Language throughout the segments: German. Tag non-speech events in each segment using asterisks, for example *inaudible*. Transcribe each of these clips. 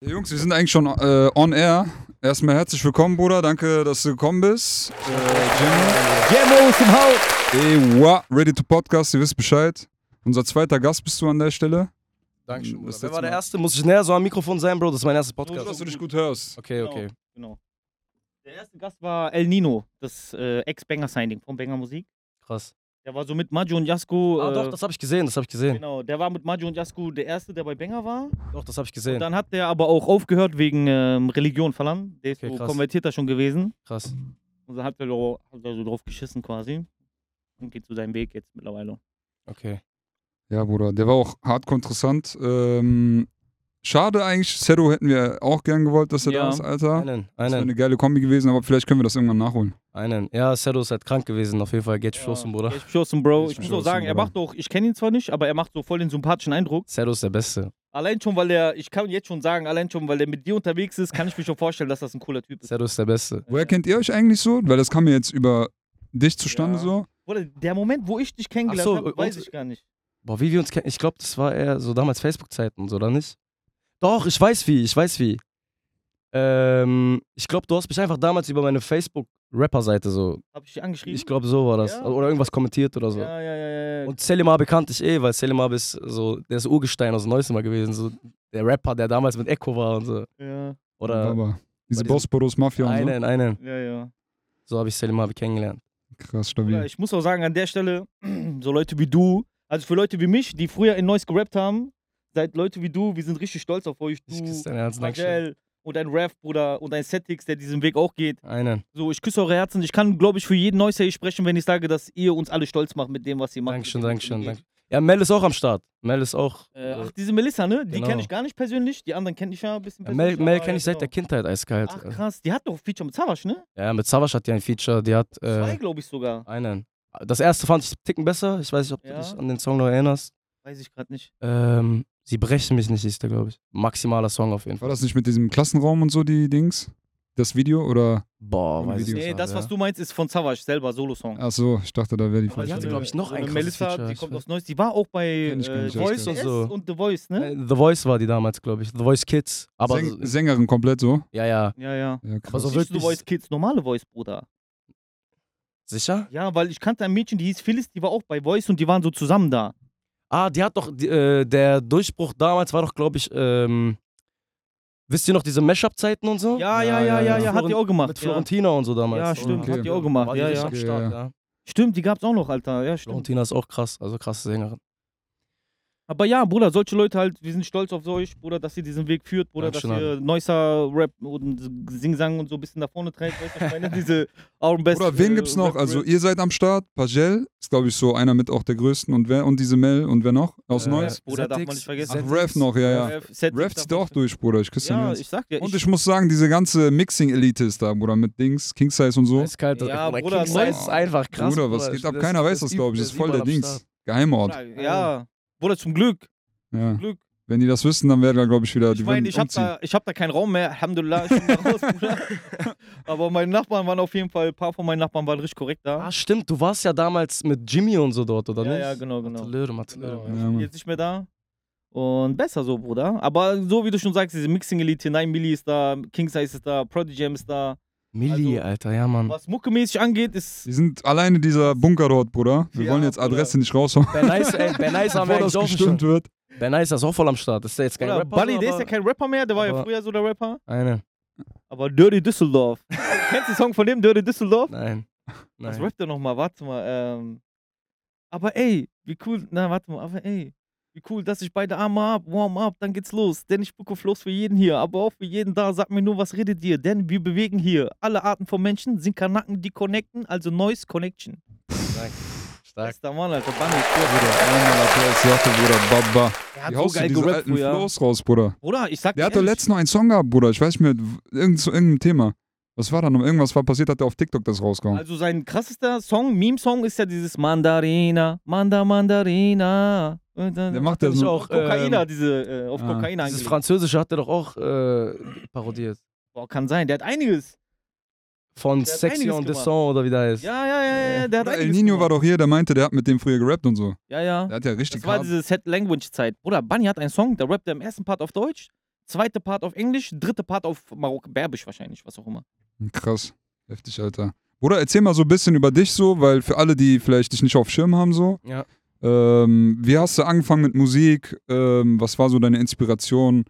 Jungs, wir sind eigentlich schon äh, on air. Erstmal herzlich willkommen, Bruder. Danke, dass du gekommen bist. Äh, Jemo ist im Haus. Ewa, ready to podcast, ihr wisst Bescheid. Unser zweiter Gast bist du an der Stelle. Dankeschön, Das Bruder. Wer war der. Erste? Muss ich näher so am Mikrofon sein, Bro? Das ist mein erstes Nur, dass Podcast. du dich gut hörst. Okay, okay. Genau. Der erste Gast war El Nino, das äh, Ex-Banger-Signing von Banger Musik. Krass. Der war so mit Maggio und Jasko. Ah, äh, doch, das habe ich gesehen, das habe ich gesehen. Genau, der war mit Maggio und Jasko der erste, der bei Banger war. Doch, das habe ich Und gesehen. dann hat der aber auch aufgehört wegen ähm, Religion verlangen. Der ist Okay, so krass. konvertierter schon gewesen. Krass. Und dann hat er, so- hat er so drauf geschissen quasi. Und geht so seinen Weg jetzt mittlerweile. Okay. Ja, Bruder, der war auch hardcore interessant. Ähm, schade eigentlich, Zero hätten wir auch gern gewollt, dass er Ja. da ist, Alter. Einen, Das wäre einen, eine geile Kombi gewesen, aber vielleicht können wir das irgendwann nachholen. einen. Ja, Sedo ist halt krank gewesen. Auf jeden Fall geht Schossen, Bruder. Ich schossen, Bro. Ich Ich muss auch sagen, er Bruder. macht doch, ich kenne ihn zwar nicht, aber er macht so voll den sympathischen Eindruck. Sedo ist der Beste. Allein schon, weil er, ich kann jetzt schon sagen, allein schon, weil er mit dir unterwegs ist, kann ich mir schon vorstellen, dass das ein cooler Typ ist. Sedo ist der Beste. Woher kennt ihr euch eigentlich so? Weil das kam mir jetzt über dich zustande Ja. so. Oder der Moment, wo ich dich kennengelernt so, habe, weiß ich gar nicht. Boah, wie wir uns kennen. Ich glaube, das war eher so damals Facebook-Zeiten, so, oder nicht? Doch, ich weiß wie, ich weiß wie. Ähm, ich glaube, du hast mich einfach damals über meine Facebook-Rapper-Seite so. Hab ich dich angeschrieben? Ich glaube, so war das. Ja. Oder irgendwas kommentiert oder so. Ja, ja, ja, ja. Und Selimar bekannte ich eh, weil Selimar ist so, der ist Urgestein aus dem Neuesten mal gewesen. So der Rapper, der damals mit Echo war und so. ja, Oder aber diese Bosporus Mafia und einen, einen. ja, ja. So habe ich Selimar kennengelernt. so. Krass, stabil. ich muss auch sagen, an der Stelle, *clears throat* so Leute wie du, also für Leute wie mich, die früher in Neuss gerappt haben, seid Leute wie du, wir sind richtig stolz auf euch. Ich Du, küsse dein Herz. Magel und ein Rev, Bruder, und ein Setix, der diesen Weg auch geht. Einen. So, ich küsse eure Herzen. Ich kann, glaube ich, für jeden Neusser hier sprechen, wenn ich sage, dass ihr uns alle stolz macht mit dem, was ihr macht. Dankeschön, Dankeschön, danke. Ja, Mel ist auch am Start. Mel ist auch. Äh, äh, ach, diese Melissa, ne? Die genau. kenne ich gar nicht persönlich. Die anderen kenne ich ja ein bisschen ja, Mel. Mel kenne ich seit der genau. Kindheit eiskalt. Ach, krass. Die hat doch ein Feature mit Savasch, ne? Ja, mit Savas hat die ein Feature, die hat. Zwei, Äh, glaube ich sogar. einen. Das erste fand ich Ticken besser. Ich weiß nicht, ob du Ja. dich an den Song noch erinnerst. Weiß ich gerade nicht. Ähm, Sie brechen mich nicht, ist der, glaube ich. Maximaler Song auf jeden War Fall. das nicht mit diesem Klassenraum und so, die Dings? Das Video oder? Boah, weiß ich Video. nicht. Nee, das, was du meinst, ist von Savasch selber, Solo-Song. Ach so, ich dachte, da wäre die Aber die falsche. hatte, glaub ich, noch ein eine krasses Melissa, Feature, die ich kommt aus Neuss. Die war auch bei Kenn ich äh, Voice und so. und The Voice, ne? Äh, The Voice war die damals, glaube ich. The Voice Kids. Aber Säng Sängerin komplett so. ja, ja. Ja, ja. Ja, krass. Aber so Nicht The wirklich- Voice Kids, normale Voice, Bruder. Sicher? Ja, weil ich kannte ein Mädchen, die hieß Phyllis, die war auch bei Voice und die waren so zusammen da. Ah, die hat doch, die, äh, der Durchbruch damals war doch, glaube ich, ähm, wisst ihr noch diese Mashup-Zeiten und so? Ja, Ja, ja, ja, ja, hat die auch gemacht. Mit ja. Florentina und so damals. Ja, stimmt, Okay. hat die auch gemacht. Ja, ja. Stimmt, die gab's auch noch, Alter. Ja, stimmt. Florentina ist auch krass, also krasse Sängerin. Aber ja, Bruder, solche Leute halt, wir sind stolz auf euch, Bruder, dass ihr diesen Weg führt, Bruder, dass Dankeschön, ihr Neusser Rap und Singsang und so ein bisschen nach vorne treibt. Weißt du, was ich meine? Diese Our Best. Oder wen äh, gibt's noch? Rap- Also ihr seid am Start. Pagel ist, glaube ich, so einer mit auch der größten. Und wer und diese Mel und wer noch? Aus Äh, Neuss? Bruder, darf man nicht vergessen. Ach. Rev noch, ja, ja. Rev, zieht auch durch, Bruder. Ich küsse Ja, ich sag ja, Und ich muss sagen, diese ganze Mixing-Elite ist da, Bruder, mit Dings, King Size und so. Eiskalt, Ja, Bruder, Bruder, King Size Neues- ist einfach krass. Bruder, was geht ab? Keiner weiß das, glaube ich. Das ist voll der Dings. Geheimort. Bruder, ja, Bruder, zum Glück. Ja. Glück. Wenn die das wüssten, dann wäre da, glaube ich, wieder. Ich die meine, ich habe da, ich hab da keinen Raum mehr, Alhamdulillah, ich bin da raus, Bruder. *laughs* Aber meine Nachbarn waren auf jeden Fall, ein paar von meinen Nachbarn waren richtig korrekt da. Ah, stimmt, du warst ja damals mit Jimmy und so dort, oder ja, nicht? ja, genau, genau. Mattelöre, Mattelöre. Genau. Ja. Jetzt nicht mehr da. Und besser so, Bruder. Aber so wie du schon sagst, diese Mixing-Elite, 9 Milli ist da, King Size ist da, Prodigy ist da. Milli, Also, Alter, ja, Mann. Was muckemäßig angeht, ist. Die sind alleine dieser Bunker dort, Bruder. Wir Ja, wollen jetzt Bruder. Adresse nicht raushauen, Ben Nice, ey, Ben Nice *laughs* haben wir das gestimmt wird. Ben Nice ist auch voll am Start. Das ist ja jetzt kein Oder Rapper. Bunny, so, der ist ja kein Rapper mehr, der war ja früher so der Rapper. Eine. Aber Dirty Düsseldorf. *laughs* Kennst du den Song von dem, Dirty Düsseldorf? Nein. Was Nein. rappt der nochmal? Warte mal. Ähm. Aber ey, wie cool. Na, warte mal. Aber ey, wie cool, dass ich beide Arme hab. Warm up, dann geht's los. Denn ich spucke Floß für jeden hier, aber auch für jeden da. Sag mir nur, was redet ihr? Denn wir bewegen hier. Alle Arten von Menschen sind Kanaken, die connecten, also Noise Connection. Stark. Stark. Bester Mann, Alter. Bunny, Bruder, einmal Applaus dafür, Bruder. Baba. Der hat Wie so geil gerappt alten. Flows raus, Bruder? Bruder, ich sag Der hat doch letztens noch einen Song gehabt, Bruder. Ich weiß nicht mehr, irgend zu irgendeinem Thema. Was war da noch? Irgendwas war passiert, hat er auf TikTok das rausgehauen. Also sein krassester Song, Meme-Song, ist ja dieses Mandarina, Manda Mandarina. Der macht ja so. auch. Kokaina, ähm, diese, äh, auf ah, Kokain Dieses angelegt. Französische hat er doch auch äh, parodiert. Boah, kann sein, der hat einiges. Von Der und gemacht. Descent oder wie der heißt. Ja, ja, ja, ja, der hat El Nino war gemacht. doch hier, der meinte, der hat mit dem früher gerappt und so. Ja, ja. Der hat ja richtig Das war diese Set-Language-Zeit. Bruder, Bunny hat einen Song, da rappt er im ersten Part auf Deutsch. Zweite Part auf Englisch, dritte Part auf Marok Berbisch wahrscheinlich, was auch immer. Krass. Heftig, Alter. Bruder, erzähl mal so ein bisschen über dich so, weil für alle, die vielleicht dich nicht auf Schirm haben, so. Ja. Ähm, wie hast du angefangen mit Musik? Ähm, was war so deine Inspiration?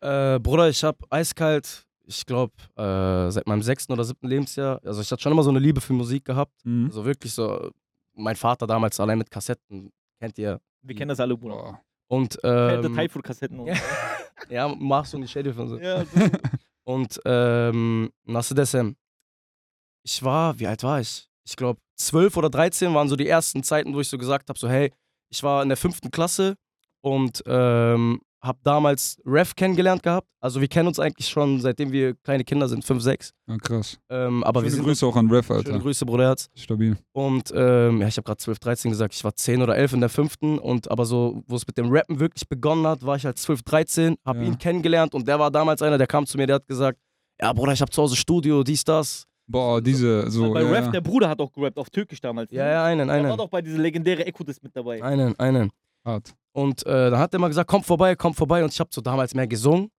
Äh, Bruder, ich hab eiskalt, ich glaube, äh, seit meinem sechsten oder siebten Lebensjahr, also ich hatte schon immer so eine Liebe für Musik gehabt. Mhm. Also wirklich so, mein Vater damals allein mit Kassetten, kennt ihr. Wir kennen das alle, Bruder. Und ähm, Typhoon-Kassetten und *laughs* ja. machst du nicht Schädel von so. ja, so. *laughs* Und ähm, desem, ich war, wie alt war ich? Ich glaube, zwölf oder 13 waren so die ersten Zeiten, wo ich so gesagt habe, so hey, ich war in der fünften Klasse und ähm, habe damals Ref kennengelernt gehabt. Also wir kennen uns eigentlich schon, seitdem wir kleine Kinder sind, fünf, sechs. Ja, krass. Ähm, aber wir Schöne sind Grüße auch an Ref, Schöne Alter. Grüße, Bruderherz. Stabil. Und ähm, ja, ich habe gerade 12, 13 gesagt, ich war 10 oder 11 in der fünften und aber so, wo es mit dem Rappen wirklich begonnen hat, war ich halt 12, 13, habe Ja. ihn kennengelernt und der war damals einer, der kam zu mir, der hat gesagt, ja Bruder, ich habe zu Hause Studio, dies, das. Boah, diese, so. bei ja, Rap, der Bruder hat auch gerappt auf Türkisch damals. ne? Ja, ja, einen, Der war einen, doch bei dieser legendäre Echo-Disc mit dabei. einen, einen. hart. Und äh, dann hat er mal gesagt, komm vorbei, komm vorbei und ich habe so damals mehr gesungen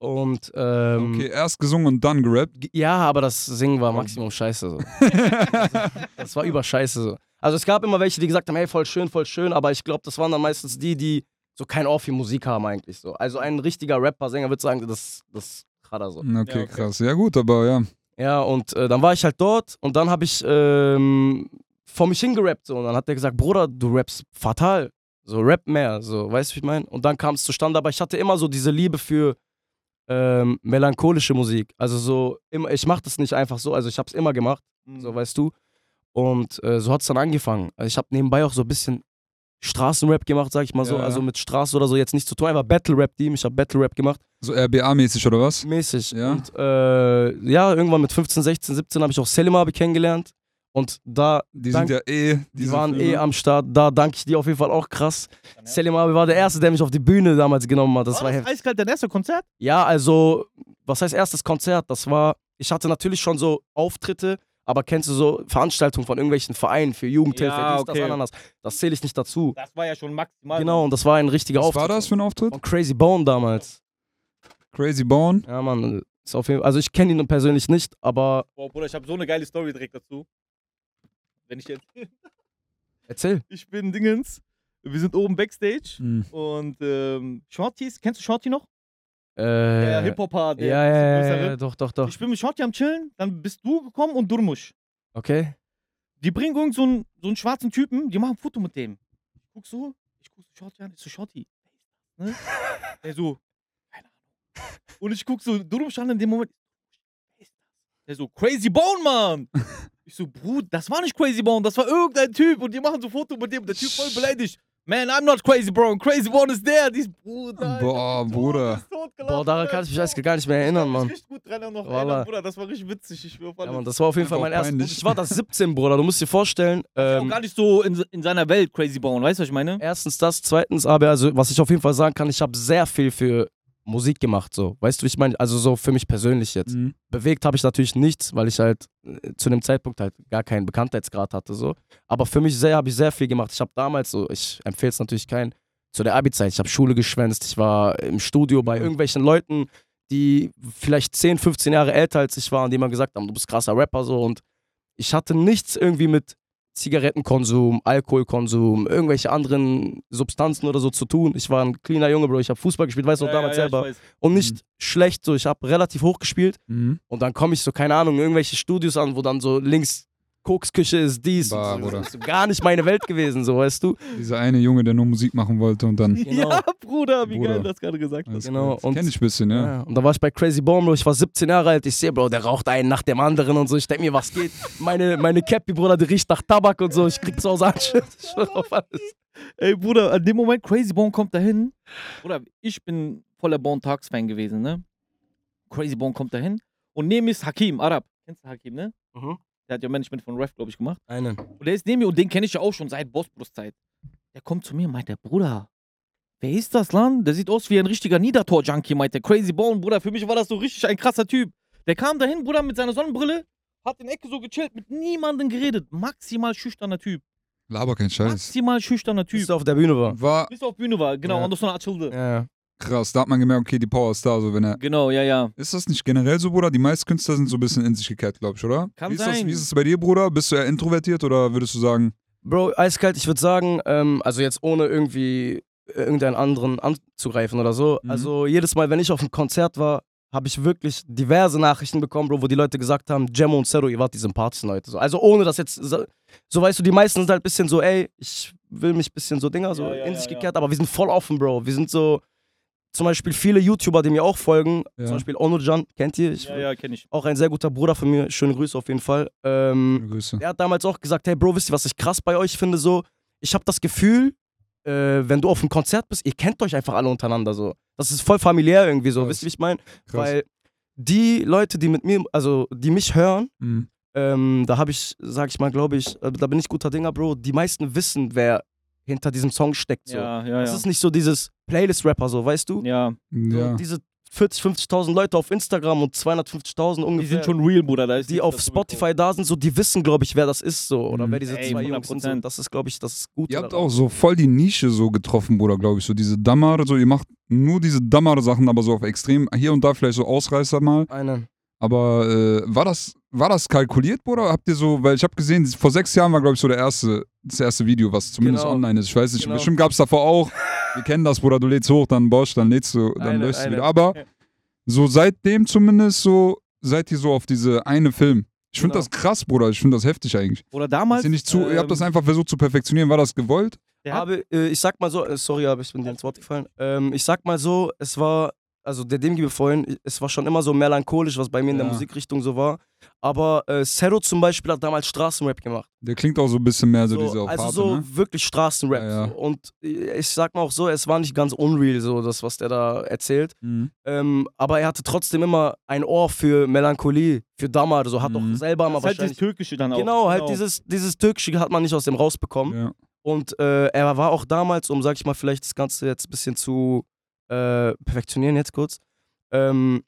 und ähm, Okay, erst gesungen und dann gerappt. Ja, aber das Singen war Maximum scheiße so. *laughs* das war überscheiße so. Also es gab immer welche, die gesagt haben, hey, voll schön, voll schön, aber ich glaube, das waren dann meistens die, die so kein Ohr für Musik haben eigentlich so. Also ein richtiger Rapper, Sänger würde sagen, das das hat er so. Okay, Ja, okay. krass. Ja, gut, aber ja. Ja, und äh, dann war ich halt dort und dann habe ich ähm, vor mich hingerappt so und dann hat er gesagt, Bruder, du rappst fatal. So rap mehr, so, weißt du, wie ich meine? Und dann kam es zustande, aber ich hatte immer so diese Liebe für ähm, melancholische Musik. Also so, immer, ich mache das nicht einfach so, also ich habe es immer gemacht Mhm. so weißt du. Und äh, so hat es dann angefangen. Also ich habe nebenbei auch so ein bisschen Straßenrap gemacht, sag ich mal so. Ja. Also mit Straße oder so jetzt nicht zu tun, einfach Battle-Rap-Team. Ich habe Battle-Rap gemacht, So RBA-mäßig oder was? mäßig. Ja. Und äh, ja, irgendwann mit 15, 16, 17 habe ich auch Selim kennengelernt. Und da, Die Dank- sind ja eh. die waren eh Filme. am Start. Da danke ich dir auf jeden Fall auch krass. Selim Abi war der Erste, der mich auf die Bühne damals genommen hat. Das war war das heftig. eiskalt dein erster Konzert? Ja, also, was heißt erstes Konzert? Das war, ich hatte natürlich schon so Auftritte, aber kennst du so Veranstaltungen von irgendwelchen Vereinen für Jugendhilfe, Ja, dies, das, okay. Ananas? Das zähle ich nicht dazu. Das war ja schon maximal. Genau, und das war ein richtiger Was Auftritt. war das für ein Auftritt? Von Crazy Bone damals. Crazy Bone. Ja, Mann, ist auf jeden Fall, also ich kenne ihn persönlich nicht, aber Boah, Bruder, ich habe so eine geile Story direkt dazu. Wenn ich jetzt. *laughs* erzähl. Ich bin Dingens. Wir sind oben Backstage Hm. und ähm, Shorties, kennst du Shorty noch? Äh, Der Hip-Hopper, der ja, ja, ja, doch, doch, doch. Ich bin mit Shorty am Chillen, dann bist du gekommen und Durmusch. Okay. Die bringen irgend so einen, so einen schwarzen Typen, die machen ein Foto mit dem. Ich guck so, ich guck so Shorty an, ich so Shorty. Ne? *laughs* Der so, keine Ahnung. Und ich guck so Durmusch an in dem Moment. Der so, Crazy Bone, Mann! *laughs* Ich so, Bruder, das war nicht Crazy Bone, das war irgendein Typ und die machen so Foto mit dem, der Typ voll beleidigt. Man, I'm not Crazy Bone, Crazy Bone ist der. Die ist, Bruder. Boah, ich Bruder. Boah, daran kann ich mich eigentlich gar nicht mehr erinnern, Ich Mann. kann mich richtig gut dran noch erinnern, Bruder, das war richtig witzig. Ich Ja. Mann, das war auf jeden Fall mein erstes. Ich war das 17, Bruder. Du musst dir vorstellen. auch Ähm, gar nicht so in, in seiner Welt Crazy Bone, weißt du, was ich meine? Erstens das, zweitens aber, also was ich auf jeden Fall sagen kann, ich habe sehr viel für Musik gemacht, so. Weißt du, ich meine? Also so für mich persönlich jetzt. Mhm. Bewegt habe ich natürlich nichts, weil ich halt äh, zu dem Zeitpunkt halt gar keinen Bekanntheitsgrad hatte, so. Aber für mich sehr habe ich sehr viel gemacht. Ich habe damals so, ich empfehle es natürlich keinen, zu der Abi-Zeit, ich habe Schule geschwänzt, ich war im Studio bei Mhm. irgendwelchen Leuten, die vielleicht 10, 15 Jahre älter als ich waren, die immer gesagt haben, du bist krasser Rapper, so. Und ich hatte nichts irgendwie mit Zigarettenkonsum, Alkoholkonsum, irgendwelche anderen Substanzen oder so zu tun. Ich war ein cleaner Junge, Bro. Ich habe Fußball gespielt, weißt du, auch damals selber. Und nicht schlecht, so. Ich habe relativ hoch gespielt. Mhm. Und dann komme ich so, keine Ahnung, irgendwelche Studios an, wo dann so links Koksküche ist, dies. Bah, und so. Bruder. Das ist gar nicht meine Welt gewesen, so, weißt du? Dieser eine Junge, der nur Musik machen wollte und dann. *laughs* Genau. Ja, Bruder, wie Bruder. geil du das gerade gesagt hast. Genau, und- Kenn ich ein bisschen, ja. Ja. Und da war ich bei Crazy Bomb, Bro. Ich war 17 Jahre alt. Ich sehe, Bro, der raucht einen nach dem anderen und so. Ich denke mir, was geht? Meine, meine Cappy, Bruder, die riecht nach Tabak und so. Ich krieg zu Hause Anschluss. Ich *laughs* auf alles. Ey, Bruder, an dem Moment Crazy Bone kommt dahin. Bruder, ich bin voller Bone Talks Fan gewesen, ne? Crazy Bone kommt dahin. Und neben ist Hakim, Arab. Kennst du Hakim, ne? Mhm. Der hat ja Management von Ref, glaube ich, gemacht. Einen. Und der ist neben mir und den kenne ich ja auch schon seit Bossbrust-Zeit. Der kommt zu mir und meint, der Bruder, wer ist das, Land? Der sieht aus wie ein richtiger Niedertor-Junkie, meint der. Crazy Bone, Bruder. Für mich war das so richtig ein krasser Typ. Der kam dahin, Bruder, mit seiner Sonnenbrille, hat in der Ecke so gechillt, mit niemandem geredet. Maximal schüchterner Typ. Laber kein Scheiß. Maximal schüchterner Typ. Bis du auf der Bühne war. War. Bis auf Bühne war, genau, Ja. und das so eine Art Schilde. Ja, ja. Krass, da hat man gemerkt, okay, die Power ist da, so wenn er. Genau, ja, ja. Ist das nicht generell so, Bruder? Die meisten Künstler sind so ein bisschen in sich gekehrt, glaube ich, oder? Kann wie ist Das, sein. wie ist es bei dir, Bruder? Bist du eher introvertiert oder würdest du sagen, Bro, eiskalt, ich würde sagen, ähm, also jetzt ohne irgendwie irgendeinen anderen anzugreifen oder so. Mhm. Also jedes Mal, wenn ich auf einem Konzert war, habe ich wirklich diverse Nachrichten bekommen, Bro, wo die Leute gesagt haben, Gemmo und Zero, ihr wart die sympathischen Leute. So. Also ohne das jetzt, so, so weißt du, die meisten sind halt ein bisschen so, ey, ich will mich ein bisschen so Dinger, so Ja, ja, in sich ja. gekehrt, aber wir sind voll offen, Bro. Wir sind so, zum Beispiel viele YouTuber, die mir auch folgen, Ja. zum Beispiel Onurjan, kennt ihr? Ich, Ja, ja, kenn ich. Auch ein sehr guter Bruder von mir, schöne Grüße auf jeden Fall. Ähm, Grüße? er hat damals auch gesagt, hey Bro, wisst ihr, was ich krass bei euch finde? So, ich habe das Gefühl, äh, wenn du auf einem Konzert bist, ihr kennt euch einfach alle untereinander so. Das ist voll familiär irgendwie so, Krass. wisst ihr, wie ich meine? Krass. Weil die Leute, die mit mir, also die mich hören, Mhm. ähm, da habe ich, sag ich mal, glaube ich, äh, da bin ich guter Dinger, Bro. Die meisten wissen, wer hinter diesem Song steckt. So. Ja, ja, Das ja. ist nicht so dieses Playlist-Rapper, so, weißt du? Ja, Ja. diese 40, 50.000 Leute auf Instagram und 250.000 die ungefähr sind schon real, Bruder. Da ist die auf Spotify da sind, so die wissen, glaube ich, wer das ist, so oder Mhm. wer diese Ey, zwei Jungs sind. So. 100%. Das ist, glaube ich, das ist gut. Ihr habt auch so voll die Nische so getroffen, Bruder, glaube ich. So diese Dammar, so ihr macht nur diese Dammar-Sachen, aber so auf extrem, hier und da vielleicht so Ausreißer mal. einen. Aber äh, war, das, war das kalkuliert, Bruder? Habt ihr so, weil ich habe gesehen, vor sechs Jahren war, glaube ich, so der erste, das erste Video, was zumindest Genau. online ist. Ich weiß nicht, Genau. bestimmt gab es davor auch. Wir kennen das, Bruder, du lädst hoch, dann bosch, dann lädst du, dann Eine, löst du eine. wieder. Aber so seitdem zumindest so, seid ihr so auf diese eine Film. Ich finde Genau. das krass, Bruder. Ich finde das heftig eigentlich. Oder damals. ihr, nicht zu, ihr habt das ähm, einfach versucht zu perfektionieren. War das gewollt? hat- Aber äh, ich sag mal so, äh, sorry, aber ich bin dir ins Wort gefallen. Ähm, ich sag mal so, es war, also der dem wir vorhin, es war schon immer so melancholisch, was bei mir in der Ja. Musikrichtung so war. Aber äh, Zero zum Beispiel hat damals Straßenrap gemacht. Der klingt auch so ein bisschen mehr so, So, diese auf also so ne? wirklich Straßenrap. Ja, ja. Und äh, ich sag mal auch so, es war nicht ganz unreal, so das, was der da erzählt. Mhm. Ähm, aber er hatte trotzdem immer ein Ohr für Melancholie, für Damar, so hat Mhm. auch selber mal das ist halt das wahrscheinlich. Türkische dann auch. Genau, halt dieses, dieses Türkische hat man nicht aus dem rausbekommen. Ja. Und äh, er war auch damals, um, sag ich mal, vielleicht das Ganze jetzt ein bisschen zu äh, perfektionieren, jetzt kurz. Ähm,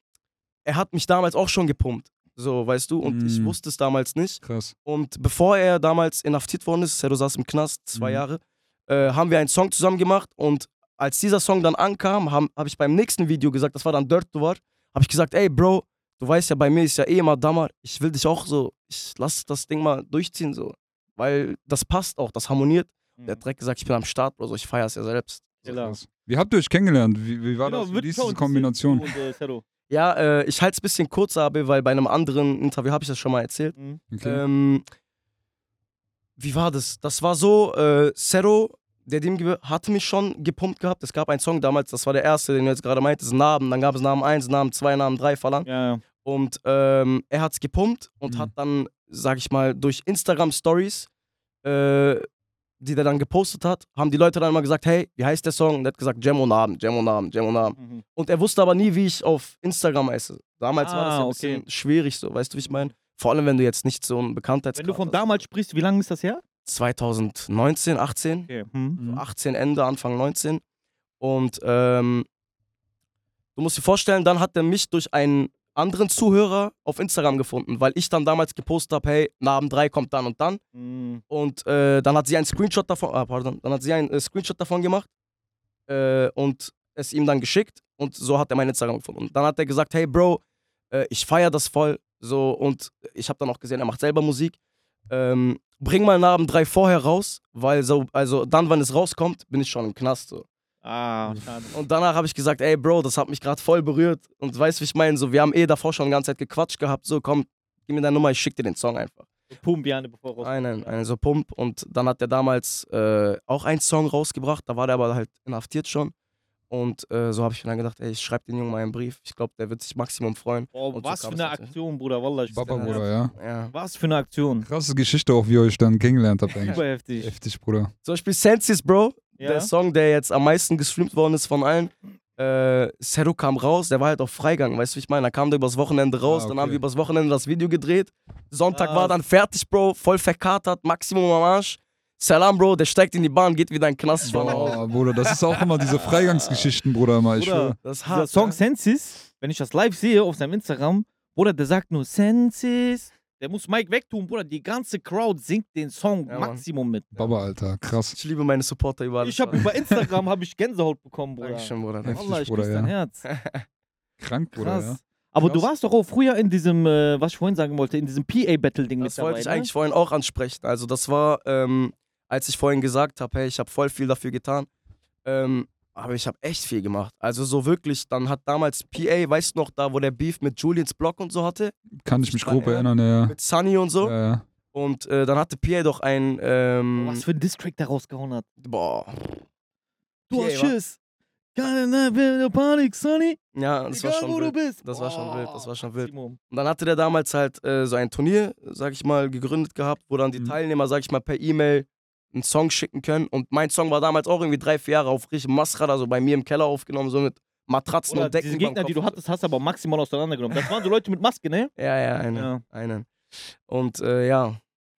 er hat mich damals auch schon gepumpt. So, weißt du? Und ich Mm. wusste es damals nicht. Krass. Und bevor er damals inhaftiert worden ist, Sedo saß im Knast, zwei Mhm. Jahre, äh, haben wir einen Song zusammen gemacht. Und als dieser Song dann ankam, habe hab ich beim nächsten Video gesagt, das war dann Dirt Duvar, habe ich gesagt, ey Bro, du weißt ja, bei mir ist ja eh immer Dammer, ich will dich auch so, ich lass das Ding mal durchziehen, so. Weil das passt auch, das harmoniert. Mhm. Der hat direkt gesagt, ich bin am Start, Bro, so, ich feier's ja selbst. Wie habt ihr euch kennengelernt? Wie, wie war Genau, das? Wie diese Kombination? und, äh. Ja, äh, ich halte es ein bisschen kurz, aber weil bei einem anderen Interview habe ich das schon mal erzählt. Mhm. Okay. Ähm, wie war das? Das war so, äh, Zero, der dem hatte mich schon gepumpt gehabt. Es gab einen Song damals, das war der erste, den du jetzt gerade meintest, Narben. Dann gab es Namen 1, Namen 2, Namen 3 Verlangen. Ja, ja. Und ähm, er hat es gepumpt und Mhm. hat dann, sag ich mal, durch Instagram Stories, äh, die der dann gepostet hat, haben die Leute dann immer gesagt, hey, wie heißt der Song? Und er hat gesagt, Jam und Abend, Jam und Abend, Jam und Abend. Mhm. Und er wusste aber nie, wie ich auf Instagram heiße. Damals war das ja Ah, ein bisschen schwierig, so, weißt du, wie ich meine? Vor allem, wenn du jetzt nicht so ein Bekanntheitsgrad Wenn du von hast. damals sprichst, wie lange ist das her? 2019, 18, Okay. Mhm. Mhm. 18 Ende, Anfang 19. Und ähm, du musst dir vorstellen, dann hat er mich durch einen anderen Zuhörer auf Instagram gefunden, weil ich dann damals gepostet habe, hey, Namen 3 kommt dann und dann. Mhm. Und äh, dann hat sie einen Screenshot davon, ah, pardon, dann hat sie einen äh, Screenshot davon gemacht äh, und es ihm dann geschickt und so hat er mein Instagram gefunden. Und dann hat er gesagt, hey Bro, äh, ich feiere das voll, so und ich habe dann auch gesehen, er macht selber Musik. Ähm, bring mal Namen 3 vorher raus, weil so, also dann, wenn es rauskommt, bin ich schon im Knast. So. Ah, schade. Und danach habe ich gesagt, ey Bro, das hat mich gerade voll berührt. Und weißt du, wie ich meine? So, wir haben eh davor schon die ganze Zeit gequatscht gehabt. So, komm, gib mir deine Nummer, ich schick dir den Song einfach. Pum, Biane, bevor er raus. Einen, einen so Pump. Und dann hat er damals äh, auch einen Song rausgebracht. Da war der aber halt inhaftiert schon. Und äh, so habe ich mir dann gedacht, ey, ich schreibe den Jungen mal einen Brief. Ich glaube, der wird sich Maximum freuen. Boah, Und so was für kam eine. Aktion, Bruder, Wallah. ich Papa, Bruder, ja. Ja. Was für eine Aktion. Krasse Geschichte auch, wie ihr euch dann kennengelernt habt eigentlich. Super heftig. Heftig, Bruder. Zum Beispiel Sensis, Bro. Ja? Der Song, der jetzt am meisten gestreamt worden ist von allen. Äh, Seru kam raus, der war halt auf Freigang, weißt du, wie ich meine? Da kam der übers Wochenende raus, Ah, dann okay. haben wir übers Wochenende das Video gedreht. Sonntag Ah. war dann fertig, Bro, voll verkatert, Maximum am Arsch. Salam, Bro, der steigt in die Bahn, geht wieder in den Knast. Oh, Bruder, das ist auch immer diese Freigangsgeschichten, Bruder, immer. Ich Bruder. Das ist hart. Song ja. Sensis, wenn ich das live sehe auf seinem Instagram, Bruder, der sagt nur Sensis, Der muss Mike wegtun, Bruder. Die ganze Crowd singt den Song Ja. Maximum mit. Baba, Alter, krass. Ich liebe meine Supporter überall. Ich habe über Instagram hab ich Gänsehaut bekommen, Bruder. Dankeschön, Bruder. Heftig, Allah, ich Bruder, küsse dein ja. Herz. *laughs* Krank, Bruder, Krass. ja. Aber du warst doch auch früher in diesem, äh, was ich vorhin sagen wollte, in diesem PA-Battle-Ding mit Das dabei, wollte ich ne? eigentlich vorhin auch ansprechen. Also das war, ähm, als ich vorhin gesagt habe, hey, ich habe voll viel dafür getan. Ähm, aber ich habe echt viel gemacht. Also so wirklich, dann hat damals PA, weißt du noch, da wo der Beef mit Julians Block und so hatte, Kann ich mich grob erinnern, ja. mit Sunny und so. ja. ja. Und äh, dann hatte PA doch ein, ähm, Was für ein Distrack der rausgehauen hat. boah, Du PA, hast? Schiss. Panik, Sonny. ja, das war Egal, schon wo du wild. bist. Das war schon wild, das war schon wild. Und dann hatte der damals halt äh, so ein Turnier, sag ich mal, gegründet gehabt, wo dann die Mhm. Teilnehmer, sag ich mal, per E-Mail einen Song schicken können. Und mein Song war damals auch irgendwie drei, vier Jahre auf richtig Masrad, also bei mir im Keller aufgenommen, so mit Matratzen Oder und Decken. diese Gegner, die du hattest, hast du aber maximal auseinandergenommen. Das waren so Leute mit Maske, ne? Ja, ja, einen. Ja. einen. Und äh, ja,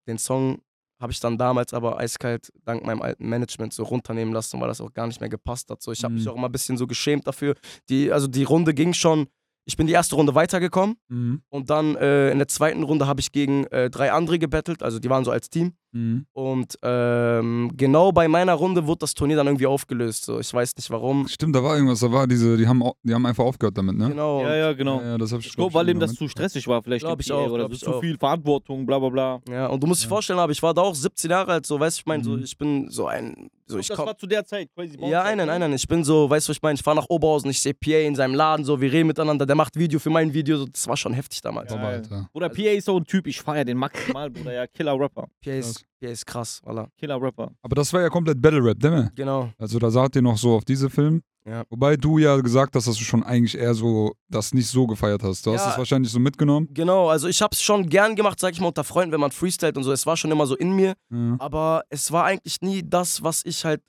den Song habe ich dann damals aber eiskalt dank meinem alten Management so runternehmen lassen, weil das auch gar nicht mehr gepasst hat. So, ich habe mich Mhm. auch immer ein bisschen so geschämt dafür. Die, also die Runde ging schon, ich bin die erste Runde weitergekommen Mhm. und dann äh, in der zweiten Runde habe ich gegen äh, drei andere gebettelt, also die waren so als Team. Mhm. Und ähm, genau bei meiner Runde wurde das Turnier dann irgendwie aufgelöst. So. Ich weiß nicht warum. Stimmt, da war irgendwas, da war diese, die haben, die haben einfach aufgehört damit, ne? Genau. Ja, ja, genau. Ja, ja, das hab ich, Ich glaub glaube, weil ihm das zu stressig war, vielleicht. Glaub ich auch, Oder glaub so ich zu auch. viel Verantwortung, bla bla bla. Ja, und du musst dir Ja. vorstellen, aber ich war da auch 17 Jahre alt, so, weißt du, ich meine, so, Mhm. ich bin so ein, so, ich das komm, war zu der Zeit, Crazy Ja, Zeit, einen, ne? einen. Ich bin so, weißt du, was ich meine? Ich fahre nach Oberhausen, ich sehe PA in seinem Laden, so, wir reden miteinander, der macht Video für mein Video, so, das war schon heftig damals. Ja. Alter. Bruder, PA ist so ein Typ, ich feier den maximal, Bruder, ja, Killer-Rapper. PA ist, PA ist krass, voilà. Killer-Rapper. Aber das war ja komplett Battle Rap, ne? Genau. Also da sagt ihr noch so auf diese Film. Ja. Wobei du ja gesagt hast, dass du schon eigentlich eher so das nicht so gefeiert hast. Du hast Ja. es wahrscheinlich so mitgenommen. Genau, also ich hab's schon gern gemacht, sag ich mal, unter Freunden, wenn man freestylt und so. Es war schon immer so in mir, Ja. aber es war eigentlich nie das, was ich halt.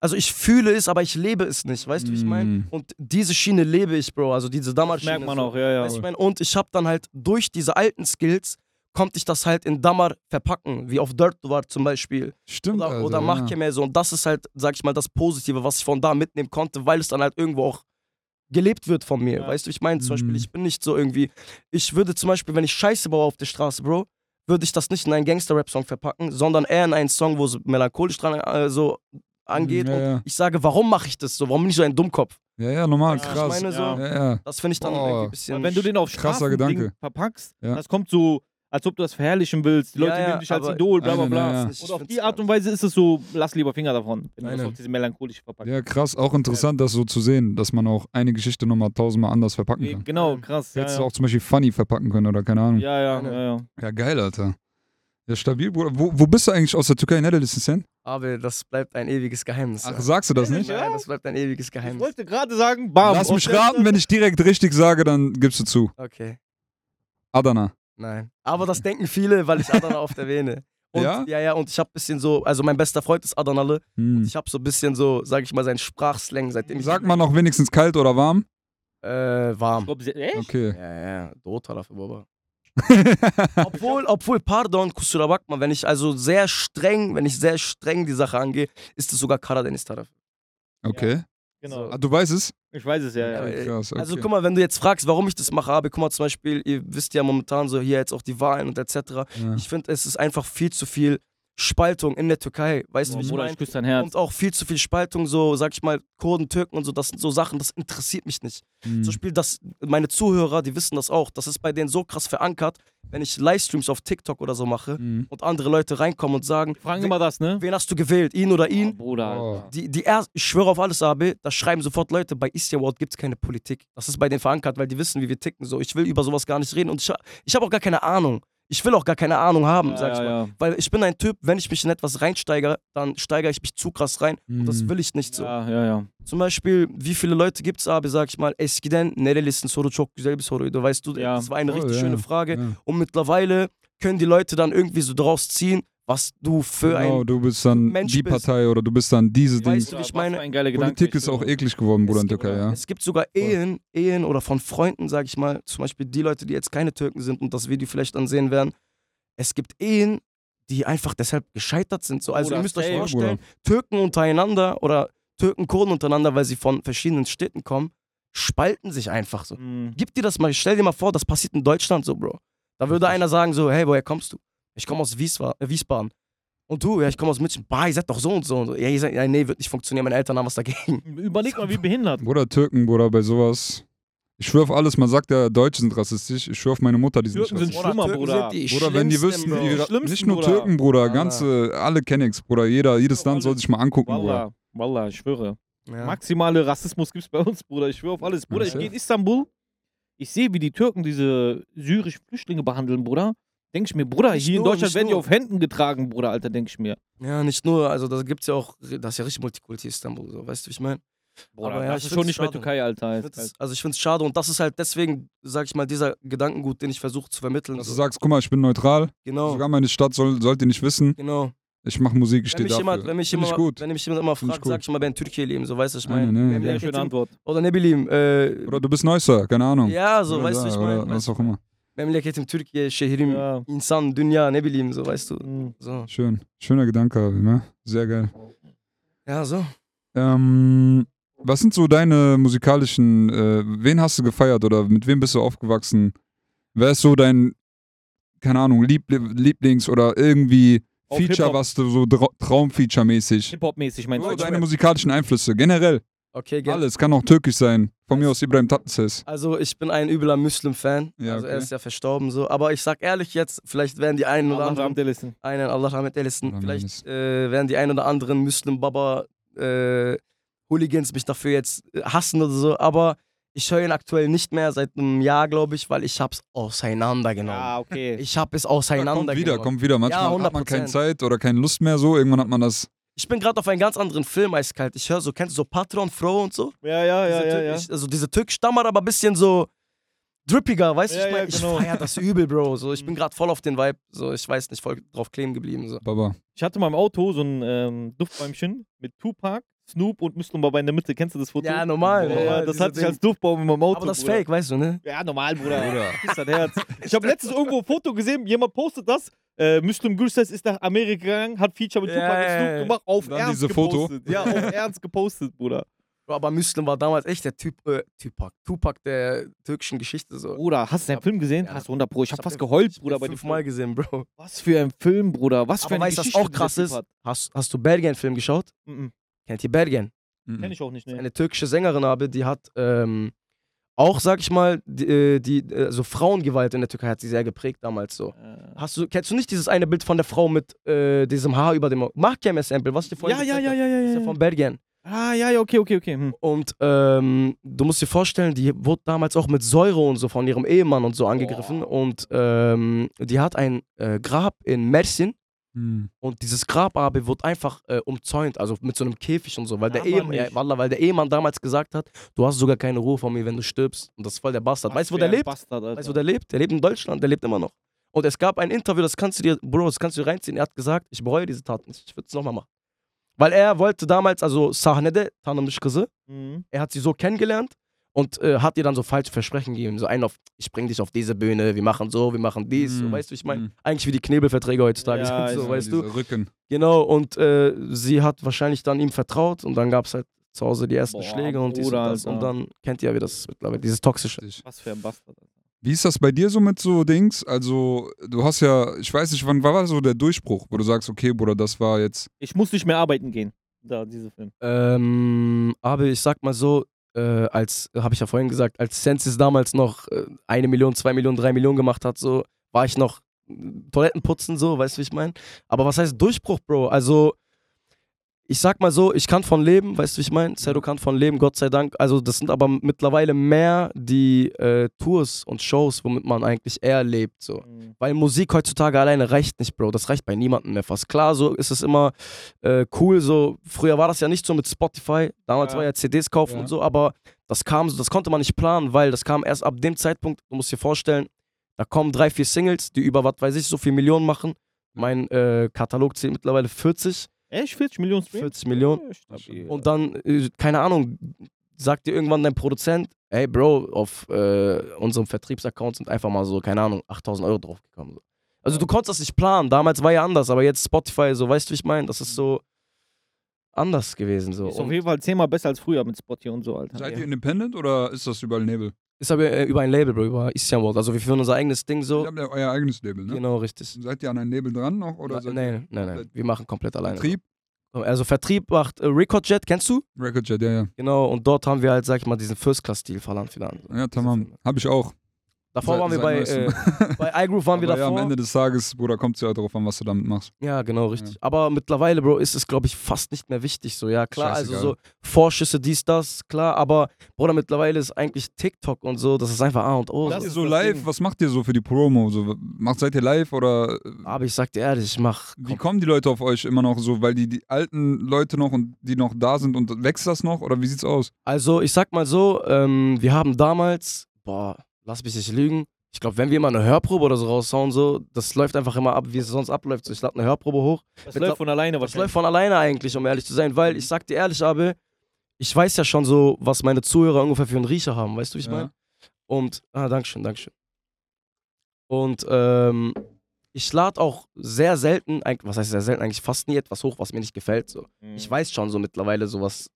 Also ich fühle es, aber ich lebe es nicht, weißt du, wie ich meine? Mm. Und diese Schiene lebe ich, Bro. Also diese damals Das merkt man auch, ja, ja. Weißt du, ich mein, und ich habe dann halt durch diese alten Skills konnte ich das halt in Damar verpacken, wie auf Dirt war zum Beispiel. Stimmt, oder, Alter, oder ja. Mahkeme so. Und das ist halt, sag ich mal, das Positive, was ich von da mitnehmen konnte, weil es dann halt irgendwo auch gelebt wird von mir. Ja. Weißt du, ich meine, zum Beispiel, Mhm. ich bin nicht so irgendwie, ich würde zum Beispiel, wenn ich Scheiße baue auf der Straße, Bro, würde ich das nicht in einen Gangster-Rap-Song verpacken, sondern eher in einen Song, wo es melancholisch dran äh, so angeht. Ja, und ja. ich sage, warum mache ich das so? Warum bin ich so ein Dummkopf? Ja, ja, normal, Ja, Ich krass. meine so, Ja. Ja, ja. das finde ich dann Boah. irgendwie ein bisschen. Wenn du den auf Gedanke. verpackst, Ja. das kommt so, als ob du das verherrlichen willst. Die Ja, Leute ja, nehmen dich als Idol, bla bla bla. nein, Ich Und auf die Art und. Weise ist es so, lass lieber Finger davon, wenn du Nein, auf diese melancholische verpackst. ja, krass. Auch interessant, das so zu sehen, dass man auch eine Geschichte nochmal tausendmal anders verpacken kann. Genau, krass. Ja, Hättest ja. du auch zum Beispiel funny verpacken können oder keine Ahnung. ja, ja, ja, ja. Ja, geil, Alter. Ja, stabil, Bruder. Wo, wo bist du eigentlich aus der Türkei? Netherlands, Sen? Aber das bleibt ein ewiges Geheimnis. Ach, ja. sagst du das nicht? Ja. Das bleibt ein ewiges Ich Geheimnis. wollte gerade sagen, bam. Lass mich raten, wenn ich direkt richtig sage, dann gibst du zu. Okay, Adana. Nein. Aber das denken viele, weil ich Adana oft erwähne. Und, Ja? Ja, ja, und ich habe ein bisschen so, also mein bester Freund ist Adanalle. Hm. Ich habe so ein bisschen so, sag ich mal, seinen Sprachslang, seitdem ich. Sagt man noch wenigstens kalt oder warm? Äh, warm. Ob sie- Echt? Okay. Ja, ja, Dota dafür, Baba. *laughs* Obwohl, obwohl, pardon, Kusura Bakma, wenn ich also sehr streng, wenn ich sehr streng die Sache angehe, ist es sogar Karadeniz Taraf. Okay. Genau. Ah, du weißt es? Ich weiß es ja. ja. Ja, Krass, okay. Also guck mal, wenn du jetzt fragst, warum ich das mache, aber guck mal zum Beispiel, ihr wisst ja momentan so hier jetzt auch die Wahlen und etc. Ja. Ich finde, es ist einfach viel zu viel Spaltung in der Türkei. Weißt du, Oh, wie ich Bruder, meine? ich küsse dein Herz. Und auch viel zu viel Spaltung, so, sag ich mal, Kurden, Türken und so, das sind so Sachen, das interessiert mich nicht. Hm. Zum Beispiel, das, meine Zuhörer, die wissen das auch, das ist bei denen so krass verankert, wenn ich Livestreams auf TikTok oder so mache Hm. und andere Leute reinkommen und sagen, Die fragen wen, immer das, ne? wen hast du gewählt, ihn oder Oh, ihn? Bruder. Oh. Die, die erst, ich schwöre auf alles, Abe, da schreiben sofort Leute, bei Eastern World gibt es keine Politik. Das ist bei denen verankert, weil die wissen, wie wir ticken. So, ich will über sowas gar nicht reden und ich, ich habe auch gar keine Ahnung. Ich will auch gar keine Ahnung haben, Ja, sag ich ja, mal. ja. Weil ich bin ein Typ, wenn ich mich in etwas reinsteigere, dann steigere ich mich zu krass rein. Und das Hm. will ich nicht so. Ja, ja, ja. Zum Beispiel, wie viele Leute gibt es abi, sag ich mal, eskiden nerelisin soru çok güzel bir soruydu. Weißt du, Ja. das war eine Voll, richtig schöne Frage. Ja. Und mittlerweile können die Leute dann irgendwie so draus ziehen, was du für Genau, ein. du bist dann Mensch die bist. Partei oder du bist dann dieses Ding. Weißt du, ich meine? für ein geiler Gedanke, Politik ist auch eklig geworden, Bruder, in Es der gibt- Türkei, ja. Es gibt sogar Ehen, Ehen oder von Freunden, sag ich mal, zum Beispiel die Leute, die jetzt keine Türken sind und das Video vielleicht dann sehen werden. Es gibt Ehen, die einfach deshalb gescheitert sind. So, also Bruder, ihr müsst euch vorstellen, Türken untereinander oder Türken, Kurden untereinander, weil sie von verschiedenen Städten kommen, spalten sich einfach so. Mhm. Gib dir das mal, stell dir mal vor, das passiert in Deutschland so, Bro. Da würde *laughs* einer sagen so, hey, woher kommst du? Ich komme aus äh, Wiesbaden. Und du? Ja, ich komme aus München. Bah, ihr seid doch so und so. Und so. Ja, ihr seid, ja, nee, wird nicht funktionieren. Meine Eltern haben was dagegen. *laughs* Überleg mal, wie behindert. Bruder, Türken, Bruder, bei sowas. Ich schwöre auf alles, man sagt ja, Deutsche sind rassistisch. Ich schwöre auf meine Mutter, die sind Türken nicht sind rassistisch. Schlimmer, Türken Bruder. sind die Bruder, wenn die wüssten, die, Schlimmsten, nicht nur Bruder. Türken, Bruder, ganze, alle kenne ich's, Bruder. Jeder, jedes Land soll sich mal angucken, Bruder. Wallah, Wallah, ich schwöre. Ja. Maximale Rassismus gibt's bei uns, Bruder. Ich schwöre auf alles. Bruder, ich gehe in Istanbul. Ich sehe, wie die Türken diese syrischen Flüchtlinge behandeln, Bruder. Denke ich mir, Bruder, Nicht hier in nur, Deutschland nicht werden die auf Händen getragen, Bruder, Alter, denke ich mir. ja, nicht nur, also da gibt's ja auch, das ist ja richtig Multikulti Istanbul, so, weißt du, wie ich meine? Bruder, Aber ja, das ich ist schon nicht mehr. Türkei, Alter. Ich find's- Also ich finde es schade und das ist halt deswegen, sag ich mal, dieser Gedankengut, den ich versuche zu vermitteln. Dass du so. sagst, guck mal, ich bin neutral. Genau, Sogar meine Stadt soll, sollt ihr nicht wissen. genau. Ich mache Musik, ich Wenn stehe dafür. jemand, wenn, mich Find ich jemand, gut. wenn mich jemand immer ich fragt, gut. sag ich immer, ben Türkiye leben, so weißt du, ich meine. nein, Memleket Sehr schöne Antwort. Oder ne bileyim, äh, Oder du bist Neusser, keine Ahnung. ja, so, Oder weißt du, da, ich oder meine. Was auch immer. Memleketim Türkiye, Şehrim, Ja. insan, dünya, ne bileyim, so, weißt du. Mhm. So. Schön. Schöner Gedanke, ne? Sehr geil. Ja, so. Ähm, was sind so deine musikalischen, äh, wen hast du gefeiert oder mit wem bist du aufgewachsen? Wer ist so dein, keine Ahnung, Liebli Lieblings- oder irgendwie Auf Feature, was du so Tra Traumfeature-mäßig? Hip-Hop-mäßig, meinst So, du? deine musikalischen Einflüsse, generell. Okay, gerne. Alles, kann auch türkisch sein. Von mir aus Ibrahim Tatlıses. Also ich bin ein übler Muslim-Fan. Ja, also er ist ja verstorben so. Aber ich sag ehrlich jetzt, vielleicht werden die einen oder anderen, einen Allah Rahmet vielleicht äh, werden die einen oder anderen Muslim-Baba äh, Hooligans mich dafür jetzt äh, hassen oder so. Aber ich höre ihn aktuell nicht mehr seit einem Jahr, glaube ich, weil ich hab's auseinandergenommen. Ja, okay. Ich hab es Ja, kommt auseinandergenommen. wieder, kommt wieder. Manchmal hat man 100%. keine Zeit oder keine Lust mehr so. Irgendwann hat man das. Ich bin gerade auf einen ganz anderen Film eiskalt. Ich höre so, kennst du so Patron, Fro und so? Ja, ja, ja, diese ja, ja. Also diese türkisch Stammer, aber ein bisschen so drippiger, weißt du? Ja, ich mein, ja, ich genau. feier das übel, Bro. So, ich bin Mhm. gerade voll auf den Vibe. So, ich weiß nicht, voll drauf kleben geblieben. So. Baba. Ich hatte mal im Auto so ein ähm, Duftbäumchen mit Tupac, Snoop und Muslim Baba in der Mitte. Kennst du das Foto? Ja, normal. Ja, ja, das diese hatte ich als. Duftbaum in meinem Auto. Aber das ist fake, weißt du, ne? Ja, normal, Bruder. Bruder. Ist das Herz. Ich habe letztens irgendwo ein Foto gesehen, jemand postet das. Äh, Muslim Gülses ist nach Amerika gegangen, hat Feature mit Tupac und ja, Snoop ja. gemacht, auf Ernst diese Foto. gepostet. Ja, auf *laughs* Ernst gepostet, Bruder. Bro, Aber Muslim war damals echt der Typ, äh, Tupac. Tupac der türkischen Geschichte. So. Bruder, hast du den Film gesehen? ja, hast du 100 Pro. Ich hab hab fast geheult, ich hab Bruder, den bei dem fünfmal Film. gesehen, Bro. Was für ein Film, Bruder. Was für Aber eine weißt du, was Geschichte auch krass ist? Hast, hast du Bergen-Film geschaut? Mhm. Kennt ihr Bergen? Mhm. Kenn ich auch nicht, ne? Eine türkische Sängerin habe, die hat ähm, auch, sag ich mal, die, äh, die äh, so Frauengewalt in der Türkei hat sie sehr geprägt damals so. Hast du, kennst du nicht dieses eine Bild von der Frau mit äh, diesem Haar über dem Auge? Mahkeme-Sample, was ich dir vorhin ja, ja, ja, ja, ja, ja. ja von Bergen. Ah, ja, ja, okay, okay, okay. Hm. Und ähm, du musst dir vorstellen, die wurde damals auch mit Säure und so von ihrem Ehemann und so angegriffen. Boah. Und ähm, die hat ein äh, Grab in Mersin. Mhm. Und dieses Grab aber wird einfach äh, umzäunt, also mit so einem Käfig und so, weil der, Aber Ehemann, ja. Wallah, weil der Ehemann damals gesagt hat, du hast sogar keine Ruhe von mir, wenn du stirbst. Und das ist voll der Bastard. Was Weißt du, wo der lebt? Bastard. Weißt du, wo der lebt? Der lebt in Deutschland, der lebt immer noch. Und es gab ein Interview, das kannst du dir, Bro, das kannst du dir reinziehen. Er hat gesagt, ich bereue diese Tat nicht, ich würde es nochmal machen. Weil er wollte damals, also Sahnede, tanımış kızı, Mhm. er hat sie so kennengelernt und äh, hat ihr dann so falsche Versprechen gegeben. So einen auf, ich bring dich auf diese Bühne, wir machen so, wir machen dies. So, Mhm. weißt du, ich meine, Mhm. eigentlich wie die Knebelverträge heutzutage Ja, sind, so, weißt du. Rücken. Genau, und äh, sie hat wahrscheinlich dann ihm vertraut und dann gab es halt zu Hause die ersten Boah, Schläge und dies und das. Und dann kennt ihr ja, wie das mittlerweile, dieses Toxische. Was für ein Bastard. Wie ist das bei dir so mit so Dings? Also, du hast ja, ich weiß nicht, wann war so der Durchbruch, wo du sagst, okay, Bruder, das war jetzt. Ich muss nicht mehr arbeiten gehen. Da, diese Film. Ähm, aber ich sag mal so, äh, als, habe ich ja vorhin gesagt, als Sensis damals noch äh, eine Million, zwei Millionen, drei Millionen gemacht hat, so, war ich noch äh, Toiletten putzen, so, weißt du, wie ich meine? Aber was heißt Durchbruch, Bro? Also, ich sag mal so, ich kann von leben, weißt du, wie ich meine? Zero kann von leben, Gott sei Dank. Also, das sind aber mittlerweile mehr die äh, Tours und Shows, womit man eigentlich eher lebt, so. Mhm. Weil Musik heutzutage alleine reicht nicht, Bro. Das reicht bei niemandem mehr fast. Klar, so ist es immer äh, cool. So früher war das ja nicht so mit Spotify. Damals Ja. war ja CDs kaufen Ja. und so, aber das kam, so- das konnte man nicht planen, weil das kam erst ab dem Zeitpunkt. Du musst dir vorstellen, da kommen drei, vier Singles, die über was weiß ich so viel Millionen machen. Mein äh, Katalog zählt mittlerweile 40, Echt? 40 Millionen Streams? 40 Millionen. Stabil. Und dann, äh, keine Ahnung, sagt dir irgendwann dein Produzent, ey Bro, auf äh, unserem Vertriebsaccount sind einfach mal so, keine Ahnung, 8000 Euro draufgekommen. So. Also du konntest das nicht planen, damals war ja anders, aber jetzt Spotify, so, weißt du, wie ich meine? Das ist so anders gewesen. So. Ist auf jeden Fall zehnmal besser als früher mit Spotty und so, Alter. Seid ihr independent oder ist das überall Nebel? Ist aber äh, über ein Label, Bro, über Eastern World. Also wir führen unser eigenes Ding Ihr so. habt ja euer eigenes Label, ne? Genau, richtig. Seid ihr an ein Label dran noch? Oder Na, nein, nein, nein. Wir machen komplett alleine. Vertrieb? Also Vertrieb macht äh, Recordjet, kennst du? Recordjet, ja, ja. Genau, und dort haben wir halt, sag ich mal, diesen First-Class-Stil verlangt wieder an. Ja, tamam. Hab ich auch. Davor waren wir bei, äh, bei *laughs* iGroove waren wir Aber ja, davor. am Ende des Tages, Bruder, kommt es ja darauf an, was du damit machst. Ja, genau, richtig. Aber mittlerweile, Bro, ist es, glaube ich, fast nicht mehr wichtig. So, ja, klar, also Scheißegal. so Vorschüsse, dies, das, klar, aber Bruder, mittlerweile ist eigentlich TikTok und so, das ist einfach A und O. Das So. ist so live, Ding. was macht ihr so für die Promo? So, macht, seid ihr live oder äh, Aber ich sag dir ehrlich, ich mach. wie kommen die Leute auf euch immer noch so? Weil die, die alten Leute noch und die noch da sind und wächst das noch oder wie sieht's aus? Also, ich sag mal so, ähm, wir haben damals, boah, lass mich nicht lügen. Ich glaube, wenn wir mal eine Hörprobe oder so raushauen, so, das läuft einfach immer ab, wie es sonst abläuft. So, ich lade eine Hörprobe hoch. Das Mit- läuft von alleine Das wahrscheinlich. läuft von alleine eigentlich, um ehrlich zu sein, weil ich sag dir ehrlich, Abe, ich weiß ja schon so, was meine Zuhörer ungefähr für einen Riecher haben, weißt du, wie ich Ja. meine? Und, ah, Dankeschön, Dankeschön. Und ähm, ich lade auch sehr selten, eigentlich- was heißt sehr selten, eigentlich fast nie etwas hoch, was mir nicht gefällt. So. Mhm. Ich weiß schon so mittlerweile sowas,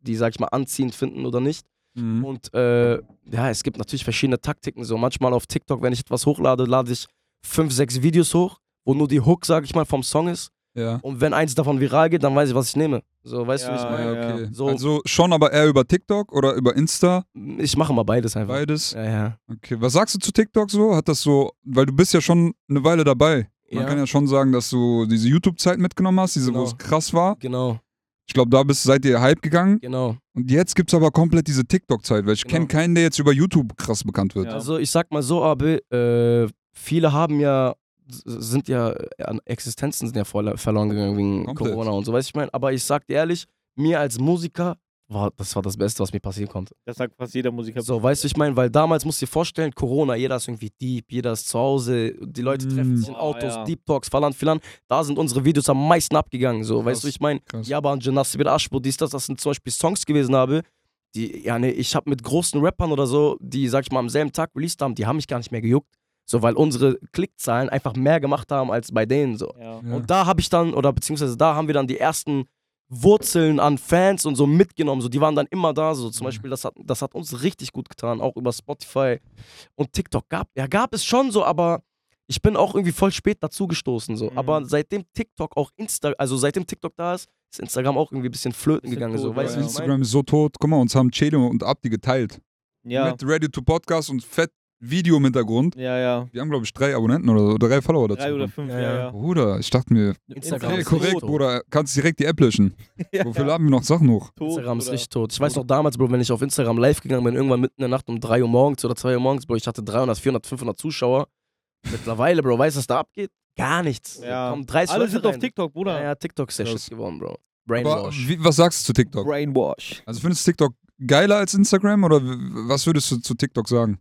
die, sag ich mal, anziehend finden oder nicht. Mhm. Und äh, ja, es gibt natürlich verschiedene Taktiken. So manchmal auf TikTok, wenn ich etwas hochlade, lade ich fünf, sechs Videos hoch, wo nur die Hook, sag ich mal, vom Song ist. Ja. Und wenn eins davon viral geht, dann weiß ich, was ich nehme. So, weißt du, wie ich Ja, meine? Ja, ja. okay. So- Also schon aber eher über TikTok oder über Insta? Ich mache mal beides einfach. Beides? Ja, ja. Okay. Was sagst du zu TikTok so? Hat das so, weil du bist ja schon eine Weile dabei. Man Ja. kann ja schon sagen, dass du diese YouTube-Zeit mitgenommen hast, diese, wo Genau. es krass war. Genau, Ich glaube, da bist, seid ihr Hype gegangen. genau. Und jetzt gibt es aber komplett diese TikTok-Zeit, weil ich Genau. kenne keinen, der jetzt über YouTube krass bekannt wird. Ja. Also ich sag mal so, aber äh, viele haben ja, sind ja, äh, an Existenzen sind ja voll, verloren gegangen wegen Komplett. Corona und so, weißt du, ich meine. Aber ich sag dir ehrlich, mir als Musiker, war, das war das Beste, was mir passieren konnte. Das sagt fast jeder Musiker. So, weißt du, ich meine, weil damals musst du dir vorstellen, Corona, jeder ist irgendwie deep, jeder ist zu Hause, die Leute Mm. treffen sich in Boah, Autos, ja. Deep Talks, Falan, Filan. Da sind unsere Videos am meisten abgegangen, so, weißt du, Krass. ich meine, Krass. Yaban, Janassi, Ashbo, dies, das, das sind zum Beispiel Songs gewesen habe, die, ja, nee, ich habe mit großen Rappern oder so, die, sag ich mal, am selben Tag released haben, die haben mich gar nicht mehr gejuckt. So, weil unsere Klickzahlen einfach mehr gemacht haben als bei denen, so. Ja. Ja. Und da habe ich dann, oder beziehungsweise da haben wir dann die ersten Wurzeln an Fans und so mitgenommen. So, die waren dann immer da. So, zum Mhm. Beispiel, das hat, das hat uns richtig gut getan, auch über Spotify und TikTok. Gab, ja, gab es schon so, aber ich bin auch irgendwie voll spät dazugestoßen. So. Mhm. Aber seitdem TikTok auch Insta, also seitdem TikTok da ist, ist Instagram auch irgendwie ein bisschen flöten gegangen. tot, so, weißt ja. Instagram ist so tot. Guck mal, uns haben Celo und Abdi geteilt. Ja. Mit Ready to Podcast und fett Video im Hintergrund. ja, ja. Wir haben, glaube ich, drei Abonnenten oder so, drei Follower dazu. Drei oder fünf, Ja, ja. Bruder, ich dachte mir, Instagram okay, korrekt, tot. Bruder, kannst direkt die App löschen. *laughs* Ja. Wofür laden wir noch Sachen hoch? Tot, Instagram ist richtig tot. Ich weiß noch damals, Bro, wenn ich auf Instagram live gegangen bin, irgendwann mitten in der Nacht um 3 Uhr morgens oder 2 Uhr morgens, Bro, ich hatte 300, 400, 500 Zuschauer. Mittlerweile, Bro, weißt du, was da abgeht? Gar nichts. Ja. Kommen 30 Alle sind auf rein. TikTok, Bruder. Ja, ja, TikTok ist der Krass. Shit geworden, Bro. Aber Brainwash. wie, was sagst du zu TikTok? Brainwash. Also findest du TikTok geiler als Instagram oder was würdest du zu TikTok sagen?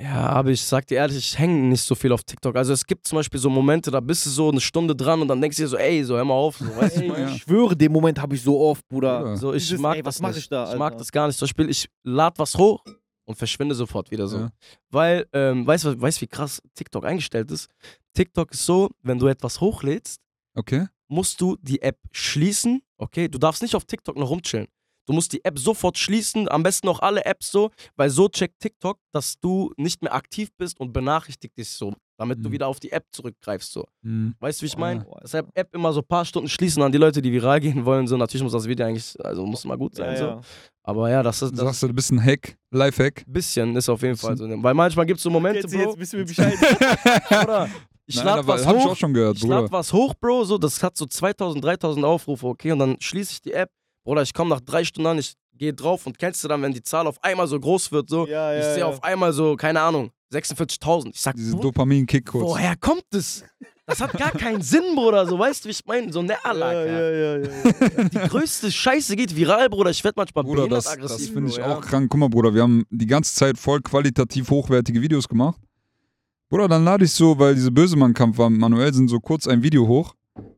Ja, aber ich sag dir ehrlich, ich hänge nicht so viel auf TikTok. Also es gibt zum Beispiel so Momente, da bist du so eine Stunde dran und dann denkst du dir so, ey, so hör mal auf. So, weißt du, Ey, ich meine? ja. ich schwöre, den Moment habe ich so oft, Bruder. Bruder. So, ich Dieses, mag ey, was das mach nicht. ich da, mag Alter? das gar nicht. Zum Beispiel, ich lade was hoch und verschwinde sofort wieder so. Ja. Weil, ähm, weißt du, weißt, wie krass TikTok eingestellt ist? TikTok ist so, wenn du etwas hochlädst, Okay. musst du die App schließen, okay? Du darfst nicht auf TikTok noch rumchillen. Du musst die App sofort schließen, am besten auch alle Apps so, weil so checkt TikTok, dass du nicht mehr aktiv bist und benachrichtigt dich so, damit du Mhm. wieder auf die App zurückgreifst so. Hm. Weißt du, wie ich meine? Boah, Deshalb App immer so ein paar Stunden schließen an die Leute, die viral gehen wollen. So, natürlich muss das Video eigentlich, also muss mal gut sein. Ja, So. ja. Aber ja, das ist das Sagst du, du bist ein Hack, Lifehack? bisschen ist auf jeden Fall so. Weil manchmal gibt es so Momente, Jetzt, Bro, jetzt wissen wir Bescheid. Bruder, ich Nein, was ich hoch, gehört, ich Bruder. was hoch, Bro, so, das hat so 2000, 3000 Aufrufe, okay, und dann schließe ich die App, Bruder, ich komme nach drei Stunden an, ich gehe drauf und kennst du dann, wenn die Zahl auf einmal so groß wird, so, ja, ja, ich sehe ja. auf einmal so, keine Ahnung, 46.000. Ich sag, Diese wo, Dopamin-Kick kurz. woher kommt das? Das hat gar keinen Sinn, Bruder, so, weißt du, wie ich meine? So eine ja, Anlage. ja, ja, ja, ja. Die größte Scheiße geht viral, Bruder, ich werd manchmal Bruder, das, aggressiv. das finde ich auch krank. Guck mal, Bruder, wir haben die ganze Zeit voll qualitativ hochwertige Videos gemacht. Bruder, dann lade ich so, weil diese Bösemann-Kampf war mit Manuel, sind so kurz ein Video hoch,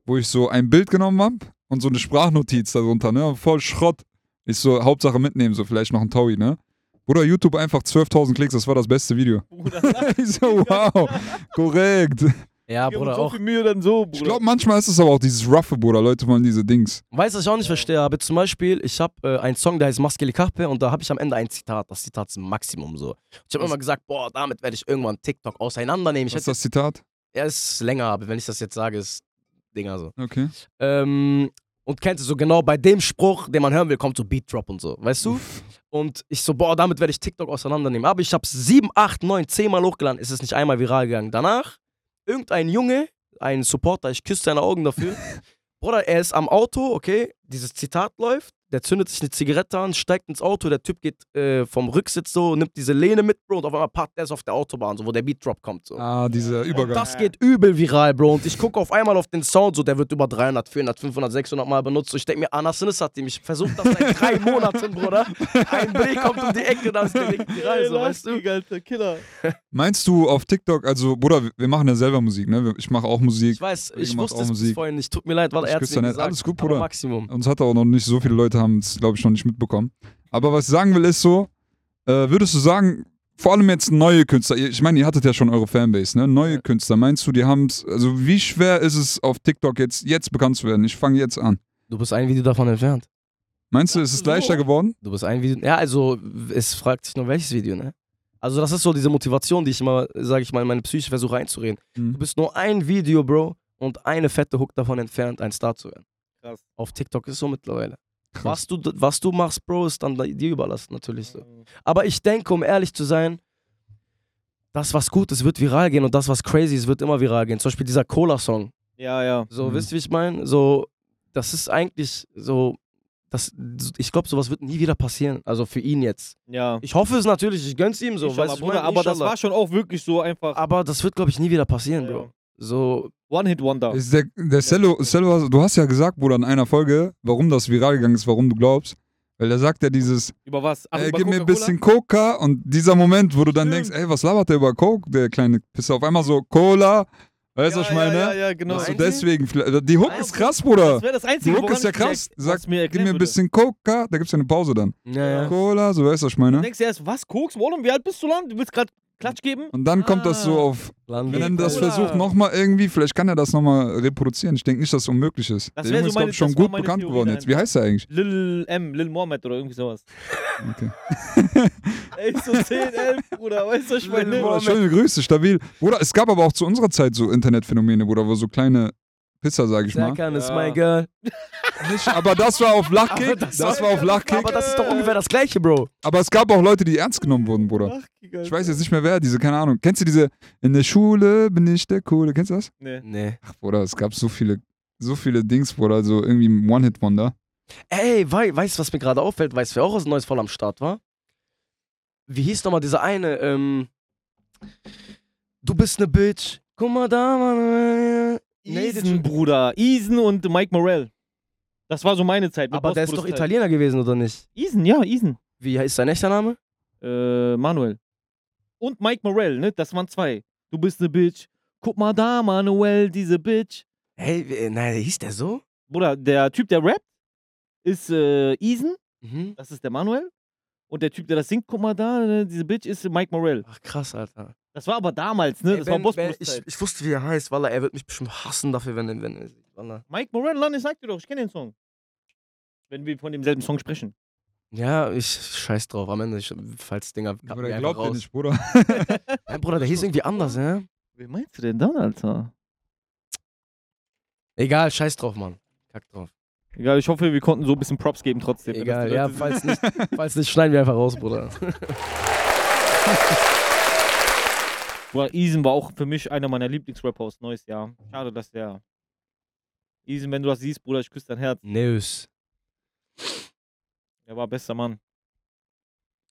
wo ich so ein Bild genommen habe und so eine Sprachnotiz darunter, ne? Voll Schrott. Ich so, Hauptsache mitnehmen, so vielleicht noch ein Taui, ne? Bruder, YouTube einfach 12.000 Klicks, das war das beste Video. Bruder, *laughs* ich so, wow, korrekt. Ja, Wir haben Bruder, so auch. viel Mühe dann so, Bruder. Ich glaube, manchmal ist es aber auch dieses Roughe, Bruder. Leute wollen diese Dings. Weißt du, was ich auch nicht verstehe? Aber zum Beispiel, ich habe äh, einen Song, der heißt Maskeli Kappe und da habe ich am Ende ein Zitat. Das Zitat ist ein Maximum so. Ich habe immer gesagt, boah, damit werde ich irgendwann TikTok auseinandernehmen. Ich Was ist das Zitat? er ist länger, aber wenn ich das jetzt sage, ist Dinger so. Okay. Ähm, und kennst du so genau bei dem Spruch, den man hören will, kommt so Beat Drop und so, weißt du? Uff. Und ich so, boah, damit werde ich TikTok auseinandernehmen. Aber ich habe sieben, acht, neun, zehn Mal hochgeladen, ist es nicht einmal viral gegangen. Danach, irgendein Junge, ein Supporter, ich küsse seine Augen dafür. *laughs* Bruder, er ist am Auto, okay, dieses Zitat läuft, der zündet sich eine Zigarette an, steigt ins Auto, der Typ geht äh, vom Rücksitz so, nimmt diese Lehne mit, Bro, und auf einmal parkt der ist auf der Autobahn, so, wo der Beat Drop kommt. So. Ah, dieser Und Übergang. das geht übel viral, Bro. Und ich gucke auf einmal auf den Sound, so der wird über 300, 400, 500, 600 Mal benutzt. Und ich denke mir, Anna Sinis hat ihm. Ich versuche das seit drei *laughs* Monaten, Bruder. Ein Blick kommt um die Ecke, das ist direkt viral, so, weißt du? Alter, Killer. *laughs* Meinst du auf TikTok, also, Bruder, wir machen ja selber Musik, ne? Ich mache auch Musik. Ich weiß, Ich wusste auch es vorhin nicht. Tut mir leid, weil Ich er hat gesagt. Alles gut, Bruder. Maximum. Uns hat auch noch nicht so viele Leute haben es, glaube ich, noch nicht mitbekommen. Aber was ich sagen will, ist so, äh, würdest du sagen, vor allem jetzt neue Künstler, ich meine, ihr hattet ja schon eure Fanbase, ne? Neue Ja. Künstler, meinst du, die haben es, also wie schwer ist es auf TikTok jetzt, jetzt bekannt zu werden? Ich fange jetzt an. Du bist ein Video davon entfernt. Meinst du, ist es leichter geworden? Du bist ein Video. Ja, also, es fragt sich nur, welches Video, ne? Also, das ist so diese Motivation, die ich immer, sage ich mal, in meine Psyche versuche einzureden. Mhm. Du bist nur ein Video, Bro, und eine fette Hook davon entfernt, ein Star zu werden. Krass. Auf TikTok ist so mittlerweile. Was du, was du machst, Bro, ist dann dir überlassen, natürlich so. Aber ich denke, um ehrlich zu sein, das, was gut ist, wird viral gehen und das, was crazy ist, wird immer viral gehen. Zum Beispiel dieser Cola-Song. Ja, ja. So, Mhm. wisst ihr, wie ich meine? So, das ist eigentlich so, das, ich glaube, sowas wird nie wieder passieren. Also für ihn jetzt. Ja. Ich hoffe es natürlich, ich gönn's ihm so, weißt du, Bruder, aber das war schon auch wirklich so einfach. Aber das wird, glaube ich, nie wieder passieren, Ja. Bro. So, One-Hit-Wonder. Der, der Cello, Cello, du hast ja gesagt, Bruder, in einer Folge, warum das viral gegangen ist, warum du glaubst. Weil er sagt ja dieses, Über was? Ach, ey, über gib mir ein bisschen Coca und dieser Moment, wo du dann Stimmt. denkst, ey, was labert der über Coke, der kleine Pisser, auf einmal so Cola, weißt du, was ich meine? Ja, ja, ja, genau. Also Meinen Sie? deswegen, die Hook ist krass, Bruder. Das wäre das Die Einzige, Hook woran ist ja krass. Sag, mir gib mir ein bisschen Coca, da gibt's ja eine Pause dann. ja, ja. Cola, so weißt du, was ich Du meine? denkst dir erst, was, Koks? Warum? Wie alt bist du lang? Du willst gerade Klatsch geben? Und dann kommt das so Ah. auf, Land- wenn er das versucht nochmal irgendwie, vielleicht kann er das nochmal reproduzieren. Ich denke nicht, dass es unmöglich ist. Das der Junge so ist, glaube ich, schon gut bekannt Theorie geworden jetzt. Wie heißt er eigentlich? Lil M, Lil Mohammed oder irgendwie sowas. Okay. *laughs* Ey, so 10, 11, Bruder, weißt du, was ich meine? Schöne Grüße, stabil. Bruder, es gab aber auch zu unserer Zeit so Internetphänomene, Bruder, wo so kleine Pisser, sag ich mal. Serkan ist Ja. my girl. Nicht, aber das war auf Lachkick. Aber Das, das war auf Lachkick. Aber das ist doch ungefähr das gleiche, Bro. Aber es gab auch Leute, die ernst genommen wurden, Bruder. Ich weiß jetzt nicht mehr wer, diese, keine Ahnung. Kennst du diese, in der Schule bin ich der Coole, kennst du das? Nee. Nee. Ach, Bruder, es gab so viele, so viele Dings, Bruder, so irgendwie ein One-Hit-Wonder. Ey, wei weißt du, was mir gerade auffällt? Weißt du, wer auch was Neues voll am Start war? Wie hieß nochmal dieser eine, ähm. Du bist ne Bitch. Guck mal da, Mann. Eason, Bruder. Eason und Mike Morell. Das war so meine Zeit. Aber der ist doch. Italiener gewesen, oder nicht? Eason, ja, Eason. Wie heißt sein echter Name? Äh, Manuel. Und Mike Morell, ne? Das waren zwei. Du bist ne Bitch. Guck mal da, Manuel, diese Bitch. Hey, wie- nein, hieß der so? Bruder, der Typ, der rappt, ist äh, Eason. Mhm. Das ist der Manuel. Und der Typ, der das singt, guck mal da, ne, diese Bitch, ist Mike Morell. Ach krass, Alter. Das war aber damals, ne? Ey, Das wenn, war wenn, ich, ich wusste, wie er heißt, weil er wird mich bestimmt hassen dafür, wenn er. Wenn. Mike Lanne, ich sag dir doch, ich kenne den Song. Wenn wir von demselben Song sprechen. Ja, ich scheiß drauf. Am Ende, ich, falls Dinger. Bruder, einfach glaubt raus. nicht, Bruder. *laughs* Nein, Bruder, der hieß irgendwie anders, ja? Wen meinst du denn dann, Alter? Egal, scheiß drauf, Mann. Kack drauf. Egal, ich hoffe, wir konnten so ein bisschen Props geben trotzdem. Egal, ja, falls nicht, falls nicht, schneiden wir einfach raus, Bruder. *laughs* Bruder, Eason war auch für mich einer meiner Lieblingsrapper aus Neues Jahr. Schade, dass der. Eason, wenn du das siehst, Bruder, ich küsse dein Herz. News. Er war bester Mann.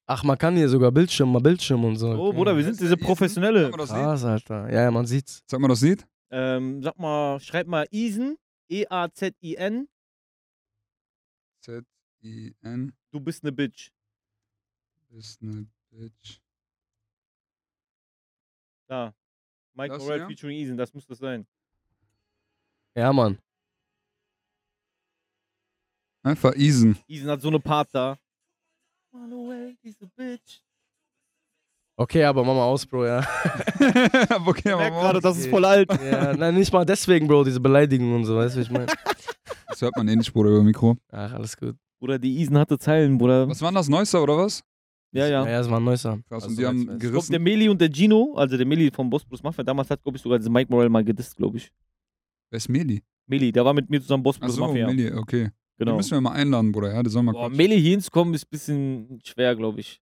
Ach, man kann hier sogar Bildschirm, mal Bildschirm und so. Oh, Okay. Bruder, wir sind du, diese? Professionelle. Sag mal das Lied. Krass, Alter. Ja, ja, man sieht's. Sag mal das Lied. Ähm, sag mal, schreib mal E E-A-Z-I-N, Z-I-N du bist ne Bitch. ist ne Bitch. Da. Mike Das Morell hier? featuring Eason, das muss das sein. Ja, Mann. Einfach Eason. Eason hat so eine Part da. Manuel, diese Bitch. Okay, aber mach mal aus, Bro, ja. *laughs* okay, Ich merk aber gerade, das ist voll alt. ja nein, nicht mal deswegen, Bro, diese Beleidigung und so, weißt du, wie ich meine? das hört man eh nicht, Bruder, über Mikro. Ach, alles gut. Bruder, die Isen hatte Zeilen, Bruder. Was war denn das, Neusser oder was? Ja, ja. Ja, das war ein Neusser. Krass, Also, und die haben weiß ich. Ich glaube, gerissen. der Meli und der Gino, also der Meli vom Boss Plus Mafia, damals hat, glaube ich, sogar Mike Morell mal gedisst, glaube ich. Wer ist Meli? Meli, der war mit mir zusammen Boss Plus Achso, Mafia. Meli, okay. Den Genau. müssen wir mal einladen, Bruder, ja, der soll mal Boah. Meli hier hinzukommen ist ein bisschen schwer, glaube ich.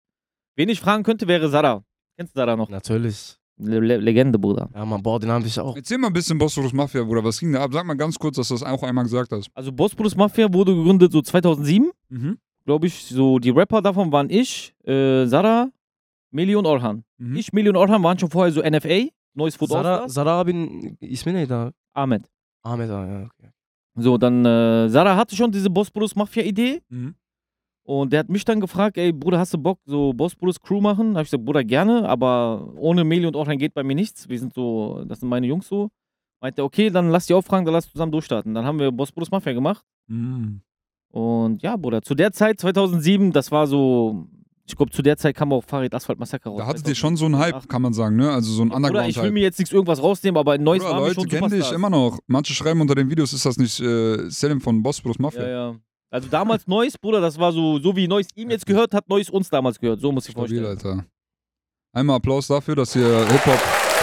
Wen ich fragen könnte, wäre Sada. Kennst du Sada noch? Natürlich. Le Le Legende, Bruder. Ja, man, boah, den habe ich auch. Erzähl mal ein bisschen Bosporus Mafia, Bruder, was ging da ab? Sag mal ganz kurz, dass du das auch einmal gesagt hast. Also Boss Plus Mafia wurde gegründet so 2007, Mhm. Glaube ich. So die Rapper davon waren ich, äh, Sada, Meli und Orhan. Mhm. Ich, Meli und Orhan waren schon vorher so NFA, Neues Food Zara, Allstars. Zara bin Ismine da. Ahmed. Ahmed, ah, ja, okay. So, dann äh, Sada hatte schon diese Boss Plus Mafia Idee Mhm. und der hat mich dann gefragt, ey Bruder, hast du Bock so Boss Plus Crew machen? Da hab ich gesagt, Bruder, gerne, aber ohne Meli und Orhan geht bei mir nichts. Wir sind so, das sind meine Jungs so. Meinte, er, okay, dann lass die auffragen, dann lass zusammen durchstarten. Dann haben wir Boss Plus Mafia gemacht. Mhm. Und ja, Bruder, zu der Zeit, 2007, das war so, ich glaube, zu der Zeit kam auch Farid Asphalt Massaker raus. Da hattet ihr schon so einen 2008. Hype, kann man sagen, ne? Also so ein Bruder, ich will mir jetzt nichts irgendwas rausnehmen, aber in Neues wir Leute schon kennen dich immer noch. Manche schreiben unter den Videos, ist das nicht äh, Selim von Bosporus Mafia? Ja, ja. Also damals Neues, Bruder, das war so, so wie Neues ihm jetzt gehört hat, Neues uns damals gehört. So muss ich Stabil, vorstellen. Alter. Einmal Applaus dafür, dass ihr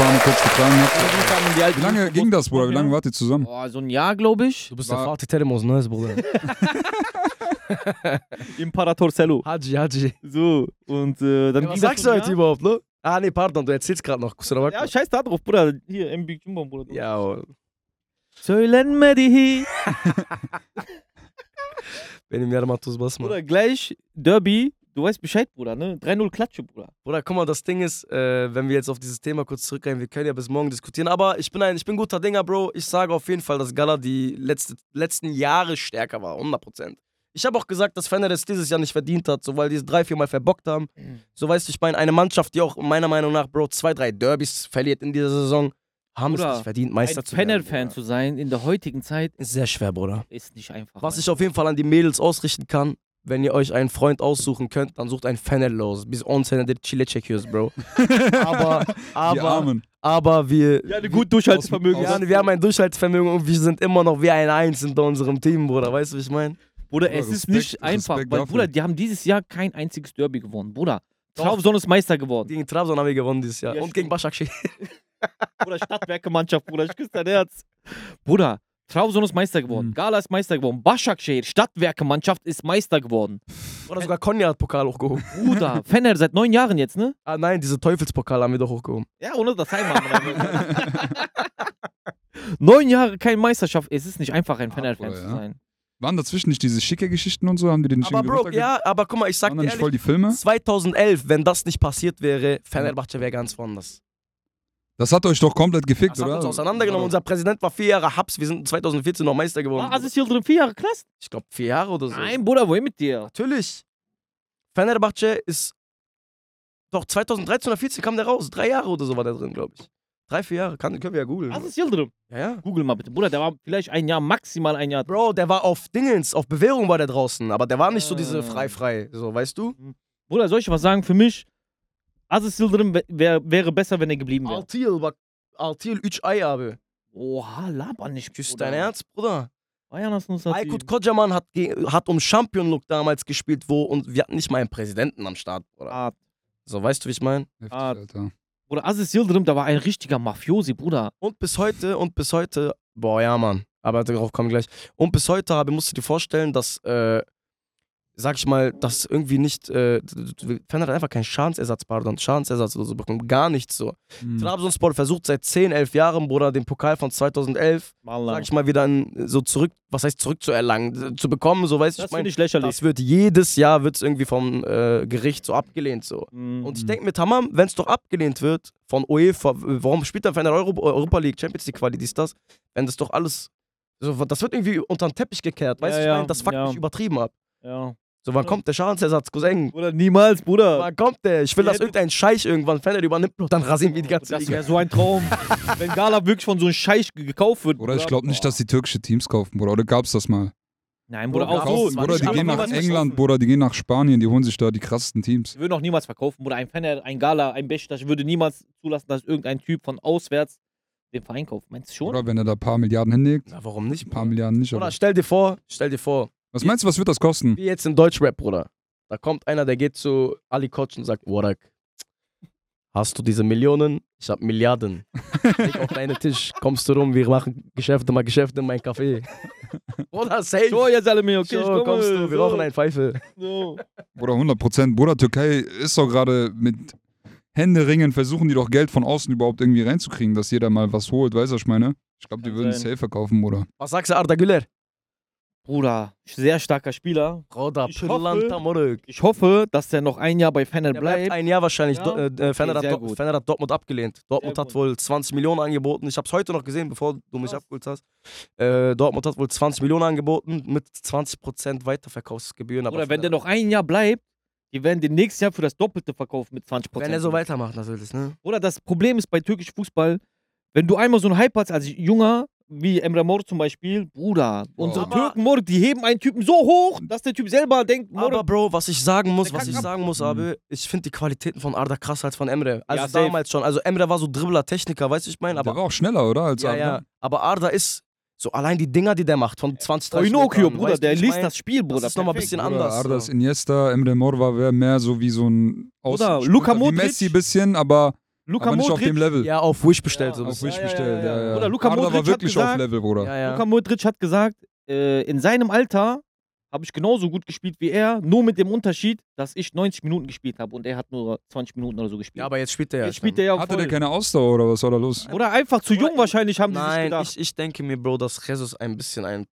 Hip-Hop-Fahne kurz getragen habt. Wie lange ging das, Bruder? Wie lange wart ihr zusammen? Boah, so ein Jahr, glaube ich. Du bist War- der Fatih Telemos Neues, Bruder. *laughs* Imperator Cello. Haji, Haji. So, und äh, dann Ja, was sagst du heute überhaupt, ne? Ah, nee, pardon, du erzählst gerade noch. Jahr. Ja, scheiß da drauf, Bruder. Hier, MB Jumbo, Bruder. Ja, oh. Söylenme die. benim yarım tuz basma. Bruder, gleich Derby. Du weißt Bescheid, Bruder, ne? 3-0 Klatsche, Bruder. Bruder, guck mal, das Ding ist, äh, wenn wir jetzt auf dieses Thema kurz zurückgehen, wir können ja bis morgen diskutieren, aber ich bin ein, ich bin guter Dinger, Bro. Ich sage auf jeden Fall, dass Gala die letzte, letzten Jahre stärker war, 100%. Ich habe auch gesagt, dass Fener es dieses Jahr nicht verdient hat, so weil die es drei, vier Mal verbockt haben. So weißt du, ich meine, eine Mannschaft, die auch meiner Meinung nach, Bro, zwei, drei Derbys verliert in dieser Saison, haben Bruder, es nicht verdient, Meister Ein zu werden. Fener-Fan zu sein in der heutigen Zeit Ist sehr schwer, Bruder. ist nicht einfach. Was Mann. ich auf jeden Fall an die Mädels ausrichten kann, wenn ihr euch einen Freund aussuchen könnt, dann sucht einen Fener los. Biz 10 senedir çile çekiyoruz, Bro. *laughs* aber, aber, aber wir, Ja, eine gut Durchhaltevermögen. ja, wir haben ein Durchhaltevermögen und wir sind immer noch wie ein Eins hinter unserem Team, Bruder. Weißt du, wie ich meine? Bruder, es ist Respekt- nicht einfach, Respekt weil, dafür. Bruder, die haben dieses Jahr kein einziges Derby gewonnen. Bruder. Trabzon ist Meister geworden. Gegen Trabzon haben wir gewonnen dieses Jahr. Ja, und gegen Başakşehir. Bruder, Stadtwerke-Mannschaft, Bruder, ich küsse dein Herz. Bruder, Trabzon ist Meister geworden. Mhm. Gala ist Meister geworden. Başakşehir, Stadtwerke-Mannschaft ist Meister geworden. Oder sogar Konya hat Pokal hochgehoben. *laughs* Bruder, Fener seit neun Jahren jetzt, ne? Ah nein, diese Teufelspokal haben wir doch hochgehoben. Ja, ohne das Heimat. *laughs* neun Jahre keine Meisterschaft. Es ist nicht einfach, ein Fener-Fan Bruder, zu sein. Waren dazwischen nicht diese schicke Geschichten und so? Haben die den nicht Aber irgendwie Bro, ja, aber guck mal, ich sag dir nicht voll ehrlich, die Filme? 2011, wenn das nicht passiert wäre, Fenerbahce wäre ganz woanders. Das hat euch doch komplett gefickt, Das hat oder? uns auseinandergenommen. Unser Präsident war vier Jahre Haps. Wir sind 2014 noch Meister geworden. War Aziz Yıldırım vier Jahre Knast? ich glaube, vier Jahre oder so. Nein, Bruder, wohin mit dir? Natürlich. Fenerbahce ist. Doch, 2013 oder 14 kam der raus. Drei Jahre oder so war der drin, glaube ich. Drei, vier Jahre. Kann, können wir ja googeln. Aziz Yıldırım. Ja, ja. Google mal bitte. Bruder, der war vielleicht ein Jahr, maximal ein Jahr. Bro, der war auf Dingens, auf Bewährung war der draußen. Aber der war nicht so diese Ah. frei-frei. So, weißt du? Bruder, soll ich was sagen? Für mich, Aziz Yıldırım wär, wär, wäre besser, wenn er geblieben wäre. Altil war. Altil 3 ay abi. Oha, laber nicht. Küsst Bruder. dein Herz, Bruder. Uns erzählt. Aykut Kocaman hat, hat um Champion Look damals gespielt, wo und wir hatten nicht mal einen Präsidenten am Start, Bruder. Ah, So, weißt du, wie ich meine? Heftig, Ah. Alter. Bruder, Aziz Yıldırım, der war ein richtiger Mafiosi, Bruder. Und bis heute, und bis heute, boah, ja, Mann, aber darauf kommen wir gleich. Und bis heute habe, musst du dir vorstellen, dass, äh, sag ich mal, dass irgendwie nicht, äh, Fan hat einfach keinen Schadensersatz, pardon, Schadensersatz oder so bekommen, gar nichts so. Mhm. Trabzonspor versucht seit 10, 11 Jahren, Bruder, den Pokal von 2011, Wallah. sag ich mal, wieder in, so zurück, was heißt zurückzuerlangen, zu bekommen, so Das ich meine, finde ich lächerlich. das wird jedes Jahr wird's irgendwie vom äh, Gericht so abgelehnt, so. Mhm. Und ich denke mir, Tamam, wenn es doch abgelehnt wird von UEFA, warum spielt er für eine Euro Europa League, Champions League Quali, dies, das? Wenn das doch alles, so, das wird irgendwie unter den Teppich gekehrt, weißt Ja, du, ich ja, meine, das fuckt ja. mich übertrieben ab. ja. So, wann kommt der Schadensersatz, Cousin? Bruder, niemals, Bruder. Wann kommt der? Ich will, dass irgendein Scheich irgendwann Fan übernimmt und dann rasieren wir die ganze Das wäre so ein Traum. *laughs* Wenn Gala wirklich von so einem Scheich ge- gekauft wird. Oder ich glaube nicht, dass die türkische Teams kaufen, Bruder. Oder gab's das mal? Nein, Bruder, Bruder, auch so. Bruder, Ich die gehen nach England. Bruder, die gehen nach Spanien, die holen sich da die krassesten Teams. Ich würde auch niemals verkaufen. Bruder, ein Fener, ein Gala, ein Beşiktaş würde niemals zulassen, dass irgendein Typ von auswärts den Verein kauft. Meinst du schon? Oder wenn er da ein paar Milliarden hinlegt, Na, warum nicht? ein paar? Milliarden nicht. Aber. stell dir vor, stell dir vor, Was meinst du, was wird das kosten? wie jetzt in Deutschrap, Bruder. Da kommt einer, der geht zu Ali Koç und sagt, Warak, hast du diese Millionen? Ich hab Milliarden. *laughs* Leg auf deinen Tisch, kommst du rum, wir machen Geschäfte, mal Geschäfte in mein Café. *laughs* Bruder, safe. So, jetzt alle mir, okay, So, ich komme. kommst du, wir so, rauchen eine Pfeife. So. Bruder, 100 Prozent. Bruder, Türkei ist doch gerade mit Händeringen, versuchen die doch Geld von außen überhaupt irgendwie reinzukriegen, dass jeder mal was holt. Weißt du, was ich meine? Ich glaube, die Kann würden sein. safe verkaufen, Bruder. Was sagst du, Arda Güler? Bruder, sehr starker Spieler. Bruder, Ich Moruk. Ich hoffe, dass der noch ein Jahr bei Fener bleibt ein Jahr wahrscheinlich. Ja? Do, äh, äh, Fener, hat, Do-. Fener hat Dortmund abgelehnt. Dortmund Sehr hat wohl 20 Millionen angeboten. Ich habe es heute noch gesehen, bevor du mich abgeholt hast. Äh, Dortmund hat wohl 20 Millionen angeboten mit 20% Weiterverkaufsgebühren. Oder wenn der noch ein Jahr bleibt, die werden den nächsten Jahr für das Doppelte verkaufen mit 20% Wenn er so weitermacht, natürlich. Ne? Oder das Problem ist bei türkischem Fußball, wenn du einmal so einen Hype hast als Junger, wie Emre Mor zum Beispiel, Bruder, unsere Aber- Türken, Mor, die heben einen Typen so hoch, dass der Typ selber denkt, Mor, Aber Bro, was ich sagen muss, was ich ab- sagen muss, Mhm. Abe, ich finde die Qualitäten von Arda krasser als von Emre. Also Ja, damals schon. Also Emre war so Dribbler, Techniker, weißt du, ich meine? der Aber war auch schneller, oder? Als ja, Arda? ja. Aber Arda ist so allein die Dinger, die der macht von 20, 30 Pinocchio, Metern, Bruder, weißt der liest mein? das Spiel, Bruder. ist noch mal ein bisschen Bruder, anders, Arda ist so. Iniesta, Emre Mor war mehr so wie so ein Bruder, Außensprinter, Luka wie Modric. Messi bisschen, aber, Luka aber nicht auf Modric, dem Level. Ja, auf Wish bestellt. Ja, auf auf. Wish Ja, bestellt, ja, ja. Oder Luka Arda Modric war hat wirklich auf gesagt- Level, Bruder. Ja, ja. Luka Modric hat gesagt, äh, in seinem Alter habe ich genauso gut gespielt wie er, nur mit dem Unterschied, dass ich 90 Minuten gespielt habe und er hat nur 20 Minuten oder so gespielt. ja, aber jetzt spielt er ja. Jetzt spielt er ja Hatte voll. der keine Ausdauer oder was war da los? Oder einfach zu jung wahrscheinlich, haben die sich Nein, gedacht. ich, ich denke mir, Bro, dass Jesus ein bisschen ein.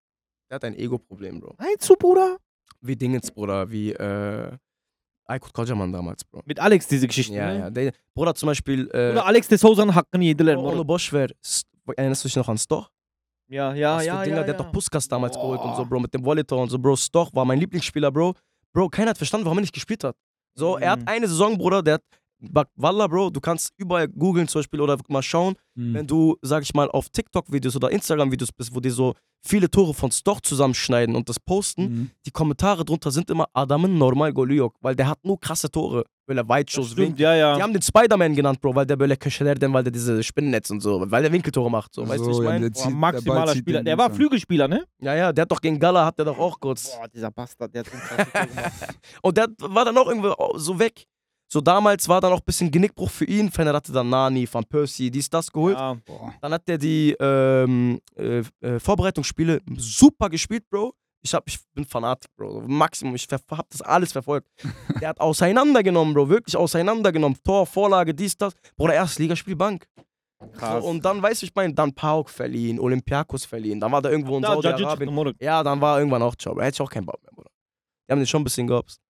Der hat ein Ego-Problem, Bro. Meinst du, Bruder? Wie Dingens, Bruder, wie äh, Aykut Kocaman damals, Bro. Mit Alex diese Geschichte, Ja, ne? ja. Der, Bruder, zum Beispiel. Äh, Oder Alex de Souza'nın hakkını yediler. Bro, Moruk. Bosch wäre. Erinnerst du dich noch an Stoch? Ja, ja, Was für ja, Dinger, ja, der hat ja. doch Puskas damals Boah. geholt und so, Bro, mit dem Volitor und so, Bro. Stoch war mein Lieblingsspieler, Bro. Bro, keiner hat verstanden, warum er nicht gespielt hat. So, er hat Mhm. eine Saison, Bruder, der hat. Wallah, Bro, du kannst überall googeln zum Beispiel oder mal schauen, Hm. wenn du, sag ich mal, auf TikTok-Videos oder Instagram-Videos bist, wo die so viele Tore von Stoch zusammenschneiden und das posten, Mhm. die Kommentare drunter sind immer Adam'ın normal golü yok, weil der hat nur krasse Tore. Böyle Das Weitschuss, stimmt, Winkel. ja, ja. Die haben den Spider-Man genannt, Bro, weil der böyle köşelerden, weil der diese Spinnennetz und so, weil der Winkeltore macht, so, weißt du, ich So, ja, meine? der der Ball maximaler zieht Spieler. Der war. Flügelspieler, ne? Ja, ja, der hat doch gegen Gala, hat der doch auch kurz. Boah, dieser Bastard, der hat so. *laughs* Und der war dann auch irgendwie so weg. So damals war dann auch ein bisschen Genickbruch für ihn. Fener hatte dann Nani, Van Persie, dies, das geholt. ja. Dann hat er die ähm, äh, äh, Vorbereitungsspiele super gespielt, Bro. Ich, hab, ich bin Fanatik, Bro. Maximum, ich hab das alles verfolgt. *laughs* der hat auseinandergenommen, Bro. Wirklich auseinandergenommen. Tor, Vorlage, dies, das. Bruder, Erstligaspiel Bank. Krass. So, und dann, weißt du, ich meine, dann Pauk verliehen, Olympiakos verliehen. Dann war der irgendwo in Da, Saudi-Arabien. Ja, dann war irgendwann auch. Bro. Hätte ich auch keinen Bock mehr, Bruder. Die haben den schon ein bisschen gehabt.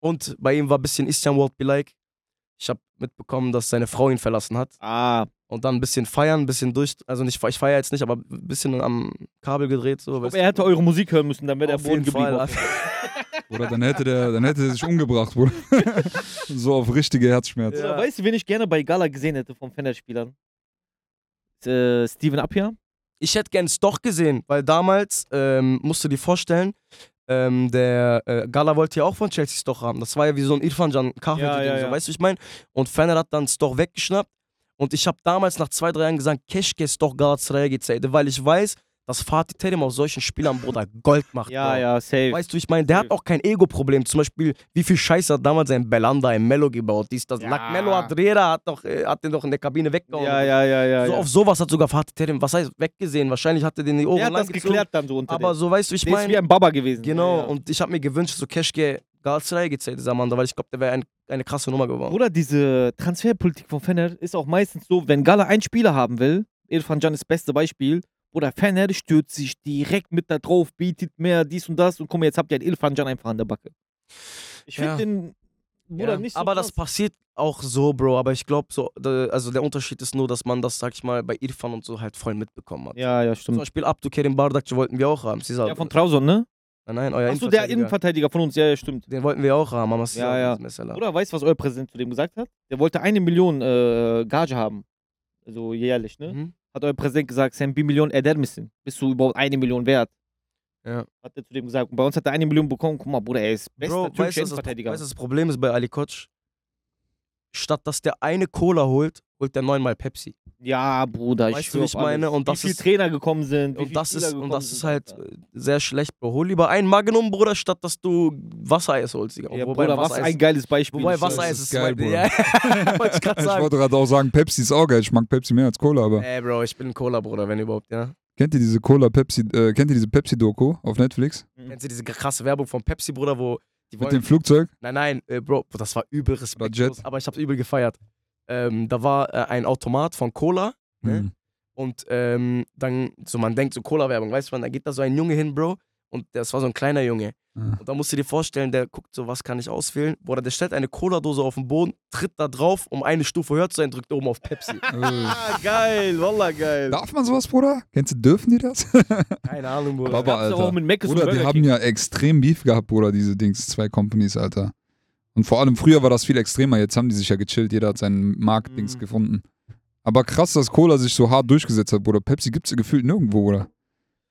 Und bei ihm war ein bisschen Istian World be like. Ich habe mitbekommen, dass seine Frau ihn verlassen hat. Ah, Und dann ein bisschen feiern, ein bisschen durch. Also nicht, ich feiere jetzt nicht, aber ein bisschen am Kabel gedreht. So, aber er hätte eure Musik hören müssen, dann wäre der Boden geblieben. Fall. *laughs* Bruder, dann hätte der, dann hätte er sich umgebracht, Bruder. *laughs* so auf richtige Herzschmerz. Oder Ja. weißt du, wen ich gerne bei Gala gesehen hätte von Fener-Spielern? Äh, Steven Appiah. Ich hätte gern Stoch gesehen, weil damals, ähm, musst du dir vorstellen, ähm, der äh, Gala wollte ja auch von Chelsea Stoch haben. Das war ja wie so ein Irfan Can Kahve, Ja, ja, so, ja. weißt du, ich meine? Und Fener hat dann Stoch weggeschnappt. Und ich habe damals nach zwei, drei Jahren gesagt, Keşke Stoch Galatasaray'a gitseydi, weil ich weiß, dass Fatih Terim aus solchen Spielern, Bruder, Gold macht. Ja, Bro. ja, safe. Weißt du, ich meine, der hat auch kein Ego-Problem. Zum Beispiel, wie viel Scheiße hat damals ein Belanda im Mello gebaut? Dies, das. Ja. Lack Mello Adrera hat, doch, äh, hat den doch in der Kabine weggehauen. ja, ja, ja, ja. so ja. auf sowas hat sogar Fatih Terim, was heißt weggesehen? Wahrscheinlich hat er den die Ohren Der hat das geklärt dann so unter Aber so, weißt du, ich Der ist wie meine, ein Baba gewesen. genau. Ja. Und ich habe mir gewünscht, so Keşke Galatasaray gezählt, dieser Mann, weil ich glaube, der wäre ein, eine krasse Nummer geworden. Bruder, diese Transferpolitik von Fener ist auch meistens so, wenn Gala einen Spieler haben will, Irfan Can ist das beste Beispiel, Bruder, Fener stürzt sich direkt mit da drauf, bietet mehr, dies und das und guck mal, jetzt habt ihr einen Irfan Can einfach an der Backe. Ich finde Ja. den, Bruder, Ja, nicht so aber krass. das passiert auch so, Bro. Aber ich glaube, so, also der Unterschied ist nur, dass man das, sag ich mal, bei Irfan und so halt voll mitbekommen hat. Ja, ja, Zum stimmt. Beispiel Abdukerim Bardakci wollten wir auch haben. Sie Ja, von Trauson, ne? nein, nein, euer Achso, der Innenverteidiger. Von uns, ja, ja, stimmt. Den wollten wir auch haben, aber Ja, ja. Oder weißt du, was euer Präsident zu dem gesagt hat? Der wollte eine Million äh, Gage haben. Also jährlich, ne? Mhm. Hat euer Präsident gesagt, sen bir milyon eder misin? Bist du überhaupt eine Million wert? Ja. Hat er zu dem gesagt. Und bei uns hat er eine Million bekommen. Guck mal, Bruder, er ist bester Bro, weißt türkischer das, Innenverteidiger. weißt, du, das Problem ist bei Ali Koç? Statt dass der eine Cola holt, holt der neunmal Pepsi. Ja, Bruder, ich Weißt du, schwör wie ich meine? Und das wie viele ist- Trainer gekommen sind. wie Und viele das Spieler ist, und das ist halt Alter. äh, sehr schlecht, Bro. Hol lieber ein Magnum, Bruder, statt dass du Wassereis holst, Digga. Ja, Wobei Bruder, was Wassereis- ein geiles Beispiel. Wobei ist, Wassereis ist, ist geil, mein- Bruder. Ja, *laughs* wollte ich Ich wollte gerade auch sagen, Pepsi ist auch geil. Ich mag Pepsi mehr als Cola, aber. Ey, Bro, ich bin ein Cola-Bruder, wenn überhaupt, ja. Kennt ihr diese Cola Pepsi, äh, kennt ihr diese Pepsi-Doku auf Netflix? Kennst du diese krasse Werbung von Pepsi, Bruder, wo Mit dem Flugzeug? Nein, nein, äh, Bro, das war übel respektlos, aber ich hab's übel gefeiert. Ähm, da war äh, ein Automat von Cola Ne? Mhm. und ähm, dann, so man denkt, so Cola-Werbung, weißt du, da geht da so ein Junge hin, Bro, und das war so ein kleiner Junge. Ah. Und da musst du dir vorstellen, der guckt so, was kann ich auswählen? Bruder, der stellt eine Cola-Dose auf den Boden, tritt da drauf, um eine Stufe höher zu sein, drückt oben auf Pepsi. *laughs* Äh, Ah, geil, wallah, geil. Darf man sowas, Bruder? Kennst du, dürfen die das? *laughs* Keine Ahnung, Bruder. Baba, Alter. auch mit und Bruder, die haben ja extrem Beef gehabt, Bruder, diese Dings, zwei Companies, Alter. Und vor allem früher war das viel extremer, jetzt haben die sich ja gechillt, jeder hat seinen Marktdings Mhm. gefunden. Aber krass, dass Cola sich so hart durchgesetzt hat, Bruder. Pepsi gibt's ja gefühlt nirgendwo, Bruder.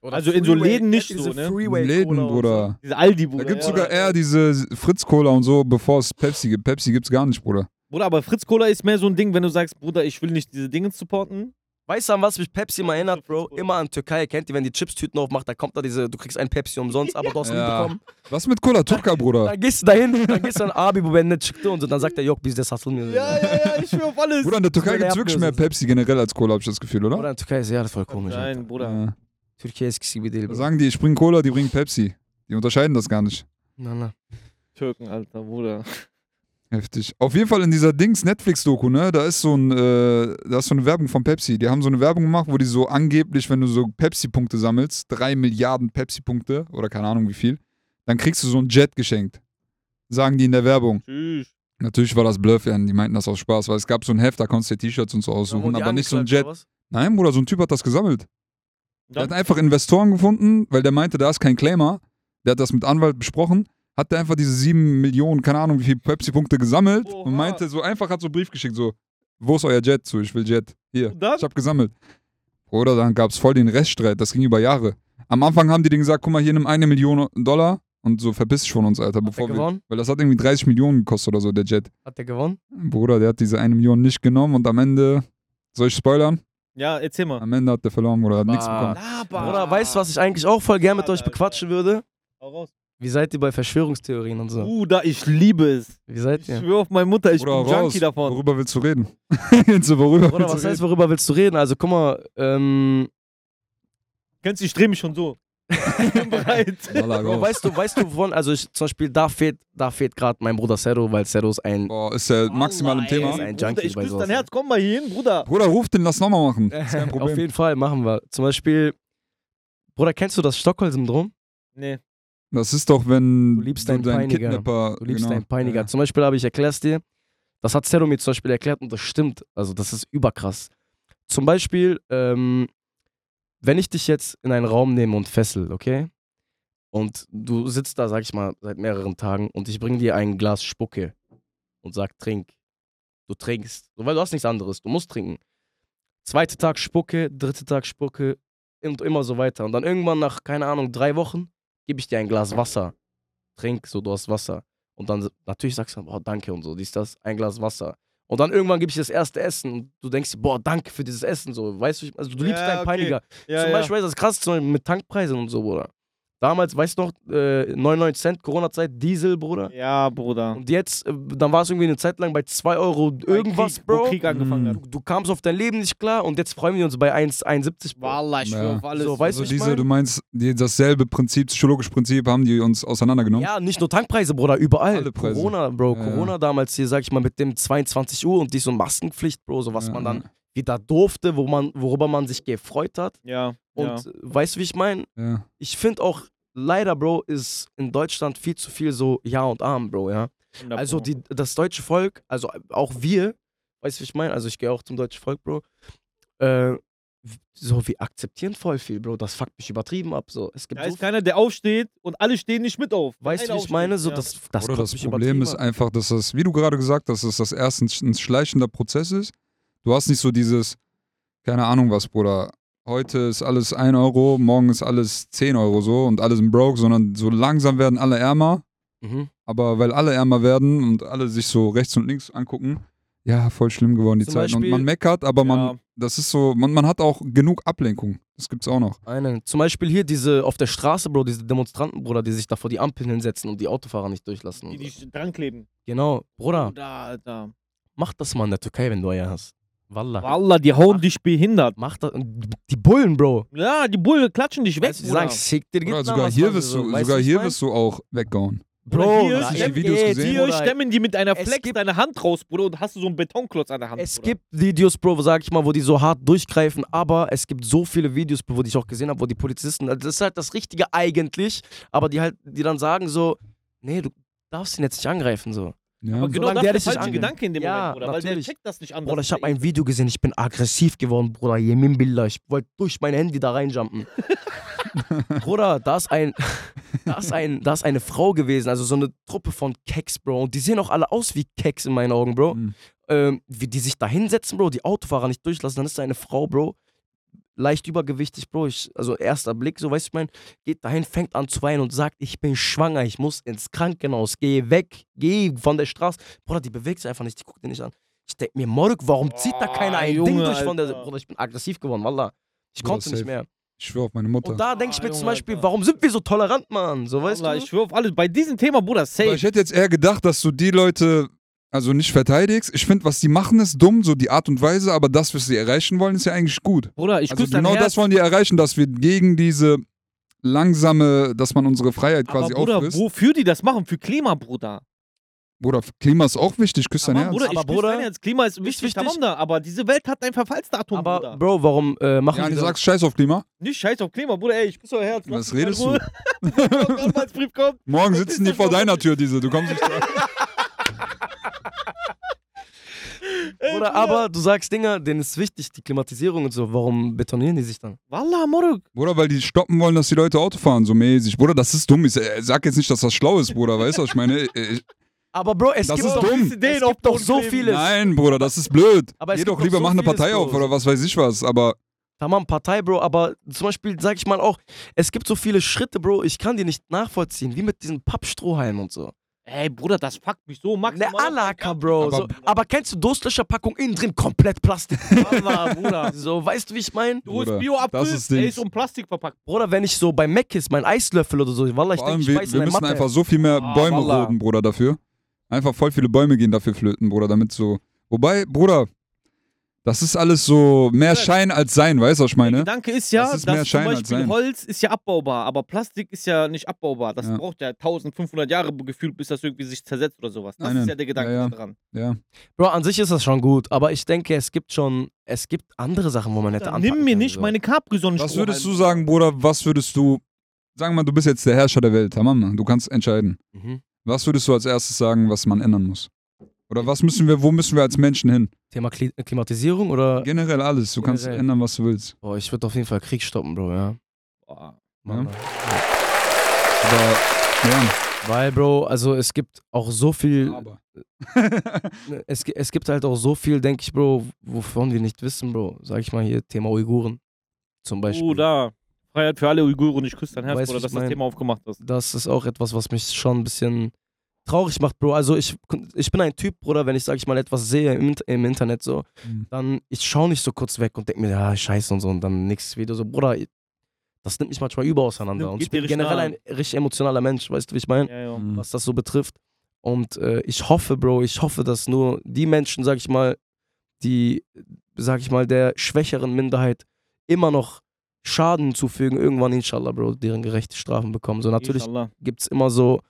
Oder Also in so Freeway, Läden nicht diese so, ne? Freeway Läden, Bruder. Diese Aldi, Bruder. Da gibt's ja. sogar eher diese Fritz-Cola und so, bevor es Pepsi gibt. Pepsi gibt's gar nicht, Bruder. Bruder, aber Fritz Cola ist mehr so ein Ding, wenn du sagst, Bruder, ich will nicht diese Dinge supporten. Weißt du, an was mich Pepsi mal erinnert, Bro? Fritz-Cola. Immer an Türkei. Kennt ihr, wenn die Chips-Tüten aufmacht, da kommt da diese, du kriegst ein Pepsi umsonst, aber *laughs* du hast nie Ja. bekommen. Was mit Cola Turka, Bruder? Dann gehst du dahin, dann gehst du an Abi, wo wenn nicht und so, dann sagt der Yok, biz de satılmıyor. Ja, ja, ja, ich schwör auf alles. Bruder, in der Türkei Böyle gibt's wirklich mehr. Pepsi generell als Cola, hab ich das Gefühl, oder? Oder in Türkei ist ja das voll komisch. Alter. Nein, Bruder. Ja. Türkiye eskisi gibi değil. Bro. sagen die, ich bring Cola, die bringen Pepsi. Die unterscheiden das gar nicht. Na, na. Türken, Alter, Bruder. Heftig. Auf jeden Fall in dieser Dings Netflix-Doku, ne, da ist so ein, äh, da ist so eine Werbung von Pepsi. Die haben so eine Werbung gemacht, wo die so angeblich, wenn du so Pepsi-Punkte sammelst, drei Milliarden Pepsi-Punkte oder keine Ahnung wie viel, dann kriegst du so ein Jet geschenkt. Sagen die in der Werbung. Tschüss. Natürlich war das Bluff, ja, die meinten das aus Spaß, weil es gab so ein Heft, da konntest du dir T-Shirts und so aussuchen, aber nicht so ein Jet. Nein, Bruder, so ein Typ hat das gesammelt. Der hat einfach Investoren gefunden, weil der meinte, da ist kein Claimer. Der hat das mit Anwalt besprochen, hat der einfach diese sieben Millionen, keine Ahnung, wie viele Pepsi-Punkte gesammelt Oha. und meinte so einfach, hat so einen Brief geschickt, so, wo ist euer Jet? So, ich will Jet. Hier, ich hab gesammelt. Bruder, dann gab's voll den Reststreit, das ging über Jahre. Am Anfang haben die denen gesagt, guck mal, hier nimm eine Million Dollar und so verpiss dich von uns, Alter, Hat der bevor wir, gewonnen? weil das hat irgendwie 30 Millionen gekostet oder so, der Jet. Hat der gewonnen? Bruder, der hat diese eine Million nicht genommen und am Ende, soll ich spoilern? Ja, erzähl mal. Am Ende hat der verloren oder hat nichts bekommen. Laber. Oder weißt du, was ich eigentlich auch voll gern mit euch bequatschen würde? Hau raus. Wie seid ihr bei Verschwörungstheorien und so? Bruder, ich liebe es. Wie seid Ich ihr? schwör auf meine Mutter, ich Bruder, bin raus. Junkie davon. Worüber willst du reden? *laughs* Jetzt so, worüber willst was du heißt, reden? worüber willst du reden? Also guck mal, ähm, Kennst du, ich dreh mich schon so. *laughs* ich raus. *laughs* weißt du, weißt du wovon, also ich, zum Beispiel, da fehlt, da fehlt gerade mein Bruder Zero, weil Zero ist ein, Boah, ist der maximal im Thema. Ist ein Bruder, Junkie Ich bei küsse dein Herz, komm mal hier hin, Bruder. Bruder, ruf den, lass nochmal machen. *laughs* Ist kein auf Problem. jeden Fall, machen wir. Zum Beispiel, Bruder, kennst du das Stockholm-Syndrom? Nee. Das ist doch, wenn Du liebst du deinen deinen Peiniger. Kidnapper. Du liebst genau. deinen Peiniger. Ja. Zum Beispiel habe ich erklärt dir, das hat Zero mir zum Beispiel erklärt und das stimmt. Also das ist überkrass. Zum Beispiel, ähm, wenn ich dich jetzt in einen Raum nehme und fessel, okay? Und du sitzt da, sag ich mal, seit mehreren Tagen und ich bringe dir ein Glas Spucke und sag, trink. Du trinkst. Weil du hast nichts anderes. Du musst trinken. Zweiter Tag Spucke, dritter Tag Spucke und immer so weiter. Und dann irgendwann nach, keine Ahnung, drei Wochen gebe ich dir ein Glas Wasser. Trink, so, du hast Wasser. Und dann natürlich sagst du, boah, danke und so, dies, das, ein Glas Wasser. Und dann irgendwann gebe ich das erste Essen und du denkst, dir, boah, danke für dieses Essen, so, weißt du, also du liebst Ja, deinen okay. Peiniger. Ja, zum ja. Beispiel, du, das ist krass, zum Beispiel mit Tankpreisen und so, Bruder. Damals, weißt du noch, äh, 99 Cent, Corona-Zeit, Diesel, Bruder. Ja, Bruder. Und jetzt, äh, dann war es irgendwie eine Zeit lang bei 2 Euro irgendwas, Krieg, Wo Bro. Krieg angefangen Mhm. hat. Du, du kamst auf dein Leben nicht klar und jetzt freuen wir uns bei 1,71. Bro. Wallah, ich Ja. auf alles. So, weißt Also du, ich diese, mein? du meinst, die, dasselbe Prinzip, psychologische Prinzip haben die uns auseinandergenommen? Ja, nicht nur Tankpreise, Bruder, überall. Alle Preise. Corona, Bro, Ja, ja. Corona damals hier, sag ich mal, mit dem 22 Uhr und die so Maskenpflicht, Bro, so was Ja, man ja. dann wieder durfte, wo man, worüber man sich gefreut hat. Ja. Und ja. weißt du, wie ich meine? Ja. Ich finde auch, leider, Bro, ist in Deutschland viel zu viel so Ja und Arm, Bro, ja. 100 Also die, das deutsche Volk, also auch wir, weißt du, wie ich meine? Also ich gehe auch zum deutschen Volk, Bro. Äh, so, wir akzeptieren voll viel, Bro. Das fuckt mich übertrieben ab. So. Es gibt Da so ist keiner, der aufsteht und alle stehen nicht mit auf. Weißt du, wie ich meine? So, aufsteht, das, das, Oder das mich Problem ist einfach, dass das, wie du gerade gesagt hast, dass das erst ein, ein schleichender Prozess ist. Du hast nicht so dieses, keine Ahnung was, Bruder. Heute ist alles 1 Euro, morgen ist alles 10 Euro so und alle sind broke, sondern so langsam werden alle ärmer. Mhm. Aber weil alle ärmer werden und alle sich so rechts und links angucken, ja, voll schlimm geworden die Zum Zeiten. Und Beispiel- man meckert, aber Ja. man, das ist so, man, man hat auch genug Ablenkung. Das gibt's auch noch. Eine. Zum Beispiel hier diese auf der Straße, Bro, diese Demonstranten, Bruder, die sich da vor die Ampeln hinsetzen und die Autofahrer nicht durchlassen. Die, Und so. die dran kleben. Genau, Bruder, Bruder, Alter. mach das mal in der Türkei, wenn du Eier hast. Wallah. Wallah, die hauen dich behindert. Mach das. Die Bullen, Bro. Ja, die Bullen klatschen dich weg, Weißt du, die sagen, schick dir Oder sogar hier wirst du, Weißt sogar wie ich hier wirst du auch weggehauen. Bro, hier, na, hast du es die Videos geht, gesehen? Hier Bruder. stemmen die mit einer Flex deine Hand raus, Bruder, und hast du so einen Betonklotz an der Hand. Es Bruder. gibt Videos, Bro, sag ich mal, wo die so hart durchgreifen, aber es gibt so viele Videos, Bro, wo die ich auch gesehen habe, wo die Polizisten, also das ist halt das Richtige eigentlich, aber die halt, die dann sagen so, nee, du darfst ihn jetzt nicht angreifen, so. Ja. Aber genau Solange das der ist der falsche. Gedanke in dem Ja, Moment, Bruder, weil der checkt das nicht anders. Bruder, ich habe ein Video gesehen, ich bin aggressiv geworden, Bruder, Yemin Billah, ich wollte durch mein Handy da reinjumpen. *laughs* Bruder, da ist ein, da ist ein, da ist eine Frau gewesen, also so eine Truppe von Keks, Bro, und die sehen auch alle aus wie Keks in meinen Augen, Bro. Mhm. ähm, wie die sich da hinsetzen, Bro, die Autofahrer nicht durchlassen, dann ist da eine Frau, Bro, leicht übergewichtig, Bro, ich, also erster Blick, so weißt du, ich mein, geht dahin, fängt an zu weinen und sagt, ich bin schwanger, ich muss ins Krankenhaus, geh weg, geh von der Straße. Bruder, die bewegt sich einfach nicht, die guckt dir nicht an. Ich denk mir, Morg, warum zieht da keiner Boah, ein Ding Junge, durch von der. Bruder, ich bin aggressiv geworden, Wallah. Ich Bruder, konnte nicht safe. mehr. Ich schwöre auf meine Mutter. Und da denke ich mir Ah, zum Junge, Beispiel, Alter. warum sind wir so tolerant, Mann? So, weißt Wallah, du? Ich schwöre auf alles. Bei diesem Thema, Bruder, Aber safe. ich hätte jetzt eher gedacht, dass du die Leute also nicht verteidigst. Ich finde, was die machen, ist dumm, so die Art und Weise, aber das, was sie erreichen wollen, ist ja eigentlich gut. Bruder, ich also küsse dein genau Herz. das wollen die erreichen, dass wir gegen diese langsame, dass man unsere Freiheit aber quasi Bruder, auffrisst. wofür die das machen? Für Klima, Bruder. Bruder, Klima ist auch wichtig, küss dein Herz. Bruder, Aber ich küsse Bruder, dein Herz. Klima ist wichtig, wichtig. tamam da, aber diese Welt hat ein Verfallsdatum, Aber, Bruder. Bro, warum äh, machen ja, die du sagst Scheiß auf Klima. Nicht scheiß auf Klima, Bruder, ey, ich küsse euer Herz. Was redest *laughs* kommt. Morgen sitzen die vor deiner Tür, diese. Du kommst nicht *laughs* Bruder, aber du sagst Dinger, denen ist wichtig, die Klimatisierung und so. Warum betonieren die sich dann? Wallah, Moruk. Bruder, weil die stoppen wollen, dass die Leute Auto fahren, so mäßig. Bruder, das ist dumm. Ich äh, sag jetzt nicht, dass das schlau ist, Bruder. Weißt du, was ich meine? Äh, Aber Bro, es Das gibt ist doch, dumm. es gibt doch so vieles. Nein, Bruder, das ist blöd. Aber Geh doch lieber, so mach eine Partei Bro. auf oder was weiß ich was. Aber Tamam, Partei, Bro, aber zum Beispiel sag ich mal auch, es gibt so viele Schritte, Bro, ich kann die nicht nachvollziehen, wie mit diesen Pappstrohhalmen und so. Ey, Bruder, das fuckt mich so Ne maximal. Alaka, Bro. Aber- so, aber kennst du Durstlöscherpackung innen drin komplett Plastik? *laughs* Wallah, Bruder. *laughs* so, weißt du, wie ich mein? Du holst Bio-Apfel, das ist der ist um Plastik verpackt. Bruder, wenn ich so bei Mac ist, mein Eislöffel oder so, Wallah, ich denke, ich wir, beiß in wir müssen Mathe. einfach so viel mehr Ah, Bäume roden, Bruder, dafür. Einfach voll viele Bäume gehen dafür flöten, Bruder, damit so. Wobei, Bruder, das ist alles so mehr. Schein als Sein, weißt du, was ich Der meine? Gedanke ist ja, Das ist mehr dass Schein zum als Beispiel Sein. Holz ist ja abbaubar, aber Plastik ist ja nicht abbaubar. Das Ja. braucht ja 1500 Jahre gefühlt, bis das irgendwie sich zersetzt oder sowas. Das Nein, ist ja der Gedanke Ja, ja. daran. Ja. Bro, an sich ist das schon gut, aber ich denke, es gibt schon, es gibt andere Sachen, wo man hätte Dann anpacken nimm mir nicht so. meine Capri-Sonne Was würdest du sagen, Bruder, was würdest du. Sagen wir mal, du bist jetzt der Herrscher der Welt, Tamam, du kannst entscheiden. Mhm. Was würdest du als erstes sagen, was man ändern muss? Oder was müssen wir, wo müssen wir als Menschen hin? Thema Kli Klimatisierung oder? Generell alles. Du kannst Generell. ändern, was du willst. Boah, ich würde auf jeden Fall Krieg stoppen, Bro, ja. Boah. Mann, Aber, ja. Weil, Bro, also es gibt auch so viel, Aber. *laughs* es, es gibt halt auch so viel, denke ich, Bro, wovon wir nicht wissen, Bro. Sag ich mal hier, Thema Uiguren zum Beispiel. Bruder. Freiheit für alle Uiguren, ich küsse dein Herz, Weißt, Bruder, was dass das mein? Thema aufgemacht hast. Das ist auch etwas, was mich schon ein bisschen traurig macht, Bro. Also ich, ich bin ein Typ, Bruder, wenn ich, sag ich mal, etwas sehe im, im Internet so, Mhm. dann ich schaue nicht so kurz weg und denke mir, ja, scheiße und so und dann nächstes Video so, Bruder, das nimmt mich manchmal über auseinander. Und ich bin generell ein richtig emotionaler Mensch, weißt du, wie ich meine? Ja, ja. Mhm. was das so betrifft. Und äh, ich hoffe, Bro, ich hoffe, dass nur die Menschen, sag ich mal, die, sag ich mal, der schwächeren Minderheit immer noch Schaden zufügen, irgendwann, inshallah, Bro, deren gerechte Strafen bekommen. So natürlich gibt es immer so,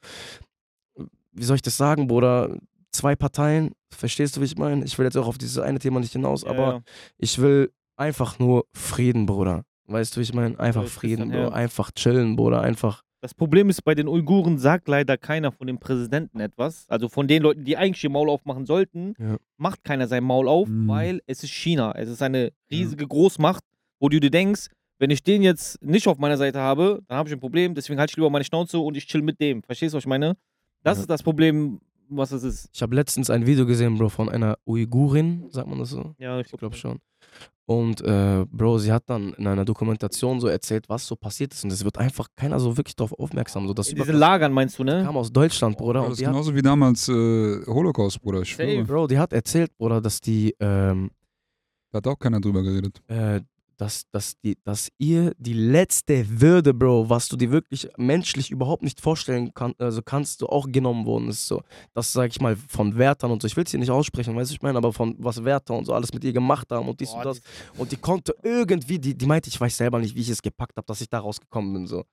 wie soll ich das sagen, Bruder, zwei Parteien, verstehst du, wie ich meine? Ich will jetzt auch auf dieses eine Thema nicht hinaus, aber ja. ich will einfach nur Frieden, Bruder. Weißt du, wie ich meine? Einfach Ja, Frieden, Bro. ja. Einfach chillen, Bruder. Einfach. Das Problem ist, bei den Uiguren sagt leider keiner von den Präsidenten etwas. Also von den Leuten, die eigentlich ihr Maul aufmachen sollten, Ja. macht keiner sein Maul auf, Mhm. weil es ist China. Es ist eine riesige Großmacht, wo du dir denkst, wenn ich den jetzt nicht auf meiner Seite habe, dann habe ich ein Problem, deswegen halte ich lieber meine Schnauze und ich chill mit dem. Verstehst du, was ich meine? Das Ja. ist das Problem, was es ist. Ich habe letztens ein Video gesehen, Bro, von einer Uigurin, sagt man das so? Ja, Ich glaube schon. Und äh, Bro, sie hat dann in einer Dokumentation so erzählt, was so passiert ist. Und es wird einfach keiner so wirklich darauf aufmerksam. So, dass diesen Lagern meinst du, die ne? kam aus Deutschland, Bruder. das Und ist die hat, genauso wie damals äh, Holocaust, Bruder. Ich schwöre. Safe. Bro, die hat erzählt, Bruder, dass die ähm, Da hat auch keiner drüber geredet. äh, dass, dass, die, dass ihr die letzte Würde, Bro, was du dir wirklich menschlich überhaupt nicht vorstellen kann, also kannst du auch genommen worden ist. So. Das sag ich mal von Wärtern und so. Ich will es hier nicht aussprechen, weißt du, ich meine, aber von was Wärter und so alles mit ihr gemacht haben und dies Boah, und das. Und die konnte irgendwie, die, die meinte, ich weiß selber nicht, wie ich es gepackt habe, dass ich da rausgekommen bin. So.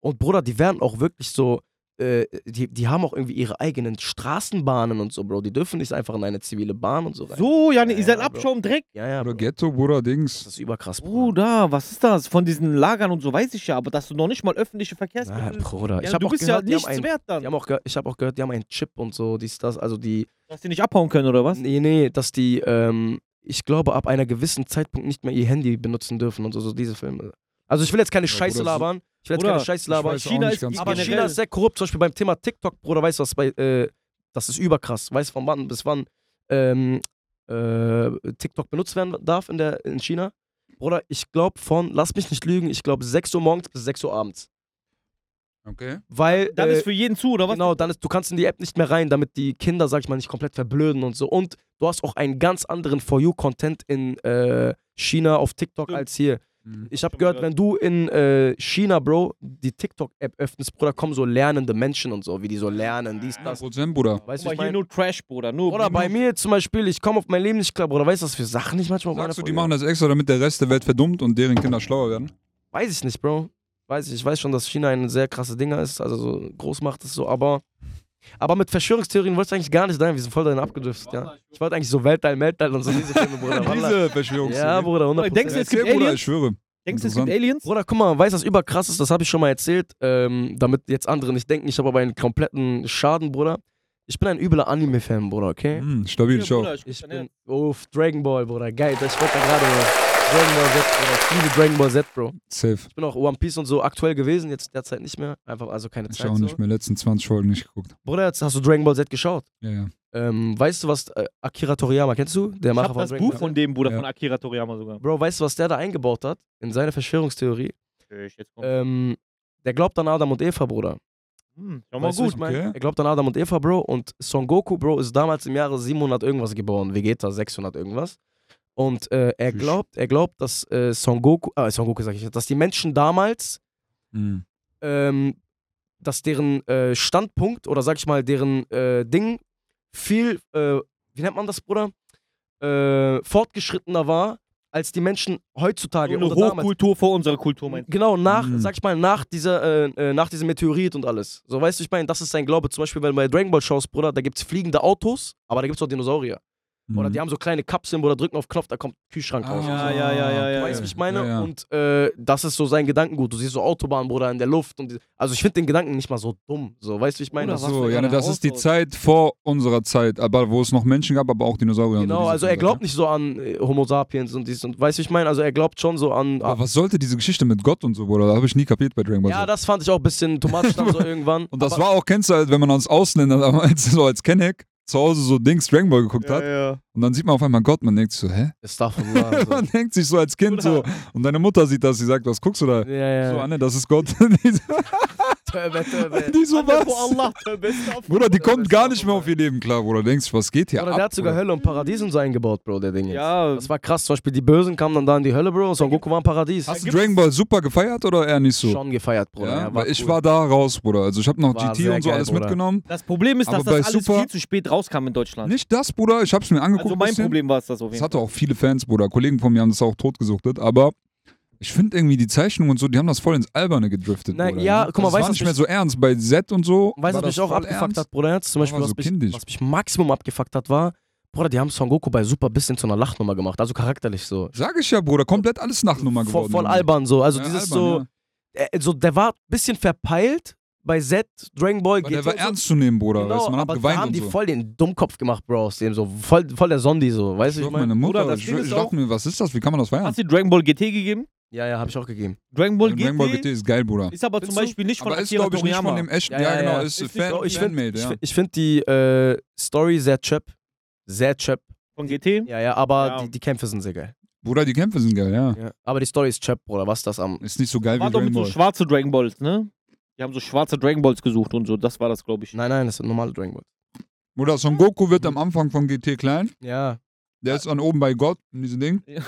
Und Bruder, die werden auch wirklich so, äh, die, die haben auch irgendwie ihre eigenen Straßenbahnen und so, Bro. Die dürfen nicht einfach in eine zivile Bahn und so rein. So, ja, ne, Ja, ihr seid ja, Bro. Abschaum Dreck. Ja, ja, Oder Bro. Ghetto, Bruder, Das Dings. ist überkrass, Bruder. Bruder, was ist das? Von diesen Lagern und so weiß ich ja, aber dass du noch nicht mal öffentliche Ja, Verkehrsmittel. Bruder. Ja, ich hab du auch bist gehört, ja die haben nichts einen, wert dann. die haben auch ich habe auch gehört, die haben einen Chip und so, dies, das, also die, Dass die nicht abhauen können, oder was? nee, nee, dass die, ähm, ich glaube, ab einer gewissen Zeitpunkt nicht mehr ihr Handy benutzen dürfen und so, so diese Filme. Also ich will jetzt keine Ja, Scheiße Bruder, so- labern, ich will jetzt keine Scheiße labern, China ist ganz aber generell- China ist sehr korrupt, zum Beispiel beim Thema TikTok, Bruder, weißt du was, bei, äh, das ist überkrass, weißt du von wann bis wann ähm, äh, TikTok benutzt werden darf in, der, in China? Bruder, ich glaube von, lass mich nicht lügen, ich glaube 6 Uhr morgens bis 6 Uhr abends. Okay. Weil, Dann äh, ist für jeden zu, oder was? Genau, dann ist, du kannst in die App nicht mehr rein, damit die Kinder, sag ich mal, nicht komplett verblöden und so. Und du hast auch einen ganz anderen For You-Content in äh, China auf TikTok Stimmt. als hier. Mhm. Ich habe gehört, wenn du in äh, China, Bro, die TikTok-App öffnest, Bruder, kommen so lernende Menschen und so, wie die so lernen, dies, das. 100%, Bruder. Weißt du, ich hier meine? nur Trash, Bruder. Nur Oder bei mir zum Beispiel, ich komme auf mein Leben nicht klar, Bruder. Weißt du, was für Sachen ich manchmal Sagst du, die machen das extra, damit der Rest der Welt verdummt und deren Kinder schlauer werden? Weiß ich nicht, Bro. Weiß ich. Ich weiß schon, dass China ein sehr krasse Dinger ist, also so Großmacht ist so, aber. Aber mit Verschwörungstheorien wolltest du eigentlich gar nicht sein. Wir sind voll dahin abgedriftet, ja. Ich wollte eigentlich so Weltteil, Weltteil und so diese Filme, Bruder. *laughs* Diese Verschwörungstheorie. Ja, Bruder, 100%. Denkst du, es gibt Bruder, Aliens? ich schwöre. Denkst du, es gibt. Aliens? Bruder, guck mal, weißt du, was überkrass ist? Das habe ich schon mal erzählt, ähm, damit jetzt andere nicht denken, ich habe aber einen kompletten Schaden, Bruder. Ich bin ein übler Anime-Fan, Bruder, okay? Hm, stabil, Ja, schau. Bruder, ich bin auf Dragon Ball, Bruder. Geil, das- ich wollte da gerade Dragon Ball Z, Bruder. Ich liebe Dragon Ball Z, Bro. Safe. Ich bin auch One Piece und so aktuell gewesen, jetzt derzeit nicht mehr. Einfach, also keine Ich Zeit. auch so. nicht mehr. Letzten 20 Folgen nicht geguckt. Bruder, jetzt hast du Dragon Ball Z geschaut. Ja, ja. Ähm, weißt du, was äh, Akira Toriyama, kennst du? Der Ich Macher hab von das Dragon Buch Ball von dem Bruder, Ja. von Akira Toriyama sogar. Bro, weißt du, was der da eingebaut hat? In seine Verschwörungstheorie? Ich jetzt komm. Ähm, der glaubt an Adam und Eva, Bruder. Hm, schau mal Weißt du, gut. ich mein? Okay. Er glaubt an Adam und Eva, Bro. Und Son Goku, Bro, ist damals im Jahre 700 irgendwas geboren. Vegeta 600 irgendwas. Und äh, er glaubt, er glaubt, dass äh, Son Goku, äh, Son Goku sag ich, dass die Menschen damals, Hm. ähm, dass deren äh, Standpunkt oder sag ich mal deren äh, Ding viel, äh, wie nennt man das, Bruder, äh, fortgeschrittener war als die Menschen heutzutage eine oder damals. Hochkultur vor unserer Kultur, meinst Genau, nach, Mhm. sag ich mal, nach dieser, nach diesem Meteorit und alles. So, weißt du, ich meine, das ist sein Glaube. Zum Beispiel, wenn du bei Dragon Ball schaust, Bruder, da gibt's fliegende Autos, aber da gibt's auch Dinosaurier. Oder Mhm. die haben so kleine Kapseln, Bruder, drücken auf Knopf, da kommt Kühlschrank raus. Ja, ja, ja, ja, ja, Weißt du, ja. wie ich meine? Ja, ja. Und äh, das ist so sein Gedankengut. Du siehst so Autobahnen, Bruder, in der Luft. Und die, also ich finde den Gedanken nicht mal so dumm. So, weißt du, wie ich meine? Ist So, ja, ne, das ist die. Zeit vor unserer Zeit, aber wo es noch Menschen gab, aber auch Dinosaurier. genau, also er glaubt nicht so an äh, Homo sapiens und dies und weißt du, wie ich meine? Also er glaubt schon so an. Aber was sollte diese Geschichte mit Gott und so, Bruder? Da habe ich nie kapiert bei Dragon Ball. ja, das fand ich auch ein bisschen tomatisch dann *laughs* so irgendwann. und das aber, war auch, kennst du halt, wenn man *laughs* als Ausländer, damals so als Kenneck, zu Hause so Dings Dragon Ball geguckt hat ja. und dann sieht man auf einmal Gott, man denkt sich so, hä? Astaghfirullah, *laughs* so. man denkt sich so als Kind so und deine Mutter sieht das, sie sagt, was guckst du da? Ja, ja. So, Anne, das ist Gott. *laughs* die so, Töbe, töbe. die so Vor was? Bruder, die kommt gar war nicht mehr auf ihr Leben klar, Bruder. Du denkst, was geht hier Oder ab? der hat sogar Bruder? Hölle und Paradies und so eingebaut, Bro, der Ding jetzt. Ja, Das war krass. Zum Beispiel die Bösen kamen dann da in die Hölle, Bro, und Son Goku war im Paradies. Hast du Dragon Ball super gefeiert oder eher nicht so? Schon gefeiert, Bruder. ja, Ja, weil ich cool. war da raus, Bruder. Also ich habe noch War GT und so geil, alles Bruder. mitgenommen. das Problem ist, dass das alles Super- viel zu spät rauskam in Deutschland. Nicht das, Bruder. Ich habe es mir angeguckt. also mein bisschen. Problem war es das auf Das jeden hatte Fall. auch viele Fans, Bruder. Kollegen von mir haben das auch totgesuchtet. Aber ich finde irgendwie die Zeichnungen und so, die haben das voll ins Alberne gedriftet. Nein, Bruder, ja, guck mal, das weißt war du, nicht was mehr so ernst. Bei Z und so. Weißt du, war was das mich auch voll abgefuckt ernst. hat, Bruder? Jetzt zum Das Beispiel, war was, so mich, was mich Maximum abgefuckt hat, war, Bruder, die haben Son Goku bei Super bis hin zu einer Lachnummer gemacht. Also charakterlich so. Sag ich ja, Bruder. Komplett alles Nachnummer Voll, geworden. voll irgendwie. albern so. Also Ja, dieses albern, so, äh, so, der war ein bisschen verpeilt bei Z, Dragon Ball, ja. Weil der GT war so. ernst zu nehmen, Bruder. Genau, weißt, man hat aber da geweint haben und die so. voll den Dummkopf gemacht, Bro, aus dem so. Voll, voll der Sondi so. Weißt du, Ich meine meine? Mutter, Bruder, das ich, Ding ich ist dachte auch- mir, was ist das? Wie kann man das feiern? Hast du Dragon Ball GT gegeben? Ja, ja, hab ich auch gegeben. Dragon Ball, Dragon Ball GT GT ist geil, Bruder. ist aber Findest zum du? Beispiel nicht von Aber ist, Akira glaube ich, nicht von dem echten. Ja, Ja, ja, genau, ist Ist Fan, so- Ich find- Fanmade, Ich, ja. find- ich finde die äh, Story sehr chöp. Sehr chöp. Von GT? Ja, ja, aber Ja. Die, die Kämpfe sind sehr geil. Bruder, die Kämpfe sind geil, ja. Ja. Aber die Story ist Chap, Bruder. Was das am. Ist nicht so geil War wie doch Dragon mit so Ball. schwarze Dragon Balls, ne? Die haben so schwarze Dragon Balls gesucht und so. Das war das, glaube ich. Nein, nein, das sind normale Dragon Ball. Bruder, Son Goku wird am Anfang von GT klein. Ja. Der ist dann oben bei Gott in diesem Ding. Ja.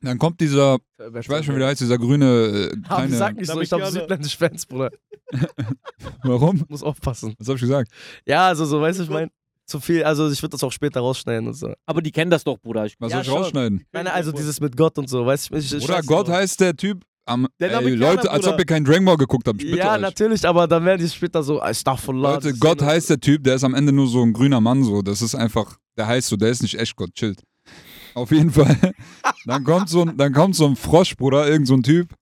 Dann kommt dieser, ich weiß schon, wie der heißt, dieser grüne äh, kleine. sag nicht so, ich Namekianer. südländisch Fans, Bruder. *laughs* Warum? Muss aufpassen. Was hab ich gesagt? Ja, also so, weißt du, ich meine, zu viel, also ich würde das auch später rausschneiden und so. Aber die kennen das doch, Bruder. Ich, Was Ja, soll ich schon. rausschneiden? Nein, also dieses mit Gott und so, weißt du, ich, ich Bruder, weiß Gott nicht. heißt der Typ am. Ey, Leute, als ob ihr keinen Dragon Ball geguckt habt. Ich bitte Ja, euch. natürlich, aber dann werden die später so, Astaghfirullah. Leute, Gott ist- heißt der Typ, der ist am Ende nur so ein grüner Mann, so. Das ist einfach, der heißt so, der ist nicht echt Gott, chillt. Auf jeden Fall. *laughs* Dann kommt so ein, dann kommt so ein Frosch, Bruder, irgend so ein Typ.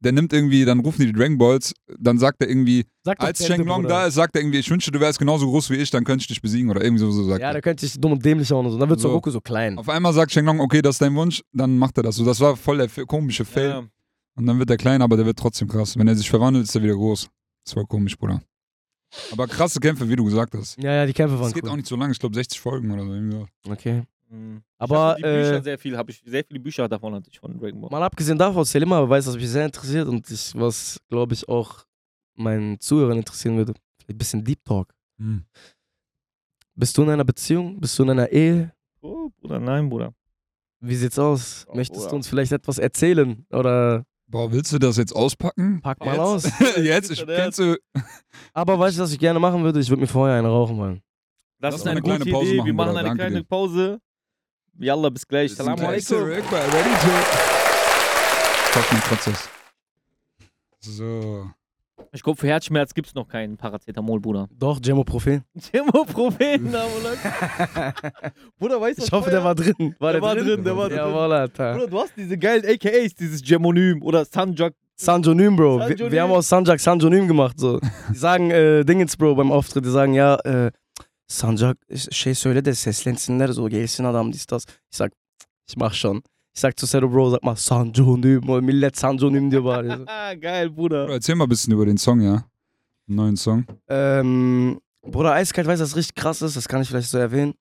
Der nimmt irgendwie, dann rufen die die Dragon Balls, dann sagt er irgendwie, Sag als Shenlong Bruder. da ist, sagt er irgendwie, ich wünschte, du wärst genauso groß wie ich, dann könnte ich dich besiegen oder irgendwie so, so sagt Ja, er. der könnte sich dumm und dämlich hauen und so. Dann wird So. Goku so klein. Auf einmal sagt Shenlong, okay, das ist dein Wunsch, dann macht er das so. Das war voll der komische Fail. ja. Und dann wird er klein, aber der wird trotzdem krass. Wenn er sich verwandelt, ist er wieder groß. Das war komisch, Bruder. Aber krasse Kämpfe, wie du gesagt hast. Ja, ja, die Kämpfe waren Das geht cool. auch nicht so lange, ich glaube 60 Folgen oder so. Okay. Mhm. Aber, ich hatte die Bücher äh, sehr viel, habe ich sehr viele Bücher davon hatte ich von Dragon Ball. Mal abgesehen davon, Selim weiß, was mich sehr interessiert und ich, was, glaube ich, auch meinen Zuhörern interessieren würde. Ein bisschen Deep Talk. Hm. Bist du in einer Beziehung? Bist du in einer Ehe? Oh, Bruder, nein, Bruder. Wie sieht's aus? Oh, Möchtest Bruder. du uns vielleicht etwas erzählen? Oder Boah, willst du das jetzt auspacken? pack mal Jetzt? aus. *laughs* jetzt, ich, kennst du, Aber weißt du, was ich gerne machen würde? Ich würde mir vorher eine rauchen wollen. Das Lass ist eine eine kleine gute Pause Idee. machen, Wir machen Bruder. eine Danke kleine dir. Pause. Yalla, bis gleich. Salam alaikum. Ready to Talk mit Prozess. So. Ich glaube, für Herzschmerz gibt es noch keinen Paracetamol, Bruder. Doch, Gemoprofen. *laughs* Thermoprofen, Bruder. *laughs* Bruder, weißt du, Ich hoffe, der war drin. War Der der, war drin? drin, der war drin. Jawohl, Alter. Bruder, du hast diese geilen AKAs, dieses Gemonym oder Sanjak. Sanjonym, Bro. Wir, Sanjonym. wir haben aus Sanjak Sanjonym gemacht. So. Die sagen äh, Dingens, Bro, beim Auftritt. Die sagen, ja, äh, Sanjak, şey söyle de seslensinler so, gelsin adam, dies, das. Ich sag, ich mach schon. Ich sag zu Sero, Bro, sag mal Sanjonym. Und Millet Sanjonym diyor bari. *laughs* So. Ah, geil, Bruder. Erzähl mal ein bisschen über den Song, ja? Neuen Song. Ähm, Bruder, eiskalt, weißt du, was richtig krass ist? Das kann ich vielleicht so erwähnen.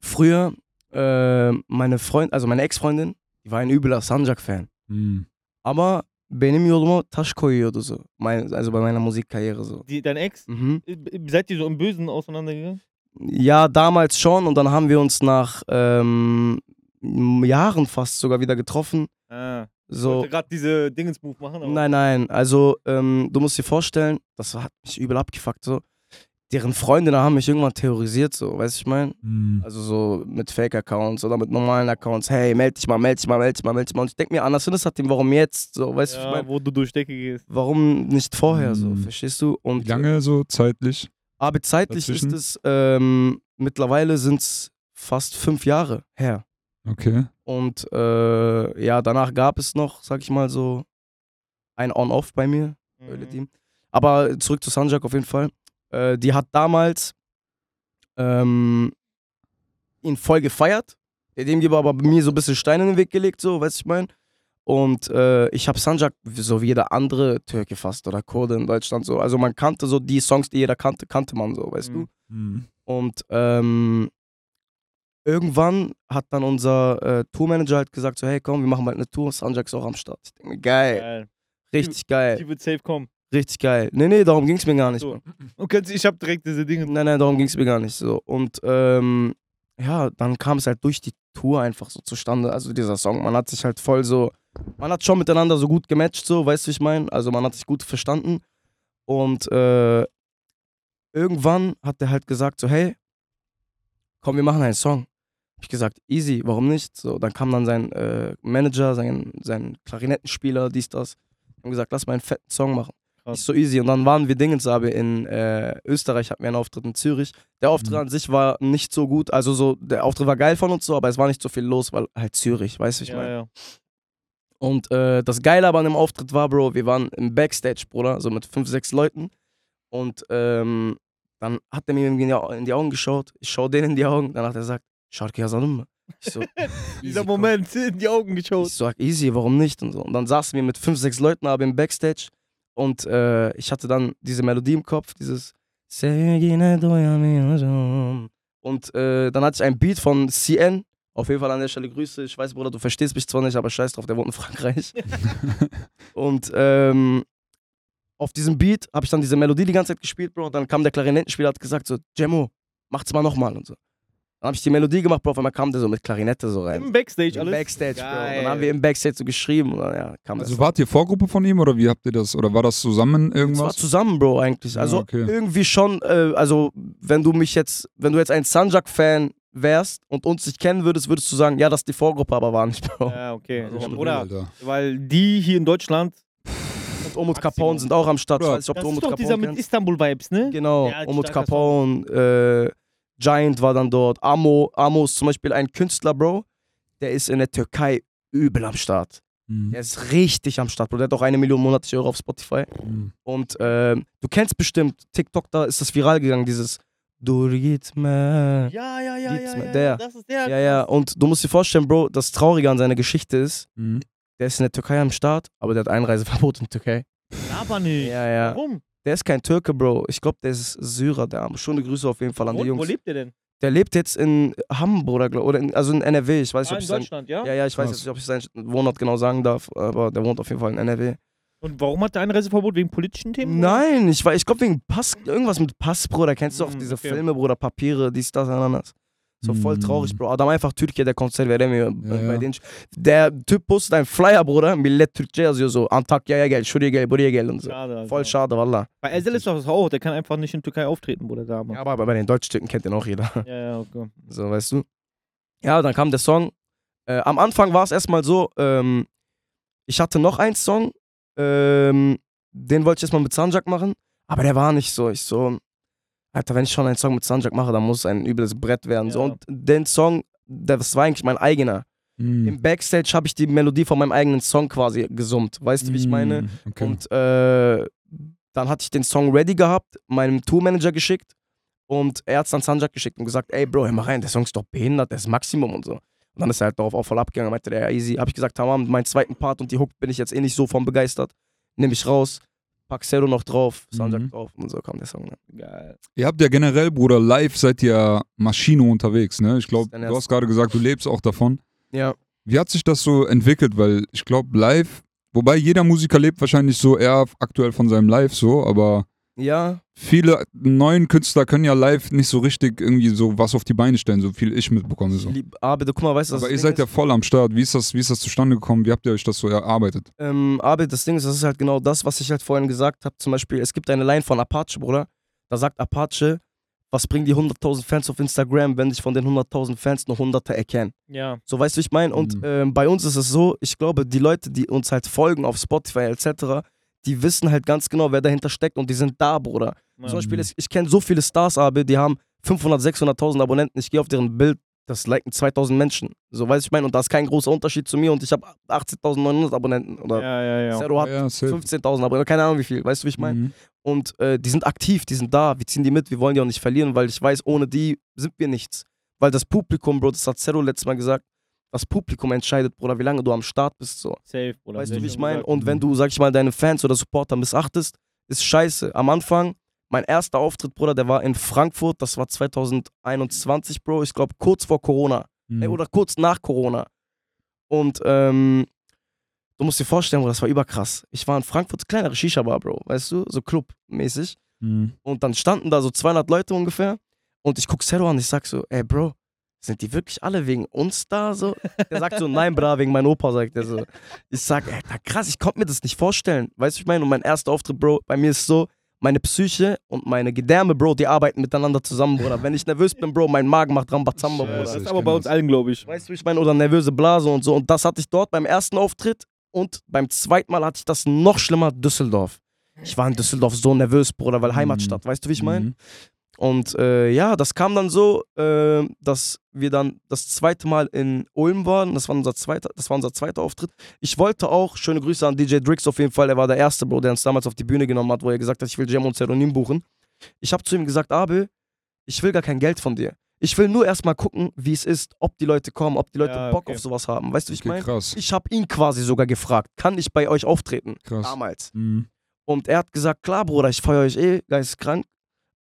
Früher, äh, meine Freund, also meine Ex-Freundin, die war ein übler Sanjak-Fan. Hm. Aber benim yoluma taş koyuyordu so. Mein, also bei meiner Musikkarriere so. Die, dein Ex? Mhm. Seid ihr so im Bösen auseinandergegangen? Ja, damals schon und dann haben wir uns nach ähm, Jahren fast sogar wieder getroffen. Ah. Ich So, wollte gerade diese Dingens-Move machen. aber- nein, nein, also ähm, du musst dir vorstellen, das hat mich übel abgefuckt so. Deren Freundinnen haben mich irgendwann terrorisiert so, weißt du, ich meine? Hm. Also so mit Fake-Accounts oder mit normalen Accounts. Hey, meld dich mal, meld dich mal, meld dich mal, meld dich mal. Und ich denke mir, anders das hat ihm, warum jetzt? So, weißt du, ich Ja, meine, wo du durch Decke gehst. warum nicht vorher so, Mhm. verstehst du? Und Wie lange so zeitlich? Aber zeitlich Dazwischen? ist es, ähm, mittlerweile sind es fast fünf Jahre her. Okay. Und äh, ja, danach gab es noch, sag ich mal so, ein On-Off bei mir, Mhm. mhm. Aber zurück zu Sanjak auf jeden Fall. Äh, die hat damals ähm, ihn voll gefeiert. Dem gibt aber bei mir so ein bisschen Steine in den Weg gelegt, so, weißt du, ich meine. Und äh, ich habe Sanjak so wie jeder andere Türke fast oder Kurde in Deutschland so. Also man kannte so die Songs, die jeder kannte, kannte man so, weißt du. Mhm. Hm. Und ähm, irgendwann hat dann unser äh, Tourmanager halt gesagt, so hey komm, wir machen bald eine Tour, Sanjak ist auch am Start. Ich denke mir, geil, Geil. richtig geil, Die wird safe kommen. richtig geil. Nee, nee, darum ging es mir gar nicht. So. *laughs* Kannst, ich hab direkt diese Dinge. Nein, nein, darum ging es mir gar nicht so. Und ähm, ja, dann kam es halt durch die Tour einfach so zustande, also dieser Song. Man hat sich halt voll so, man hat schon miteinander so gut gematcht, so, weißt du, wie ich meine? Also man hat sich gut verstanden. Und äh, irgendwann hat er halt gesagt, so, hey, komm, wir machen einen Song. Hab ich gesagt, easy, warum nicht? So, dann kam dann sein äh, Manager, sein, sein Klarinettenspieler, dies, das. Haben gesagt, lass mal einen fetten Song machen. Krass. Nicht so easy. Und dann waren wir Dingens aber in äh, Österreich, hatten wir einen Auftritt in Zürich. Der Auftritt Mhm. an sich war nicht so gut. Also so, der Auftritt war geil von uns so, aber es war nicht so viel los, weil halt Zürich, weißt du, ich Ja, meine. ja. Und äh, das Geile aber an dem Auftritt war, Bro, wir waren im Backstage, Bruder, so mit fünf, sechs Leuten. Und ähm, dann hat er mir in die, Augen geschaut. Ich schaue denen in die Augen. Dann hat er gesagt, Sharky Hasanum. Ich so, *laughs* Dieser easy, komm. Moment in die Augen geschaut. Ich sag, easy, warum nicht? Und, so. und dann saßen wir mit fünf, sechs Leuten aber im Backstage. Und äh, ich hatte dann diese Melodie im Kopf, dieses doyamıyorum. Und äh, dann hatte ich ein Beat von CN Auf jeden Fall an der Stelle Grüße. Ich weiß, Bruder, du verstehst mich zwar nicht, aber scheiß drauf, der wohnt in Frankreich. *laughs* und ähm, auf diesem Beat habe ich dann diese Melodie die ganze Zeit gespielt, Bro. Und dann kam der Klarinettenspieler hat gesagt so, Jemo, macht's mal nochmal und so. Dann habe ich die Melodie gemacht, Bro. Auf einmal kam der so mit Klarinette so rein. Im Backstage Im alles. Backstage, Bro. Geil. Dann haben wir im Backstage so geschrieben und dann ja, kam das. Also wart ihr Vorgruppe von ihm oder wie habt ihr das? Oder war das zusammen Es war irgendwas? zusammen, Bro, eigentlich. Also Ja, okay. irgendwie schon, äh, also wenn du mich jetzt, wenn du jetzt ein Sanjak-Fan wärst und uns nicht kennen würdest, würdest du sagen, ja, das ist die Vorgruppe, aber war nicht, Bro. Ja, okay. Also, Oder, Alter. weil die hier in Deutschland, Und Omut. Capone sind auch am Start. Ich Bro, weiß nicht, ob das du ist Omut doch dieser Capone mit kennst. Istanbul-Vibes, ne? Genau, Ja, Omut Capone, äh, Giant war dann dort, Amo, Amo ist zum Beispiel ein Künstler, Bro, der ist in der Türkei übel am Start. Mhm. Der ist richtig am Start, Bro. Der hat auch eine Million monatliche Euro auf Spotify. Mhm. Und ähm, du kennst bestimmt, TikTok, da ist das viral gegangen, dieses Dur gitme. Ja, ja, ja, ja, ja, der. Das ist der. Ja, ja, und du musst dir vorstellen, Bro, das Traurige an seiner Geschichte ist, Mhm. der ist in der Türkei am Start, aber der hat Einreiseverbot in die Türkei. Aber nicht. Ja, ja. Warum? Der ist kein Türke, Bro. Ich glaube, der ist Syrer, der Arme. Schöne Grüße auf jeden Fall an Wo, die Jungs. wo lebt der denn? Der lebt jetzt in glaub, oder in, also in NRW. Ich weiß nicht, Ah, ob in ich sein, Deutschland, ja? ja, ja, ich weiß nicht, ob ich seinen Wohnort genau sagen darf, aber der wohnt auf jeden Fall in NRW. Und warum hat der Einreiseverbot? Wegen politischen Themen? Nein, ich, ich glaube wegen Pass, irgendwas mit Pass, Bruder. Kennst du auch Hm, diese okay. Filme, Bruder, Papiere, dies, das, ananas. So voll Hm. traurig, Bro. Adam einfach Türkiye der Konser veremiyor. Ja, Bei ja. den, der Typ postet einen Flyer, Bruder. Millet Türkçe yazıyor so. Antakya'ya gel, şuraya gel, buraya gel und so. Schade. Voll schade, wallah. Bei Ezel ist das auch. Der kann einfach nicht in Türkei auftreten, Bruder. Da, Ja, aber bei den Deutschstücken kennt den auch jeder. ja, ja, okay. *laughs* So, weißt du? Ja, dann kam der Song. Äh, am Anfang war es erstmal so, ähm, ich hatte noch einen Song, ähm, den wollte ich erstmal mit Sanjak machen, aber der war nicht so. Ich so, Alter, wenn ich schon einen Song mit Sanjak mache, dann muss es ein übles Brett werden. So. Ja. Und den Song, das war eigentlich mein eigener. Mhm. Im Backstage habe ich die Melodie von meinem eigenen Song quasi gesummt. Weißt du, wie ich meine? Mhm. Okay. Und äh, dann hatte ich den Song ready gehabt, meinem Tourmanager geschickt und er hat es dann Sanjak geschickt und gesagt, ey Bro, hör mal rein, der Song ist doch behindert, der ist Maximum und so. Und dann ist er halt darauf auch voll abgegangen, meinte der, ja easy. Hab ich gesagt, tamam, meinen zweiten Part und die Hook bin ich jetzt eh nicht so von begeistert. Nehme ich raus, pack Zero noch drauf, Sanjak Mhm. drauf und so kam der Song. Dann. Geil. Ihr habt ja generell, Bruder, live seid ihr Maschine unterwegs, ne? Ich glaube, du hast gerade gesagt, du lebst auch davon. Ja. Wie hat sich das so entwickelt? Weil ich glaube, live, wobei jeder Musiker lebt wahrscheinlich so eher aktuell von seinem Live so, aber Ja, viele neuen Künstler können ja live nicht so richtig irgendwie so was auf die Beine stellen, so viel ich mitbekomme. So. lieb, Abed, guck mal, weißt du, Aber ihr seid ja voll am Start. Wie ist, das, wie ist das zustande gekommen? Wie habt ihr euch das so erarbeitet? Ähm, aber das Ding ist, das ist halt genau das, was ich halt vorhin gesagt habe. Zum Beispiel, es gibt eine Line von Apache, Bruder. Da sagt Apache, was bringen die 100.000 Fans auf Instagram, wenn sich von den 100.000 Fans nur Hunderte erkennen? Ja. So, weißt du, ich meine? Und Mhm. ähm, bei uns ist es so, ich glaube, die Leute, die uns halt folgen auf Spotify etc., die wissen halt ganz genau, wer dahinter steckt und die sind da, Bruder. ja. Zum Beispiel, ich, ich kenne so viele Stars, aber die haben 500, 600.000 Abonnenten. Ich gehe auf deren Bild, das liken 2000 Menschen. So, weißt du, ich meine? Und da ist kein großer Unterschied zu mir und ich habe 18.900 Abonnenten. Oder Ja, ja, ja. Zero hat ja, safe. 15.000 Abonnenten, keine Ahnung wie viel, weißt du, wie ich meine? Mhm. Und äh, die sind aktiv, die sind da, wir ziehen die mit, wir wollen die auch nicht verlieren, weil ich weiß, ohne die sind wir nichts. Weil das Publikum, Bro, das hat Zero letztes Mal gesagt, das Publikum entscheidet, Bruder, wie lange du am Start bist. So. Safe, Bruder. Weißt du, wie ich meine? Und wenn du, sag ich mal, deine Fans oder Supporter missachtest, ist scheiße. Am Anfang, mein erster Auftritt, Bruder, der war in Frankfurt, das war 2021, Bro, ich glaube kurz vor Corona. Mhm. Ey, oder kurz nach Corona. Und ähm, du musst dir vorstellen, Bro, das war überkrass. Ich war in Frankfurt, kleinere Shisha-Bar, Bro, weißt du, so Club-mäßig. Mhm. Und dann standen da so 200 Leute ungefähr. Und ich guck Zero an, ich sag so, ey, Bro, sind die wirklich alle wegen uns da? So? *laughs* Der sagt so, nein, bra, wegen meinem Opa, sagt er so. Ich sag, ey, na krass, ich konnte mir das nicht vorstellen. Weißt du, ich meine, und mein erster Auftritt, Bro, bei mir ist so, meine Psyche und meine Gedärme, Bro, die arbeiten miteinander zusammen, Bruder. Wenn ich nervös bin, Bro, mein Magen macht Rambazamba. Bruder. Das ist ich aber bei uns allen, glaube ich. Weißt du, wie ich meine? Oder nervöse Blase und so. Und das hatte ich dort beim ersten Auftritt. Und beim zweiten Mal hatte ich das noch schlimmer, Düsseldorf. Ich war in Düsseldorf so nervös, Bruder, weil Heimatstadt. Weißt du, wie ich meine? Mhm. Und äh, ja, das kam dann so, äh, dass wir dann das zweite Mal in Ulm waren. Das war unser zweiter, das war unser zweiter Auftritt. Ich wollte auch, schöne Grüße an DJ Drix auf jeden Fall, er war der erste Bro, der uns damals auf die Bühne genommen hat, wo er gesagt hat, ich will Jam und Zeronim buchen. Ich habe zu ihm gesagt, Abel, ich will gar kein Geld von dir. Ich will nur erstmal gucken, wie es ist, ob die Leute kommen, ob die Leute Ja, Bock okay. auf sowas haben. Weißt du, ich Okay, meine? krass. Ich habe ihn quasi sogar gefragt, kann ich bei euch auftreten? krass. Damals. Mhm. Und er hat gesagt, klar, Bruder, ich feiere euch eh, geisteskrank.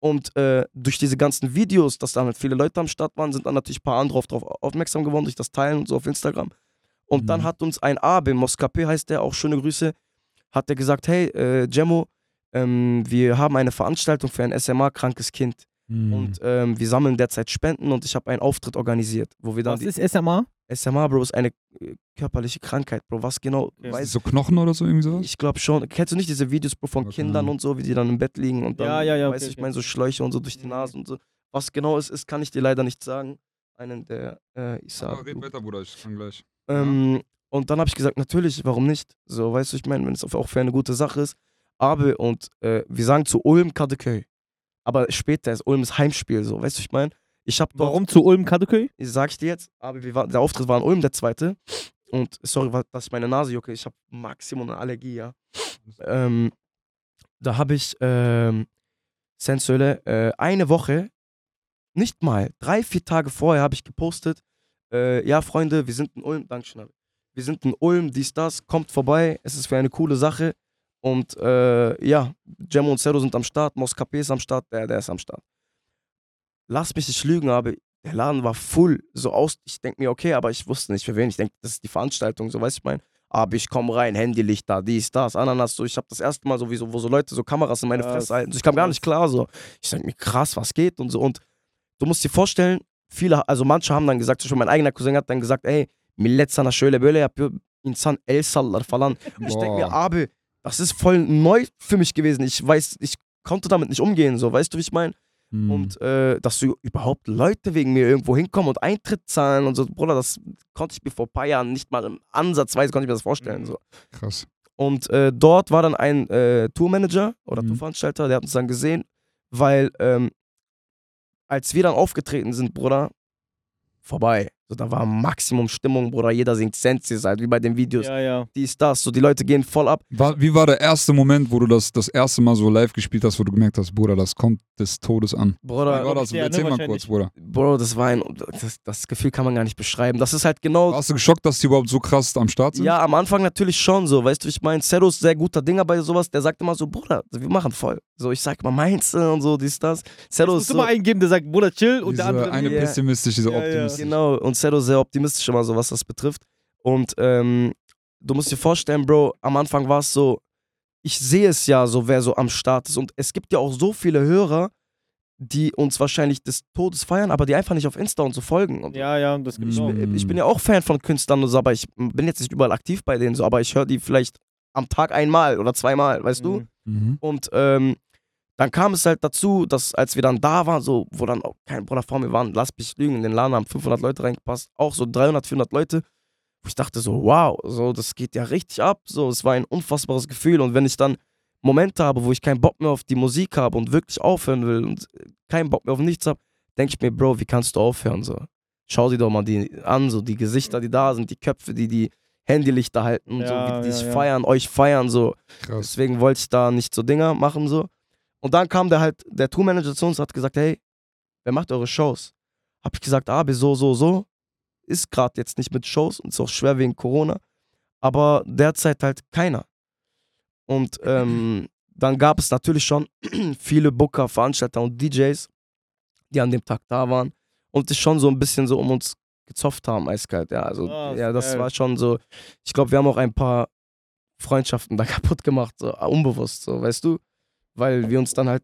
Und äh, durch diese ganzen Videos, dass da halt viele Leute am Start waren, sind dann natürlich ein paar andere darauf aufmerksam geworden, durch das Teilen und so auf Instagram. Und Mhm. dann hat uns ein Abe, Moskape heißt der, auch schöne Grüße, hat der gesagt, hey, äh, Gemmo, ähm, wir haben eine Veranstaltung für ein SMA-krankes Kind. Mhm. Und ähm, wir sammeln derzeit Spenden und ich habe einen Auftritt organisiert, wo wir dann Was ist SMA? SMA, Bro, ist eine äh, körperliche Krankheit, Bro. Was genau? Okay. Weiß so Knochen oder so irgendwie sowas? ich glaube schon. Kennst du nicht diese Videos, Bro, von Okay. Kindern und so, wie die dann im Bett liegen und dann, Ja, ja, ja, weiß okay, ich okay. meine, so Schläuche und so durch die Mhm. Nase und so. Was genau es ist, kann ich dir leider nicht sagen. Einen der äh, Isa. Aber red weiter, Bruder, ich kann gleich. Ähm, und dann habe ich gesagt, natürlich, warum nicht? So, weißt du, ich meine, wenn es auch für eine gute Sache ist. Aber und äh, wir sagen zu Ulm Kadeköy. Aber später ist Ulm ist Heimspiel, so, weißt du, ich meine, ich habe dort, Warum zu Ulm Kaduköy? ich sag ich dir jetzt, aber war, der Auftritt war in Ulm, der zweite. Und sorry, dass ich meine Nase jucke, ich habe Maximum eine Allergie, ja. Ähm, da habe ich ähm, Sensöle äh, eine Woche, nicht mal, drei, vier Tage vorher habe ich gepostet, äh, ja Freunde, wir sind in Ulm, Dankeschön, wir sind in Ulm, dies, das, kommt vorbei, es ist für eine coole Sache. Und äh, ja, Gemmo und Zero sind am Start, Moskape ist am Start, der, der ist am Start. Lass mich nicht lügen, aber der Laden war full, so aus. Ich denke mir, okay, aber ich wusste nicht für wen. Ich denke, das ist die Veranstaltung, so weiß ich mein. Aber ich komme rein, Handylicht da, dies, das, Ananas, so. Ich habe das erste Mal so, wie so, wo so Leute so Kameras in meine Krass. Fresse halten. So, ich kam gar nicht klar, so. Ich denke mir, krass, was geht und so. Und du musst dir vorstellen, viele, also manche haben dann gesagt, zum Beispiel mein eigener Cousin hat dann gesagt, ey, millet sana şöyle böyle yapıyor, insan el sallar falan. Und ich denke mir, aber das ist voll neu für mich gewesen. Ich weiß, ich konnte damit nicht umgehen, so, weißt du, wie ich meine? Mhm. Und äh, dass du überhaupt Leute wegen mir irgendwo hinkommen und Eintritt zahlen und so, Bruder, das konnte ich mir vor ein paar Jahren nicht mal im Ansatzweise konnte ich mir das vorstellen. Mhm. So. Krass. Und äh, dort war dann ein äh, Tourmanager oder Mhm. Tourveranstalter, der hat uns dann gesehen, weil ähm, als wir dann aufgetreten sind, Bruder, vorbei. So, da war Maximum Stimmung, Bruder. Jeder singt Senses, halt wie bei den Videos. Ja, ja. Dies, das. So, die Leute gehen voll ab. War, wie war der erste Moment, wo du das das erste Mal so live gespielt hast, wo du gemerkt hast, Bruder, das kommt des Todes an? Wie Bruder, war das? Ja, ne, Erzähl mal kurz, Bruder. Bro, das war ein. Das, das Gefühl kann man gar nicht beschreiben. Das ist halt genau. Warst du geschockt, dass die überhaupt so krass am Start sind? Ja, am Anfang natürlich schon so, weißt du, ich meine, Zero ist sehr guter Dinger bei sowas, der sagt immer so, Bruder, wir machen voll. So, ich sag mal, meinst du und so, dies, das. Zero Du ist musst so, immer eingeben, der sagt, Bruder, chill. Und der Diese andere, eine Ja. pessimistisch, diese Ja, ja. optimistisch. genau, und Zero sehr optimistisch immer so, was das betrifft. Und ähm, du musst dir vorstellen, Bro, am Anfang war es so, ich sehe es ja so, wer so am Start ist. Und es gibt ja auch so viele Hörer, die uns wahrscheinlich des Todes feiern, aber die einfach nicht auf Insta und so folgen. Und Ja, ja, das gibt's Mhm. auch. ich, ich bin ja auch Fan von Künstlern und so, aber ich bin jetzt nicht überall aktiv bei denen so, aber ich höre die vielleicht am Tag einmal oder zweimal, weißt du? Mhm. Mhm. Und ähm, dann kam es halt dazu, dass als wir dann da waren, so, wo dann auch kein Bruder vor mir waren, lass mich lügen, in den Laden haben 500 Leute reingepasst, auch so 300, 400 Leute, wo ich dachte so, wow, so, das geht ja richtig ab, so, es war ein unfassbares Gefühl und wenn ich dann Momente habe, wo ich keinen Bock mehr auf die Musik habe und wirklich aufhören will und keinen Bock mehr auf nichts habe, denke ich mir, Bro, wie kannst du aufhören, so. Schau dir doch mal die an, so die Gesichter, die da sind, die Köpfe, die die Handylichter halten und Ja, so, wie die ja, sich ja. feiern, euch feiern, so. Krass. Deswegen wollte ich da nicht so Dinger machen so. Und dann kam der halt, der Tourmanager zu uns, hat gesagt, hey, wer macht eure Shows? Hab ich gesagt, ah, so, so, so. Ist gerade jetzt nicht mit Shows und ist auch schwer wegen Corona. Aber derzeit halt keiner. Und *clears throat* ähm, dann gab es natürlich schon *clears throat* viele Booker, Veranstalter und DJs, die an dem Tag da waren und sich schon so ein bisschen so um uns gezopft haben, eiskalt. Ja, also, Ah, ist ja, das geil. war schon so. Ich glaube, wir haben auch ein paar Freundschaften *laughs* da kaputt gemacht, so äh, unbewusst, so, weißt du? Weil wir uns dann halt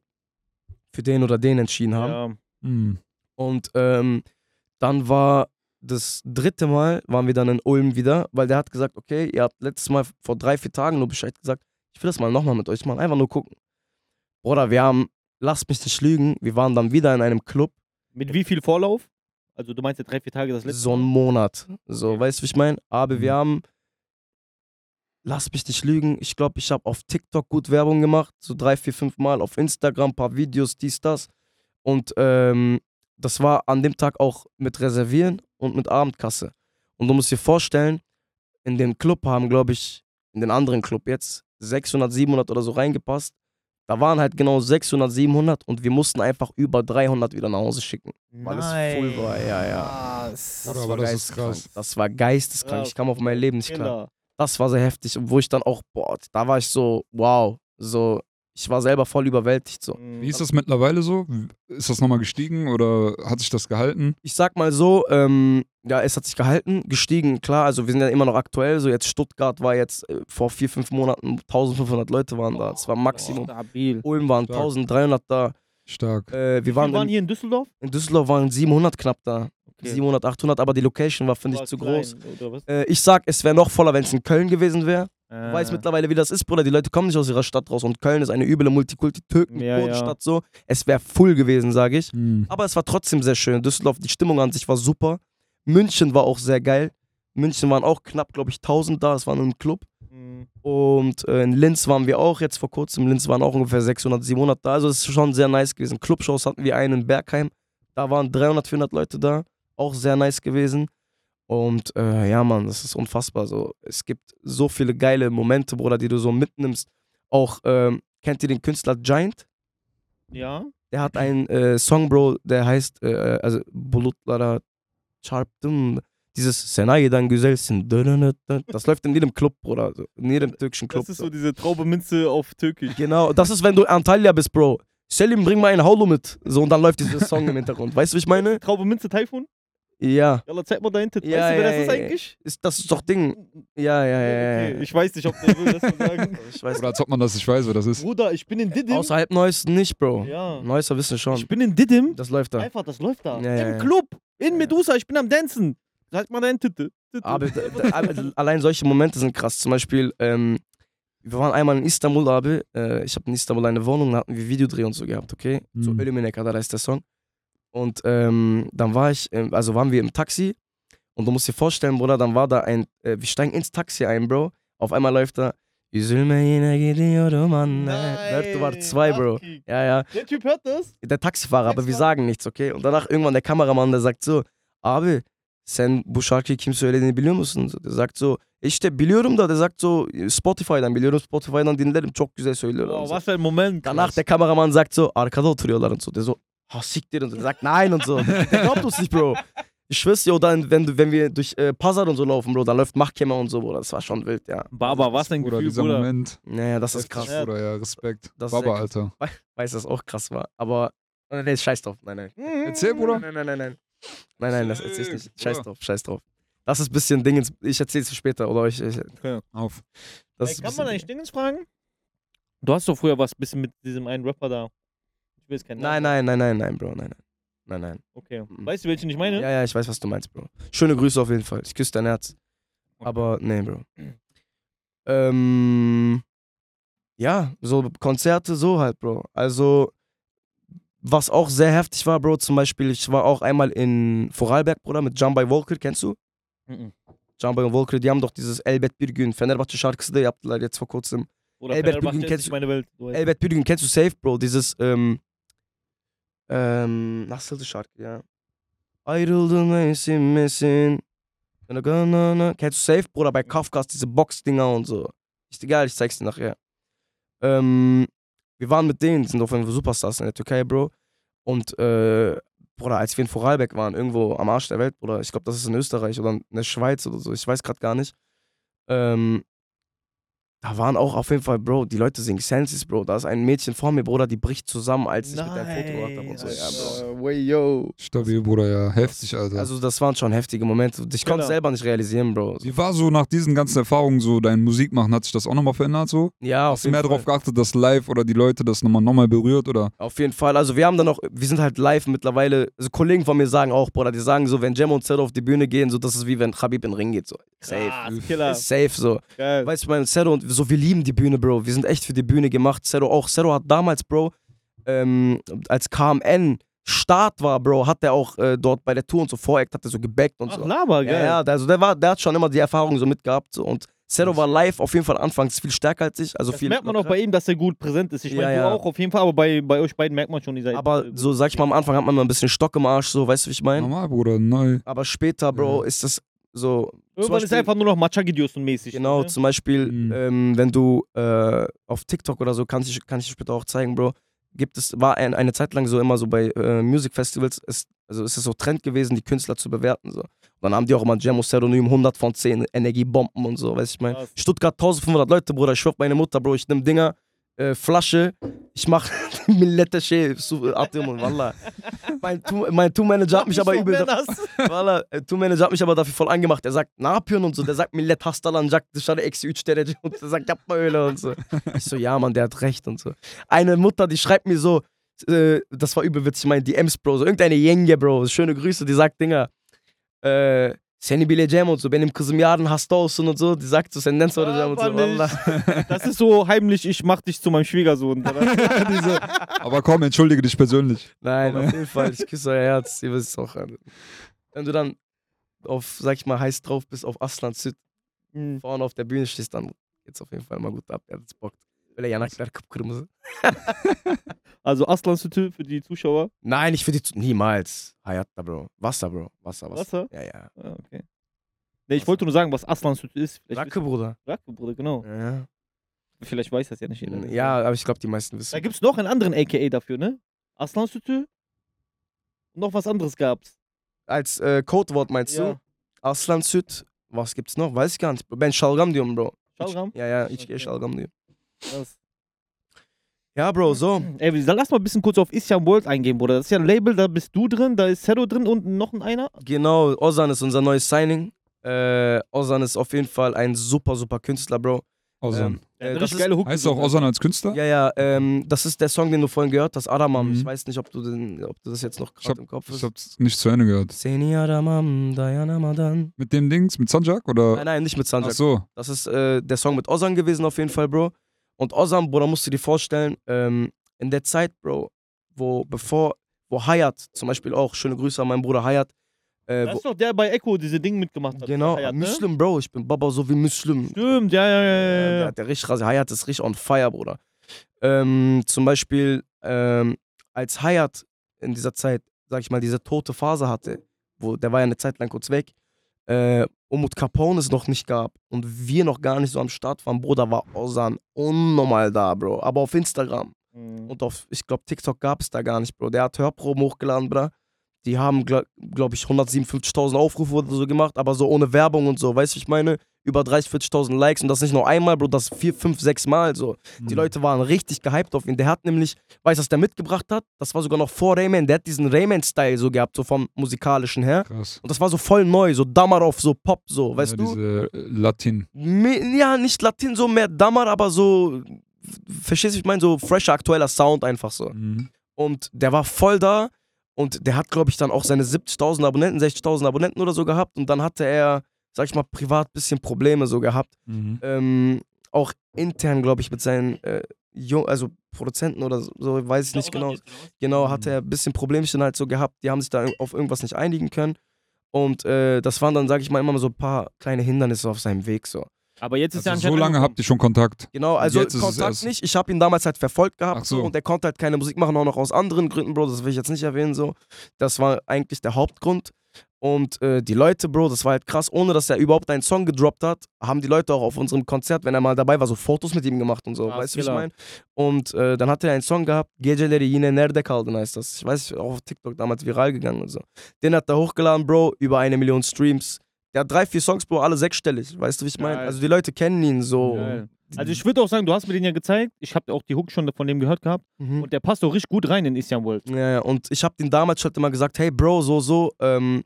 für den oder den entschieden haben. Ja. Mhm. Und ähm, dann war das dritte Mal, waren wir dann in Ulm wieder, weil der hat gesagt, okay, ihr habt letztes Mal vor drei, vier Tagen nur Bescheid gesagt, ich will das mal nochmal mit euch machen, einfach nur gucken. Bruder, wir haben, lasst mich nicht lügen, wir waren dann wieder in einem Club, Mit wie viel Vorlauf? Also du meinst ja drei, vier Tage das letzte so einen Mal? Monat. So, Okay. weißt du, wie ich meine? Aber wir Mhm. haben, lass mich nicht lügen, ich glaube, ich habe auf TikTok gut Werbung gemacht, so drei, vier, fünf Mal, auf Instagram, paar Videos, dies, das. Und ähm, das war an dem Tag auch mit Reservieren und mit Abendkasse. Und du musst dir vorstellen, in den Club haben, glaube ich, in den anderen Club jetzt 600, 700 oder so reingepasst. Da waren halt genau 600, 700 und wir mussten einfach über 300 wieder nach Hause schicken. Weil es voll war, ja, ja. Aber das ist geisteskrank. krass. Das war geisteskrank. Ja, Ich kam auf mein Leben nicht klar. Das war sehr heftig. Und wo ich dann auch, boah, da war ich so, wow. So, ich war selber voll überwältigt so. Wie ist das mittlerweile so? Ist das nochmal gestiegen oder hat sich das gehalten? Ich sag mal so, ähm, ja, es hat sich gehalten, gestiegen, klar, also wir sind ja immer noch aktuell, so jetzt Stuttgart war jetzt äh, vor vier, fünf Monaten 1500 Leute waren da, das war Maximum. Stabil. Ulm waren Stark. 1300 da, Stark. äh, wir waren, waren in, hier in Düsseldorf? in Düsseldorf waren 700 knapp da, Okay. 700, 800, aber die Location war, finde ich, zu klein, groß. Äh, ich sag, es wäre noch voller, wenn es in Köln gewesen wäre. Du Äh, weißt mittlerweile, wie das ist, Bruder. Die Leute kommen nicht aus ihrer Stadt raus und Köln ist eine üble Ja, ja. Multikulti-Türken-Stadt so. Es wäre full gewesen, sage ich. Hm. Aber es war trotzdem sehr schön. Düsseldorf, die Stimmung an sich war super. München war auch sehr geil. München waren auch knapp, glaube ich, 1000 da. Es war nur ein Club. Und äh, in Linz waren wir auch jetzt vor kurzem. In Linz waren auch ungefähr 600, 700 da. Also es ist schon sehr nice gewesen. Clubshows hatten wir einen in Bergheim. Da waren 300, 400 Leute da. Auch sehr nice gewesen. Und äh, ja, Mann, das ist unfassbar. So, es gibt so viele geile Momente, Bruder, die du so mitnimmst. Auch, ähm, kennt ihr den Künstler Giant? Ja. Der hat einen äh, Song, Bro, der heißt, äh, also Bulutlara çarptım. Dieses Senay'den güzelsin. Das läuft in jedem Club, Bruder. Also in jedem türkischen Club. Das ist so diese Traube Minze auf Türkisch. Genau, das ist, wenn du Antalya bist, Bro. Selim, bring mal einen Haulo mit. So, und dann läuft dieser *laughs* Song im Hintergrund. Weißt du, wie ich meine? Traube Minze Taifun? Ja. Jalla, zeig mal dahinter. Ja, weißt du, wer ja, das ist ja, eigentlich? Ist, das ist doch Ding. Ja, ja, ja. ja, Okay, ja. Ich weiß nicht, ob will das so sagen. *laughs* Ich weiß Oder als ob man das nicht weiß, wer das ist. Bruder, ich bin in Didim. Außerhalb Neues nicht, Bro. Ja. Neusser wissen schon. Ich bin in Didim. Das läuft da. Einfach, das läuft da. Ja, ja, Im ja. Club. In Ja. Medusa, ich bin am Dancen. Sag mal deine Titte. Titte. Aber, *laughs* aber allein solche Momente sind krass. Zum Beispiel, ähm, wir waren einmal in Istanbul, Abi. Äh, ich habe in Istanbul eine Wohnung, da hatten wir Videodreh und so gehabt, okay? So Mhm. Ölümine Kadar heißt der Song. Und ähm, dann war ich, ähm, also waren wir im Taxi und du musst dir vorstellen, Bruder, dann war da ein, äh, wir steigen ins Taxi ein, Bro. Auf einmal läuft da, Üzülme yine gidiyorum anne. Dört war zwei, Bro. Ja, ja. Der Typ hört das. Der Taxifahrer, aber wir sagen nichts, okay? Und danach irgendwann der Kameramann, der sagt so, abi sen bu şarkıyı kim söylediğini biliyor musun? So, Der sagt so, işte biliyorum da, der sagt so, Spotify'dan biliyorum, Spotify'dan dinlerim, çok güzel söylüyor. Wow, Und so. was für ein Moment. Danach der Kameramann sagt so, arkada oturuyorlar und so. Der so, ha siktir und so. Der sagt nein und so. Der glaubt uns nicht, Bro. Ich schwör's dir, oder wenn, du- wenn wir durch äh, Pazar und so laufen, Bro, da läuft Mahkeme und so, Bruder. Das war schon wild, ja. Baba, was ein Oder Gefühl, dieser Bruder. Moment. Naja, das ist krass. Bruder, ja, Respekt. Das Baba. Alter. Weiß, dass auch krass war. Aber, nein, nee, scheiß drauf. Nein, nein. Erzähl, Bruder. Nein, nein, nein, nein. Nein, nein, das erzähl ich nicht. Scheiß drauf, scheiß drauf. Das ist ein bisschen Dingens. Ich erzähl's dir später, oder ich. ich Auf. das Ey, ist kann man eigentlich Dingens fragen? Du hast doch früher was bisschen mit diesem einen Rapper da. Ich will jetzt keinen Nein, nein, nein, nein, nein, Bro, nein, nein. Nein, nein. Okay. Mhm. Weißt du, welchen ich meine? Ja, ja, ich weiß, was du meinst, Bro. Schöne Grüße auf jeden Fall. Ich küsse dein Herz. Okay. Aber, nee, Bro. Ähm, ja, so Konzerte, so halt, Bro. Also, was auch sehr heftig war, Bro, zum Beispiel, ich war auch einmal in Vorarlberg, Bruder, mit Can Bay Volker, kennst du? Mhm. Can Bay Volker, die haben doch dieses Elbet bir gün, Fenerbahçe şarkısı da yaptılar jetzt vor kurzem. Oder Elbert Bugün ist kennst du- meine Welt. Du weißt. Elbet bir gün, kennst du safe, Bro, dieses, ähm, ähm, nasıldı şarkı ya? Ayrıldın mevsimmesin. Kennst du safe, Bruder, bei Kafkas, diese Box-Dinger und so. Ist egal, ich zeig's dir nachher. Ähm, wir waren mit denen, sind auf jeden Fall Superstars in der Türkei, Bro. Und, äh, Bruder, als wir in Vorarlberg waren, irgendwo am Arsch der Welt, Bruder, ich glaube, das ist in Österreich oder in der Schweiz oder so, ich weiß gerade gar nicht. Ähm, da waren auch auf jeden Fall, Bro, die Leute singen Senses, Bro. Da ist ein Mädchen vor mir, Bruder, die bricht zusammen, als ich mit der Foto gemacht habe und so. Ja, Bro. Way, yo. Stabil, Bruder, ja. Heftig, Alter. Also das waren schon heftige Momente. Ich konnte Genau. es selber nicht realisieren, Bro. Wie war so nach diesen ganzen Erfahrungen so dein Musikmachen? Hat sich das auch nochmal verändert so? Ja, auf Hast du jeden mehr Fall. darauf geachtet, dass live oder die Leute das nochmal nochmal berührt oder? Auf jeden Fall. Also wir haben dann auch, wir sind halt live mittlerweile, also Kollegen von mir sagen auch, Bruder, die sagen so, wenn Jam und Zero auf die Bühne gehen, so das ist wie wenn Khabib in den Ring geht. So. Safe. Killer. Ist safe so. Geil. Weißt du, mein Zero und so, wir lieben die Bühne, Bro. Wir sind echt für die Bühne gemacht. Zero auch. Zero hat damals, Bro, ähm, als KMN Start war, Bro, hat der auch äh, dort bei der Tour und so Voreck, hat er so gebackt und Ach, so. Laber, geil. Ja, ja, der, also der, war, der hat schon immer die Erfahrung so mitgehabt. So. Und Zero war live auf jeden Fall anfangs viel stärker als ich. Also das viel merkt man auch bei ihm, dass er gut präsent ist. Ich Ja, meine, ja. du auch auf jeden Fall, aber bei, bei euch beiden merkt man schon, ihr seid. Aber äh, so, sag ich mal, am Anfang hat man mal ein bisschen Stock im Arsch, so, weißt du, wie ich meine? Normal, Bruder, neu. Aber später, Bro, ist das so. Irgendwann ist einfach nur noch Machagidios und mäßig. Genau, Ne? zum Beispiel, Mhm. ähm, wenn du äh, auf TikTok oder so, kann ich, kann ich dir später auch zeigen, Bro, gibt es, war ein, eine Zeit lang so immer so bei äh, Music Festivals, ist, also ist es so Trend gewesen, die Künstler zu bewerten. So. Und dann haben die auch immer Jam Pseudonym 100 von 10 Energiebomben und so, weißt du, ich meine. Krass. Stuttgart 1500 Leute, Bruder, ich schwör auf meine Mutter, Bro, ich nehm Dinger, äh, Flasche. Ich mach *laughs* Millette Atem Wallah. Mein, mein Tourmanager hat mich aber übel. Valla, *laughs* e, Tourmanager hat mich aber dafür voll angemacht. Er sagt, yapıyorsun und so. Der sagt, millet hastalanacak dışarı eksi 3 derece. Und der sagt, yapma öyle und so. Ich so, ja, Mann, der hat recht und so. Eine Mutter, die schreibt mir so, äh, das war übel witzig, meine DMs, Bro. So irgendeine Yenge, Bro. Schöne Grüße, die sagt, Dinger, äh, seni bileceğim und so. Benim kızım yarın hasta olsun und so. Die sagt so, senden soracağım und so. Das ist so heimlich, ich mach dich zu meinem Schwiegersohn. *laughs* Diese, aber komm, entschuldige dich persönlich. Nein, auf *laughs* jeden Fall. Ich küsse euer Herz. Ihr wisst es auch. Wenn du dann auf, sag ich mal, heiß drauf bist, auf Aslan Süd, Hm. vorne auf der Bühne stehst, dann geht's auf jeden Fall mal gut ab. Er hat's bockt. Böyle yanaklar kıpkırmızı. *laughs* Also Aslan Sütü für die Zuschauer. Nein, ich für die. Niemals. Hayatta, Bro. Wasser, Bro. Wasser, Wasser. Wasser? Ja, ja. Ah, okay. Nee, ich wollte nur sagen, was Aslan Sütü ist. Vielleicht Racke, Bruder. Racke, Bruder, genau. Ja. Vielleicht weiß das ja nicht jeder. ja, aber ich glaube, die meisten Da wissen. gibt es noch einen anderen AKA dafür, ne? Aslan Sütü. Noch was anderes gab's. Als äh, Codewort meinst Ja. du? Aslan Süd. Was gibt's noch? Weiß ich gar nicht. Ben Şalgam diyorum, Bro. Şalgam? Ja, ja, ich gehe Okay. Şalgam diyorum. Krass. Ja, Bro, so. *clears throat* Ey, wir- lass mal ein bisschen kurz auf Isyan World eingehen, Bruder. Das ist ja ein Label, da bist du drin, da ist Zero drin und noch ein einer. Genau, Ozan ist unser neues Signing. Äh, Ozan ist auf jeden Fall ein super, super Künstler, Bro. Ozan. Ähm, äh, das geile Hook. heißt auch Ozan als Künstler? ja, ja, ähm, das ist der Song, den du vorhin gehört hast, Adamam. Mhm. Ich weiß nicht, ob du, den, ob du das jetzt noch Ich gerade im Kopf ich hast. hab's nicht zu Ende gehört. Seni aramam, dayanamadan. Mit dem Dings, mit Sanjak oder? Nein, nein, nicht mit Ach Sanjak. so. Das ist äh, der Song mit Ozan gewesen auf jeden Fall, Bro. Und Ozan, Bruder, musst du dir vorstellen, ähm, in der Zeit, Bro, wo bevor, wo Hayat zum Beispiel auch, schöne Grüße an meinen Bruder Hayat, äh, Das ist doch der bei Echo diese Dinge mitgemacht hat. genau, Hayat, ne? Muslim, Bro, ich bin Baba so wie Muslim. Stimmt, ja, ja, ja, ja, Ja, ja. der, der richtig rasiert. Hayat ist richtig on fire, Bruder. Ähm, zum Beispiel, ähm, als Hayat in dieser Zeit, sag ich mal, diese tote Phase hatte, wo der war ja eine Zeit lang kurz weg, äh, Umut Capone es noch nicht gab und wir noch gar nicht so am Start waren, Bruder, war Ozan unnormal da, Bro. Aber auf Instagram Mhm. und auf, ich glaube, TikTok gab es da gar nicht, Bro. Der hat Hörproben hochgeladen, Bro. Die haben, glaube glaub ich, 157.000 Aufrufe oder so gemacht, aber so ohne Werbung und so, weißt du, ich meine? Über 30.000, 40.000 Likes und das nicht nur einmal, Bro, das vier, fünf, sechs Mal so. Die Hm. Leute waren richtig gehypt auf ihn. Der hat nämlich, weißt du, was der mitgebracht hat? Das war sogar noch vor Rayman. Der hat diesen Rayman-Style so gehabt, so vom musikalischen her. Krass. Und das war so voll neu, so Damarov, so Pop, so, weißt ja, du? Diese äh, Latin. Ja, nicht Latin, so mehr Damar, aber so, verstehst du, ich meine, so fresher, aktueller Sound einfach so. Mhm. Und der war voll da und der hat, glaube ich, dann auch seine 70.000 Abonnenten, 60.000 Abonnenten oder so gehabt und dann hatte er, sag ich mal, privat ein bisschen Probleme so gehabt. Mhm. Ähm, auch intern, glaube ich, mit seinen äh, Jung also Produzenten oder so, weiß ich nicht genau. Genau, Mhm. hatte er ein bisschen Problemchen halt so gehabt. Die haben sich da auf irgendwas nicht einigen können. Und äh, das waren dann, sag ich mal, immer so ein paar kleine Hindernisse auf seinem Weg so. Aber jetzt ist ja Also so anscheinend lange angekommen. habt ihr schon Kontakt. Genau, also Jetzt ist es Kontakt nicht. Ich habe ihn damals halt verfolgt gehabt so. so. und er konnte halt keine Musik machen, auch noch aus anderen Gründen, Bro. Das will ich jetzt nicht erwähnen so. Das war eigentlich der Hauptgrund. Und äh, die Leute, Bro, das war halt krass, ohne dass er überhaupt einen Song gedroppt hat, haben die Leute auch auf unserem Konzert, wenn er mal dabei war, so Fotos mit ihm gemacht und so. Krass, weißt du, wie ich meine? Und äh, dann hat er einen Song gehabt, Geceleri yine nerede kaldın heißt das. Ich weiß, auch auf TikTok damals viral gegangen und so. Den hat er hochgeladen, Bro, über eine Million Streams. Der hat drei, vier Songs, Bro, alle sechsstellig. Weißt du, wie ich meine? Also die Leute kennen ihn so. Geil. Also ich würde auch sagen, du hast mir den ja gezeigt. Ich habe auch die Hook schon von dem gehört gehabt. Mhm. Und der passt auch richtig gut rein in Isyan World. Ja, ja, und ich hab den damals schon immer gesagt, hey Bro, so, so, ähm,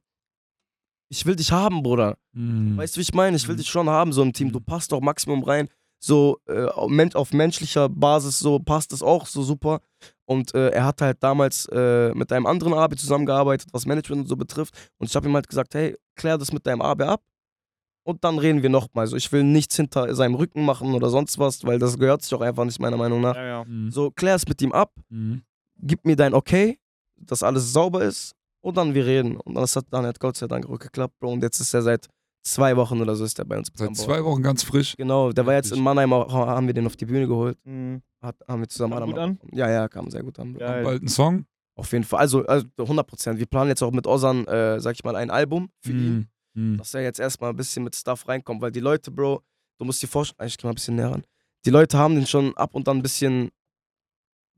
ich will dich haben, Bruder. Mhm. Weißt du, wie ich meine? Ich will Mhm. dich schon haben, so im Team. Du passt doch Maximum rein. So äh, auf men- auf menschlicher Basis so passt es auch so super. Und äh, er hat halt damals äh, mit einem anderen Abi zusammengearbeitet, was Management und so betrifft. Und ich habe ihm halt gesagt, hey, klär das mit deinem Abi ab. Und dann reden wir nochmal. So, ich will nichts hinter seinem Rücken machen oder sonst was, weil das gehört sich auch einfach nicht meiner Meinung nach. Ja, ja. Mhm. So, klär es mit ihm ab Mhm. gib mir dein Okay, dass alles sauber ist und dann wir reden. Und das hat dann hat Gott sei Dank geklappt, Bro. Und jetzt ist er seit zwei Wochen oder so ist er bei uns. Seit zwei Wochen ganz frisch. Genau, der war jetzt in Mannheim, auch, haben wir den auf die Bühne geholt. Mhm. Hat, haben wir zusammen Kam gut Adam- Ja, ja, kam sehr gut an. Bald ein Song. Auf jeden Fall. Also, also 100 Prozent. Wir planen jetzt auch mit Ozan, äh, sag ich mal, ein Album für ihn. Mhm. Mhm. dass er jetzt erstmal ein bisschen mit Stuff reinkommt, weil die Leute, Bro, du musst dir vorstellen, eigentlich geh mal ein bisschen näher ran. Die Leute haben den schon ab und an ein bisschen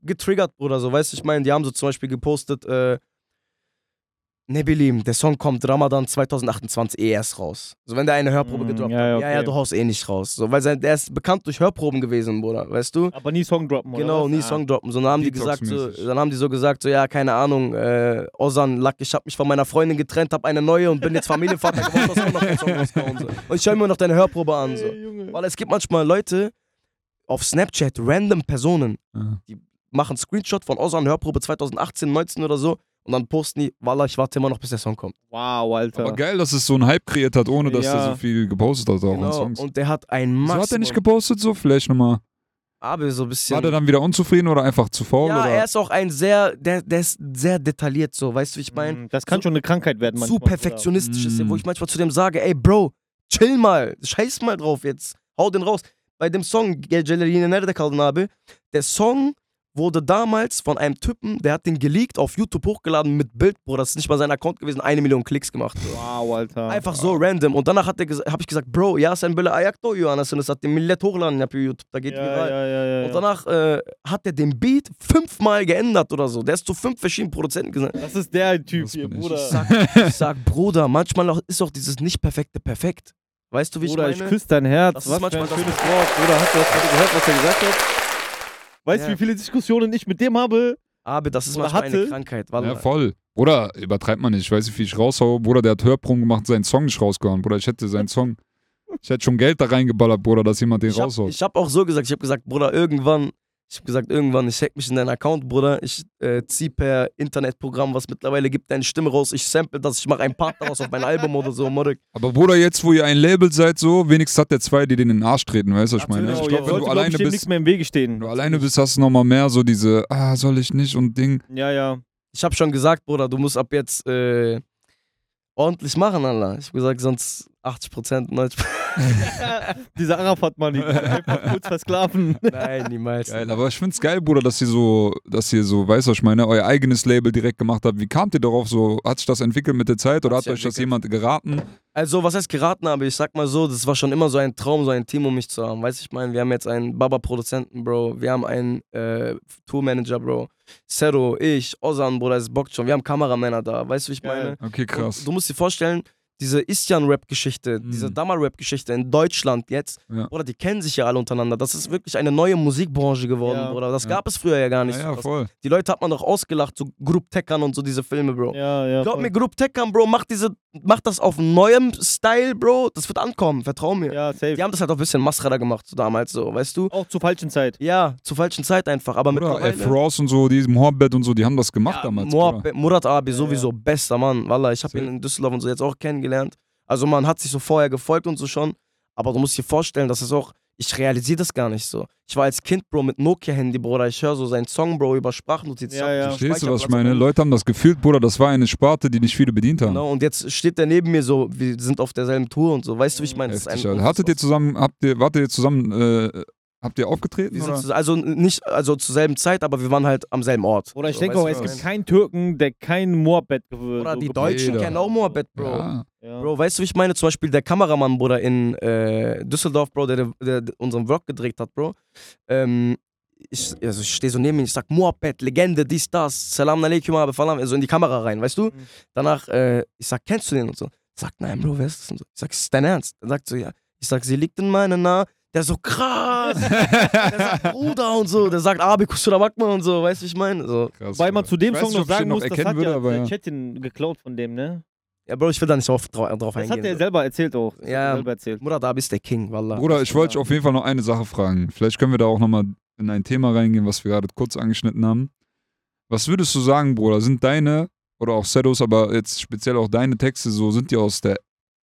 getriggert, Bruder, so, weißt du, ich meine, die haben so zum Beispiel gepostet, äh, Ne, Belim, der Song kommt Ramadan 2028 eh erst raus. So, wenn der eine Hörprobe Mm, gedroppt ja, hat. ja, Ja, ja, okay. du haust eh nicht raus. So, weil sein, der ist bekannt durch Hörproben gewesen, Bruder, weißt du? Aber nie Song droppen, oder Genau, was? nie Ah. Song droppen. So, dann haben die gesagt, so, dann haben die so gesagt, so, ja, keine Ahnung, äh, Ozan, Lack, ich hab mich von meiner Freundin getrennt, hab eine neue und bin jetzt Familienvater geworden, hast auch noch keinen Song rausgehauen. So. Und ich schau mir noch deine Hörprobe an. So. Ey, Junge. Weil es gibt manchmal Leute auf Snapchat, random Personen, Ja. machen Screenshot von Ozan Hörprobe 2018, 19 oder so und dann posten die, Wallah, ich warte immer noch, bis der Song kommt. Wow, Alter. Aber geil, dass es so einen Hype kreiert hat, ohne dass Ja. der so viel gepostet hat auch an Genau. Songs. Und der hat ein Maximum. hat er nicht gepostet so? Vielleicht nochmal. Aber so ein bisschen. War der dann wieder unzufrieden oder einfach zu faul? ja, oder? er ist auch ein sehr, der, der ist sehr detailliert so, weißt du, wie ich meine? Mm, Das kann so- schon eine Krankheit werden Zu manchmal. perfektionistisch ist er, wo Mm. ich manchmal zu dem sage, ey Bro, chill mal, scheiß mal drauf jetzt, hau den raus. Bei dem Song Gel Celal'ine nerede kaldın abi? Der Song wurde damals von einem Typen, der hat den geleakt, auf YouTube hochgeladen mit Bild, Bro, das ist nicht mal sein Account gewesen, eine Million Klicks gemacht. Wow, Alter. Einfach so random. Und danach hat er ges- hab ich gesagt, Bro, ja, sen böyle ayakta uyuyor anasını satayım. Millet hochladen yapıyor YouTube, da geht ja, viral. ja, ja, ja, Und danach äh, hat er den Beat fünfmal geändert oder so. Der ist zu fünf verschiedenen Produzenten gesagt. Das ist der Typ Das hier, ich. Bruder. Ich sag, ich sag, Bruder, manchmal auch, ist auch dieses Nicht-Perfekte perfekt. Weißt du, wie Bruder, ich ich meine? küsse dein Herz. Das ist Was für ein manchmal das- schönes Wort. Bruder, hast du das gerade gehört, was er gesagt hat? Weißt du, Ja. wie viele Diskussionen ich mit dem habe? Aber das ist Oder manchmal eine hatte- Krankheit. Ja, Wallah. voll. Bruder, übertreibt man nicht. Ich weiß nicht, wie ich raushaue. Bruder, der hat Hörproben gemacht, seinen Song nicht rausgehauen. Bruder, ich hätte seinen Song. Ich hätte schon Geld da reingeballert, Bruder, dass jemand den ich hab, raushaut. ich hab auch so gesagt, ich hab gesagt, Bruder, irgendwann, ich hab gesagt, irgendwann, ich hack mich in deinen Account, Bruder, ich äh, zieh per Internetprogramm, was mittlerweile gibt, deine Stimme raus, ich sample das, ich mache einen Part daraus auf mein Album oder so, Morek. Aber Bruder, jetzt, wo ihr ein Label seid, so, wenigstens hat der zwei, die den in den Arsch treten, weißt du, was ich meine? Ich Genau, glaube, wenn du glaub alleine bist, nichts mehr im Wege stehen. wenn du alleine bist, hast du nochmal mehr so diese, ah, soll ich nicht und Ding. Ja, ja. Ich hab schon gesagt, Bruder, du musst ab jetzt äh, ordentlich machen, Allah. Ich hab gesagt, sonst 80%, 90%. Dieser Arafat-Mann, die kann einfach kurz versklaven. Nein, niemals. Geil, aber ich find's geil, Bruder, dass ihr so, dass ihr so, weißt du, was ich meine, euer eigenes Label direkt gemacht habt. Wie kamt ihr darauf so? Hat sich das entwickelt mit der Zeit oder Hat hat euch das jemand geraten? Also, was heißt geraten habe? Ich sag mal so, das war schon immer so ein Traum, so ein Team um mich zu haben. Weißt du, ich meine, wir haben jetzt einen Baba-Produzenten, Bro. Wir haben einen äh, Tourmanager, Bro. Zero, ich, Ozan, Bruder, es bockt schon. Wir haben Kameramänner da. Weißt du, wie ich meine? Okay, krass. Und du musst dir vorstellen, diese Isyan-Rap-Geschichte, Mhm. diese Damar-Rap-Geschichte in Deutschland jetzt, Ja. Bruder, die kennen sich ja alle untereinander. Das ist wirklich eine neue Musikbranche geworden, Ja. Bruder. Das Ja. gab es früher ja gar nicht. Ja, so ja, was. voll. Die Leute hat man doch ausgelacht, so Group Tekkern und so diese Filme, Bro. Ja, ja. Glaub voll. mir, Group Tekkern, Bro, mach, diese, mach das auf neuem Style, Bro. Das wird ankommen, vertrau mir. Ja, safe. Die haben das halt auch ein bisschen Masrada gemacht, so damals, so, weißt du? Auch zur falschen Zeit. Ja, zur falschen Zeit einfach. Aber Bruder, mittlerweile. F. Ross und so, die Mohammed und so, die haben das gemacht Ja, damals. Murat, Bruder. Murat Abi, Ja, sowieso, bester Mann. Wallah, ich habe ihn in Düsseldorf und so jetzt auch kennengelernt. Also man hat sich so vorher gefolgt und so schon. Aber du musst dir vorstellen, das ist auch, ich realisiere das gar nicht so. Ich war als Kind, Bro, mit Nokia-Handy, Bruder. Ich höre so seinen Song, Bro, über Sprachnotiz. Ja, ja. Verstehst du, was ich meine? Leute haben das gefühlt, Bruder, das war eine Sparte, die nicht viele bedient haben. Genau, und jetzt steht der neben mir so, wir sind auf derselben Tour und so. Weißt du, wie ich meine? Das ist Heftig. Hattet ihr zusammen, habt ihr, wart ihr zusammen, äh, habt ihr aufgetreten? Wir Oder? sind zu, also nicht also zur selben Zeit, aber wir waren halt am selben Ort. Oder ich So, denke auch, es gibt keinen Türken, der kein Moorbett ge- Oder so die Deutschen Jeder. kennen auch Moabed, Bro. Ja. Ja. Bro, weißt du, wie ich meine? Zum Beispiel der Kameramann, Bruder, in äh, Düsseldorf, Bro, der, der, der unseren Vlog gedreht hat, Bro. Ähm, ich, also ich stehe so neben ihm, ich sag, Moabed, Legende, dies, das, Salam alaikum, aber Falam, so in die Kamera rein, weißt du? Mhm. Danach, äh, ich sag, kennst du den und so? Sagt, nein, Bro, wer ist das? Und so. Ich sag, ist das dein Ernst? Dann sagt so, ja. Ich sag, sie liegt in meiner Nah. Der so, krass. der sagt, Bruder und so. Der sagt, Abi, Kusura Bakma und so, weißt du, wie ich meine? So. Krass, Weil man Bruder. zu dem Song nicht, noch sagen muss, das erkennen hat würde, ja aber ja. Chatin geklaut von dem, ne? Ja, Bro, ich will da nicht drauf, drauf, Das eingehen. hat er so. selber erzählt auch. Das Ja. Hat er selber erzählt. Murat Abi ist der King, Wallah. Bruder, ich wollte Ja. dich auf jeden Fall noch eine Sache fragen. Vielleicht können wir da auch nochmal in ein Thema reingehen, was wir gerade kurz angeschnitten haben. Was würdest du sagen, Bruder? Sind deine oder auch Sedos, aber jetzt speziell auch deine Texte so, sind die aus der,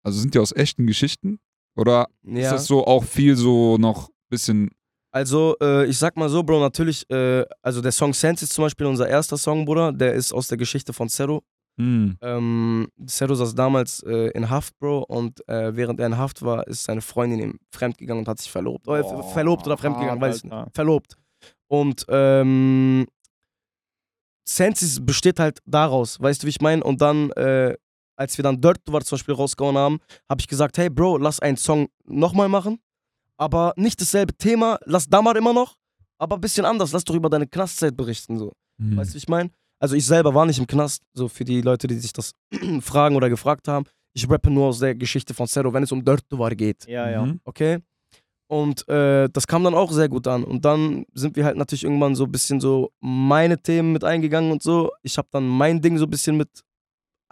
also sind die aus echten Geschichten? Oder ist Ja. das so auch viel so noch bisschen, Also, äh, ich sag mal so, Bro, natürlich, äh, also der Song Sense ist zum Beispiel unser erster Song, Bruder. Der ist aus der Geschichte von Zero. hm, Ähm, Zero saß damals äh, in Haft, Bro, und äh, während er in Haft war, ist seine Freundin ihm fremdgegangen und hat sich verlobt. Boah, verlobt oder fremdgegangen, weiß ich nicht. Verlobt. Und ähm, Sense besteht halt daraus, weißt du, wie ich meine? Und dann, äh, als wir dann Dirt war zum Beispiel rausgehauen haben, habe ich gesagt, hey Bro, lass einen Song nochmal machen, aber nicht dasselbe Thema, lass Damar immer noch, aber ein bisschen anders, lass doch über deine Knastzeit berichten, so. hm. Weißt du, wie ich meine? also ich selber war nicht im Knast, so für die Leute, die sich das *clears throat* fragen oder gefragt haben. Ich rappe nur aus der Geschichte von Zero, wenn es um Dirt war geht, Ja, ja. Mhm. okay? Und äh, das kam dann auch sehr gut an. Und dann sind wir halt natürlich irgendwann so ein bisschen so meine Themen mit eingegangen und so. Ich habe dann mein Ding so ein bisschen mit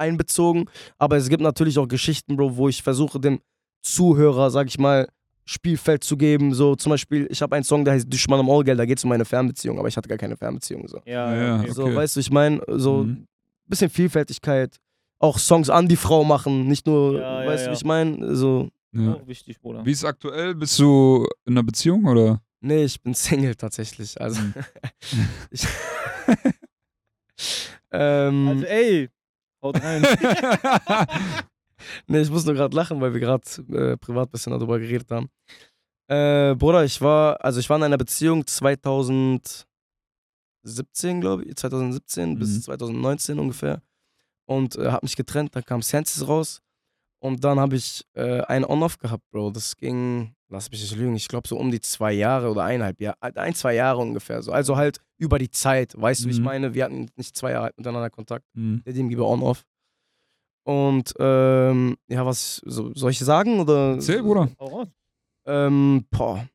einbezogen. Aber es gibt natürlich auch Geschichten, Bro, wo ich versuche, dem Zuhörer, sag ich mal, Spielfeld zu geben. So zum Beispiel, ich habe einen Song, der heißt Düşman am Allgeld, da geht es um meine Fernbeziehung, aber ich hatte gar keine Fernbeziehung. So, Ja, Ja, ja. okay. so weißt du, ich meine, so Mhm. bisschen Vielfältigkeit. Auch Songs an die Frau machen, nicht nur, Ja, ja, weißt du, ich meine? So, Ja. Auch wichtig, Bruder. Wie ist aktuell? Bist du in einer Beziehung oder? nee, ich bin *laughs* Single tatsächlich. Also, Mhm. *laughs* ich, *laughs* ähm, Also, ey, haut rein. Nee, ich muss nur gerade lachen, weil wir gerade äh, privat ein bisschen darüber geredet haben. Äh, Bruder, ich war, also ich war in einer Beziehung 2017, glaube ich, 2017 Mhm. bis 2019 ungefähr. Und äh, habe mich getrennt, dann kam Senses raus. Und dann habe ich äh, ein On-Off gehabt, Bro. Das ging, lass mich nicht lügen, ich glaube so um die zwei Jahre oder eineinhalb Jahre, ein, zwei Jahre ungefähr. So. Also halt über die Zeit, weißt du, wie ich Mhm. meine? Wir hatten nicht zwei Jahre miteinander Kontakt Mhm. der dem gebe On-Off. Und ähm, ja, was so, soll ich sagen? Oder? Erzähl, Bruder. Hau raus. Ähm, boah.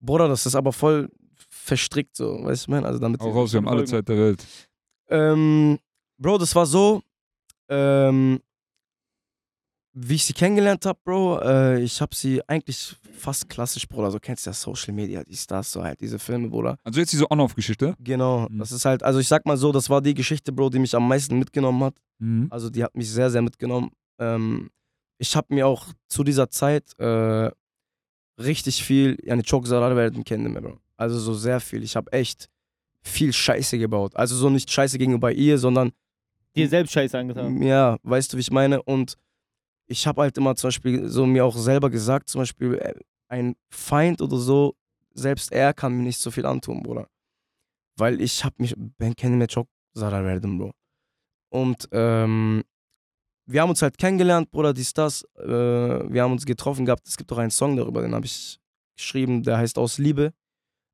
Bruder, das ist aber voll verstrickt, so, weißt du, man? Also damit. Auch raus, wir haben alle. Zeit der Welt. Ähm, Bro, das war so, ähm, wie ich sie kennengelernt habe, Bro, äh, ich habe sie eigentlich fast klassisch, Bruder, so kennst du ja Social Media, die Stars, so halt diese Filme, Bruder. Also jetzt diese On-Off-Geschichte. Genau, Mhm. das ist halt, also ich sag mal so, das war die Geschichte, Bro, die mich am meisten mitgenommen hat. Mhm. Also die hat mich sehr, sehr mitgenommen. Ähm, ich habe mir auch zu dieser Zeit äh, richtig viel, çok zarar verdim kendime, Bro. Also so sehr viel. Ich habe echt viel Scheiße gebaut. Also so nicht Scheiße gegenüber ihr, sondern Dir selbst Scheiße angetan. ja, weißt du, wie ich meine? Und ich habe halt immer zum Beispiel so mir auch selber gesagt, zum Beispiel äh, ein Feind oder so, selbst er kann mir nicht so viel antun, Bruder. Weil ich habe mich, ben kendime çok zarar verdim, Bro. Und ähm, wir haben uns halt kennengelernt, Bruder, dies, das. Äh, wir haben uns getroffen gehabt. Es gibt auch einen Song darüber, den habe ich geschrieben, der heißt Aus Liebe.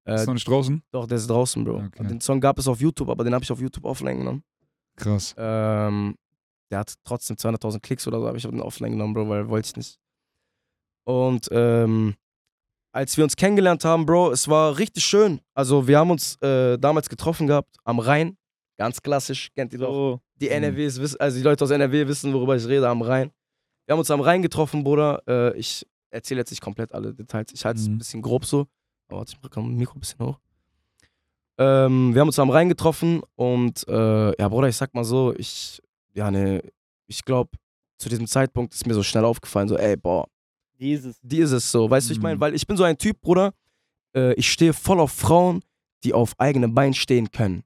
Ist Äh, noch nicht draußen? doch, der ist draußen, Bro. Okay. Den Song gab es auf YouTube, aber den habe ich auf YouTube offline genommen. Krass. Ähm, der hat trotzdem 200.000 Klicks oder so, aber ich habe den offline genommen, Bro, weil wollte ich nicht. Und ähm, als wir uns kennengelernt haben, Bro, es war richtig schön. Also wir haben uns äh, damals getroffen gehabt am Rhein, ganz klassisch, kennt ihr doch. So, Die Mhm. NRWs wissen, also die Leute aus NRW wissen, worüber ich rede, am Rhein. Wir haben uns am Rhein getroffen, Bruder. Äh, ich erzähle jetzt nicht komplett alle Details. Ich halte es Mhm. ein bisschen grob so. Aber warte, ich mache mein Mikro ein bisschen hoch. Ähm, wir haben uns am Rhein getroffen und äh, ja, Bruder, ich sag mal so, ich, ja, ne, ich glaube, zu diesem Zeitpunkt ist mir so schnell aufgefallen, so, ey, boah, Jesus. die ist es so, weißt du, ich meine, Mhm. weil ich bin so ein Typ, Bruder, äh, ich stehe voll auf Frauen, die auf eigenen Beinen stehen können.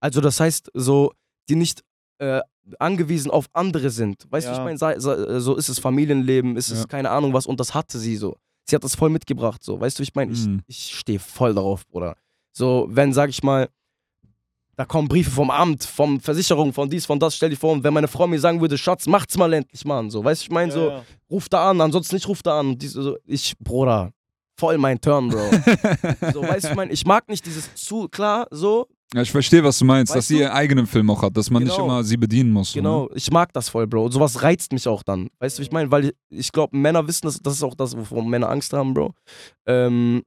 Also das heißt, so, die nicht äh, angewiesen auf andere sind. Weißt du, Ja. ich meine, sei- so ist es Familienleben, ist Ja. es keine Ahnung was und das hatte sie so. Sie hat das voll mitgebracht, so. Weißt du, ich meine, Mhm. ich, ich stehe voll darauf, Bruder. So, wenn, sag ich mal, da kommen Briefe vom Amt, vom Versicherung, von dies, von das, stell dir vor, und wenn meine Frau mir sagen würde, Schatz, macht's mal endlich, Mann, so, weißt du, ich meine, so, Ja, ja. ruf da an, ansonsten nicht ruf da an. Und dies, so, ich, Bruder, voll mein Turn, Bro. *laughs* so, weißt du, ich meine, ich mag nicht dieses zu, klar, so, Ja, ich verstehe, was du meinst, dass Weißt sie du? ihren eigenen Film auch hat, dass man nicht Genau. immer sie bedienen muss. genau, ich mag das voll, Bro. Und sowas reizt mich auch dann. Weißt du, wie ich meine? Weil ich, ich glaube, Männer wissen das, das ist auch das, wovon Männer Angst haben, Bro. Ähm,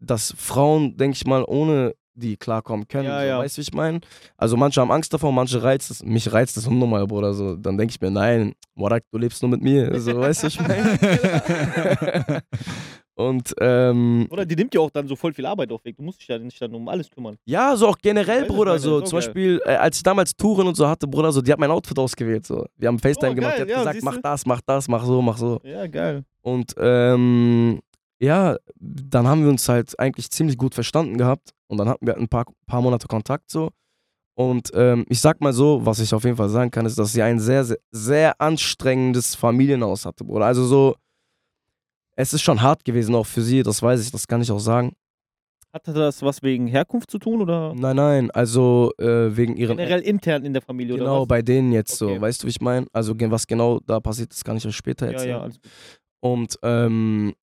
dass Frauen, denke ich mal, ohne die klarkommen können. Ja, so, ja. Weißt du, wie ich meine? Also manche haben Angst davor, manche reizt es. Mich reizt das unnormal, Bruder. So, dann denke ich mir, nein, Morak, du lebst nur mit mir. So, weißt du, wie ich meine? *laughs* Und ähm, Oder die nimmt ja auch dann so voll viel Arbeit auf weg. Du musst dich ja nicht dann um alles kümmern. Ja, so auch generell, Weißt Bruder, so zum auch Beispiel, äh, als ich damals Touren und so hatte, Bruder, so, die hat mein Outfit ausgewählt, so. Wir haben FaceTime Oh, gemacht, geil, die hat ja, gesagt, mach das, mach das, mach so, mach so. Ja, geil. Und ähm, ja, dann haben wir uns halt eigentlich ziemlich gut verstanden gehabt und dann hatten wir halt ein paar, paar Monate Kontakt so. Und ähm, ich sag mal so, was ich auf jeden Fall sagen kann, ist, dass sie ein sehr, sehr, sehr anstrengendes Familienhaus hatte, Bruder. Also so, es ist schon hart gewesen auch für sie, das weiß ich, das kann ich auch sagen. Hatte das was wegen Herkunft zu tun oder Nein, nein, also äh, wegen ihren generell intern in der Familie Genau, oder was? bei denen jetzt Okay. so. Weißt du, wie ich meine? Also, was genau da passiert ist, kann ich euch später Ja, erzählen. ja, alles gut. Und ähm,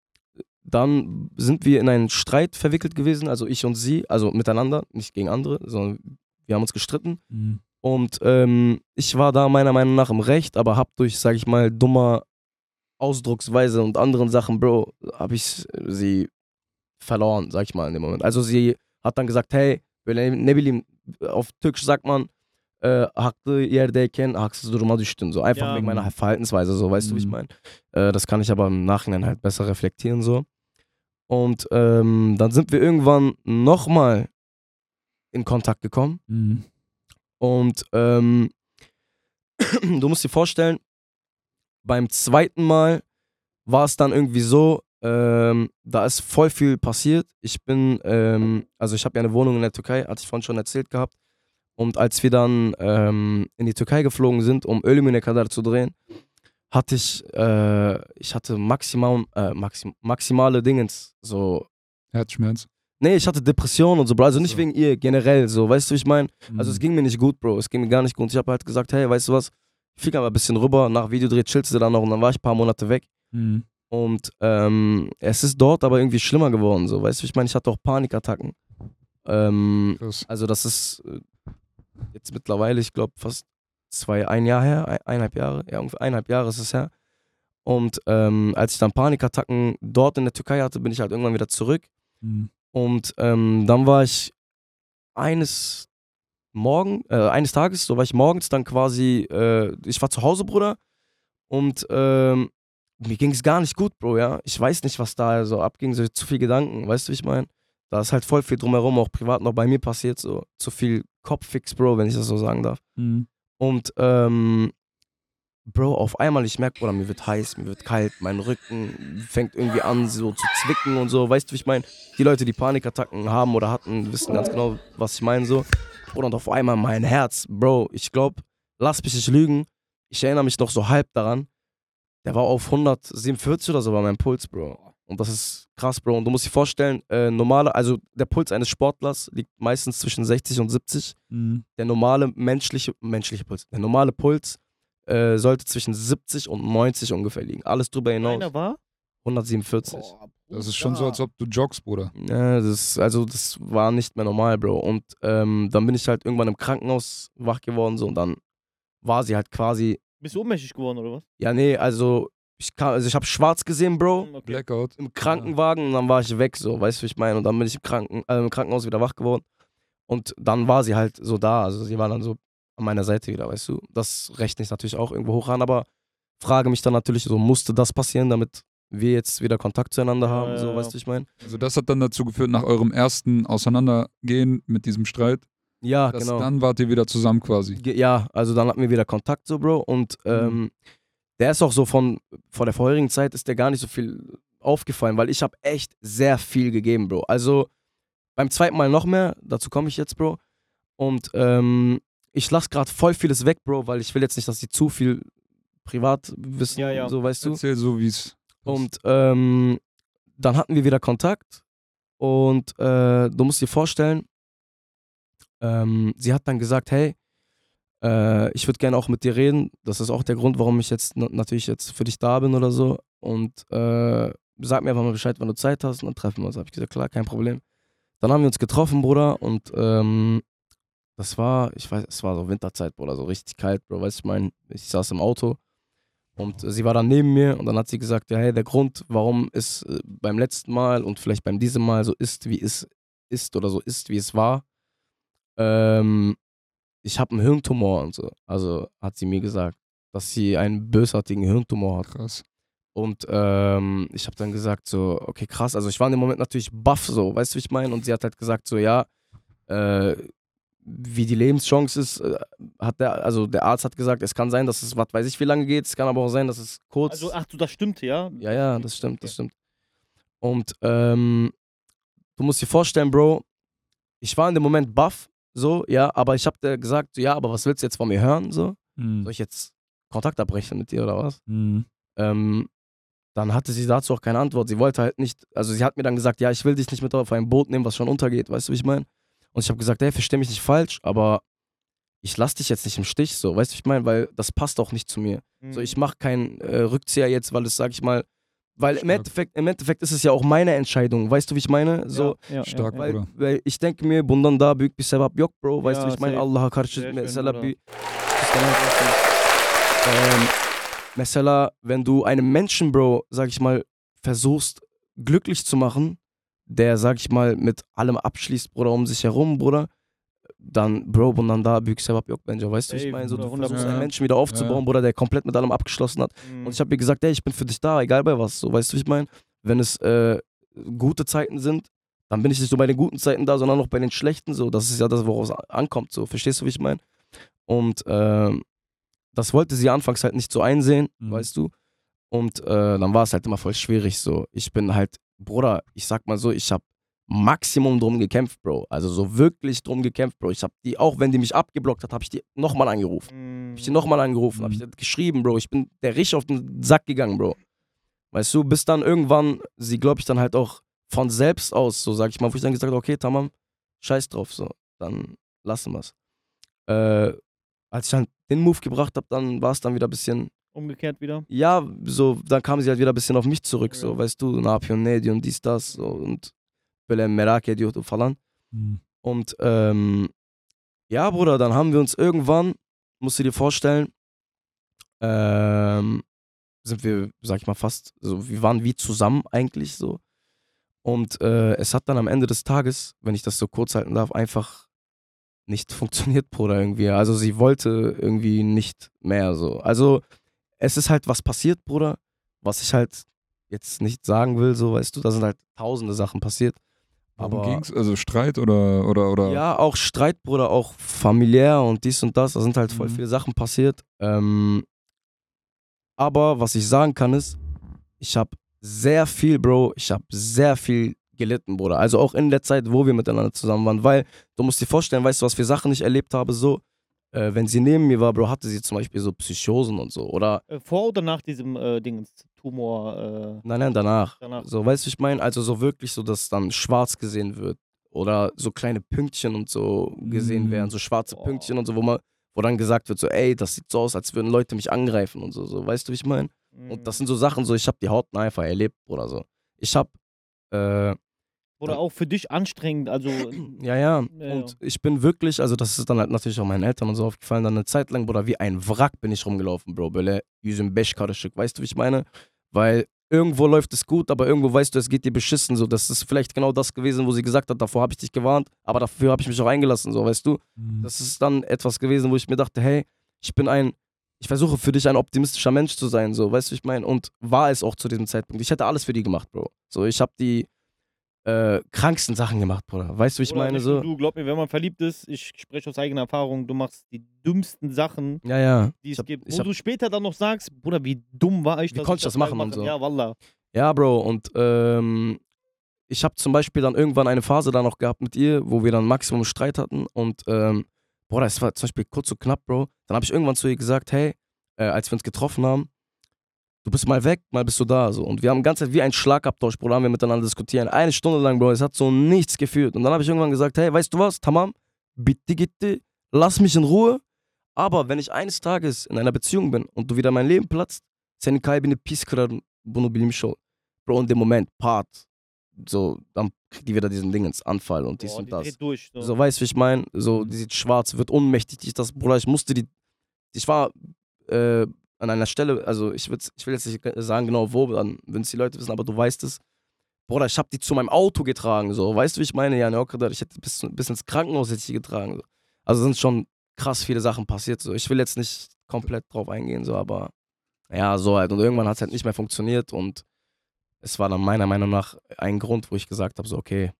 dann sind wir in einen Streit verwickelt gewesen, also ich und sie, also miteinander, nicht gegen andere, sondern wir haben uns gestritten. Mhm. Und ähm, ich war da meiner Meinung nach im Recht, aber hab durch, sag ich mal, dummer Ausdrucksweise und anderen Sachen, Bro, habe ich sie verloren, sag ich mal in dem Moment. Also sie hat dann gesagt, hey, böyle ne bileyim, auf Türkisch sagt man, äh, haklı yerdeyken haksız duruma düştün. So einfach Ja. wegen meiner Verhaltensweise, so, weißt du, wie ich Mhm. meine? Äh, das kann ich aber im Nachhinein halt besser reflektieren, so. Und ähm, dann sind wir irgendwann nochmal in Kontakt gekommen. Mhm. Und ähm, *clears throat* du musst dir vorstellen, beim zweiten Mal war es dann irgendwie so, ähm, da ist voll viel passiert. Ich bin, ähm, also ich habe ja eine Wohnung in der Türkei, hatte ich vorhin schon erzählt gehabt. Und als wir dann ähm, in die Türkei geflogen sind, um Ölümüne Kadar zu drehen, hatte ich, äh, ich hatte maximal, äh, maxim, maximale Dingens, so Herzschmerz. Nee, ich hatte Depressionen und so, Bro. Also nicht So. wegen ihr, generell so. Weißt du, wie ich meine? Also es Mhm. ging mir nicht gut, Bro. Es ging mir gar nicht gut. Ich habe halt gesagt, hey, weißt du was? Ich flieg aber ein bisschen rüber. Nach Videodreh chillst du dann noch und dann war ich ein paar Monate weg. Mhm. Und ähm, es ist dort aber irgendwie schlimmer geworden, so. Weißt du, wie ich meine? Ich hatte auch Panikattacken. Ähm, also das ist äh, jetzt mittlerweile, ich glaube, fast zwei, ein Jahr her, ein, eineinhalb Jahre, ja, ungefähr eineinhalb Jahre ist es her. Und ähm, als ich dann Panikattacken dort in der Türkei hatte, bin ich halt irgendwann wieder zurück. Mhm. Und ähm, dann war ich eines Morgen, äh, eines Tages, so war ich morgens dann quasi, äh, ich war zu Hause, Bruder, und ähm, mir ging es gar nicht gut, Bro, ja. Ich weiß nicht, was da so abging, so zu viel Gedanken, weißt du, wie ich meine? Da ist halt voll viel drumherum, auch privat noch bei mir passiert, so zu viel Kopffix, Bro, wenn ich das so sagen darf. Mhm. Und ähm, Bro, auf einmal, ich merke, Bruder, mir wird heiß, mir wird kalt, mein Rücken fängt irgendwie an, so zu zwicken und so. Weißt du, wie ich meine? Die Leute, die Panikattacken haben oder hatten, wissen ganz genau, was ich meine, so. Bruder, und auf einmal mein Herz, Bro, ich glaube, lass mich nicht lügen, ich erinnere mich noch so halb daran, der war auf 147 oder so war mein Puls, Bro. Und das ist krass, Bro. Und du musst dir vorstellen, äh, normale, also der Puls eines Sportlers liegt meistens zwischen 60 und 70 Mhm. der normale menschliche, menschliche Puls, der normale Puls äh, sollte zwischen 70 und 90 ungefähr liegen. Alles drüber hinaus Einer war? 147. Boah, Das ist schon so, als ob du joggst, Bruder. Ja, das, also das war nicht mehr normal, Bro. Und ähm, dann bin ich halt irgendwann im Krankenhaus wach geworden so und dann war sie halt quasi, Bist du ohnmächtig geworden, oder was? ja nee, also ich kam, also ich habe schwarz gesehen, Bro, Okay. Blackout. im Krankenwagen und dann war ich weg, so, weißt du, wie ich meine? Und dann bin ich im, Kranken, äh, im Krankenhaus wieder wach geworden. Und dann war sie halt so da, also sie war dann so an meiner Seite wieder, weißt du? Das rechne ich natürlich auch irgendwo hoch an, aber frage mich dann natürlich so, musste das passieren, damit wir jetzt wieder Kontakt zueinander haben, Ja, so, ja, weißt du, ich meine? Also das hat dann dazu geführt, nach eurem ersten Auseinandergehen mit diesem Streit, Ja, dass genau. dann wart ihr wieder zusammen quasi. Ja, also dann hatten wir wieder Kontakt so, Bro. Und ähm, der ist auch so von, von der vorherigen Zeit ist der gar nicht so viel aufgefallen, weil ich habe echt sehr viel gegeben, Bro. Also beim zweiten Mal noch mehr, dazu komme ich jetzt, Bro. Und ähm, ich lasse gerade voll vieles weg, Bro, weil ich will jetzt nicht, dass die zu viel privat wissen, Ja, ja. so weißt du. Erzähl so, wie es. Und ähm, dann hatten wir wieder Kontakt und äh, du musst dir vorstellen, ähm, sie hat dann gesagt, hey, äh, ich würde gerne auch mit dir reden. Das ist auch der Grund, warum ich jetzt na- natürlich jetzt für dich da bin oder so. Und äh, sag mir einfach mal Bescheid, wenn du Zeit hast und dann treffen wir uns. Hab ich gesagt, klar, kein Problem. Dann haben wir uns getroffen, Bruder, und ähm, das war, ich weiß, es war so Winterzeit, Bruder, so richtig kalt, Bro. Weißt du, ich meine, ich saß im Auto und sie war dann neben mir und dann hat sie gesagt, ja, hey, der Grund, warum es äh, beim letzten Mal und vielleicht beim diesem Mal so ist, wie es ist oder so ist, wie es war, ähm, ich habe einen Hirntumor und so. Also hat sie mir gesagt, dass sie einen bösartigen Hirntumor hat. Krass. Und ähm, ich habe dann gesagt so, okay, krass. Also ich war in dem Moment natürlich baff so, weißt du, wie ich meine? Und sie hat halt gesagt so, ja, äh, wie die Lebenschance ist, äh, hat der, also der Arzt hat gesagt, es kann sein, dass es, was weiß ich, wie lange geht. Es kann aber auch sein, dass es kurz. Also, ach du, das stimmt, ja? Ja, ja, das stimmt, das stimmt. Und ähm, du musst dir vorstellen, Bro, ich war in dem Moment baff, so, ja, aber ich hab dir gesagt, ja, aber was willst du jetzt von mir hören, so? Mhm. Soll ich jetzt Kontakt abbrechen mit dir oder was? Mhm. Ähm, dann hatte sie dazu auch keine Antwort. Sie wollte halt nicht, also sie hat mir dann gesagt, ja, ich will dich nicht mit auf ein Boot nehmen, was schon untergeht, weißt du, wie ich meine? Und ich habe gesagt, ey, versteh mich nicht falsch, aber ich lass dich jetzt nicht im Stich, so, weißt du, wie ich meine? Weil das passt auch nicht zu mir. Mhm. So, ich mache keinen äh, Rückzieher jetzt, weil es, sag ich mal, Weil im. Endeffekt, im Endeffekt ist es ja auch meine Entscheidung. Weißt du, wie ich meine? So, ja, ja, Stark, weil, Bruder. weil ich denke mir, bundan daha büyük bir sevap yok bro. Weißt du, Ja, wie ich meine? Allah'a karşı schön, mesela Bruder. bir... Ähm, mesela, wenn du einem Menschen, Bro, sag ich mal, versuchst glücklich zu machen, der, sag ich mal, mit allem abschließt, Bruder, um sich herum, Bruder, dann, Bro, bundan daha büyük sevap yok bence. Weißt du, wie ich meine? So, du versuchst 100%. einen Menschen wieder aufzubauen, Ja. Bruder, der komplett mit allem abgeschlossen hat. Mhm. Und ich habe mir gesagt, ey, ich bin für dich da, egal bei was. So, weißt du, wie ich meine? Wenn es äh, gute Zeiten sind, dann bin ich nicht nur bei den guten Zeiten da, sondern auch bei den schlechten. So, das ist ja das, woraus es ankommt. So, verstehst du, wie ich meine? Und ähm, das wollte sie anfangs halt nicht so einsehen, Mhm. weißt du? Und äh, dann war es halt immer voll schwierig. So, ich bin halt, Bruder, ich sag mal so, ich habe Maximum drum gekämpft, Bro. Also so wirklich drum gekämpft, Bro. Ich habe die, auch wenn die mich abgeblockt hat, habe ich die nochmal angerufen. Mhm. Hab ich die nochmal angerufen, hab ich Mhm. dir geschrieben, Bro. Ich bin der richtig auf den Sack gegangen, Bro. Weißt du, bis dann irgendwann sie, glaube ich, dann halt auch von selbst aus, so sag ich mal, wo ich dann gesagt habe, okay, Tamam, scheiß drauf, so, dann lassen wir's. Äh, als ich dann den Move gebracht habe, dann war es dann wieder ein bisschen, Umgekehrt wieder. ja, so, dann kam sie halt wieder ein bisschen auf mich zurück, so, Ja. weißt du, ne ediyorsun, dies, das, so, und böyle merak ediyordu falan. Mhm. Und ähm, ja, Bruder, dann haben wir uns irgendwann, musst du dir vorstellen, ähm, sind wir, sag ich mal, fast, so, wir waren wie zusammen eigentlich so. Und äh, es hat dann am Ende des Tages, wenn ich das so kurz halten darf, einfach nicht funktioniert, Bruder, irgendwie. Also sie wollte irgendwie nicht mehr so. Also es ist halt was passiert, Bruder, was ich halt jetzt nicht sagen will, so, weißt du, da sind halt tausende Sachen passiert. Worum Aber- ging's? Also Streit oder oder oder? Ja, auch Streit, Bruder, auch familiär und dies und das. Da sind halt voll Mhm. viele Sachen passiert. Ähm, aber was ich sagen kann ist, ich habe sehr viel, Bro, ich habe sehr viel gelitten, Bruder. Also auch in der Zeit, wo wir miteinander zusammen waren. Weil du musst dir vorstellen, weißt du, was für Sachen ich erlebt habe, so, äh, wenn sie neben mir war, Bro, hatte sie zum Beispiel so Psychosen und so. Oder, Äh, vor oder nach diesem äh, Dingens, Tumor? Äh, nein, nein, danach. Danach. So, weißt du, ich meine? Also so wirklich so, dass dann schwarz gesehen wird. Oder so kleine Pünktchen und so gesehen Mhm. werden, so schwarze Boah. Pünktchen und so, wo man, wo dann gesagt wird, so, ey, das sieht so aus, als würden Leute mich angreifen und so, so weißt du, wie ich meine? Und das sind so Sachen, so, ich habe die Haut einfach erlebt oder so. Ich habe, äh, Oder auch für dich anstrengend, also. *clears throat* ja, ja, Ja, und ich bin wirklich, also das ist dann halt natürlich auch meinen Eltern und so aufgefallen, dann eine Zeit lang, Bruder, wie ein Wrack bin ich rumgelaufen, Bro, böyle yüzüm beş karışık, weißt du, wie ich meine? Weil irgendwo läuft es gut, aber irgendwo weißt du, es geht dir beschissen, so, das ist vielleicht genau das gewesen, wo sie gesagt hat, davor habe ich dich gewarnt, aber dafür habe ich mich auch eingelassen, so, weißt du? Mhm. Das ist dann etwas gewesen, wo ich mir dachte, hey, ich bin ein, ich versuche für dich ein optimistischer Mensch zu sein, so, weißt du, ich meine? Und war es auch zu diesem Zeitpunkt. Ich hätte alles für die gemacht, Bro. So, ich habe die äh, kranksten Sachen gemacht, Bruder. Weißt du, wie ich Oder meine? So, Du, glaub mir, wenn man verliebt ist, ich spreche aus eigener Erfahrung, du machst die dümmsten Sachen, ja, ja. die es hab- gibt. Wo hab- du später dann noch sagst, Bruder, wie dumm war ich, Wie dass konnte ich das machen und gemacht so? Ja, Wallah. Ja, Bro, und ähm, ich habe zum Beispiel dann irgendwann eine Phase da noch gehabt mit ihr, wo wir dann Maximum Streit hatten und ähm, Bruder, es war zum Beispiel kurz so knapp, Bro. Dann habe ich irgendwann zu ihr gesagt, hey, äh, als wir uns getroffen haben, du bist mal weg, mal bist du da. So. Und wir haben die ganze Zeit wie ein Schlagabtausch, Bruder, haben wir miteinander diskutieren. Eine Stunde lang, Bro, es hat so nichts geführt. Und dann habe ich irgendwann gesagt, hey, weißt du was, tamam, bitte gitti, lass mich in Ruhe. Aber wenn ich eines Tages in einer Beziehung bin und du wieder in mein Leben platzt, senin kalbini pis kırarım, bunu bilmiş ol. Bro, in dem Moment, Part, so, dann kriegt die wieder diesen Dingens, Anfall und dies Boah, und die das. durch. So. So, weißt du, wie ich meine? So, Mhm. die sieht schwarz, wird ohnmächtig, ich das, Bruder, ich musste die, ich war äh, an einer Stelle, also ich, ich will jetzt nicht sagen genau wo, dann würden es die Leute wissen, aber du weißt es. Bruder, ich habe die zu meinem Auto getragen, so, weißt du, wie ich meine? Ja, ne, ich hätte bis, bis ins Krankenhaus hätte ich die getragen. So. Also sind schon krass viele Sachen passiert, so. Ich will jetzt nicht komplett drauf eingehen, so, aber ja, so halt. Und irgendwann hat es halt nicht mehr funktioniert und es war dann meiner Meinung nach ein Grund, wo ich gesagt habe, so, okay,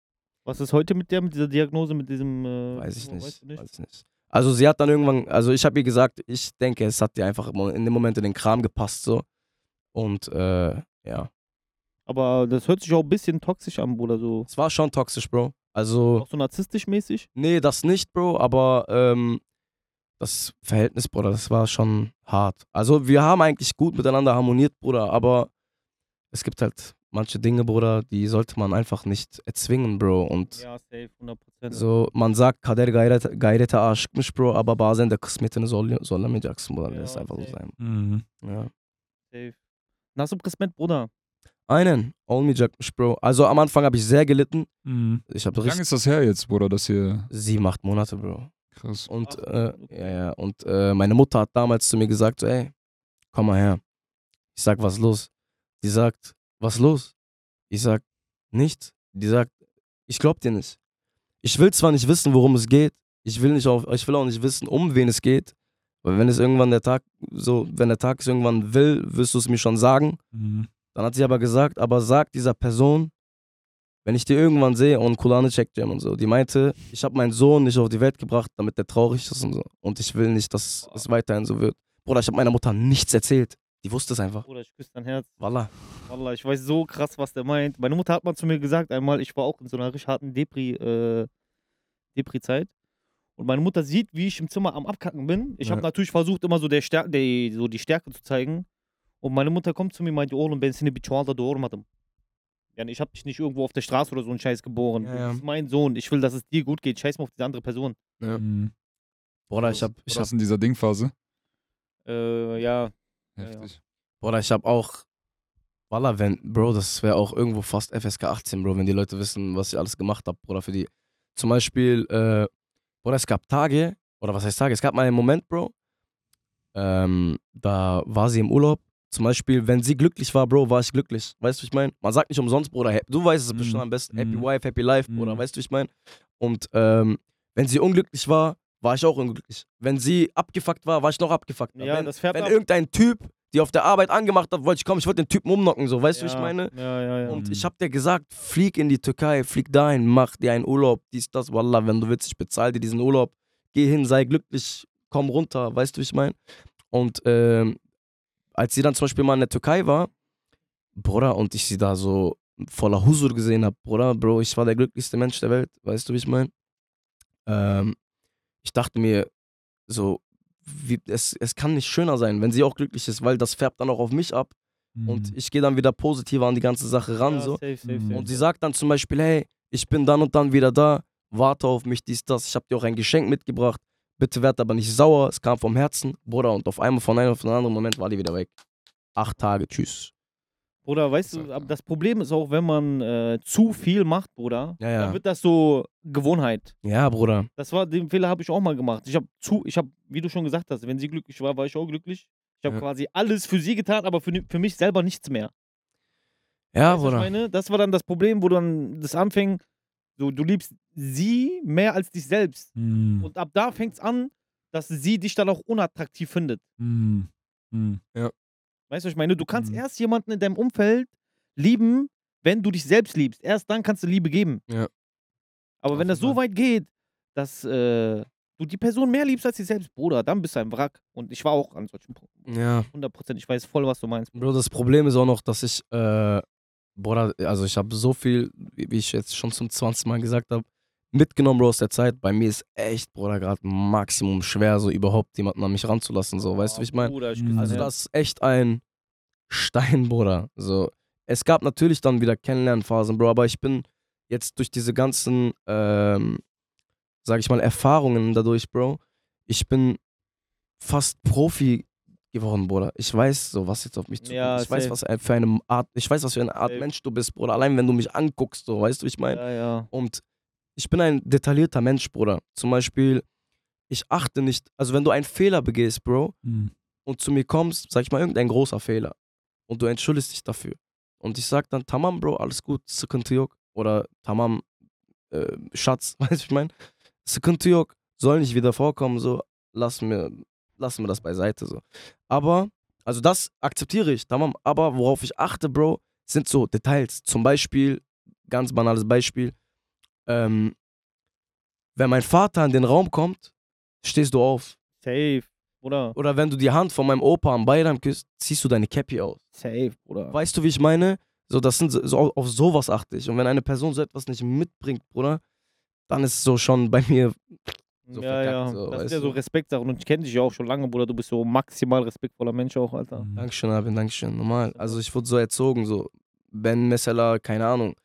Was ist heute mit der, mit dieser Diagnose, mit diesem. Äh, Weiß ich nicht. Weißt du nicht? Weiß ich nicht. Also sie hat dann irgendwann, also ich habe ihr gesagt, ich denke, es hat dir einfach in dem Moment in den Kram gepasst so. Und äh, ja, Aber das hört sich auch ein bisschen toxisch an, Bruder. So. es war schon toxisch, Bro. Also, Auch so narzisstisch mäßig. nee, das nicht, Bro, aber ähm, das Verhältnis, Bruder, das war schon hart. Also wir haben eigentlich gut miteinander harmoniert, Bruder, aber es gibt halt manche Dinge, Bruder, die sollte man einfach nicht erzwingen, Bro. Und Ja, safe, 100%. So, man sagt, Kader gayret, gayrete aşıkmış bro, aber bazen de kısmetini zorla, zorlamayacaksın. Bruder. Ja, Das ist einfach so okay. sein. Mhm. Ja. safe. Nasıl kısmet, Bruder? Einen. Only Jack mich, Bro. Also am Anfang habe ich sehr gelitten. Mhm. Ich habe Wie lange ist das her jetzt, Bruder, dass ihr. Sieben, acht Monate, Bro. Krass. Und, äh, ja, ja. Und äh, meine Mutter hat damals zu mir gesagt: so, ey, komm mal her. Ich sag, was los? Die sagt, was los? Ich sag, nichts. Die sagt, ich glaub dir nicht. Ich will zwar nicht wissen, worum es geht. Ich will, nicht auch, ich will auch nicht wissen, um wen es geht. Weil wenn es irgendwann der Tag, so, wenn der Tag es irgendwann will, wirst du es mir schon sagen. Mhm. Dann hat sie aber gesagt, aber sag dieser Person, wenn ich die irgendwann sehe und Kulane checkt Jam und so. Die meinte, ich habe meinen Sohn nicht auf die Welt gebracht, damit der traurig ist und so. Und ich will nicht, dass es weiterhin so wird. Bruder, ich habe meiner Mutter nichts erzählt. Die wusste es einfach. Bruder, ich küsse dein Herz. Wallah. Wallah, ich weiß so krass, was der meint. Meine Mutter hat mal zu mir gesagt, einmal, ich war auch in so einer richtig harten Depri, äh, Depri-Zeit. Und meine Mutter sieht, wie ich im Zimmer am Abkacken bin. Ich Ja. habe natürlich versucht, immer so, der Stär der, so die Stärke zu zeigen. Und meine Mutter kommt zu mir und meint, oğlum ben seni bir çuvalda doğurmadım. Yani ich habe dich nicht irgendwo auf der Straße oder so einen Scheiß geboren. Ja, Du ja. bist mein Sohn. Ich will, dass es dir gut geht. Scheiß mal auf diese andere Person. Ja. Mhm. Bruder, ich habe ich hab, in dieser Dingphase. Äh, ja. Heftig. Bruder, ich hab auch. Wallah, wenn, Bro, das wäre auch irgendwo fast FSK 18, Bro, wenn die Leute wissen, was ich alles gemacht habe, Bruder, für die. Zum Beispiel, äh, Bruder, es gab Tage, oder was heißt Tage? Es gab mal einen Moment, Bro, ähm, da war sie im Urlaub. Zum Beispiel, wenn sie glücklich war, Bro, war ich glücklich. Weißt du, wie ich meine? Man sagt nicht umsonst, Bruder, du weißt es Mhm. bestimmt am besten. Happy Mhm. Wife, Happy Life, Bruder, Mhm. weißt du, wie ich meine? Und ähm, wenn sie unglücklich war, war ich auch unglücklich. Wenn sie abgefuckt war, war ich noch abgefuckt. Ja, wenn, das färbt wenn ab. irgendein Typ, die auf der Arbeit angemacht hat, wollte ich kommen, ich wollte den Typen umnocken, so, weißt du, wie ich ja, meine? Ja, ja, ja. Und Mhm. ich hab dir gesagt, flieg in die Türkei, flieg dahin, mach dir einen Urlaub, dies, das, wallah, wenn du willst, ich bezahle dir diesen Urlaub, geh hin, sei glücklich, komm runter, weißt du, wie ich meine? Und ähm, als sie dann zum Beispiel mal in der Türkei war, Bruder, und ich sie da so voller Husur gesehen habe, Bruder, Bro, ich war der glücklichste Mensch der Welt, weißt du, wie ich meine? Ähm, ich dachte mir, so, wie, es, es kann nicht schöner sein, wenn sie auch glücklich ist, weil das färbt dann auch auf mich ab und Mhm. ich gehe dann wieder positiver an die ganze Sache ran. ja, so. safe, safe, Mhm. Und sie sagt dann zum Beispiel, hey, ich bin dann und dann wieder da, warte auf mich, dies, das, ich habe dir auch ein Geschenk mitgebracht, bitte werd aber nicht sauer, es kam vom Herzen, Bruder, und auf einmal von einem auf den anderen Moment war die wieder weg. Acht Tage, tschüss. Bruder, weißt du, halt, aber das Problem ist auch, wenn man äh, zu viel macht, Bruder, Ja, ja. dann wird das so Gewohnheit. Ja, Bruder. Das war, den Fehler habe ich auch mal gemacht. Ich habe zu, ich habe, wie du schon gesagt hast, wenn sie glücklich war, war ich auch glücklich. Ich habe Ja. quasi alles für sie getan, aber für, für mich selber nichts mehr. Ja, Weißt was ich Bruder. meine? Das war dann das Problem, wo dann das anfing, so, du liebst sie mehr als dich selbst. Mhm. Und ab da fängt es an, dass sie dich dann auch unattraktiv findet. Mhm. Mhm. Ja. Weißt du, was ich meine? Du kannst Mhm. erst jemanden in deinem Umfeld lieben, wenn du dich selbst liebst. Erst dann kannst du Liebe geben. Ja. Aber Auf wenn das so weit geht, dass äh, du die Person mehr liebst als dich selbst, Bruder, dann bist du ein Wrack. Und ich war auch an solchen Punkten. Ja. 100%. Ich weiß voll, was du meinst. Bro, das Problem ist auch noch, dass ich, äh, Bruder, also ich habe so viel, wie ich jetzt schon zum 20. Mal gesagt habe, mitgenommen, Bro, aus der Zeit. Bei mir ist echt, Bruder, gerade Maximum schwer, so überhaupt jemanden an mich ranzulassen, so, weißt du, wie ich meine? Also das ist echt ein Stein, *laughs* Bruder. So, es gab natürlich dann wieder Kennenlernphasen, Bro, aber ich bin jetzt durch diese ganzen, ähm, sag ich mal, Erfahrungen dadurch, Bro, ich bin fast Profi geworden, Bruder. Ich weiß so, was jetzt auf mich zukommt. Ja, ich weiß, safe. was ein- für eine Art, ich weiß, was für eine Art Safe. Mensch du bist, Bruder. Allein wenn du mich anguckst, so, weißt du, wie ich meine? Ja, ja. Und ich bin ein detaillierter Mensch, Bruder. Zum Beispiel, ich achte nicht, also wenn du einen Fehler begehst, Bro, Mhm. und zu mir kommst, sag ich mal, irgendein großer Fehler und du entschuldigst dich dafür. Und ich sag dann, Tamam, Bro, alles gut, sıkıntı yok. Oder Tamam, äh, Schatz, *laughs* weißt du, ich meine? Sıkıntı yok, soll nicht wieder vorkommen, so, lass mir, lassen wir das beiseite, so. Aber, also das akzeptiere ich, Tamam, aber worauf ich achte, Bro, sind so Details. Zum Beispiel, ganz banales Beispiel, ähm, wenn mein Vater in den Raum kommt, stehst du auf. Safe, Bruder. Oder wenn du die Hand von meinem Opa am Bayram küsst, ziehst du deine Cappy aus. Safe, Bruder. Weißt du, wie ich meine? So, das sind so, auf sowas achte ich. Und wenn eine Person so etwas nicht mitbringt, Bruder, dann ist es so schon bei mir. so ja, verkackt, ja. so, das ist ja so? Respektsachen. Und ich kenne dich ja auch schon lange, Bruder. Du bist so maximal respektvoller Mensch auch, Alter. Mhm. Dankeschön, Abin, Dankeschön. Normal. Also ich wurde so erzogen, so. Ben mesela, keine Ahnung,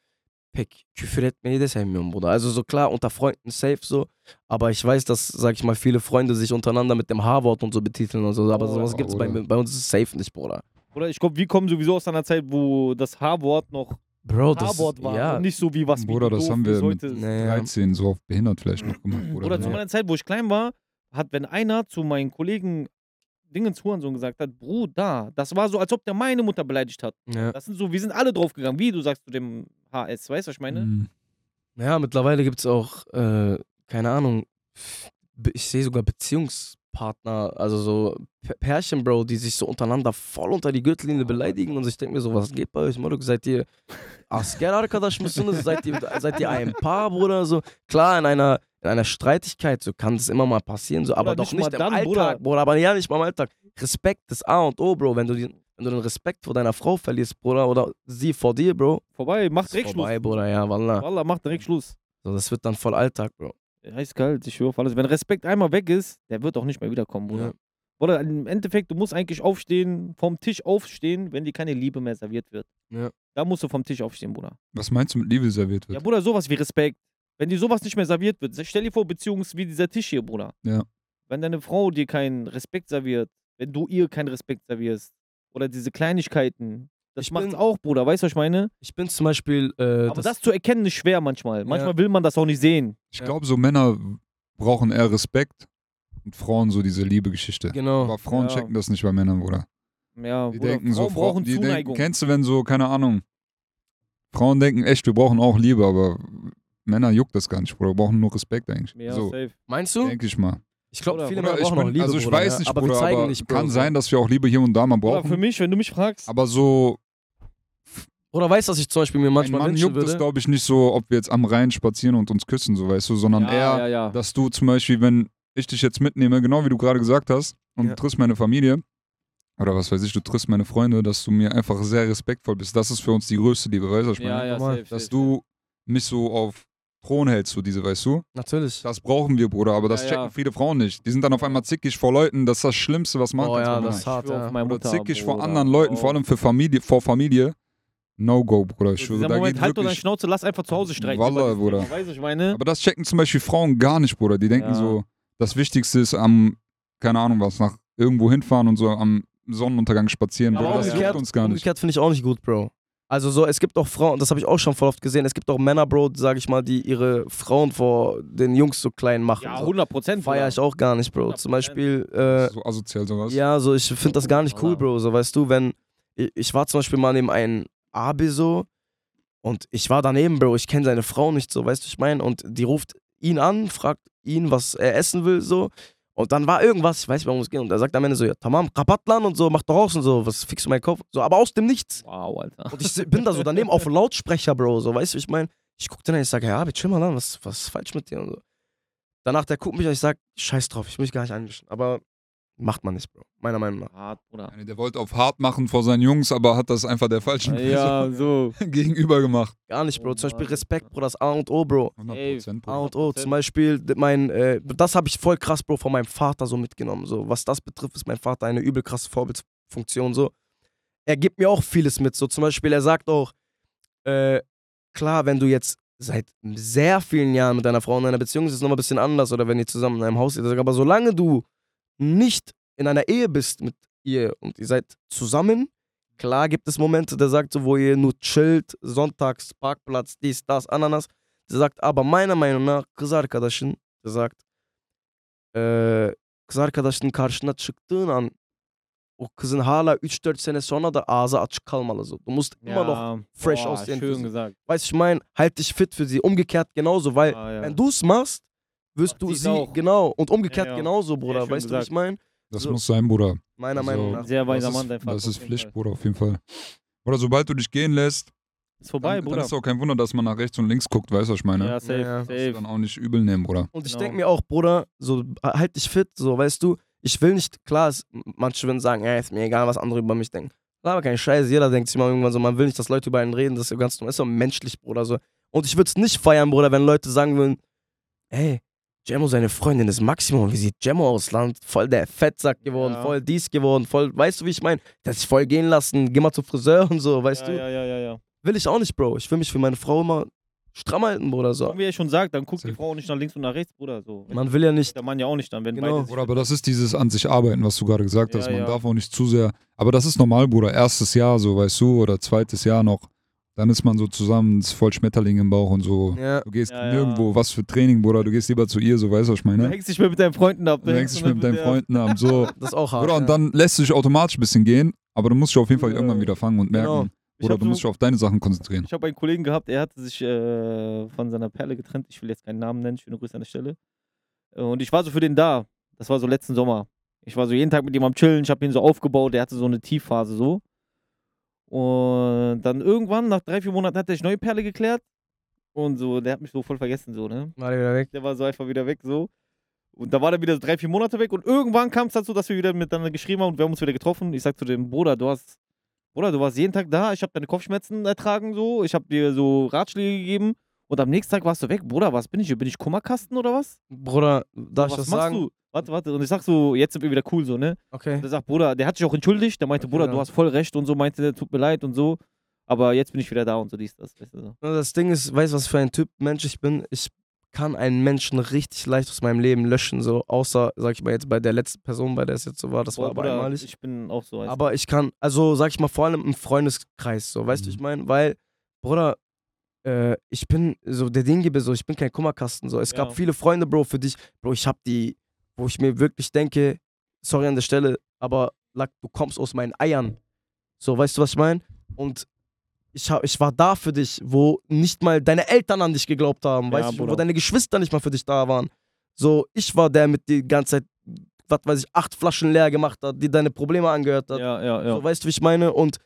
pek küfür etmeyi de sevmiyorum, Bruder. Also so klar, unter Freunden safe so. Aber ich weiß, dass, sag ich mal, viele Freunde sich untereinander mit dem H-Wort und so betiteln und so. Aber Oh, sowas ja, gibt's bei, bei uns ist safe nicht, Bruder. Oder ich glaube, wir kommen sowieso aus einer Zeit, wo das H-Wort noch Bro, das H-Wort war ja. und nicht so wie was wie Bruder, du das doof haben wir mit heute. Nee, ja. 13 so auf behindert vielleicht noch gemacht. Bruder. Oder zu meiner Zeit, wo ich klein war, hat, wenn einer zu meinen Kollegen Dingens Hurensohn gesagt hat, Bruder, das war so, als ob der meine Mutter beleidigt hat. Ja. Das sind so, wir sind alle draufgegangen, wie du sagst zu dem HS, weißt du, was ich meine? Mhm. Ja, mittlerweile gibt es auch, äh, keine Ahnung, ich sehe sogar Beziehungspartner, also so Pärchen, Bro, die sich so untereinander voll unter die Gürtellinie beleidigen und ich denke mir so, was geht bei euch, Moruk? Seid ihr asker arkadaş mısınız? Seid ihr, seid ihr ein Paar, Bruder? So, klar, in einer, in einer Streitigkeit, so kann das immer mal passieren, so, aber Oder doch nicht nicht im dann, Alltag, Bruder. Bruder. aber ja, nicht mal im Alltag. Respekt ist A und O, Bro, wenn du, die, wenn du den Respekt vor deiner Frau verlierst, Bruder, oder sie vor dir, Bro, Vorbei, mach direkt vorbei, Schluss. Bruder, ja, wallah. Wallah, mach direkt Schluss. So, das wird dann voll Alltag, Bro. Heißt kalt, ich schwöre auf alles. Wenn Respekt einmal weg ist, der wird auch nicht mehr wiederkommen, Bruder. Ja. Oder im Endeffekt, du musst eigentlich aufstehen, vom Tisch aufstehen, wenn dir keine Liebe mehr serviert wird. Ja. Da musst du vom Tisch aufstehen, Bruder. Was meinst du mit Liebe serviert Ja, wird? Bruder, sowas wie Respekt. Wenn dir sowas nicht mehr serviert wird, stell dir vor, Beziehung ist wie dieser Tisch hier, Bruder. Ja. Wenn deine Frau dir keinen Respekt serviert, wenn du ihr keinen Respekt servierst, oder diese Kleinigkeiten, das Ich macht's bin- auch, Bruder. Weißt du, was ich meine? Ich bin zum Beispiel. Äh, Aber das, zu erkennen ist schwer manchmal. Manchmal will man das auch nicht sehen. Ich Ja. glaube, so Männer brauchen eher Respekt und Frauen so diese Liebe-Geschichte. Genau. Aber Frauen Ja. checken das nicht bei Männern, Bruder. Ja, Die Bruder, denken so, Frauen Frau- brauchen die Zuneigung. denken, kennst du, wenn so, keine Ahnung, Frauen denken echt, wir brauchen auch Liebe, aber Männer juckt das gar nicht, Bruder, wir brauchen nur Respekt eigentlich. ja, so, safe. Meinst du? denke ich mal. Ich glaube, Oder- viele Bruder, Männer ich brauchen auch Liebe. also ich Bruder, weiß ja. nicht, aber Bruder, wir zeigen aber nicht, Bro. kann sein, dass wir auch Liebe hier und da mal brauchen. für mich, wenn du mich fragst, aber so, Oder weißt du, was ich zum Beispiel mir ein manchmal Mann wünschen juckt es, glaube ich, nicht so, ob wir jetzt am Rhein spazieren und uns küssen, so weißt du, sondern ja, eher, ja, ja. dass du zum Beispiel, wenn ich dich jetzt mitnehme, genau wie du gerade gesagt hast, und Ja. du triffst meine Familie, oder was weiß ich, du triffst meine Freunde, dass du mir einfach sehr respektvoll bist. Das ist für uns die größte Liebe, weißt du, ich ja, meine? ja, normal. safe, Dass safe, du mich so auf Thron hältst, so diese, weißt du? Natürlich. Das brauchen wir, Bruder, aber das Ja, checken ja. viele Frauen nicht. Die sind dann auf einmal zickig vor Leuten, das ist das Schlimmste, was man Oh kann. ja, das ist hart, ja. meine Oder Mutter, zickig vor Bruder. anderen Leuten, Oh. vor allem für Familie, vor Familie. No go, Bruder. Ich schwöre, da Moment, geht halt doch deine. Schnauze, lass einfach zu Hause über dieses Bruder. Du, ich meine? Aber das checken zum Beispiel Frauen gar nicht, Bruder. Die denken Ja. so, das Wichtigste ist am, keine Ahnung was, nach irgendwo hinfahren und so am Sonnenuntergang spazieren. Aber Bruder, das juckt uns gar nicht. Umgekehrt finde ich auch nicht gut, Bro. Also so, es gibt auch Frauen, das habe ich auch schon voll oft gesehen, es gibt auch Männer, Bro, sag ich mal, die ihre Frauen vor den Jungs so klein machen. Ja, so. 100 Prozent. Feier ich auch gar nicht, Bro. Zum 100%. Beispiel, äh, so asozial sowas. Ja, so ich finde das gar nicht cool, Bro. So weißt du, wenn ich, ich war zum Beispiel mal neben einem Abi so und ich war daneben, Bro. Ich kenne seine Frau nicht so, weißt du, ich meine. Und die ruft ihn an, fragt ihn, was er essen will so. Und dann war irgendwas, ich weiß nicht, warum es geht. Und er sagt am Ende so, ja, tamam, Kapatlan und so, mach doch raus und so, was fixst du meinen Kopf? So, aber aus dem Nichts. Wow, Alter. Und ich bin da so daneben auf Lautsprecher, Bro, so, weißt du, ich meine. Ich guck dann an, ich sage, ja, aber chill mal an, was, was ist falsch mit dir und so. Danach, der guckt mich an, ich sag, scheiß drauf, ich will mich gar nicht einmischen. Aber macht man nicht, Bro, meiner Meinung nach. Hart, Bruder. Der wollte auf hart machen vor seinen Jungs, aber hat das einfach der falschen Ja, so. Person *laughs* gegenüber gemacht. Gar nicht, Bro. Oh Zum Beispiel Mann, Respekt, Bro, das A und O, Bro. 100% A Bruder. und O. Zum Beispiel, mein, äh, das habe ich voll krass, Bro, von meinem Vater so mitgenommen. So, was das betrifft, ist mein Vater eine übel krasse Vorbildfunktion. So. Er gibt mir auch vieles mit. So, zum Beispiel, er sagt auch, äh, klar, wenn du jetzt seit sehr vielen Jahren mit deiner Frau in einer Beziehung bist, ist es nochmal ein bisschen anders oder wenn ihr zusammen in einem Haus seid. Er sagt, Aber solange du nicht in einer Ehe bist mit ihr und ihr seid zusammen, klar gibt es Momente, der sagt so, wo ihr nur chillt, sonntags, Parkplatz, dies, das, Ananas. Der sagt aber meiner Meinung nach kız arkadaşın, der sagt, eee kız arkadaşının karşına çıktığın an o kızın hala 3-4 sene sonra da ağzı açık kalmalı so. Du musst immer noch fresh boah, aussehen Schön gesagt. Weißt du, ich meine, halt dich fit für sie. Umgekehrt genauso, weil Ah, ja. wenn du es machst, wirst Macht du sie, auch. genau, und umgekehrt Ja, ja. genauso, Bruder. weißt du, was gesagt. ich meine? Das So. muss sein, Bruder. Meiner Also, Meinung nach. Sehr weiser das Mann, ist, dein Vater. Das ist Pflicht, Fall. Bruder, auf jeden Fall. Oder sobald du dich gehen lässt, Ist vorbei, dann, dann Bruder. ist auch kein Wunder, dass man nach rechts und links guckt, weißt du, was ich meine? Ja, safe, Ja, ja. Das safe. dann auch nicht übel nehmen, Bruder. Und ich Genau. denke mir auch, Bruder, so halt dich fit, so weißt du, ich will nicht, klar, es, manche würden sagen, ja, ist mir egal, was andere über mich denken. Klar, aber kein Scheiß, jeder denkt sich mal irgendwann so, man will nicht, dass Leute über einen reden, das ist ja ganz normal, ist doch menschlich, Bruder, so. Und ich würde es nicht feiern, Bruder, wenn Leute sagen würden, ey, Jemo, seine Freundin ist Maximum, wie sieht Jemo aus, Land? Voll der Fettsack geworden, Ja. voll dies geworden, voll, weißt du, wie ich meine? Der hat sich voll gehen lassen, geh mal zum Friseur und so, weißt ja, du? Ja, ja, ja, ja. Will ich auch nicht, Bro. Ich will mich für meine Frau immer stramm halten, Bruder. So. Und wie er schon sagt, dann guckt die. Frau nicht nach links und nach rechts, Bruder. So. Man will ja nicht. der Mann ja auch nicht dann, wenn Genau. Oder aber das ist dieses an sich arbeiten, was du gerade gesagt hast. Ja, Man ja. darf auch nicht zu sehr. Aber das ist normal, Bruder. Erstes Jahr, so weißt du, oder zweites Jahr noch. Dann ist man so zusammen, ist voll Schmetterling im Bauch und so. Ja. Du gehst Ja, ja. nirgendwo, was für Training, Bruder. Du gehst lieber zu ihr, so weißt du, was ich Du meine? hängst dich mehr mit deinen Freunden ab. Du hängst dich mit deinen Freunden ab, so. *laughs* Das ist auch hart. Bruder, und ja. dann lässt du dich automatisch ein bisschen gehen, aber du musst dich auf jeden Fall Ja. irgendwann wieder fangen und merken, Genau. Hab du musst dich auf deine Sachen konzentrieren. Ich habe einen Kollegen gehabt, er hatte sich äh, von seiner Perle getrennt. Ich will jetzt keinen Namen nennen, schöne Grüße an der Stelle. Äh, Und ich war so für den da. Das war so letzten Sommer. Ich war so jeden Tag mit ihm am Chillen, ich habe ihn so aufgebaut, der hatte so eine Tiefphase so. Und dann irgendwann, nach drei, vier Monaten, hat er sich neue Perle geklärt. Und so, der hat mich so voll vergessen, so, ne? War der wieder weg. Der war so einfach wieder weg, so. Und da war der wieder drei, vier Monate weg. Und irgendwann kam es dazu, dass wir wieder miteinander geschrieben haben und wir haben uns wieder getroffen. Ich sag zu dem Bruder, du hast, Bruder, du warst jeden Tag da. Ich habe deine Kopfschmerzen ertragen, so. Ich habe dir so Ratschläge gegeben. Und am nächsten Tag warst du weg. Bruder, was bin ich hier? Bin ich Kummerkasten oder was? Bruder, darf ich was das machst sagen? du? Warte, warte. Und ich sag so, jetzt sind wir wieder cool, so, ne? Okay. Und er sagt, Bruder, der hat sich auch entschuldigt. Der meinte, Okay, Bruder, ja. du hast voll recht und so. Meinte, der tut mir leid und so. Aber jetzt bin ich wieder da und so dies, das. Weißt du, so. Das Ding ist, weißt du, was für ein Typ Mensch ich bin? Ich kann einen Menschen richtig leicht aus meinem Leben löschen, so außer, sag ich mal jetzt bei der letzten Person, bei der es jetzt so war, das war Boah, aber Bruder, einmalig. Ich bin auch so. du. Aber ich kann, also sag ich mal, vor allem im Freundeskreis, so, weißt du, Mhm. ich meine, weil, Bruder, äh, ich bin so der Dinggebe, so, ich bin kein Kummerkasten, so. Es Ja. gab viele Freunde, Bro, für dich, Bro, ich hab die, wo ich mir wirklich denke, sorry an der Stelle, aber Lack, du kommst aus meinen Eiern. So, weißt du, was ich meine? Und ich, hab, ich war da für dich, wo nicht mal deine Eltern an dich geglaubt haben, Ja, weißt du, wo deine Geschwister nicht mal für dich da waren. So, ich war der mit die ganze Zeit, was weiß ich, acht Flaschen leer gemacht hat, die deine Probleme angehört hat. ja, ja, ja. So, weißt du, wie ich meine? Und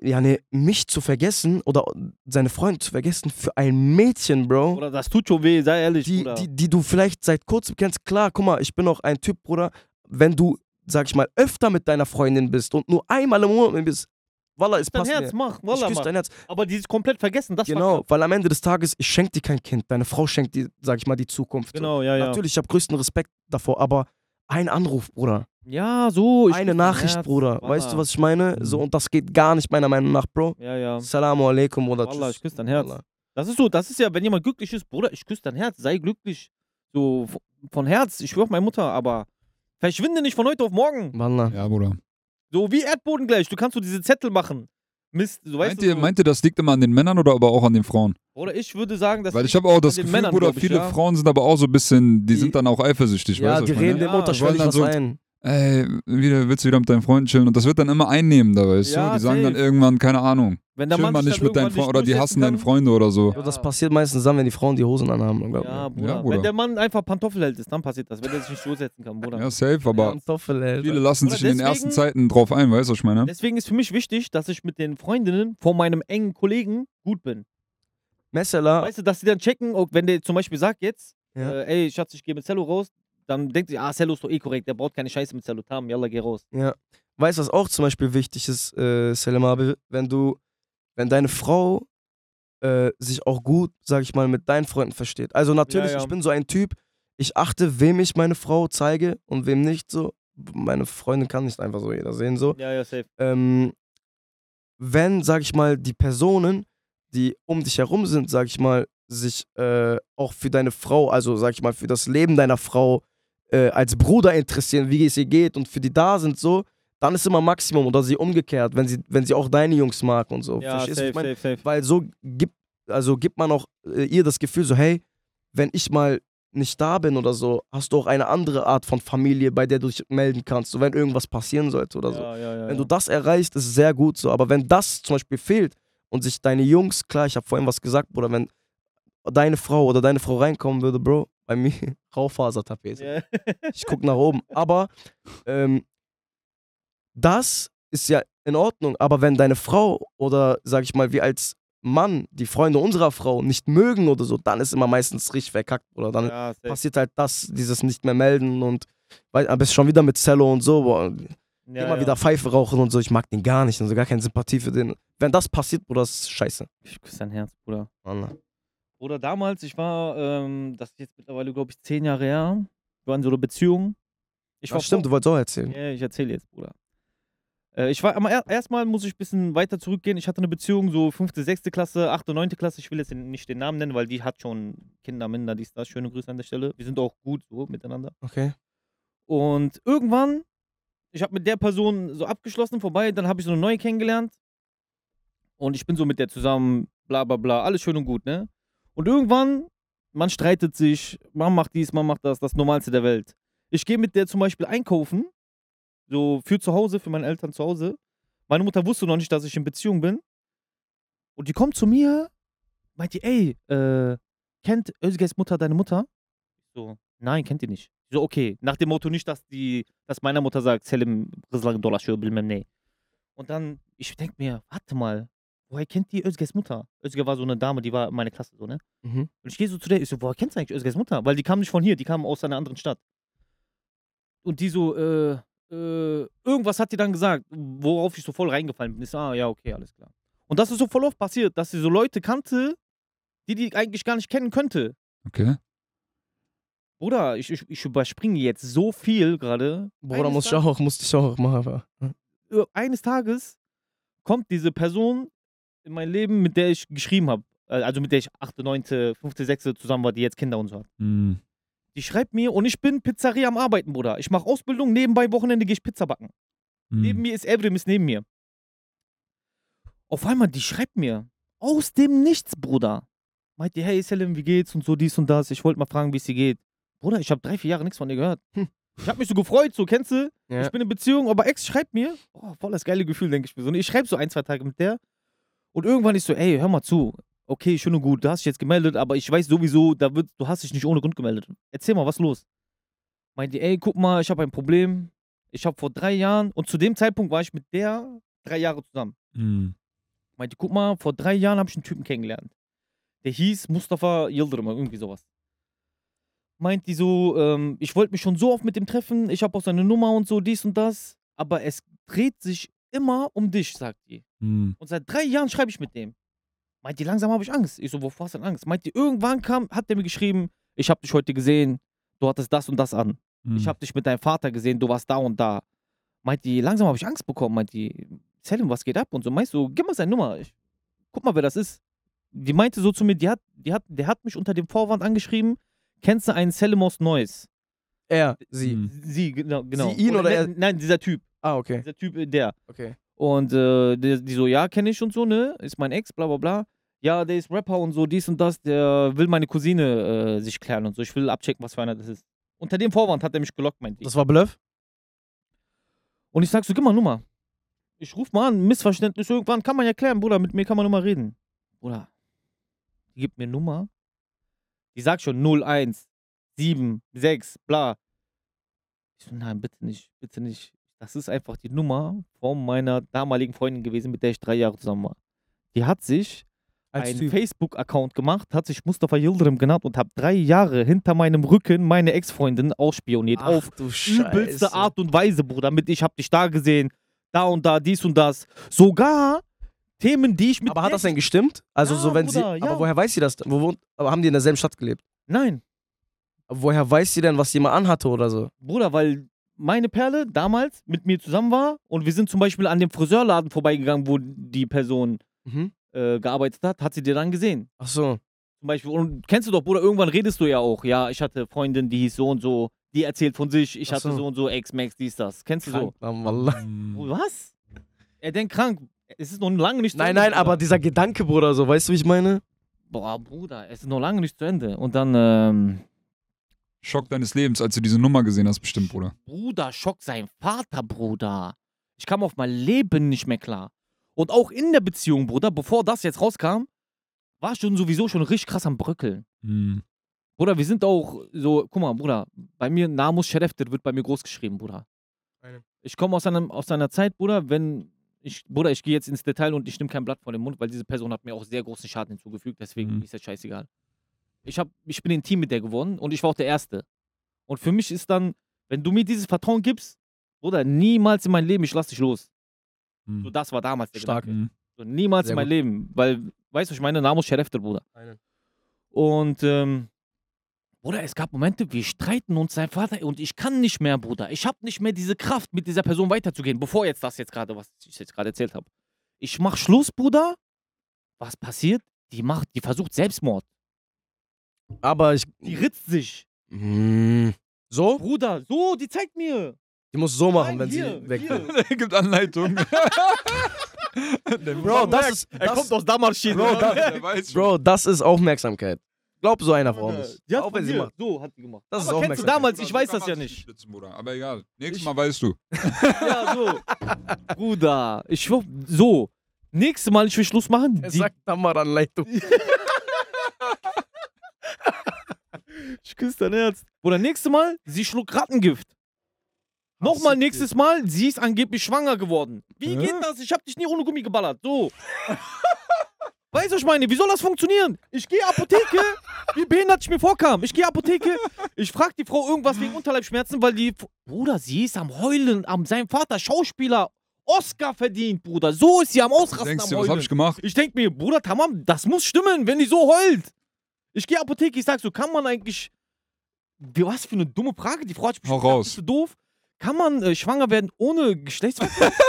ja, ne, mich zu vergessen oder seine Freunde zu vergessen für ein Mädchen, Bro, Oder das tut schon weh, sei ehrlich, die, Bruder. die, die du vielleicht seit kurzem kennst. Klar, guck mal, ich bin auch ein Typ, Bruder, wenn du, sag ich mal, öfter mit deiner Freundin bist und nur einmal im Monat mit mir bist, Wallah, es dein passt Herz, mir. mach, Ich Wallah, küsse mach. dein Herz. Aber die ist komplett vergessen, das Genau, weil am Ende des Tages, ich schenke dir kein Kind. Deine Frau schenkt dir, sag ich mal, die Zukunft. Genau, ja, ja. Natürlich, ich habe größten Respekt davor, aber ein Anruf, Bruder. Ja, so. ich Eine Nachricht, Herz, Bruder. Wallah. Weißt du, was ich meine? Mhm. So, und das geht gar nicht meiner Meinung nach, Bro. Ja, ja. Salamu alaikum, Bruder. Wallah, Tschüss. ich küsse dein Herz. Wallah. Das ist so, das ist ja, wenn jemand glücklich ist, Bruder, ich küsse dein Herz, sei glücklich. So von Herz, ich schwör auf meine Mutter, aber verschwinde nicht von heute auf morgen. Wallah. Ja, Bruder. So wie Erdboden gleich, du kannst so diese Zettel machen. Mist, du weißt Meint du, ihr, so, meint ihr, das liegt immer an den Männern oder aber auch an den Frauen? Oder ich würde sagen, dass Weil ich habe auch das Gefühl, Männern, Bruder, ich, viele ja. Frauen sind aber auch so ein bisschen, die, Die- sind dann auch eifersüchtig, Ja, weißt du? die reden dem Ja, unterschwellig was dann so- ein. Ey, wieder, willst du wieder mit deinen Freunden chillen? Und das wird dann immer einnehmen da, weißt Ja, du? Die sagen dann safe. irgendwann, keine Ahnung, wenn der chill Mann mal nicht dann mit deinen Freunden oder die hassen deine. Freunde oder so. So, das passiert meistens dann, wenn die Frauen die Hosen anhaben. Ja. Bruder. Bruder. Wenn der Mann einfach Pantoffelheld ist, dann passiert das, wenn er sich nicht durchsetzen kann, Bruder. Ja, safe, aber Ja, Toffel, Alter. viele lassen Oder sich in den ersten deswegen- Zeiten drauf ein, weißt du, was ich meine? Deswegen ist für mich wichtig, dass ich mit den Freundinnen von meinem engen Kollegen gut bin. Mesela, Weißt du, dass sie dann checken, wenn der zum Beispiel sagt jetzt, Ja. äh, ey, Schatz, ich gehe mit Cello raus, dann denkt sie, ah, Cello ist doch eh korrekt, der braucht keine Scheiße mit Cello. Tam, yalla, geh raus. ja. Weißt du, was auch zum Beispiel wichtig ist, äh, Selim Abi, wenn du, wenn deine Frau äh, sich auch gut, sag ich mal, mit deinen Freunden versteht. Also natürlich, ja. ich bin so ein Typ, ich achte, wem ich meine Frau zeige und wem nicht so. Meine Freundin kann nicht einfach so jeder sehen, so. Ja, ja, safe. ähm, wenn, sag ich mal, die Personen, die um dich herum sind, sag ich mal, sich äh, auch für deine Frau, also sag ich mal, für das Leben deiner Frau äh, als Bruder interessieren, wie es ihr geht und für die da sind, so, dann ist immer Maximum oder sie umgekehrt, wenn sie, wenn sie auch deine Jungs mag und so. Ja, Verstehst safe, ich meine? safe, safe. Weil so gibt, also gibt man auch äh, ihr das Gefühl, so, hey, wenn ich mal nicht da bin oder so, hast du auch eine andere Art von Familie, bei der du dich melden kannst, so wenn irgendwas passieren sollte oder so. Ja, ja, ja, Wenn ja. du das erreichst, ist es sehr gut so. Aber wenn das zum Beispiel fehlt und sich deine Jungs, klar, ich habe vorhin was gesagt, Bruder, wenn deine Frau oder deine Frau reinkommen würde, Bro, bei mir *laughs* Raufasertapete. Ja. Ich guck nach oben. Aber ähm, das ist ja in Ordnung. Aber wenn deine Frau oder, sag ich mal, wir als Mann, die Freunde unserer Frau nicht mögen oder so, dann ist immer meistens richtig verkackt. Oder dann ja, passiert halt das, dieses nicht mehr melden und weil, bist schon wieder mit Cello und so. Boah, ja, immer ja. wieder Pfeife rauchen und so. Ich mag den gar nicht und so gar keine Sympathie für den. Wenn das passiert, Bruder, das ist scheiße. Ich küsse dein Herz, Bruder. Wallah. Oder damals, ich war, ähm, das ist jetzt mittlerweile, glaube ich, zehn Jahre her, wir waren in so einer Beziehung. Ich Ach, stimmt, du wolltest auch erzählen. Ja, ich erzähle jetzt, Bruder. Äh, ich war, aber er, erstmal muss ich ein bisschen weiter zurückgehen. Ich hatte eine Beziehung, so fünfte, sechste Klasse, achte, neunte Klasse. Ich will jetzt nicht den Namen nennen, weil die hat schon Kinder, Minder, dies, das. Schöne Grüße an der Stelle. Wir sind auch gut so miteinander. Okay. Und irgendwann, ich habe mit der Person so abgeschlossen, vorbei, dann habe ich so eine neue kennengelernt. Und ich bin so mit der zusammen, bla bla bla, alles schön und gut, ne? Und irgendwann, man streitet sich, man macht dies, man macht das, das Normalste der Welt. Ich gehe mit der zum Beispiel einkaufen, so für zu Hause, für meine Eltern zu Hause. Meine Mutter wusste noch nicht, dass ich in Beziehung bin. Und die kommt zu mir, meint die, ey, äh, kennt Özges Mutter deine Mutter? So, nein, kennt die nicht. Ich So, okay. Nach dem Motto nicht, dass die, dass meiner Mutter sagt, Selim Rızlan dolaşıyor bilmem. Und dann, ich denke mir, warte mal, woher kennt die Özges Mutter? Özge war so eine Dame, die war in meiner Klasse so, ne? Mhm. Und ich gehe so zu der, ich so, woher kennst du eigentlich Özges Mutter? Weil die kam nicht von hier, die kam aus einer anderen Stadt. Und die so, äh, äh, irgendwas hat die dann gesagt, worauf ich so voll reingefallen bin. Ich so, ah, ja, okay, alles klar. Und das ist so voll oft passiert, dass sie so Leute kannte, die die eigentlich gar nicht kennen könnte. Okay. Bruder, ich, ich, ich überspringe jetzt so viel gerade. Bruder, muss ich auch, musste ich auch machen. äh, eines Tages kommt diese Person in mein Leben, mit der ich geschrieben habe, also mit der ich 8., 9., 5., 6. zusammen war, die jetzt Kinder und so hat. Hm. Die schreibt mir und ich bin Pizzeria am Arbeiten, Bruder. Ich mache Ausbildung, nebenbei Wochenende gehe ich Pizza backen. Hm. Neben mir ist Evrim, ist neben mir. Auf einmal, die schreibt mir aus dem Nichts, Bruder. Meint die, hey Selim, wie geht's und so dies und das. Ich wollte mal fragen, wie es dir geht. Bruder, ich habe drei, vier Jahre nichts von dir gehört. Hm. Ich habe mich so gefreut, so kennst du? Ja. Ich bin in Beziehung, aber Ex schreibt mir, oh, voll das geile Gefühl, denke ich mir so. Und ich schreibe so ein, zwei Tage mit der. Und irgendwann ist so, ey, hör mal zu. Okay, schön und gut, du hast dich jetzt gemeldet, aber ich weiß sowieso, da wird, du hast dich nicht ohne Grund gemeldet. Erzähl mal, was ist los? Meint die, ey, guck mal, ich habe ein Problem. Ich habe vor drei Jahren, und zu dem Zeitpunkt war ich mit der drei Jahre zusammen. Hm. Meinte, guck mal, vor drei Jahren habe ich einen Typen kennengelernt. Der hieß Mustafa Yildirim, irgendwie sowas. Meint die so, ähm, ich wollte mich schon so oft mit dem treffen, ich habe auch seine Nummer und so, dies und das. Aber es dreht sich immer um dich, sagt die. Hm. Und seit drei Jahren schreibe ich mit dem. Meint die, langsam habe ich Angst. Ich so, wovor hast du denn Angst? Meint die, irgendwann kam, hat der mir geschrieben, ich habe dich heute gesehen, du hattest das und das an. Hm. Ich habe dich mit deinem Vater gesehen, du warst da und da. Meint die, langsam habe ich Angst bekommen. Meint die, Selim, was geht ab? Und so, meinst du, gib mal seine Nummer. Ich, guck mal, wer das ist. Die meinte so zu mir, die hat, die hat, der hat mich unter dem Vorwand angeschrieben, kennst du einen Selim aus Neuss? Er, sie. Sie, genau. genau. Sie ihn oder er? Nein, dieser Typ. Ah, okay. Dieser Typ, äh, der. Okay. Und äh, die, die so, ja, kenne ich und so, ne? Ist mein Ex, bla bla bla. Ja, der ist Rapper und so, dies und das. Der will meine Cousine äh, sich klären und so. Ich will abchecken, was für einer das ist. Unter dem Vorwand hat er mich gelockt, meint die. Das war Bluff? Und ich sag so, gib mal Nummer. Ich ruf mal an, Missverständnis irgendwann, kann man ja klären, Bruder, mit mir kann man nur mal reden. Bruder, die gibt mir Nummer. Die sagt schon 01, 7, 6, bla. Ich so, nein, bitte nicht, bitte nicht. Das ist einfach die Nummer von meiner damaligen Freundin gewesen, mit der ich drei Jahre zusammen war. Die hat sich Als einen. Facebook-Account gemacht, hat sich Mustafa Yildirim genannt und hat drei Jahre hinter meinem Rücken meine Ex-Freundin ausspioniert. auf du übelste Art und Weise, Bruder. Mit ich hab dich da gesehen, da und da, dies und das. Sogar Themen, die ich mit. Aber hat das denn gestimmt? Also Ja, so wenn Bruder, sie. ja. Aber woher weiß sie das? Wo wohnt, aber haben die in derselben Stadt gelebt? Nein, woher weiß sie denn, was die mal anhatte oder so? Bruder, weil meine Perle damals mit mir zusammen war und wir sind zum Beispiel an dem Friseurladen vorbeigegangen, wo die Person Mhm. äh, gearbeitet hat, hat sie dir dann gesehen. Ach so. Zum Beispiel, und kennst du doch, Bruder, irgendwann redest du ja auch. Ja, ich hatte Freundin, die hieß so und so, die erzählt von sich, ich Ach hatte so. so und so, Ex-Max, dies, das. Kennst du so? Krank, Mann, Wallah. Hm. Was? Er denkt krank. Es ist noch lange nicht zu Nein, Ende. nein, Bruder. aber dieser Gedanke, Bruder, so, weißt du, wie ich meine? Boah, Bruder, es ist noch lange nicht zu Ende. Und dann, ähm, Schock deines Lebens, als du diese Nummer gesehen hast, bestimmt, Bruder. Bruder, Schock sein Vater, Bruder. Ich kam auf mein Leben nicht mehr klar. Und auch in der Beziehung, Bruder, bevor das jetzt rauskam, war ich schon sowieso schon richtig krass am Bröckeln. Hm. Bruder, wir sind auch so, guck mal, Bruder, bei mir Namus Sheriff, der wird bei mir groß geschrieben, Bruder. Ich komme aus, einem, aus einer Zeit, Bruder, wenn ich, Bruder, ich gehe jetzt ins Detail und ich nehme kein Blatt vor den Mund, weil diese Person hat mir auch sehr großen Schaden hinzugefügt, deswegen Mhm. ist das scheißegal. Ich, hab, ich bin intim mit der geworden und ich war auch der Erste. Und für mich ist dann, wenn du mir dieses Vertrauen gibst, Bruder, niemals in meinem Leben, ich lass dich los. Hm. So, das war damals der Stark. Gedanke. Hm. So, niemals Sehr in meinem gut. Leben, weil, weißt du, ich meine, Namus Sheriff, der Bruder. Eine. Und, ähm, Bruder, es gab Momente, wir streiten uns sein Vater und ich kann nicht mehr, Bruder. Ich habe nicht mehr diese Kraft, mit dieser Person weiterzugehen, bevor jetzt das jetzt gerade, was ich jetzt gerade erzählt habe. Ich mach Schluss, Bruder. Was passiert? Die macht, die versucht Selbstmord. Aber ich. Die ritzt sich. Mm, so? Bruder, so, die zeigt mir. Die muss so machen, Nein, wenn hier, sie weg will. *laughs* Er gibt Anleitung. *laughs* Bro, das ist. Er Das, kommt aus Damaschin. Bro, da- der weiß schon. Bro, das ist Aufmerksamkeit. Glaub so einer Frau nicht. Hat Auch wenn sie macht. So hat die gemacht. Das ist Aber kennst du Aufmerksamkeit. damals, ich weiß das ja nicht. schlitzen, Bruder. Aber egal. Nächstes Ich- Mal weißt du. *laughs* Ja, so. Bruder, ich schwör, so. Nächstes Mal, ich will Schluss machen. Er sagt Tamaranleitung. Ich küsse dein Herz. Bruder, nächstes Mal, sie schluckt Rattengift. Nochmal nächstes Mal, sie ist angeblich schwanger geworden. Wie geht das? Ich hab dich nie ohne Gummi geballert. So. *laughs* weißt du, was ich meine? Wie soll das funktionieren? Ich gehe Apotheke, wie behindert ich mir vorkam. Ich gehe Apotheke, ich frag die Frau irgendwas wegen Unterleibschmerzen, weil die. Bruder, sie ist am Heulen, am sein Vater, Schauspieler, Oscar verdient, Bruder. So ist sie am Ausrasten Denkst am du, was Heulen. hab ich gemacht? Ich denk mir, Bruder, tamam, das muss stimmen, wenn die so heult. Ich gehe Apotheke, ich sag so, kann man eigentlich. Wie, was für eine dumme Frage? Die Frau hat mich Hau raus. Bist du doof? Kann man äh, schwanger werden ohne Geschlechtsverkehr? *laughs*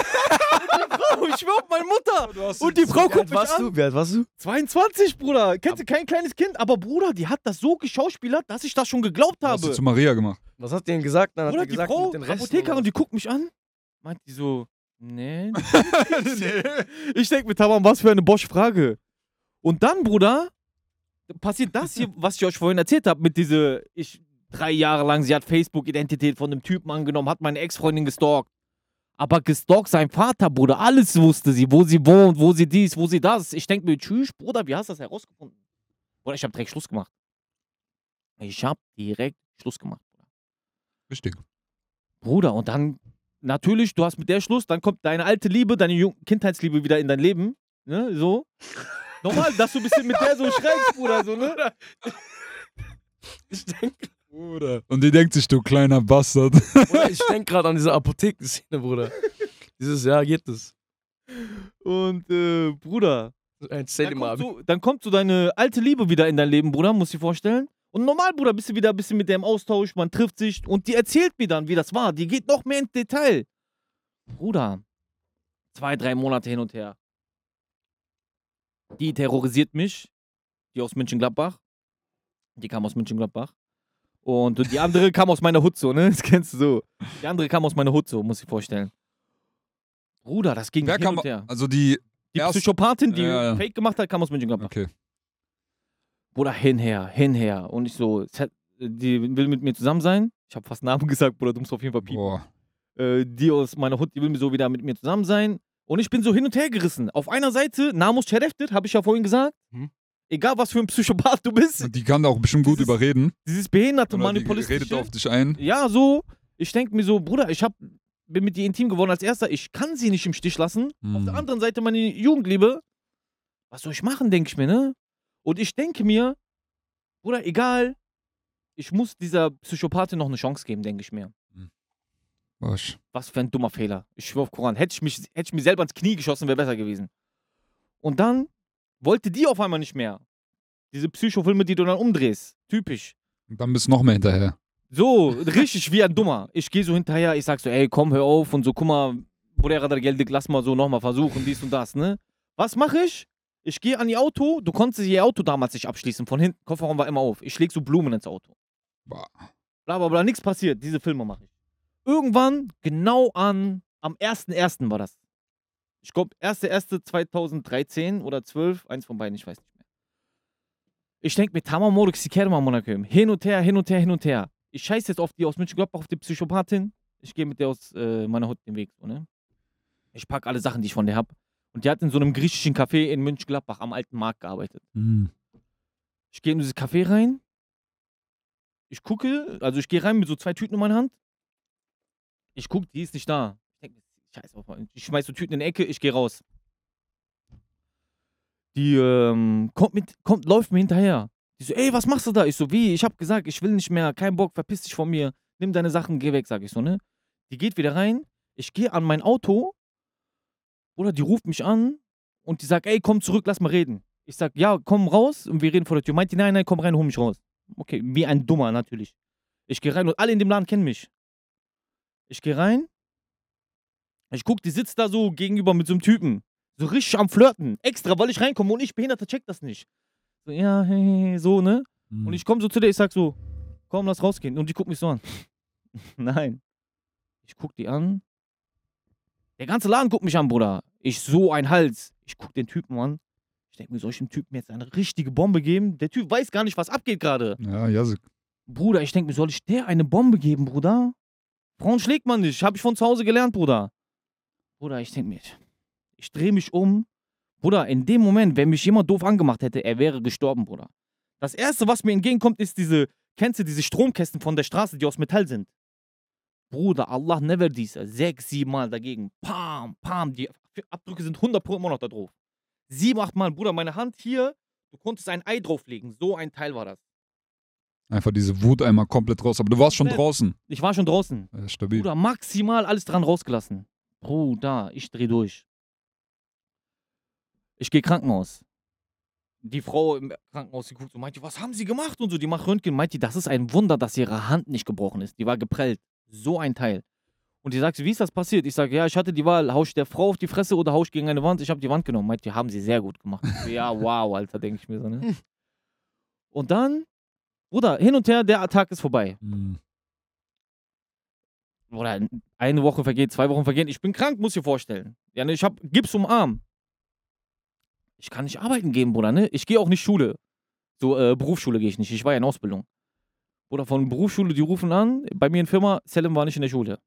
Frau, ich schwör auf meine Mutter. Und die Frau guckt mich warst an. du? Wie alt warst du? 22, Bruder. Kennst du kein kleines Kind? Aber Bruder, die hat das so geschauspielert, dass ich das schon geglaubt Was hast du habe. zu Maria gemacht? Was hat die denn gesagt? Dann hat Bruder, die die gesagt, Frau, mit den Resten Apothekerin, die guckt mich an. Meint die so, nee. *laughs* nee. Ich denke mir, Tamam, was für eine Bosch-Frage. Und dann, Bruder, passiert das hier, *laughs* was ich euch vorhin erzählt habe, mit diese, ich, drei Jahre lang, sie hat Facebook-Identität von einem Typen angenommen, hat meine Ex-Freundin gestalkt. Aber gestalkt sein Vater, Bruder, alles wusste sie, wo sie wohnt, wo sie dies, wo sie das. Ich denke mir, tschüss, Bruder, wie hast du das herausgefunden? Bruder, ich habe direkt Schluss gemacht. Ich habe direkt Schluss gemacht. Richtig. Bruder, und dann, natürlich, du hast mit der Schluss, dann kommt deine alte Liebe, deine Kindheitsliebe wieder in dein Leben. Ne, so. *laughs* Normal, dass du ein bisschen mit der so schreibst, Bruder, so, ne? Ich denke Bruder. Und die denkt sich, du kleiner Bastard. Bruder, ich denk gerade an diese Apothekenszene, Bruder. Dieses Jahr geht es. Und, äh, Bruder, Erzähl dir dann mal. kommt, so, dann kommt so deine alte Liebe wieder in dein Leben, Bruder, du dir vorstellen. Und normal, Bruder, bist du wieder ein bisschen mit der im Austausch, man trifft sich und die erzählt mir dann, wie das war. Die geht noch mehr ins Detail. Bruder, zwei, drei Monate hin und her. Die terrorisiert mich, die aus München-Gladbach. Die kam aus München-Gladbach. Und die andere kam aus meiner Hut so, ne? *laughs* Das kennst du so. Die andere kam aus meiner Hut so, muss ich vorstellen. Bruder, das ging Wer hin kam, und her. also die, Die erst- Psychopathin, die Ja, ja. Fake gemacht hat, kam aus München-Gladbach. okay. Bruder, hinher, hinher. Und ich so, die will mit mir zusammen sein. Ich habe fast Namen *laughs* gesagt, Bruder, du musst auf jeden Fall piepen. Boah. Äh, die aus meiner Hut, die will so wieder mit mir zusammen sein. Und ich bin so hin und her gerissen. Auf einer Seite, Namus Chereftet, habe ich ja vorhin gesagt. Mhm. Egal, was für ein Psychopath du bist, die kann da auch bestimmt gut Dieses- überreden. dieses behinderte, die redet auf dich ein. Ja, so. Ich denke mir so, Bruder, ich hab, bin mit ihr intim geworden als erster. Ich kann sie nicht im Stich lassen. Auf der Hm. anderen Seite meine Jugendliebe. Was soll ich machen, denke ich mir, ne? Und ich denke mir, Bruder, egal, ich muss dieser Psychopathin noch eine Chance geben, denke ich mir. Was? Was für ein dummer Fehler. Ich schwör auf Koran. Hätte ich, mich, hätte ich mir selber ins Knie geschossen, wäre besser gewesen. Und dann wollte die auf einmal nicht mehr. Diese Psychofilme, die du dann umdrehst. Typisch. Und dann bist du noch mehr hinterher. So, richtig wie ein Dummer. Ich gehe so hinterher, ich sag so, ey, komm, hör auf und so, guck mal, Bruder, der Geldig, lass mal so nochmal versuchen, dies und das, ne? Was mache ich? Ich gehe an ihr Auto, du konntest ihr Auto damals nicht abschließen, von hinten, Kofferraum war immer auf. Ich leg so Blumen ins Auto. Boah. Bla bla bla, nichts passiert, diese Filme mache ich. Irgendwann, genau an, am 1.1. war das. Ich glaube, 1.1.2013 oder 12, eins von beiden, ich weiß nicht mehr. Ich denke mir, tamam moruk sikerma monaköm. Hin und her, hin und her, hin und her. Ich scheiße jetzt auf die aus München-Gladbach, auf die Psychopathin. Ich gehe mit der aus äh, meiner Hut den Weg, so, ne? Ich pack alle Sachen, die ich von der hab. Und die hat in so einem griechischen Café in München-Gladbach am alten Markt gearbeitet. Hm. Ich gehe in dieses Café rein. Ich gucke, also ich gehe rein mit so zwei Tüten in meiner Hand. Ich gucke, die ist nicht da. Ich denke, scheiß auf. Ich schmeiß so Tüten in die Ecke, ich gehe raus. Die ähm, kommt, mit, kommt, läuft mir hinterher. Die so, ey, was machst du da? Ich so, wie? Ich hab gesagt, ich will nicht mehr, kein Bock, verpiss dich von mir. Nimm deine Sachen, geh weg, sag ich so, ne? Die geht wieder rein. Ich gehe an mein Auto. Oder die ruft mich an und die sagt, ey, komm zurück, lass mal reden. Ich sag, ja, komm raus und wir reden vor der Tür. Meint die, nein, nein, komm rein, hol mich raus. Okay, wie ein Dummer natürlich. Ich gehe rein und alle in dem Laden kennen mich. Ich gehe rein. Ich guck, die sitzt da so gegenüber mit so einem Typen. So richtig am Flirten. Extra, weil ich reinkomme und ich Behinderter check das nicht. So, ja, hey, hey, so, ne? Hm. Und ich komme so zu der, ich sag so, komm, lass rausgehen. Und die guckt mich so an. *laughs* Nein. Ich guck die an. Der ganze Laden guckt mich an, Bruder. Ich so ein Hals. Ich guck den Typen an. Ich denke mir, soll ich dem Typen jetzt eine richtige Bombe geben? Der Typ weiß gar nicht, was abgeht gerade. Ja, Jasik. Bruder, ich denke mir, soll ich der eine Bombe geben, Bruder? Frauen schlägt man nicht. Hab ich von zu Hause gelernt, Bruder. Bruder, ich denke mir, ich drehe mich um. Bruder, in dem Moment, wenn mich jemand doof angemacht hätte, er wäre gestorben, Bruder. Das erste, was mir entgegenkommt, ist diese, kennst du diese Stromkästen von der Straße, die aus Metall sind? Bruder, Allah never diese. Sechs, sieben Mal dagegen. Pam, pam. Die Abdrücke sind 100 pro immer noch da drauf. Sieben, acht Mal, Bruder, meine Hand hier, du konntest ein Ei drauflegen. So ein Teil war das. Einfach diese Wut einmal komplett raus. Aber du warst schon Komplett. draußen. Ich war schon draußen. Ja, stabil. Bruder, maximal alles dran rausgelassen. Bruder, ich dreh durch. Ich gehe Krankenhaus. Die Frau im Krankenhaus, die guckt so, meint die, was haben sie gemacht und so. Die macht Röntgen, meint die, das ist ein Wunder, dass ihre Hand nicht gebrochen ist. Die war geprellt. So ein Teil. Und die sagt, wie ist das passiert? Ich sage, ja, ich hatte die Wahl, hausch der Frau auf die Fresse oder hausch gegen eine Wand. Ich habe die Wand genommen. Meint die, haben sie sehr gut gemacht. Ja, wow, Alter, denke ich mir so, ne? *laughs* Und dann, Bruder, hin und her, der Tag ist vorbei. Hm. oder eine Woche vergeht, zwei Wochen vergehen. Ich bin krank, muss ich dir vorstellen. Ja, ne, ich habe Gips um Arm. Ich kann nicht arbeiten gehen, Bruder, ne? Ich gehe auch nicht Schule. So, äh, Berufsschule gehe ich nicht. Ich war ja in Ausbildung. Oder von Berufsschule, die rufen an, bei mir in Firma, Selim war nicht in der Schule.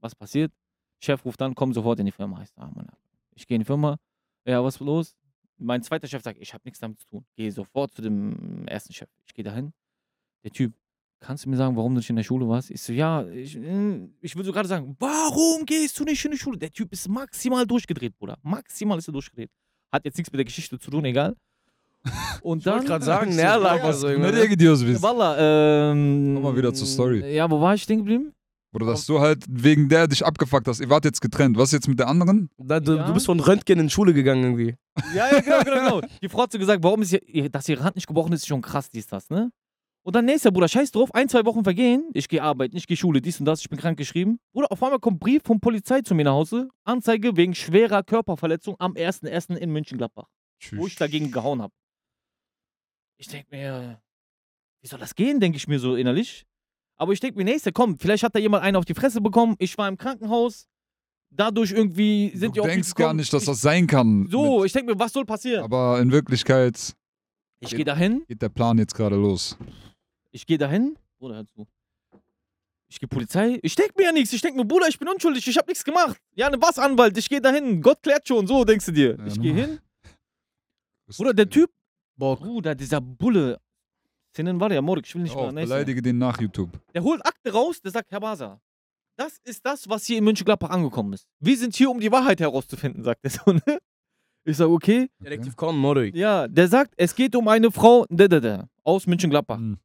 Was passiert? Chef ruft an, komm sofort in die Firma. Ich, sag, ah, Mann, ich gehe in die Firma. Ja, was ist los? Mein zweiter Chef sagt, ich habe nichts damit zu tun. Gehe sofort zu dem ersten Chef. Ich gehe dahin. Der Typ, kannst du mir sagen, warum du nicht in der Schule warst? Ich so, ja, ich, äh, ich will so gerade sagen, warum gehst du nicht in die Schule? Der Typ ist maximal durchgedreht, Bruder. Maximal ist er durchgedreht. Hat jetzt nichts mit der Geschichte zu tun, egal. *laughs* Und Ich wollte dann. gerade sagen, *laughs* Nährlager Was so ne, irgendwie. der Gidios wisst. Walla, ähm. Komm mal wieder zur Story. Ja, wo war ich stehen geblieben? Oder dass du halt wegen der dich abgefuckt hast. Ihr wart jetzt getrennt. Was jetzt mit der anderen? Da, du, Ja. du bist von Röntgen in Schule gegangen irgendwie. Ja, ja, genau, genau, genau. Die Frau hat so gesagt, warum ist ihr, dass ihre Hand nicht gebrochen ist, ist schon krass, dies, das, ne? Und dann nächster Bruder, scheiß drauf, ein, zwei Wochen vergehen, ich gehe arbeiten, ich gehe Schule, dies und das, ich bin krank geschrieben. Bruder, auf einmal kommt Brief von Polizei zu mir nach Hause, Anzeige wegen schwerer Körperverletzung am 1.1. in München-Gladbach, wo ich dagegen gehauen habe. Ich denke mir, wie soll das gehen, denke ich mir so innerlich. Aber ich denke mir, nächster, komm, vielleicht hat da jemand einen auf die Fresse bekommen, ich war im Krankenhaus, dadurch irgendwie sind du die denkst gar nicht, dass ich, das sein kann. So, ich denke mir, was soll passieren? aber in Wirklichkeit Ich gehe dahin, geht der Plan jetzt gerade los. Ich gehe dahin, Bruder, hör zu. Ich gehe Polizei, ich denke mir ja nichts, ich denke mir, Bruder, ich bin unschuldig, ich habe nichts gemacht. Ja, ne, was, Anwalt, ich gehe dahin, Gott klärt schon, so denkst du dir. Ja, ich gehe hin, *laughs* Bruder, der Typ, Bock. Bruder, dieser Bulle, Sinnen war der, Morg, ich will nicht Oh, mehr, beleidige den nach YouTube. Der holt Akte raus, der sagt, Herr Basa, das ist das, was hier in München-Gladbach angekommen ist. Wir sind hier, um die Wahrheit herauszufinden, sagt er so, ne? Ich sag, okay. Detektiv Con, Morik. Ja, der sagt, es geht um eine Frau da, da, da, aus München-Gladbach. Hm.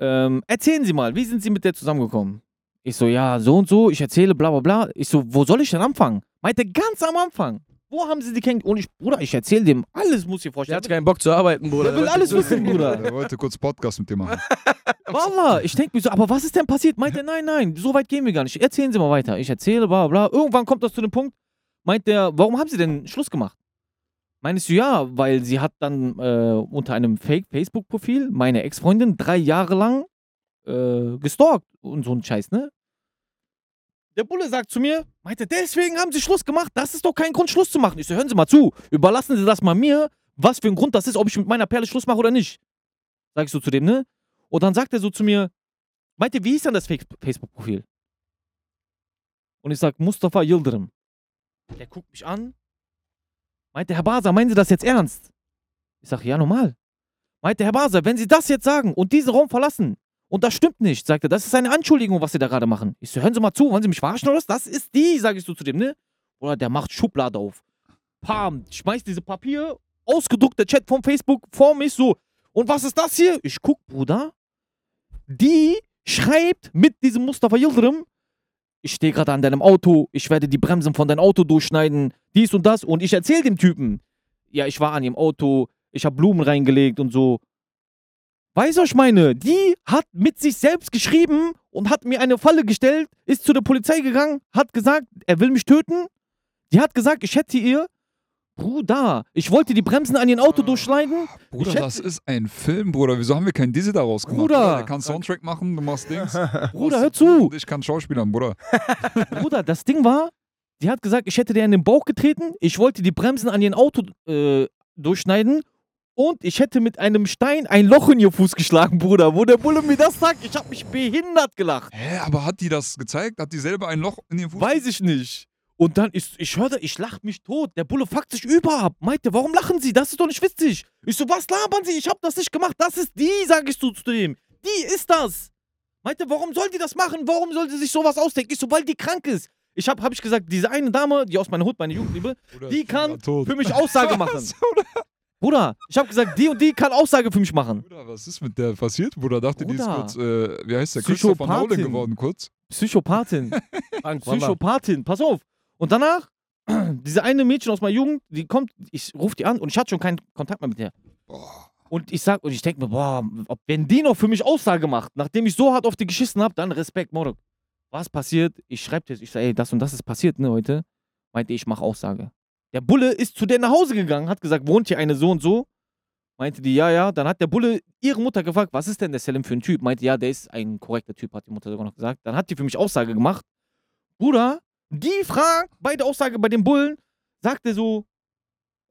Ähm, erzählen Sie mal, wie sind Sie mit der zusammengekommen? Ich so, ja, so und so, ich erzähle, bla bla bla. Ich so, wo soll ich denn anfangen? Meinte ganz am Anfang. Wo haben Sie die kennengelernt? Und ich, Bruder, ich erzähle dem alles, muss ich Der vorstellen. hat keinen Bock zu arbeiten, Bruder. Der will alles wissen, Bruder. *laughs* Er wollte kurz Podcast mit dir machen. *laughs* Wallah, ich denke mir so, aber was ist denn passiert? Meint er, nein, nein, so weit gehen wir gar nicht. Erzählen Sie mal weiter. Ich erzähle, bla bla. Irgendwann kommt das zu dem Punkt, meint der, warum haben Sie denn Schluss gemacht? Meinst du ja, weil sie hat dann äh, unter einem Fake-Facebook-Profil meine Ex-Freundin drei Jahre lang äh, gestalkt und so ein Scheiß, ne? Der Bulle sagt zu mir, meinte, deswegen haben sie Schluss gemacht. Das ist doch kein Grund, Schluss zu machen. Ich so, hören Sie mal zu. Überlassen Sie das mal mir, was für ein Grund das ist, ob ich mit meiner Perle Schluss mache oder nicht. Sag ich so zu dem, ne? Und dann sagt er so zu mir, meinte, wie ist denn das Facebook-Profil? Und ich sag, Mustafa Yildirim. Der guckt mich an. Meinte, Herr Baser, meinen Sie das jetzt ernst? Ich sag, ja, normal. Meinte, Herr Baser, wenn Sie das jetzt sagen und diesen Raum verlassen, und das stimmt nicht, sagt er, das ist eine Anschuldigung, was Sie da gerade machen. Ich so, hören Sie mal zu, wollen Sie mich verarschen oder was? Das ist die, sage ich so zu dem, ne? Oder der macht Schublade auf. Pam, schmeißt diese Papier, ausgedruckter Chat von Facebook vor mich so. Und was ist das hier? Ich guck, Bruder. Die schreibt mit diesem Mustafa Yildirim, ich stehe gerade an deinem Auto, ich werde die Bremsen von deinem Auto durchschneiden, dies und das. Und ich erzähle dem Typen, ja, ich war an ihrem Auto, ich habe Blumen reingelegt und so. Weißt du, was ich meine? Die hat mit sich selbst geschrieben und hat mir eine Falle gestellt, ist zu der Polizei gegangen, hat gesagt, er will mich töten. Die hat gesagt, ich hätte ihr, Bruder, ich wollte die Bremsen an ihr Auto durchschneiden. Bruder, hätte- das ist ein Film, Bruder. Wieso haben wir keinen Dizzy daraus gemacht? Bruder. Der kann Soundtrack machen, du machst Dings. *laughs* Bruder, hör zu. Ich kann Schauspielern, Bruder. *laughs* *laughs* Bruder, das Ding war, die hat gesagt, ich hätte dir in den Bauch getreten, ich wollte die Bremsen an ihren Auto äh, durchschneiden und ich hätte mit einem Stein ein Loch in ihr Fuß geschlagen, Bruder. Wo der Bulle mir das sagt, ich hab mich behindert gelacht. Hä, aber hat die das gezeigt? Hat die selber ein Loch in ihrem Fuß? Weiß ich nicht. Und dann ist, ich hörte, ich lach mich tot. Der Bulle fuckt sich über ab. Meinte, warum lachen Sie? Das ist doch nicht witzig. Ich so, was labern Sie? Ich hab das nicht gemacht. Das ist die, sag ich zu, zu dem. Die ist das. Meinte, warum soll die das machen? Warum soll sie sich sowas ausdenken? Ich so, weil die krank ist. Ich hab, hab ich gesagt, diese eine Dame, die aus meiner Hut, meine Jugendliebe, Bruder, die ich kann für mich Aussage *laughs* machen. Was, Bruder? Bruder, ich hab gesagt, die und die kann Aussage für mich machen. Bruder, was ist mit der passiert, Bruder? Dachte, die ist Bruder. kurz, äh, wie heißt der? Christopher Nolan Psychopathin. geworden, kurz. Psychopathin. *laughs* Psychopathin, pass auf. Und danach, *clears throat* diese eine Mädchen aus meiner Jugend, die kommt, ich rufe die an und ich hatte schon keinen Kontakt mehr mit der. Boah. Und ich sag, und ich denke mir, boah, ob, wenn die noch für mich Aussage macht, nachdem ich so hart auf die geschissen habe, dann Respekt, Morok. Was passiert? Ich schreibe dir, ich sage, ey, das und das ist passiert, ne, heute. Meinte, ich mache Aussage. Der Bulle ist zu der nach Hause gegangen, hat gesagt, wohnt hier eine so und so. Meinte die, ja, ja. Dann hat der Bulle ihre Mutter gefragt, was ist denn der Selim für ein Typ? Meinte, ja, der ist ein korrekter Typ, hat die Mutter sogar noch gesagt. Dann hat die für mich Aussage gemacht. Bruder, die fragt bei der Aussage bei dem Bullen, sagte so,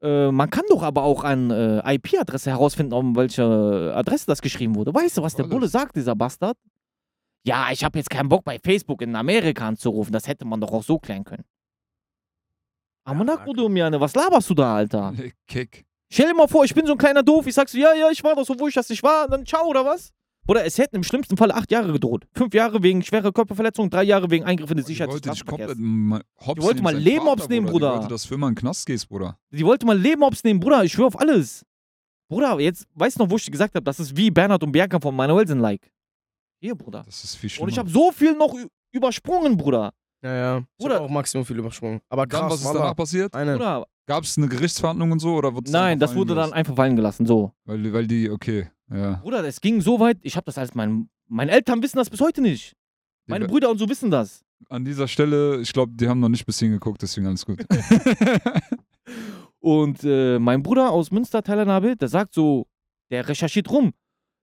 äh, man kann doch aber auch an äh, IP-Adresse herausfinden, um welche Adresse das geschrieben wurde. Weißt du, was der. Bulle sagt, dieser Bastard? Ja, ich habe jetzt keinen Bock bei Facebook in Amerika anzurufen. Das hätte man doch auch so klären können. Amanak, Ja, Udomiane, was laberst du da, Alter? *laughs* Kick. Stell dir mal vor, ich bin so ein kleiner Doof. Ich sag so, ja, ja, ich war doch so, wo ich das nicht war. Dann ciao, oder was? Oder es hätten im schlimmsten Fall acht Jahre gedroht. Fünf Jahre wegen schwerer Körperverletzung, drei Jahre wegen Eingriff in die Die Sicherheit des wollte dich komplett Straßenverkehrs. mal hops Die wollte mal Leben Vater, hops nehmen, Die Bruder. wollte, dass du immer in den Knast gehst, Bruder. Die wollte mal Leben hops nehmen, Bruder. Ich schwöre auf alles. Bruder, jetzt weißt du noch, wo ich dir gesagt habe, das ist wie Bernhard und Bianca von Manuelsen-like. Hier, Bruder. Das ist viel schlimmer. Und ich habe so viel noch übersprungen, Bruder. Ja, ja. Ich Bruder. hab auch Maximum viel übersprungen. Aber Dann, krass, was ist danach passiert? Eine. Bruder, Gab es eine Gerichtsverhandlung und so? Oder nein, das wurde dann gelassen? einfach fallen gelassen, so. Weil, weil die, okay, ja. Bruder, das ging so weit, ich habe das als mein, meine Eltern wissen das bis heute nicht. Meine Die- Brüder und so wissen das. An dieser Stelle, ich glaube, die haben noch nicht bis hingeguckt, deswegen alles gut. *laughs* Und äh, mein Bruder aus Münster, Nabil, der sagt so, der recherchiert rum.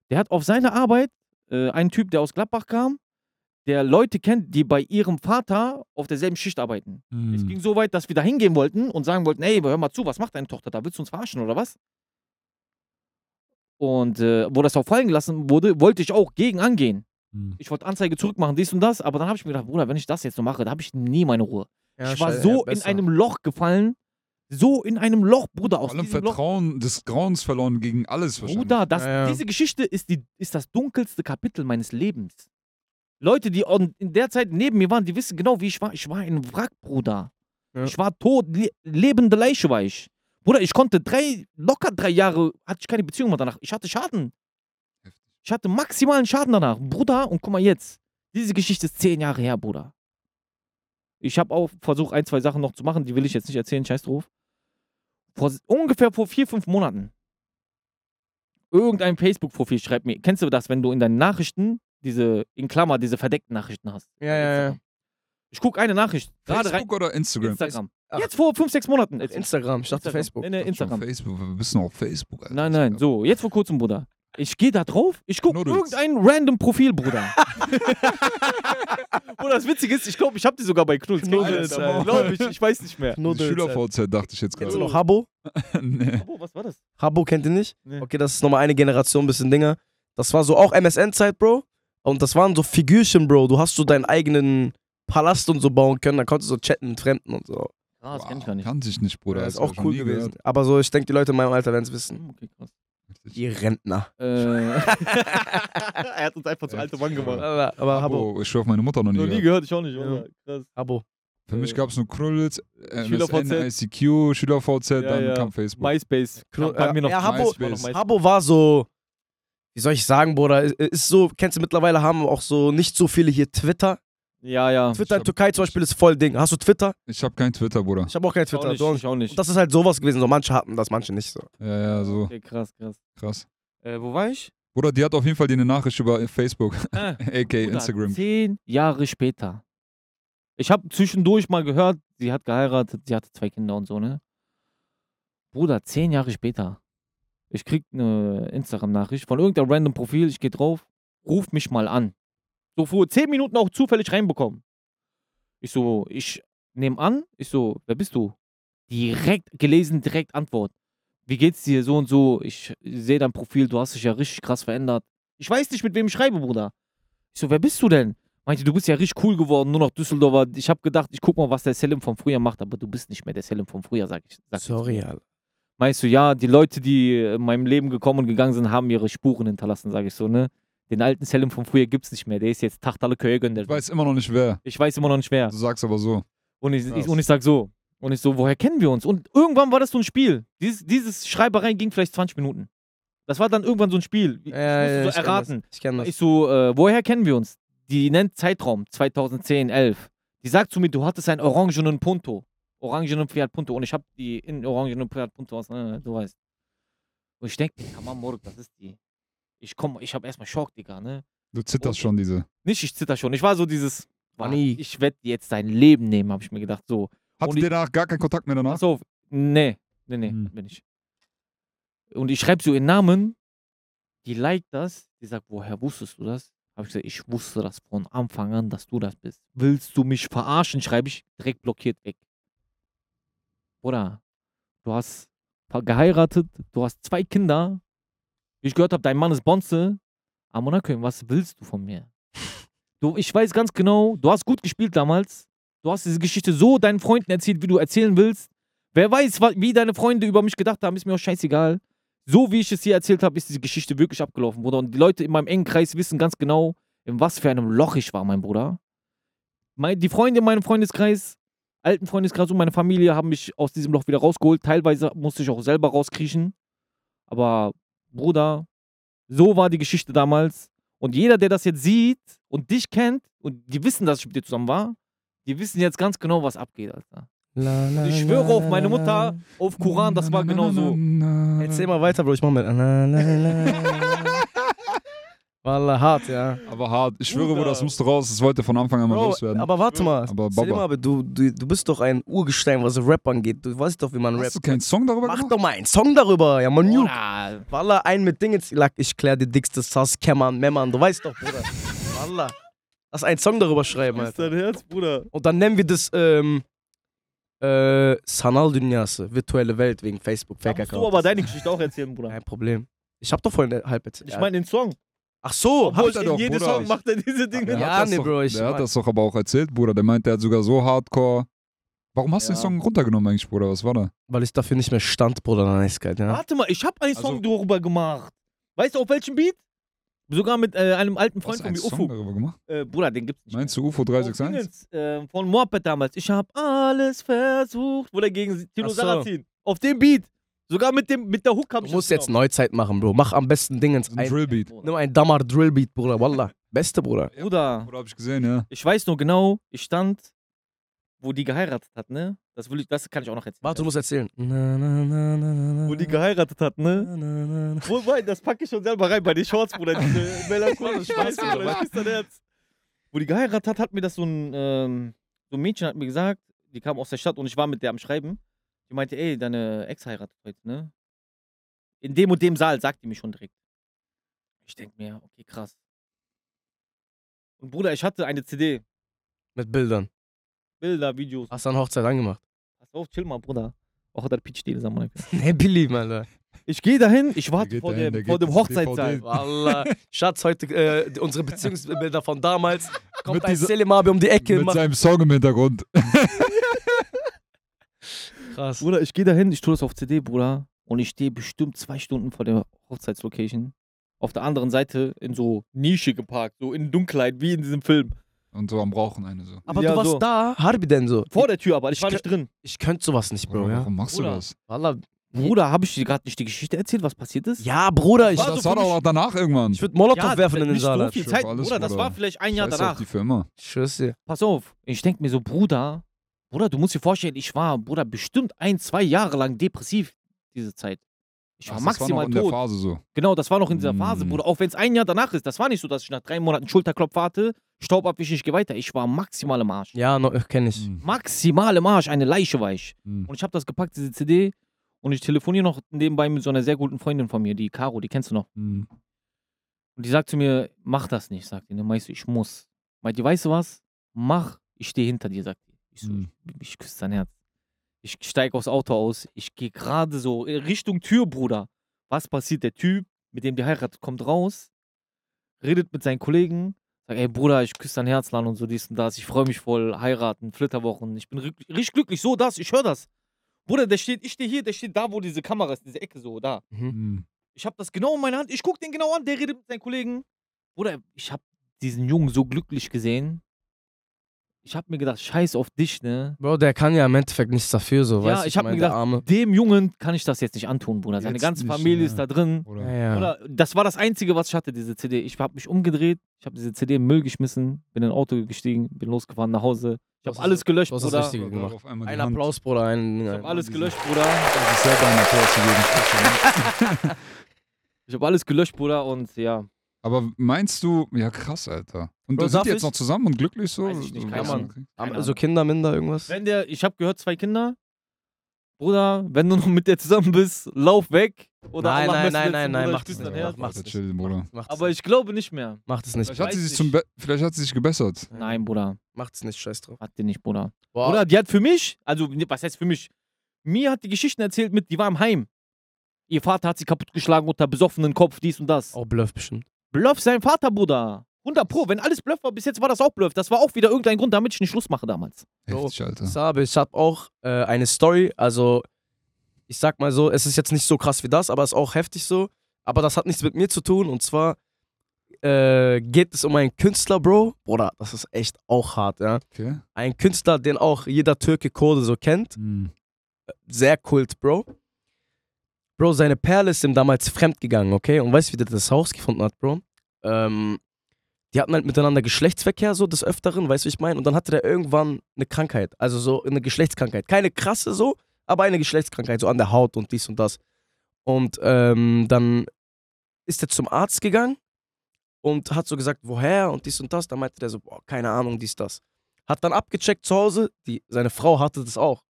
Der hat auf seine Arbeit äh, einen Typ, der aus Gladbach kam, der Leute kennt, die bei ihrem Vater auf derselben Schicht arbeiten. Es Hm. ging so weit, dass wir da hingehen wollten und sagen wollten, ey, hör mal zu, was macht deine Tochter da? Willst du uns verarschen oder was? Und äh, wo das auch fallen gelassen wurde, wollte ich auch gegen angehen. Hm. Ich wollte Anzeige zurückmachen, dies und das, aber dann habe ich mir gedacht, Bruder, wenn ich das jetzt so mache, da habe ich nie meine Ruhe. Ja, ich war scheiße, so in einem Loch gefallen, so in einem Loch, Bruder, aus Vor allem diesem Loch. Vertrauen, des Grauens verloren gegen alles. Bruder, das, Ja, ja. diese Geschichte ist, die, ist das dunkelste Kapitel meines Lebens. Leute, die in der Zeit neben mir waren, die wissen genau, wie ich war. Ich war ein Wrack, Bruder. Ja. Ich war tot, le lebende Leiche war ich. Bruder, ich konnte drei, locker drei Jahre, hatte ich keine Beziehung mehr danach. Ich hatte Schaden. Ich hatte maximalen Schaden danach. Bruder, und guck mal jetzt. Diese Geschichte ist zehn Jahre her, Bruder. Ich habe auch versucht, ein, zwei Sachen noch zu machen, die will ich jetzt nicht erzählen, scheiß drauf. Vor, ungefähr vor vier, fünf Monaten. Irgendein Facebook-Profil schreibt mir, kennst du das, wenn du in deinen Nachrichten diese, in Klammer, diese verdeckten Nachrichten hast? Ja, ja, ja. Ich gucke eine Nachricht, gerade rein. Facebook oder Instagram? Instagram. Ach. Jetzt vor fünf, sechs Monaten. Instagram, ich dachte Instagram. Facebook. Nee, nee, Instagram. Facebook, wir noch auf Facebook, Alter. Nein, nein, so, jetzt vor kurzem, Bruder. Ich gehe da drauf, ich gucke irgendein random Profil, Bruder. *laughs* Bruder, das Witzige ist, ich glaube, ich habe die sogar bei Knuddels. Knuddels. Glaube ich, ich weiß nicht mehr. Schüler-VZ dachte ich jetzt Kennst du gerade. noch Habbo? *laughs* nee. Oh, was war das? Habbo kennt ihr nicht? Nee. Okay, das ist nochmal eine Generation, bisschen Dinger. Das war so auch MSN-Zeit, Bro. Und das waren so Figürchen, Bro. Du hast so deinen eigenen Palast und so bauen können. Da konntest du so chatten mit Fremden und so. Ah, das kenn ich gar nicht. Kannte ich nicht, Bruder. Ja, Das ist hab auch cool gewesen. gehört. Aber so, ich denke, die Leute in meinem Alter werden es wissen. Hm, Okay, krass. Die Rentner. Äh, *laughs* er hat uns einfach zu alte Mann gemacht. Aber, aber Habbo. Abo, ich schwör auf meine Mutter noch nie. Noch nie gehört. ich auch nicht. Ja. Alter. Krass. Habbo. Für mich Äh, gab es nur Krullitz, MSN, SchülerVZ. ICQ, SchülerVZ, Ja, dann ja. kam Facebook. MySpace. Bei mir noch ja, MySpace. MySpace. Habbo war so, wie soll ich sagen, Bruder, ist- so, kennst du mittlerweile, haben auch so nicht so viele hier Twitter. Ja, ja. Twitter in Türkei zum Beispiel ist voll Ding. Hast du Twitter? Ich habe kein Twitter, Bruder. Ich habe auch kein auch Twitter. nicht. Auch nicht. Ich auch nicht. Und das ist halt sowas gewesen. So manche hatten das, manche nicht so. Ja, ja, so Okay, krass, krass. krass. Äh, wo war ich? Bruder, die hat auf jeden Fall dir eine Nachricht über Facebook, *laughs* Äh, aka Bruder, Instagram. Zehn Jahre später. Ich habe zwischendurch mal gehört, sie hat geheiratet, sie hatte zwei Kinder und so, ne? Bruder, zehn Jahre später. Ich krieg eine Instagram-Nachricht von irgendeinem random Profil, ich gehe drauf, ruf mich mal an. So vor zehn Minuten auch zufällig reinbekommen. Ich so, ich nehme an, ich so, wer bist du? Direkt gelesen, direkt Antwort. Wie geht's dir? So und so. Ich sehe dein Profil, du hast dich ja richtig krass verändert. Ich weiß nicht, mit wem ich schreibe, Bruder. Ich so, wer bist du denn? Meinte, du bist ja richtig cool geworden, nur noch Düsseldorfer. Ich habe gedacht, ich guck mal, was der Selim von früher macht, aber du bist nicht mehr der Selim von früher, sag ich. Sag ihr. Alter. Meinst du, ja, die Leute, die in meinem Leben gekommen und gegangen sind, haben ihre Spuren hinterlassen, sage ich so, ne? Den alten Selim von früher gibt's nicht mehr. Der ist jetzt Tachtale Köygen. Ich weiß immer noch nicht wer. ich weiß immer noch nicht wer. Du sagst aber so. Und ich, ich, und ich sag so. Und ich so, woher kennen wir uns? Und irgendwann war das so ein Spiel. Dieses, dieses Schreiberei ging vielleicht 20 Minuten. Das war dann irgendwann so ein Spiel. Ich Ja, musste ja, so ich kenn erraten. Das. Ich kenne das. Ich so, äh, woher kennen wir uns? Die nennt Zeitraum 2010, 11. Die sagt zu mir, du hattest einen orangenen Punto. Orangenen Fiat Punto. Und ich habe die in orangenen Fiat Punto aus, äh, du weißt. Und ich denke, Tamam Morg, das ist die. Ich komm, ich habe erstmal Schock, Digga, ne? Du zitterst Okay. schon diese. Nicht, ich zitter schon. Ich war so dieses, Manni. ich werde jetzt dein Leben nehmen, habe ich mir gedacht. So, Und ich- ihr danach gar keinen Kontakt mehr danach? Auf. Nee, nee, nee, Hm. bin ich. Und ich schreibe so ihren Namen. Die liked das. Die sagt, woher wusstest du das? Habe ich gesagt, ich wusste das von Anfang an, dass du das bist. Willst du mich verarschen? Schreibe ich direkt blockiert weg. Oder du hast geheiratet, du hast zwei Kinder. Wie ich gehört habe, dein Mann ist Bonze. Amonakö, was willst du von mir? *laughs* Du, ich weiß ganz genau, du hast gut gespielt damals. Du hast diese Geschichte so deinen Freunden erzählt, wie du erzählen willst. Wer weiß, wie deine Freunde über mich gedacht haben, ist mir auch scheißegal. So wie ich es hier erzählt habe, ist diese Geschichte wirklich abgelaufen, Bruder. Und die Leute in meinem engen Kreis wissen ganz genau, in was für einem Loch ich war, mein Bruder. Die Freunde in meinem Freundeskreis, alten Freundeskreis und meine Familie haben mich aus diesem Loch wieder rausgeholt. Teilweise musste ich auch selber rauskriechen. Aber, Bruder, so war die Geschichte damals. Und jeder, der das jetzt sieht und dich kennt und die wissen, dass ich mit dir zusammen war, die wissen jetzt ganz genau, was abgeht, Alter. La, la, ich la, schwöre auf la, meine la, Mutter, auf Koran, das war genau so. Erzähl mal weiter, Bro. Ich mach mit. *laughs* La, la, la. Wallah, hart, ja. Aber hart. Ich schwöre, Bruder. Bruder, das musste raus. Das wollte von Anfang an mal Bro, loswerden. aber warte mal. Aber Baba. Abi, du, du, du bist doch ein Urgestein, was Rap angeht. Du weißt doch, wie man Hast rappt. du keinen Song darüber Mach gemacht? doch mal einen Song darüber. Ja, man. Bruder, Wallah, ein mit Dingens. Ich klär die dickste Sass, Kämmern, Mämmern. Du weißt doch, Bruder. Wallah. Lass einen Song darüber schreiben, Alter. dein Herz, Bruder. Und dann nennen wir das, ähm, äh, Sanal Dünyası, virtuelle Welt wegen Facebook, Da Fake musst du aber deine Geschichte auch erzählen, Bruder. Kein Problem. Ich hab doch vorhin halb erzählt. Ich meine den Song. Ach so, hab ich er in doch, jedem Bruder. Song macht er diese Dinge. Ja, hat das nee, doch, Bro, ich Der hat das doch aber auch erzählt, Bruder. Der meint, der hat sogar so hardcore. Warum hast du den Ja. Song runtergenommen eigentlich, Bruder? Was war da? Weil ich dafür nicht mehr stand, Bruder, geil, ja. Warte mal, ich habe einen Song Also- darüber gemacht. Weißt du, auf welchem Beat? Sogar mit äh, einem alten Freund von einen mir, Song Ufo. darüber gemacht? Äh, Bruder, den gibt's nicht. Meinst du UFO Auf 361? Dingens, äh, von Moped damals. Ich habe alles versucht. Wo der gegen Tilo Ach so. Sarrazin. Auf dem Beat. Sogar mit, dem, mit der Hook hab Du ich musst das jetzt genommen. Neuzeit machen, Bro. Mach am besten Dingens. Ein Ein, Drillbeat. nimm ein Damar Drillbeat, Bruder, Wallah. Beste, Bruder. Bruder, Oder hab ich gesehen, ja. ich weiß nur genau, ich stand, wo die geheiratet hat, ne? Das, will ich, das kann ich auch noch erzählen. Warte, du musst erzählen. Na, na, na, na, na, wo die geheiratet hat, ne? na, na, na, na. Wobei, das packe ich schon selber rein bei den Shorts, Bruder. Diese *laughs* melancholische Scheiße, Bruder. Ich küsse dein Herz. Wo die geheiratet hat, hat mir das so ein, ähm, so ein Mädchen hat mir gesagt, die kam aus der Stadt und ich war mit der am Schreiben. Die meinte, ey, deine Ex heiratet heute, ne? In dem und dem Saal, sagt die mir schon direkt. Ich denk mir, okay, krass. Und Bruder, ich hatte eine CD, Mit Bildern. Bilder, Videos. Hast du an Hochzeit angemacht? Pass auf, chill mal, Bruder. Auch der Pitch Deal, Mann. Ne, Billy, Alter. Ich gehe dahin, ich warte vor dahin, dem, vor dem Hochzeitssaal. Wallah. *laughs* Schatz, heute äh, unsere Beziehungsbilder von damals. *laughs* Kommt Mit ein dieser- Selim Abi um die Ecke. Mit Macht seinem Song im Hintergrund. *laughs* krass. Bruder, ich gehe dahin, ich tue das auf CD, Bruder. Und ich stehe bestimmt zwei Stunden vor der Hochzeitslocation. Auf der anderen Seite in so Nische geparkt, so in Dunkelheit, wie in diesem Film. Und so am Rauchen eine so. Aber Ja, du warst so. da, Harbi denn so. Vor der Tür, aber ich Ich war nicht drin. Ich könnte sowas nicht, Bro, Bruder, ja. Warum machst Bruder. du das? Wallah. Bruder, habe ich dir gerade nicht die Geschichte erzählt, was passiert ist? Ja, Bruder, ich, War das so war doch auch danach irgendwann. ich würde Molotow Ja, werfen in den nicht so viel Zeit, alles, Bruder, das Bruder. war vielleicht ein Jahr Scheiß danach. auf die Firma. Tschüss dir. Pass auf, ich denke mir so, Bruder, Bruder, du musst dir vorstellen, ich war, Bruder, bestimmt ein, zwei Jahre lang depressiv diese Zeit. Ich war Ach, das war noch maximal in der tot. Phase so. Genau, das war noch in dieser Phase, Mm. Bruder. Auch wenn es ein Jahr danach ist. Das war nicht so, dass ich nach drei Monaten Schulterklopf hatte, Staub abwischen, ich gehe weiter. Ich war maximal im Arsch. Ja, no, kenne ich. Mhm. Maximal im Arsch, eine Leiche war ich. Mhm. Und ich habe das gepackt, diese CD. Und ich telefoniere noch nebenbei mit so einer sehr guten Freundin von mir, die Caro, die kennst du noch. Mhm. Und die sagt zu mir, mach das nicht, sagt die. Dann meinst du, ich muss. Meint die, weißt du was? Mach, ich stehe hinter dir, sagt die. Ich so, Mhm. ich, ich küsse dein Herz. Ich steige aufs Auto aus, ich gehe gerade so Richtung Tür, Bruder. Was passiert? Der Typ, mit dem die heiratet, kommt raus, redet mit seinen Kollegen, sagt, ey Bruder, ich küsse dein Herz, Lan und so dies und das. Ich freue mich voll, heiraten, Flitterwochen. Ich bin ri- richtig glücklich, so das, ich höre das. Bruder, der steht, ich stehe hier, der steht da, wo diese Kamera ist, diese Ecke so, da. Mhm. Mhm. Ich habe das genau in meiner Hand. Ich guck den genau an, der redet mit seinen Kollegen. Bruder, ich habe diesen Jungen so glücklich gesehen. Ich habe mir gedacht, scheiß auf dich, ne? Bro, der kann ja im Endeffekt nichts dafür, so, ja, weißt du? ich habe mir gedacht, Arme. dem Jungen kann ich das jetzt nicht antun, Bruder. Seine Jetzt ganze nicht, Familie ja. ist da drin. Oder? Ja, ja. Oder das war das Einzige, was ich hatte, diese CD. Ich habe mich umgedreht, ich habe diese CD im Müll geschmissen, bin in ein Auto gestiegen, bin losgefahren nach Hause. Ich Das habe alles gelöscht, das ist Bruder. Ich Richtige gemacht. Auf einmal die Ein. Applaus, Bruder. Ein, ein, habe alles gelöscht, *laughs* Bruder. sich selber einen Applaus zu geben. Ich habe alles gelöscht, Bruder. Und ja, Aber meinst du, ja krass, Alter. Und Bro, sind die jetzt noch zusammen und glücklich so? Weiß ich nicht, Ahnung. man kriegt? Am- Keine so Kinder, minder, irgendwas? wenn der, ich habe gehört, zwei Kinder. Bruder, wenn du noch mit der zusammen bist, lauf weg. Oder nein, nein, nein, nein, nein, mach das nicht. Mach, das Chill. Bruder. Aber ich glaube nicht mehr. Mach das nicht. Vielleicht hat, sie sich zum vielleicht hat sie sich gebessert. Nein, Bruder. Mach das nicht, scheiß drauf. Hat die nicht, Bruder. Boah, Bruder, die hat für mich, also was heißt für mich? Mir hat die Geschichten erzählt mit, die war im Heim. Ihr Vater hat sie kaputtgeschlagen unter besoffenen Kopf, dies und das. auch Bluff bestimmt. Bluff sein Vater, Bruder. 100 Pro. Wenn alles Bluff war, bis jetzt war das auch Bluff. Das war auch wieder irgendein Grund, damit ich nicht Schluss mache damals. So. Heftig, Alter. Sabe, ich habe auch äh, eine Story, also ich sag mal so, es ist jetzt nicht so krass wie das, aber es ist auch heftig so. Aber das hat nichts mit mir zu tun und zwar äh, geht es um einen Künstler, Bro. Bruder, das ist echt auch hart, ja. Okay. Ein Künstler, den auch jeder Türke Kurde so kennt. Mhm. Sehr kult, Bro. Bro, seine Perle ist ihm damals fremdgegangen, okay? Und weißt du, wie der das Haus gefunden hat, Bro? Ähm, die hatten halt miteinander Geschlechtsverkehr so des Öfteren, weißt du, wie ich meine? Und dann hatte der irgendwann eine Krankheit, also so eine Geschlechtskrankheit. Keine krasse so, aber eine Geschlechtskrankheit, so an der Haut und dies und das. Und ähm, dann ist er zum Arzt gegangen und hat so gesagt, woher und dies und das. Da meinte der so, boah, keine Ahnung, dies, das. Hat dann abgecheckt zu Hause, die, seine Frau hatte das auch.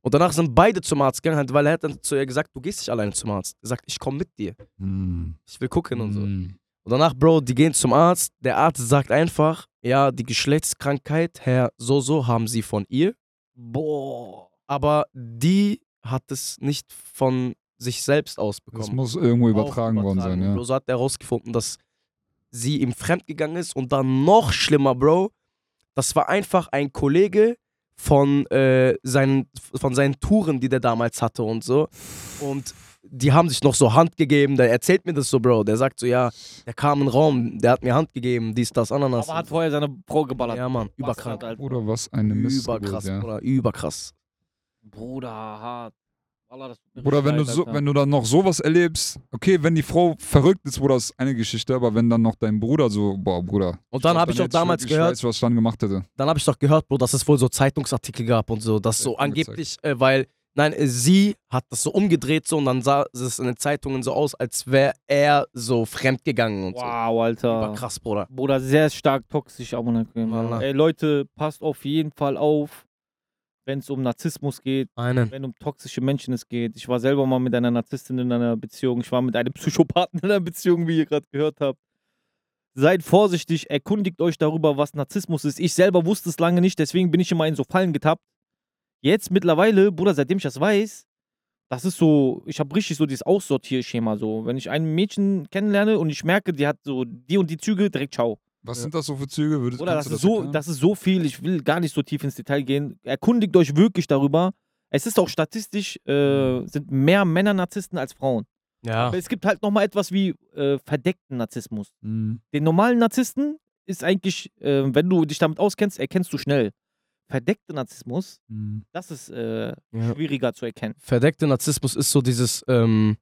Und danach sind beide zum Arzt gegangen, weil er hat dann zu ihr gesagt, du gehst nicht alleine zum Arzt. Er sagt, ich komme mit dir. Mhm. Ich will gucken und so. Mhm. Und danach, Bro, die gehen zum Arzt. Der Arzt sagt einfach, ja, die Geschlechtskrankheit, Herr so so, haben sie von ihr. Boah. Aber die hat es nicht von sich selbst Das ausbekommen. muss irgendwo übertragen, worden sein, ja. Bro, so hat er herausgefunden, dass sie ihm fremdgegangen ist. Und dann noch schlimmer, Bro, das war einfach ein Kollege von, äh, seinen, von seinen Touren, die der damals hatte und so. Und die haben sich noch so Hand gegeben. Der erzählt mir das so, Bro. Der sagt so, ja, der kam in den Raum, der hat mir Hand gegeben, dies, das, Ananas. Aber hat vorher seine Frau geballert. ja, Mann. Alter. Oder was eine Missgeburt, Überkrass, ja. Bruder, überkrass. Bruder, hart. Allah, das tut mir Oder wenn du so, wenn du dann noch sowas erlebst, okay, wenn die Frau verrückt ist, Bruder, ist eine Geschichte, aber wenn dann noch dein Bruder so, boah, Bruder. Und dann habe ich hätte damals gehört, weiß, was ich dann gemacht hätte. dann habe ich doch gehört, Bro, dass es wohl so Zeitungsartikel gab und so, dass Ja, so angeblich, äh, weil, nein, äh, sie hat das so umgedreht so und dann sah es in den Zeitungen so aus, als wäre er so fremdgegangen und Wow, so. Alter. War krass, Bruder. Bruder, sehr stark toxisch. Wallah. Ey, Leute, passt auf jeden Fall auf, wenn es um Narzissmus geht, Einen. wenn um toxische Menschen es geht. Ich war selber mal mit einer Narzisstin in einer Beziehung. Ich war mit einem *laughs* Psychopathen in einer Beziehung, wie ihr gerade gehört habt. Seid vorsichtig, erkundigt euch darüber, was Narzissmus ist. Ich selber wusste es lange nicht, deswegen bin ich immer in so Fallen getappt. Jetzt mittlerweile, Bruder, seitdem ich das weiß, das ist so, ich habe richtig so dieses Aussortierschema so. Wenn ich ein Mädchen kennenlerne und ich merke, die hat so die und die Züge, direkt ciao. Was Ja. sind das so für Züge? Würdest, Oder das ist, so, erklären? das ist so viel, ich will gar nicht so tief ins Detail gehen. Erkundigt euch wirklich darüber. Es ist auch statistisch, äh, sind mehr Männer Narzissten als Frauen. Ja. Aber es gibt halt nochmal etwas wie äh, verdeckten Narzissmus. Mhm. Den normalen Narzissten ist eigentlich, äh, wenn du dich damit auskennst, erkennst du schnell. Verdeckte Narzissmus, Mhm. das ist äh, ja. schwieriger zu erkennen. Verdeckter Narzissmus ist so dieses, ähm,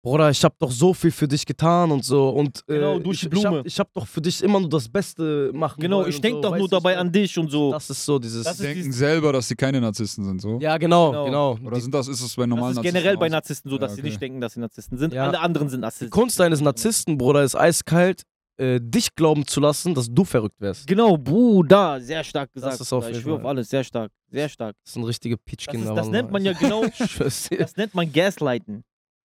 Bruder, ich hab doch so viel für dich getan und so. Und äh, Genau, durch ich, die ich, hab, Blume. ich hab doch für dich immer nur das Beste machen Genau, ich denke so, doch nur dabei ich an dich und so. Das ist so dieses. Das Die ist denken dieses- selber, dass sie keine Narzissten sind, so. ja, genau, Genau. genau. Oder Die, sind das, ist es bei Das normalen ist generell bei Narzissten Narzissten so, dass Ja, sie okay. nicht denken, dass sie Narzissten sind. Ja. Alle anderen sind die Narzissten. Kunst eines Narzissten, Bruder, ist eiskalt, äh, dich glauben zu lassen, dass du verrückt wärst. Genau, Bruder, sehr stark gesagt. Das ist auf ich jeden schwöre auf Fall. alles, sehr stark, sehr stark. Das sind richtige Das, Pitchkinder. ist, das nennt man ja genau, *laughs* Ich das nennt man Gaslighten,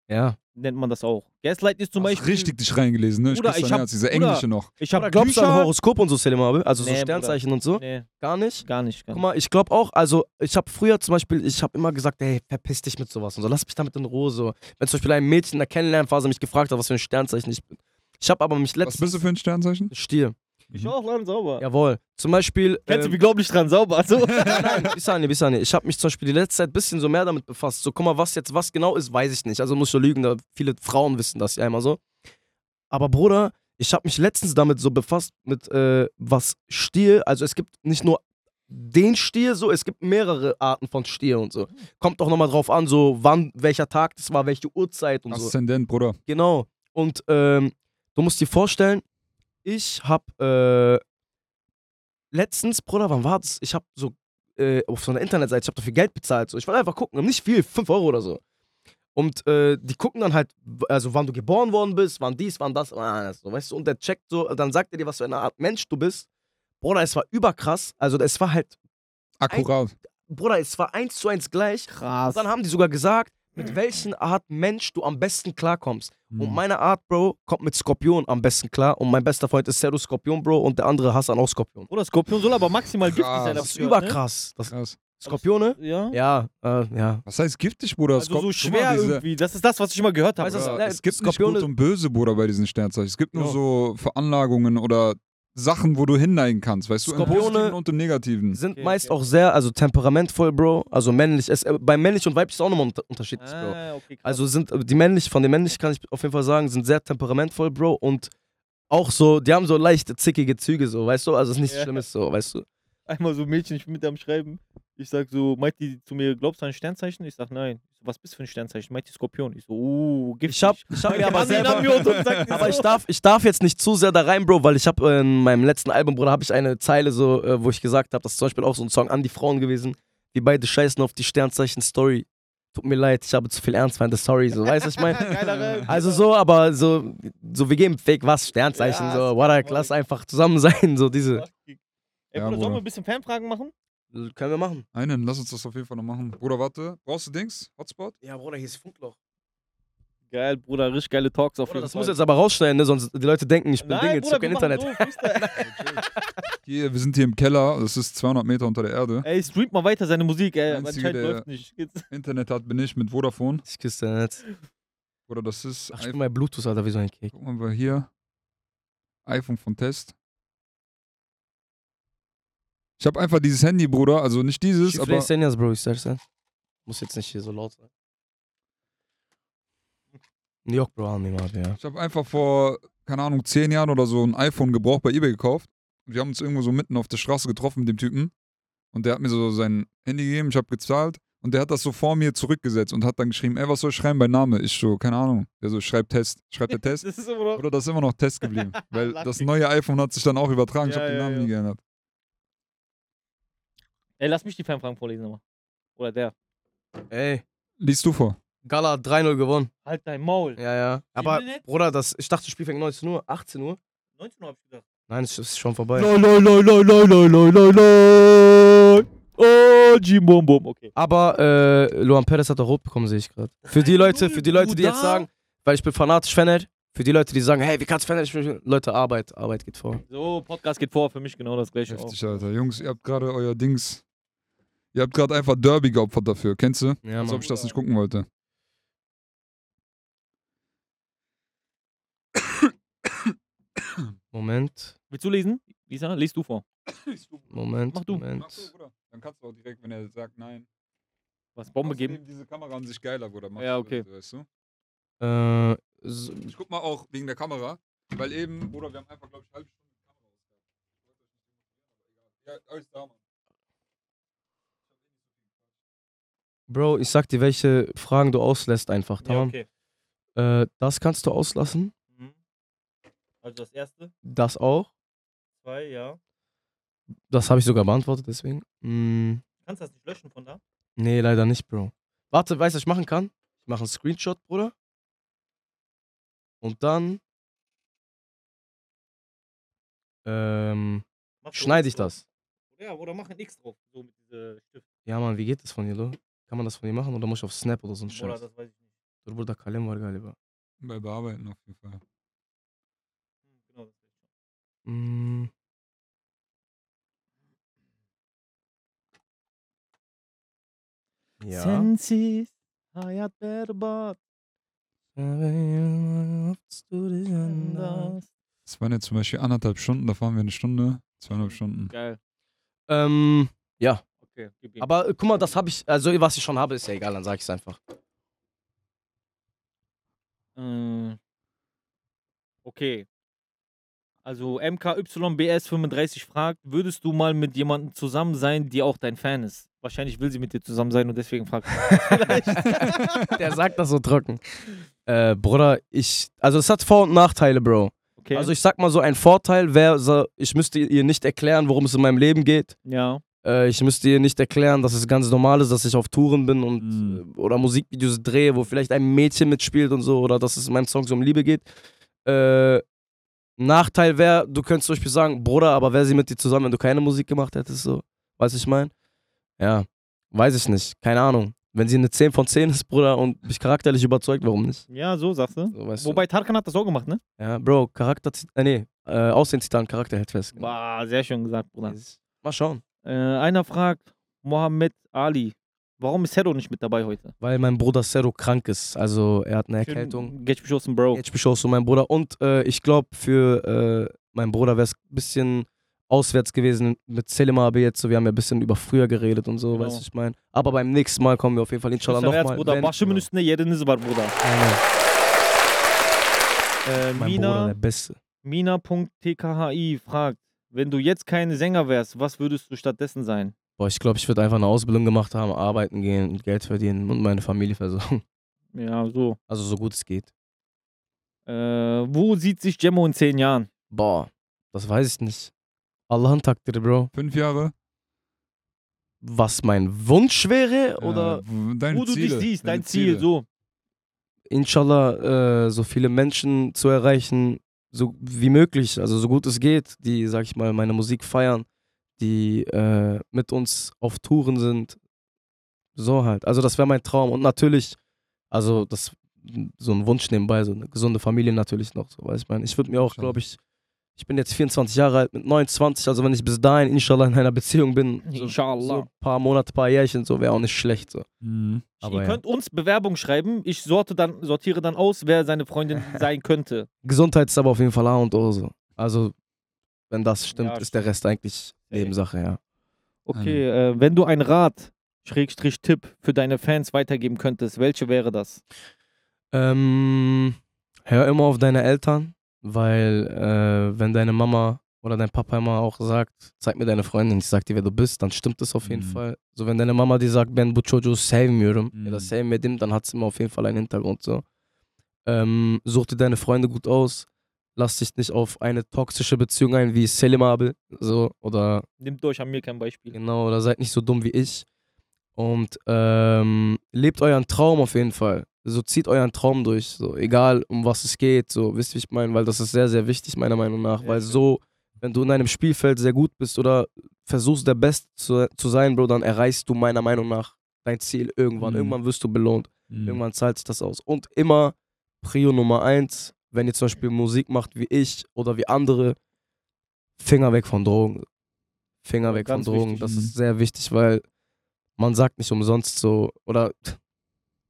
Ja. Nennt man das auch. Gaslighten ist zum Hast Beispiel, richtig dich reingelesen, ne? Ich Bruder, küsse ich hab- Herz, diese Bruder, englische noch. ich habe glaubst du an Horoskop und so, Selim? Also so Nee, Bruder. Sternzeichen und so? Nee, Gar nicht? gar nicht. Gar Guck nicht. mal, ich glaube auch, also ich habe früher zum Beispiel, ich habe immer gesagt, hey, verpiss dich mit sowas und so, lass mich damit in Ruhe so. Wenn zum Beispiel ein Mädchen in der Kennenlernphase mich gefragt hat, was für ein Sternzeichen ich bin. Ich habe aber mich Was letztens... bist du für ein Sternzeichen? Stier. Ich auch lang sauber. Jawohl. Zum Beispiel... Kennst du, ähm, wie glaub ich dran sauber? Also, *laughs* Nein, nein, Bisani, Bisani. Ich habe mich zum Beispiel die letzte Zeit ein bisschen so mehr damit befasst. So, guck mal, was jetzt was genau ist, weiß ich nicht. Also muss ich so lügen, da viele Frauen wissen das ja immer so. Aber Bruder, ich habe mich letztens damit so befasst, mit äh, was Stier, also es gibt nicht nur den Stier so, es gibt mehrere Arten von Stier und so. Kommt doch nochmal drauf an, so wann, welcher Tag das war, welche Uhrzeit und so. Aszendent, Bruder. Genau. Und ähm, du musst dir vorstellen, ich hab äh, letztens, Bruder, wann war das? Ich hab so äh, auf so einer Internetseite, ich hab dafür Geld bezahlt. So. Ich wollte einfach gucken, nicht viel, 5 Euro oder so. Und äh, die gucken dann halt, also wann du geboren worden bist, wann dies, wann das, ah, das, so, weißt du, und der checkt so, dann sagt er dir, was für eine Art Mensch du bist. Bruder, es war überkrass. Also es war halt, Akkurat. Bruder, es war eins zu eins gleich. krass. Und dann haben die sogar gesagt, mit welchen Art Mensch du am besten klarkommst. Und Mhm. meine Art, Bro, kommt mit Skorpion am besten klar. Und mein bester Freund ist Seru Skorpion, Bro. Und der andere Hassan auch Skorpion. Oder Skorpion soll aber maximal giftig sein. Das ist gehört, überkrass. Das Krass. Skorpione? Ne? Ja. Ja, äh, ja. Was heißt giftig, Bruder? Also so Guck mal, schwer diese- irgendwie. Das ist das, was ich immer gehört habe. Weißt Ja, es gibt Skorpione- nicht gut und böse, Bruder, bei diesen Sternzeichen. Es gibt nur Ja. so Veranlagungen oder Sachen, wo du hinneigen kannst, weißt du, im Skorpione Positiven und im Negativen. Sind Okay, meist okay. auch sehr, also temperamentvoll, Bro. Also männlich. Es, äh, bei männlich und weiblich ist auch nochmal ein Unterschied, Bro. Ah, okay, krass. Also sind äh, die männlich, von den männlich kann ich auf jeden Fall sagen, sind sehr temperamentvoll, Bro. Und auch so, die haben so leichte, zickige Züge, so, weißt du? Also es ist nichts Ja. Schlimmes, so, weißt du? Einmal so Mädchen, ich bin mit am Schreiben. Ich sag so, meint die zu mir, glaubst du an ein Sternzeichen? Ich sag nein. Ich so, was bist du für ein Sternzeichen? Meint die Skorpion? Ich so, uh, giftig. Ich hab, ich hab *laughs* mir aber selber... *laughs* Aber ich darf, ich darf jetzt nicht zu sehr da rein, Bro, weil ich habe äh, in meinem letzten Album, Bruder, habe ich eine Zeile so, äh, wo ich gesagt habe, das ist zum Beispiel auch so ein Song an die Frauen gewesen. Wir beide scheißen auf die Sternzeichen-Story. Tut mir leid, ich habe zu viel Ernstfeinde, sorry, so, weißt du, ich meine? *laughs* Also so, aber so, so wir geben Fake was, Sternzeichen, Ja, so, voll. lass einfach zusammen sein, so diese. Ey, Ja, Bruder, sollen Bruder. wir ein bisschen Fanfragen machen? Können wir machen. Einen, lass uns das auf jeden Fall noch machen. Bruder, warte. Brauchst du Dings? Hotspot? Ja, Bruder, hier ist Funkloch. Geil, Bruder, richtig geile Talks auf Bruder, jeden das Fall. muss jetzt aber rausschneiden, ne? sonst die Leute denken, ich bin Nein, Ding, jetzt ich Bruder, hab kein Internet. So. *laughs* *laughs* Hier, wir sind hier im Keller. Das ist 200 Meter unter der Erde. ey, streamt mal weiter seine Musik, ey. Einzige, Anscheinend der- läuft nicht. Internet hat bin ich mit Vodafone. Ich küsse Netz. Bruder, das ist. Ach, ich bin bei Bluetooth, Alter, wie so ein Cake. Gucken wir mal hier. iPhone von Test. Ich habe einfach dieses Handy, Bruder. Also nicht dieses, aber. Seniors, Bro, ich sag's dir. Muss jetzt nicht hier so laut sein. New York, Bro, annehmen, ja. Ich habe einfach vor, keine Ahnung, zehn Jahren oder so ein iPhone gebraucht bei eBay gekauft. Wir haben uns irgendwo so mitten auf der Straße getroffen mit dem Typen. Und der hat mir so sein Handy gegeben, ich habe gezahlt. Und der hat das so vor mir zurückgesetzt und hat dann geschrieben, ey, was soll ich schreiben bei Name? Ich so, keine Ahnung. Der so, schreibt Test. Schreibt der *laughs* Test? Das. Oder das ist immer noch Test geblieben. *laughs* Weil das neue iPhone hat sich dann auch übertragen. Ich Ja, habe den ja, Namen ja. nie geändert. Ey, lass mich die Fanfragen vorlesen nochmal. Oder der. Ey, Liest du vor. Gala hat 3-0 gewonnen. Halt dein Maul. Ja, ja. Aber, Minuten? Bruder, das, ich dachte, das Spiel fängt 19 Uhr, 18 Uhr. 19 Uhr hab ich gedacht. Nein, es ist schon vorbei. Loi, loi, loi, loi, loi, loi, loi, loi, loi. Oh, Jim Bom. Okay. Aber äh, Luan Perez hat auch rot bekommen, sehe ich gerade. Für die Leute, für die Leute, die jetzt sagen, weil ich bin fanatisch Fanat, für die Leute, die sagen, hey, wie kannst du bin? Leute, Arbeit, Arbeit geht vor. So, Podcast geht vor. Für mich genau das gleiche. Auch. Heftig, Alter. Jungs, ihr habt gerade euer Dings. Ihr habt gerade einfach Derby geopfert dafür. Kennst du? Ja, Als ob ich das nicht gucken wollte. Moment, Willst du lesen? Lisa, liest du vor. Moment, Mach du. Mach Moment. du, Bruder. Dann kannst du auch direkt, wenn er sagt nein. Was, Bombe Außerdem, geben? diese Kamera an sich geiler, Bruder. Mach Ja, du okay. das, Weißt du? Äh, so, Ich guck mal auch wegen der Kamera, weil eben, Bruder, wir haben einfach, glaube ich, halbe Stunde die Kamera ausgehabt. Ja, alles da, Mann. Bro, ich sag dir, welche Fragen du auslässt einfach, Ja, tamam? okay. Äh, das kannst du auslassen. Mhm. Also das erste, Das auch. zwei, ja. Das habe ich sogar beantwortet, deswegen. Mm, Kannst du das nicht löschen von da? nee, leider nicht, Bro. Warte, weißt du, was ich machen kann? Ich mache einen Screenshot, Bruder. Und dann ähm, schneide ich X drauf. das. Ja, oder mach ein X drauf, so mit diesem Stift. Ja, Mann, wie geht das von dir, du? Kann man das von dir machen oder muss ich auf Snap oder so ein Oder Scheiß? das weiß ich nicht. Dur burada kalem var galiba. Bei Bearbeiten auf jeden Fall. Hm, Genau, das ich schon. Mm. Ja. Sensiz, hayat berbat. Das waren jetzt zum Beispiel anderthalb Stunden, da fahren wir eine Stunde, zweieinhalb Stunden. Geil. Ähm, ja, Okay, gib ihm. aber äh, guck mal, das habe ich, also was ich schon habe, ist ja egal, dann sag ich es einfach. Äh, okay. Also MKYBS35 fragt, würdest du mal mit jemandem zusammen sein, die auch dein Fan ist? Wahrscheinlich will sie mit dir zusammen sein und deswegen fragt sie. *laughs* *laughs* Der sagt das so trocken. Äh, Bruder, ich, also es hat Vor- und Nachteile, Bro. Okay. Also ich sag mal so, ein Vorteil wäre, ich müsste ihr nicht erklären, worum es in meinem Leben geht. ja. Äh, ich müsste ihr nicht erklären, dass es ganz normal ist, dass ich auf Touren bin und Mhm. äh, oder Musikvideos drehe, wo vielleicht ein Mädchen mitspielt und so, oder dass es in meinem Song so um Liebe geht. Äh, Nachteil wäre, du könntest zum Beispiel sagen, Bruder, aber wäre sie mit dir zusammen, wenn du keine Musik gemacht hättest, so. Weißt du, ich meine? Ja, weiß ich nicht. Keine Ahnung. Wenn sie eine 10 von 10 ist, Bruder, und mich charakterlich überzeugt, warum nicht? Ja, so sagst du. So, weißt Wobei Tarkan hat das auch gemacht, ne? du? Ja, Bro, Charakter, äh, nee, äh, Aussehen-Zitat, Charakter hält fest. Genau. War sehr schön gesagt, Bruder. Mal schauen. Äh, einer fragt, Mohammed Ali, warum ist Hero nicht mit dabei heute? Weil mein Bruder Sero krank ist. Also, er hat eine Erkältung. Get beschossen, Bro. Jetzt beschossen mein Bruder. Und äh, ich glaube, für äh, meinen Bruder wäre es ein bisschen auswärts gewesen mit Selima AB jetzt. So, wir haben ja ein bisschen über früher geredet und so, Genau. weißt du, ich meine. Aber beim nächsten Mal kommen wir auf jeden Fall inshallah nochmal. Bruder. Başımın üstünde yeriniz var, Bruder. Äh, Mein Bruder, Mina, der Beste. Mina.tkhi fragt, wenn du jetzt kein Sänger wärst, was würdest du stattdessen sein? Boah, ich glaube, ich würde einfach eine Ausbildung gemacht haben, arbeiten gehen und Geld verdienen und meine Familie versorgen. Ja, so. Also so gut es geht. Äh, wo sieht sich Gemmo in zehn Jahren? Boah, das weiß ich nicht. Allah'ın takdiri, Bro. Fünf Jahre? Was mein Wunsch wäre oder w- deine wo du Ziele, dich siehst, dein Ziel, Ziele. so. inshallah äh, so viele Menschen zu erreichen, so wie möglich, also so gut es geht, die, sag ich mal, meine Musik feiern, die äh, mit uns auf Touren sind. So halt. Also das wäre mein Traum. Und natürlich, also das so ein Wunsch nebenbei, so eine gesunde Familie natürlich noch, so weiß ich meine. Ich würde mir auch, glaube ich, ich bin jetzt 24 Jahre alt, mit 29, also wenn ich bis dahin inshallah in einer Beziehung bin, so, Inshallah. so ein paar Monate, paar Jährchen, so wäre auch nicht schlecht. So. Mhm. Aber Ihr ja. könnt uns Bewerbung schreiben. Ich sorte dann, sortiere dann aus, wer seine Freundin *laughs* sein könnte. Gesundheit ist aber auf jeden Fall A und O. So. Also, wenn das stimmt, Ja, ist der Rest eigentlich Nebensache, ja. Okay, äh, wenn du ein Rat, Schrägstrich Tipp für deine Fans weitergeben könntest, welche wäre das? Ähm, hör immer auf deine Eltern, weil äh, wenn deine Mama oder dein Papa immer auch sagt, zeig mir deine Freundin, ich sag dir, wer du bist, dann stimmt das auf jeden Mhm. Fall. So, wenn deine Mama dir sagt, ben bu çocuğu sevmiyorum, Mhm. da sevmedim, dann hat es immer auf jeden Fall einen Hintergrund, so. Ähm, such dir deine Freunde gut aus, lass dich nicht auf eine toxische Beziehung ein, wie Selim Abel, so, oder Nimmt euch an mir kein Beispiel. Genau, oder seid nicht so dumm wie ich. Und ähm, lebt euren Traum auf jeden Fall. So zieht euren Traum durch. So, egal um was es geht. So, wisst ihr, wie ich meine? Weil das ist sehr, sehr wichtig, meiner Meinung nach. Ja, weil so, wenn du in einem Spielfeld sehr gut bist oder versuchst, der Beste zu, zu sein, Bro, dann erreichst du meiner Meinung nach dein Ziel irgendwann. Mhm. Irgendwann wirst du belohnt. Mhm. Irgendwann zahlt sich das aus. Und immer Prio Nummer eins, wenn ihr zum Beispiel Musik macht wie ich oder wie andere, Finger weg von Drogen. Finger weg von ganz Drogen. wichtig. Das Mhm. ist sehr wichtig, weil man sagt nicht umsonst so, oder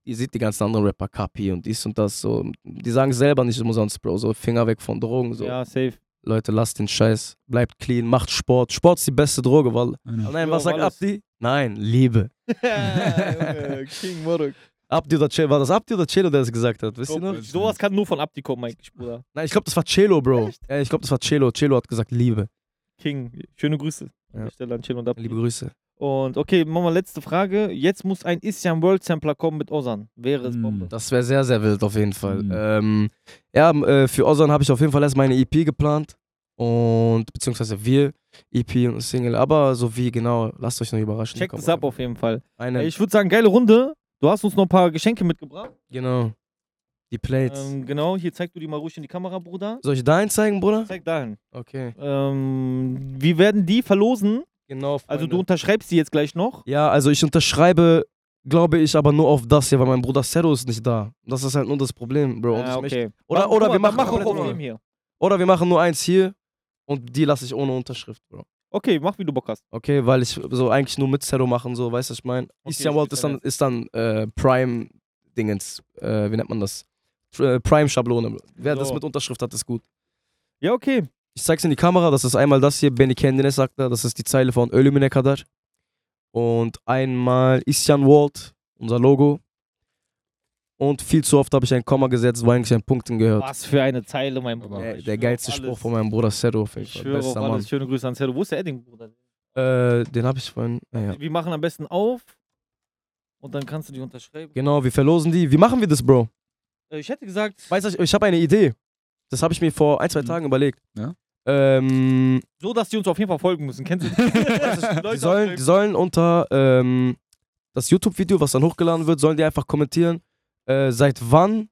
ihr seht die ganzen anderen Rapper, Kapi und dies und das so, die sagen selber nicht umsonst, Bro, so Finger weg von Drogen. So. Ja, safe. Leute, lasst den Scheiß, bleibt clean, macht Sport. Sport ist die beste Droge, weil. Einer. Nein, Ja, was sagt. Abdi? Nein, Liebe. *laughs* *laughs* King Moruk. Abdi oder Celo, war das Abdi oder Celo, der das gesagt hat? Wisst ihr noch? Sowas kann nur von Abdi kommen, eigentlich, Bruder. Nein, ich glaube, das war Celo, Bro. Ja, ich glaube, das war Celo. Celo hat gesagt Liebe. King, schöne Grüße. Ja. an Chill und Abdi. Liebe Grüße. Und okay, machen wir letzte Frage. Jetzt muss ein Isyan World Sampler kommen mit Ozan. Wäre es Mm. Bombe. Das wäre sehr, sehr wild auf jeden Fall. Mhm. Ähm, ja, äh, für Ozan habe ich auf jeden Fall erst meine EP geplant. Und beziehungsweise wir, EP und Single. Aber so wie genau, lasst euch noch überraschen. Check Kommt das ab auf jeden Fall. Eine, Ich würde sagen, geile Runde. Du hast uns noch ein paar Geschenke mitgebracht. genau. Die Plates. Ähm, genau, hier zeig du die mal ruhig in die Kamera, Bruder. Soll ich dahin zeigen, Bruder? Zeig dahin. Okay. Ähm, wir werden die verlosen. Genau. Also Freunde. du unterschreibst die jetzt gleich noch. Ja, also ich unterschreibe, glaube ich, aber nur auf das hier, weil mein Bruder Zero ist nicht da. Das ist halt nur das Problem, Bro. Und Ah, okay. Oder, oder, wir machen, dann mach oder, auch Problem hier. oder wir machen nur eins hier und die lasse ich ohne Unterschrift, Bro. Okay, mach wie du Bock hast. Okay, weil ich so eigentlich nur mit Zero machen, so, weißt du, was ich meine? Okay, Eastern ich World ist dann, ist dann äh, Prime-Dingens, äh, wie nennt man das? Äh, Prime-Schablone. Wer das So. mit Unterschrift hat, ist gut. Ja, okay. Ich zeig's in die Kamera, das ist einmal das hier, Benny Kendines sagt er, das ist die Zeile von Ölümine Kadar. Und einmal Isyan World, unser Logo. Und viel zu oft habe ich ein Komma gesetzt, wo eigentlich ein Punkt hingehört. Was für eine Zeile, mein Bruder. Der, Ich der geilste Spruch von meinem Bruder jeden Ich schwöre auf alles. Schöne Grüße an Zero. Wo ist der Edding, Bruder? Mann. Äh, den habe ich vorhin. Ja, ja. Wir machen am besten auf und dann kannst du die unterschreiben. Genau, wir verlosen die. Wie machen wir das, Bro? Äh, Ich hätte gesagt, Weißt du, ich, ich habe eine Idee. Das habe ich mir vor ein, zwei Mhm. Tagen überlegt. Ja? Ähm, so, dass die uns auf jeden Fall folgen müssen. Kennst du die? *laughs* die, sollen, die sollen unter ähm, das YouTube-Video, was dann hochgeladen wird, sollen die einfach kommentieren, äh, seit wann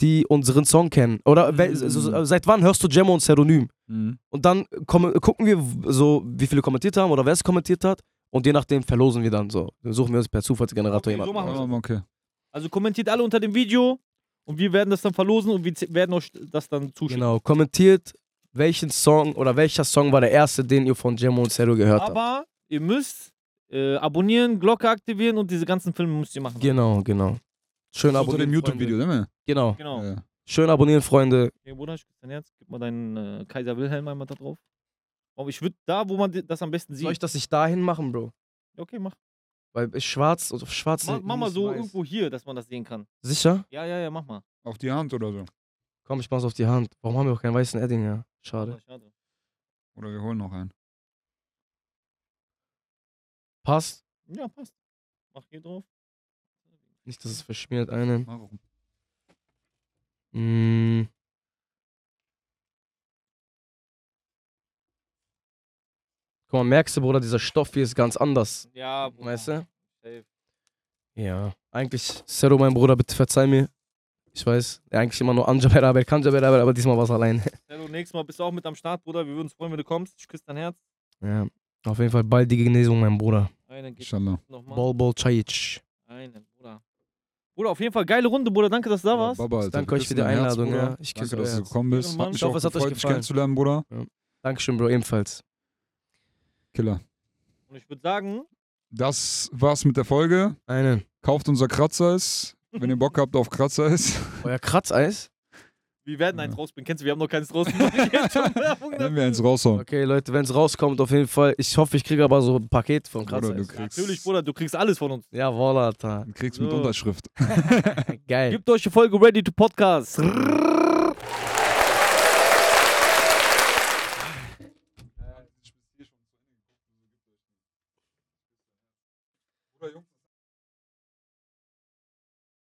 die unseren Song kennen. Oder wel- so, so, seit wann hörst du Gemmo und Pseudonym? Mhm. Und dann gucken wir so, wie viele kommentiert haben oder wer es kommentiert hat. Und je nachdem verlosen wir dann so. Dann suchen wir uns per Zufallsgenerator Okay, so jemanden. machen aus. wir okay. Also kommentiert alle unter dem Video und wir werden das dann verlosen und wir werden euch das dann zuschicken. Genau, kommentiert, welchen Song oder welcher Song war der erste, den ihr von Gemmo und Zero gehört habt. Aber ihr müsst äh, abonnieren, Glocke aktivieren und diese ganzen Filme müsst ihr machen. Genau, genau. Schön Unter abonnieren. dem YouTube-Video, Freunde. ne? Genau. Genau. Ja. Schön abonnieren, Freunde. Okay, Bruder, ich küsse dein Herz. Gib mal deinen äh, Kaiser Wilhelm einmal da drauf. Aber ich würde da, wo man das am besten Soll ich sieht. das nicht dahin machen, Bro? Okay, mach. Weil ist schwarz und auf schwarz. Mach, mach mal so weiß. irgendwo hier, dass man das sehen kann. Sicher? Ja, ja, ja, mach mal. Auf die Hand oder so. Komm, ich mach's auf die Hand. Warum haben wir auch keinen weißen Edding mehr? Schade. Schade. Oder wir holen noch einen. Passt. Ja, passt. Mach hier drauf. Nicht, dass es verschmiert einen. Auch. Mm. Guck mal, merkst du, Bruder, dieser Stoff hier ist ganz anders. Ja, Bruder. Weißt du? Safe. Ja. Eigentlich, Zero, mein Bruder, bitte verzeih mir. Ich weiß, ja, eigentlich immer nur Anja Beraber, Kanja Beraber, aber diesmal war es allein. *laughs* Hello, nächstes Mal bist du auch mit am Start, Bruder. Wir würden uns freuen, wenn du kommst. Ich küsse dein Herz. Ja. Auf jeden Fall bald die Genesung, mein Bruder. Einen geht nochmal. Bol Bol Chayic. Einen, Bruder. Bruder, auf jeden Fall geile Runde, Bruder. Danke, dass du da warst. Baba, Alter, Danke euch für die Herz, Einladung, Bruder. ja. Ich küsse Danke, dass du Herz. gekommen bist. Hat mich Ich hoffe, auch es hat euch gefreut, dich gefallen. kennenzulernen, Bruder. Dankeschön, Bro, ebenfalls. Killer. Und ich würde sagen, Das war's mit der Folge. Einen. Kauft unser Kratzeis, wenn ihr Bock habt auf Kratzeis. Euer Kratzeis? wir werden Ja. eins rausbringen. Kennst du, wir haben noch keins *laughs* Werbung Nehmen wir eins raushauen. Okay, Leute, wenn es rauskommt, auf jeden Fall. Ich hoffe, ich kriege aber so ein Paket von Bruder, du Kratzeis. kriegst, Natürlich, Bruder, du kriegst alles von uns. Jawohl, Alter. du kriegst mit So. Unterschrift. *laughs* *laughs* Geil. Gebt euch die Folge Ready to Podcast.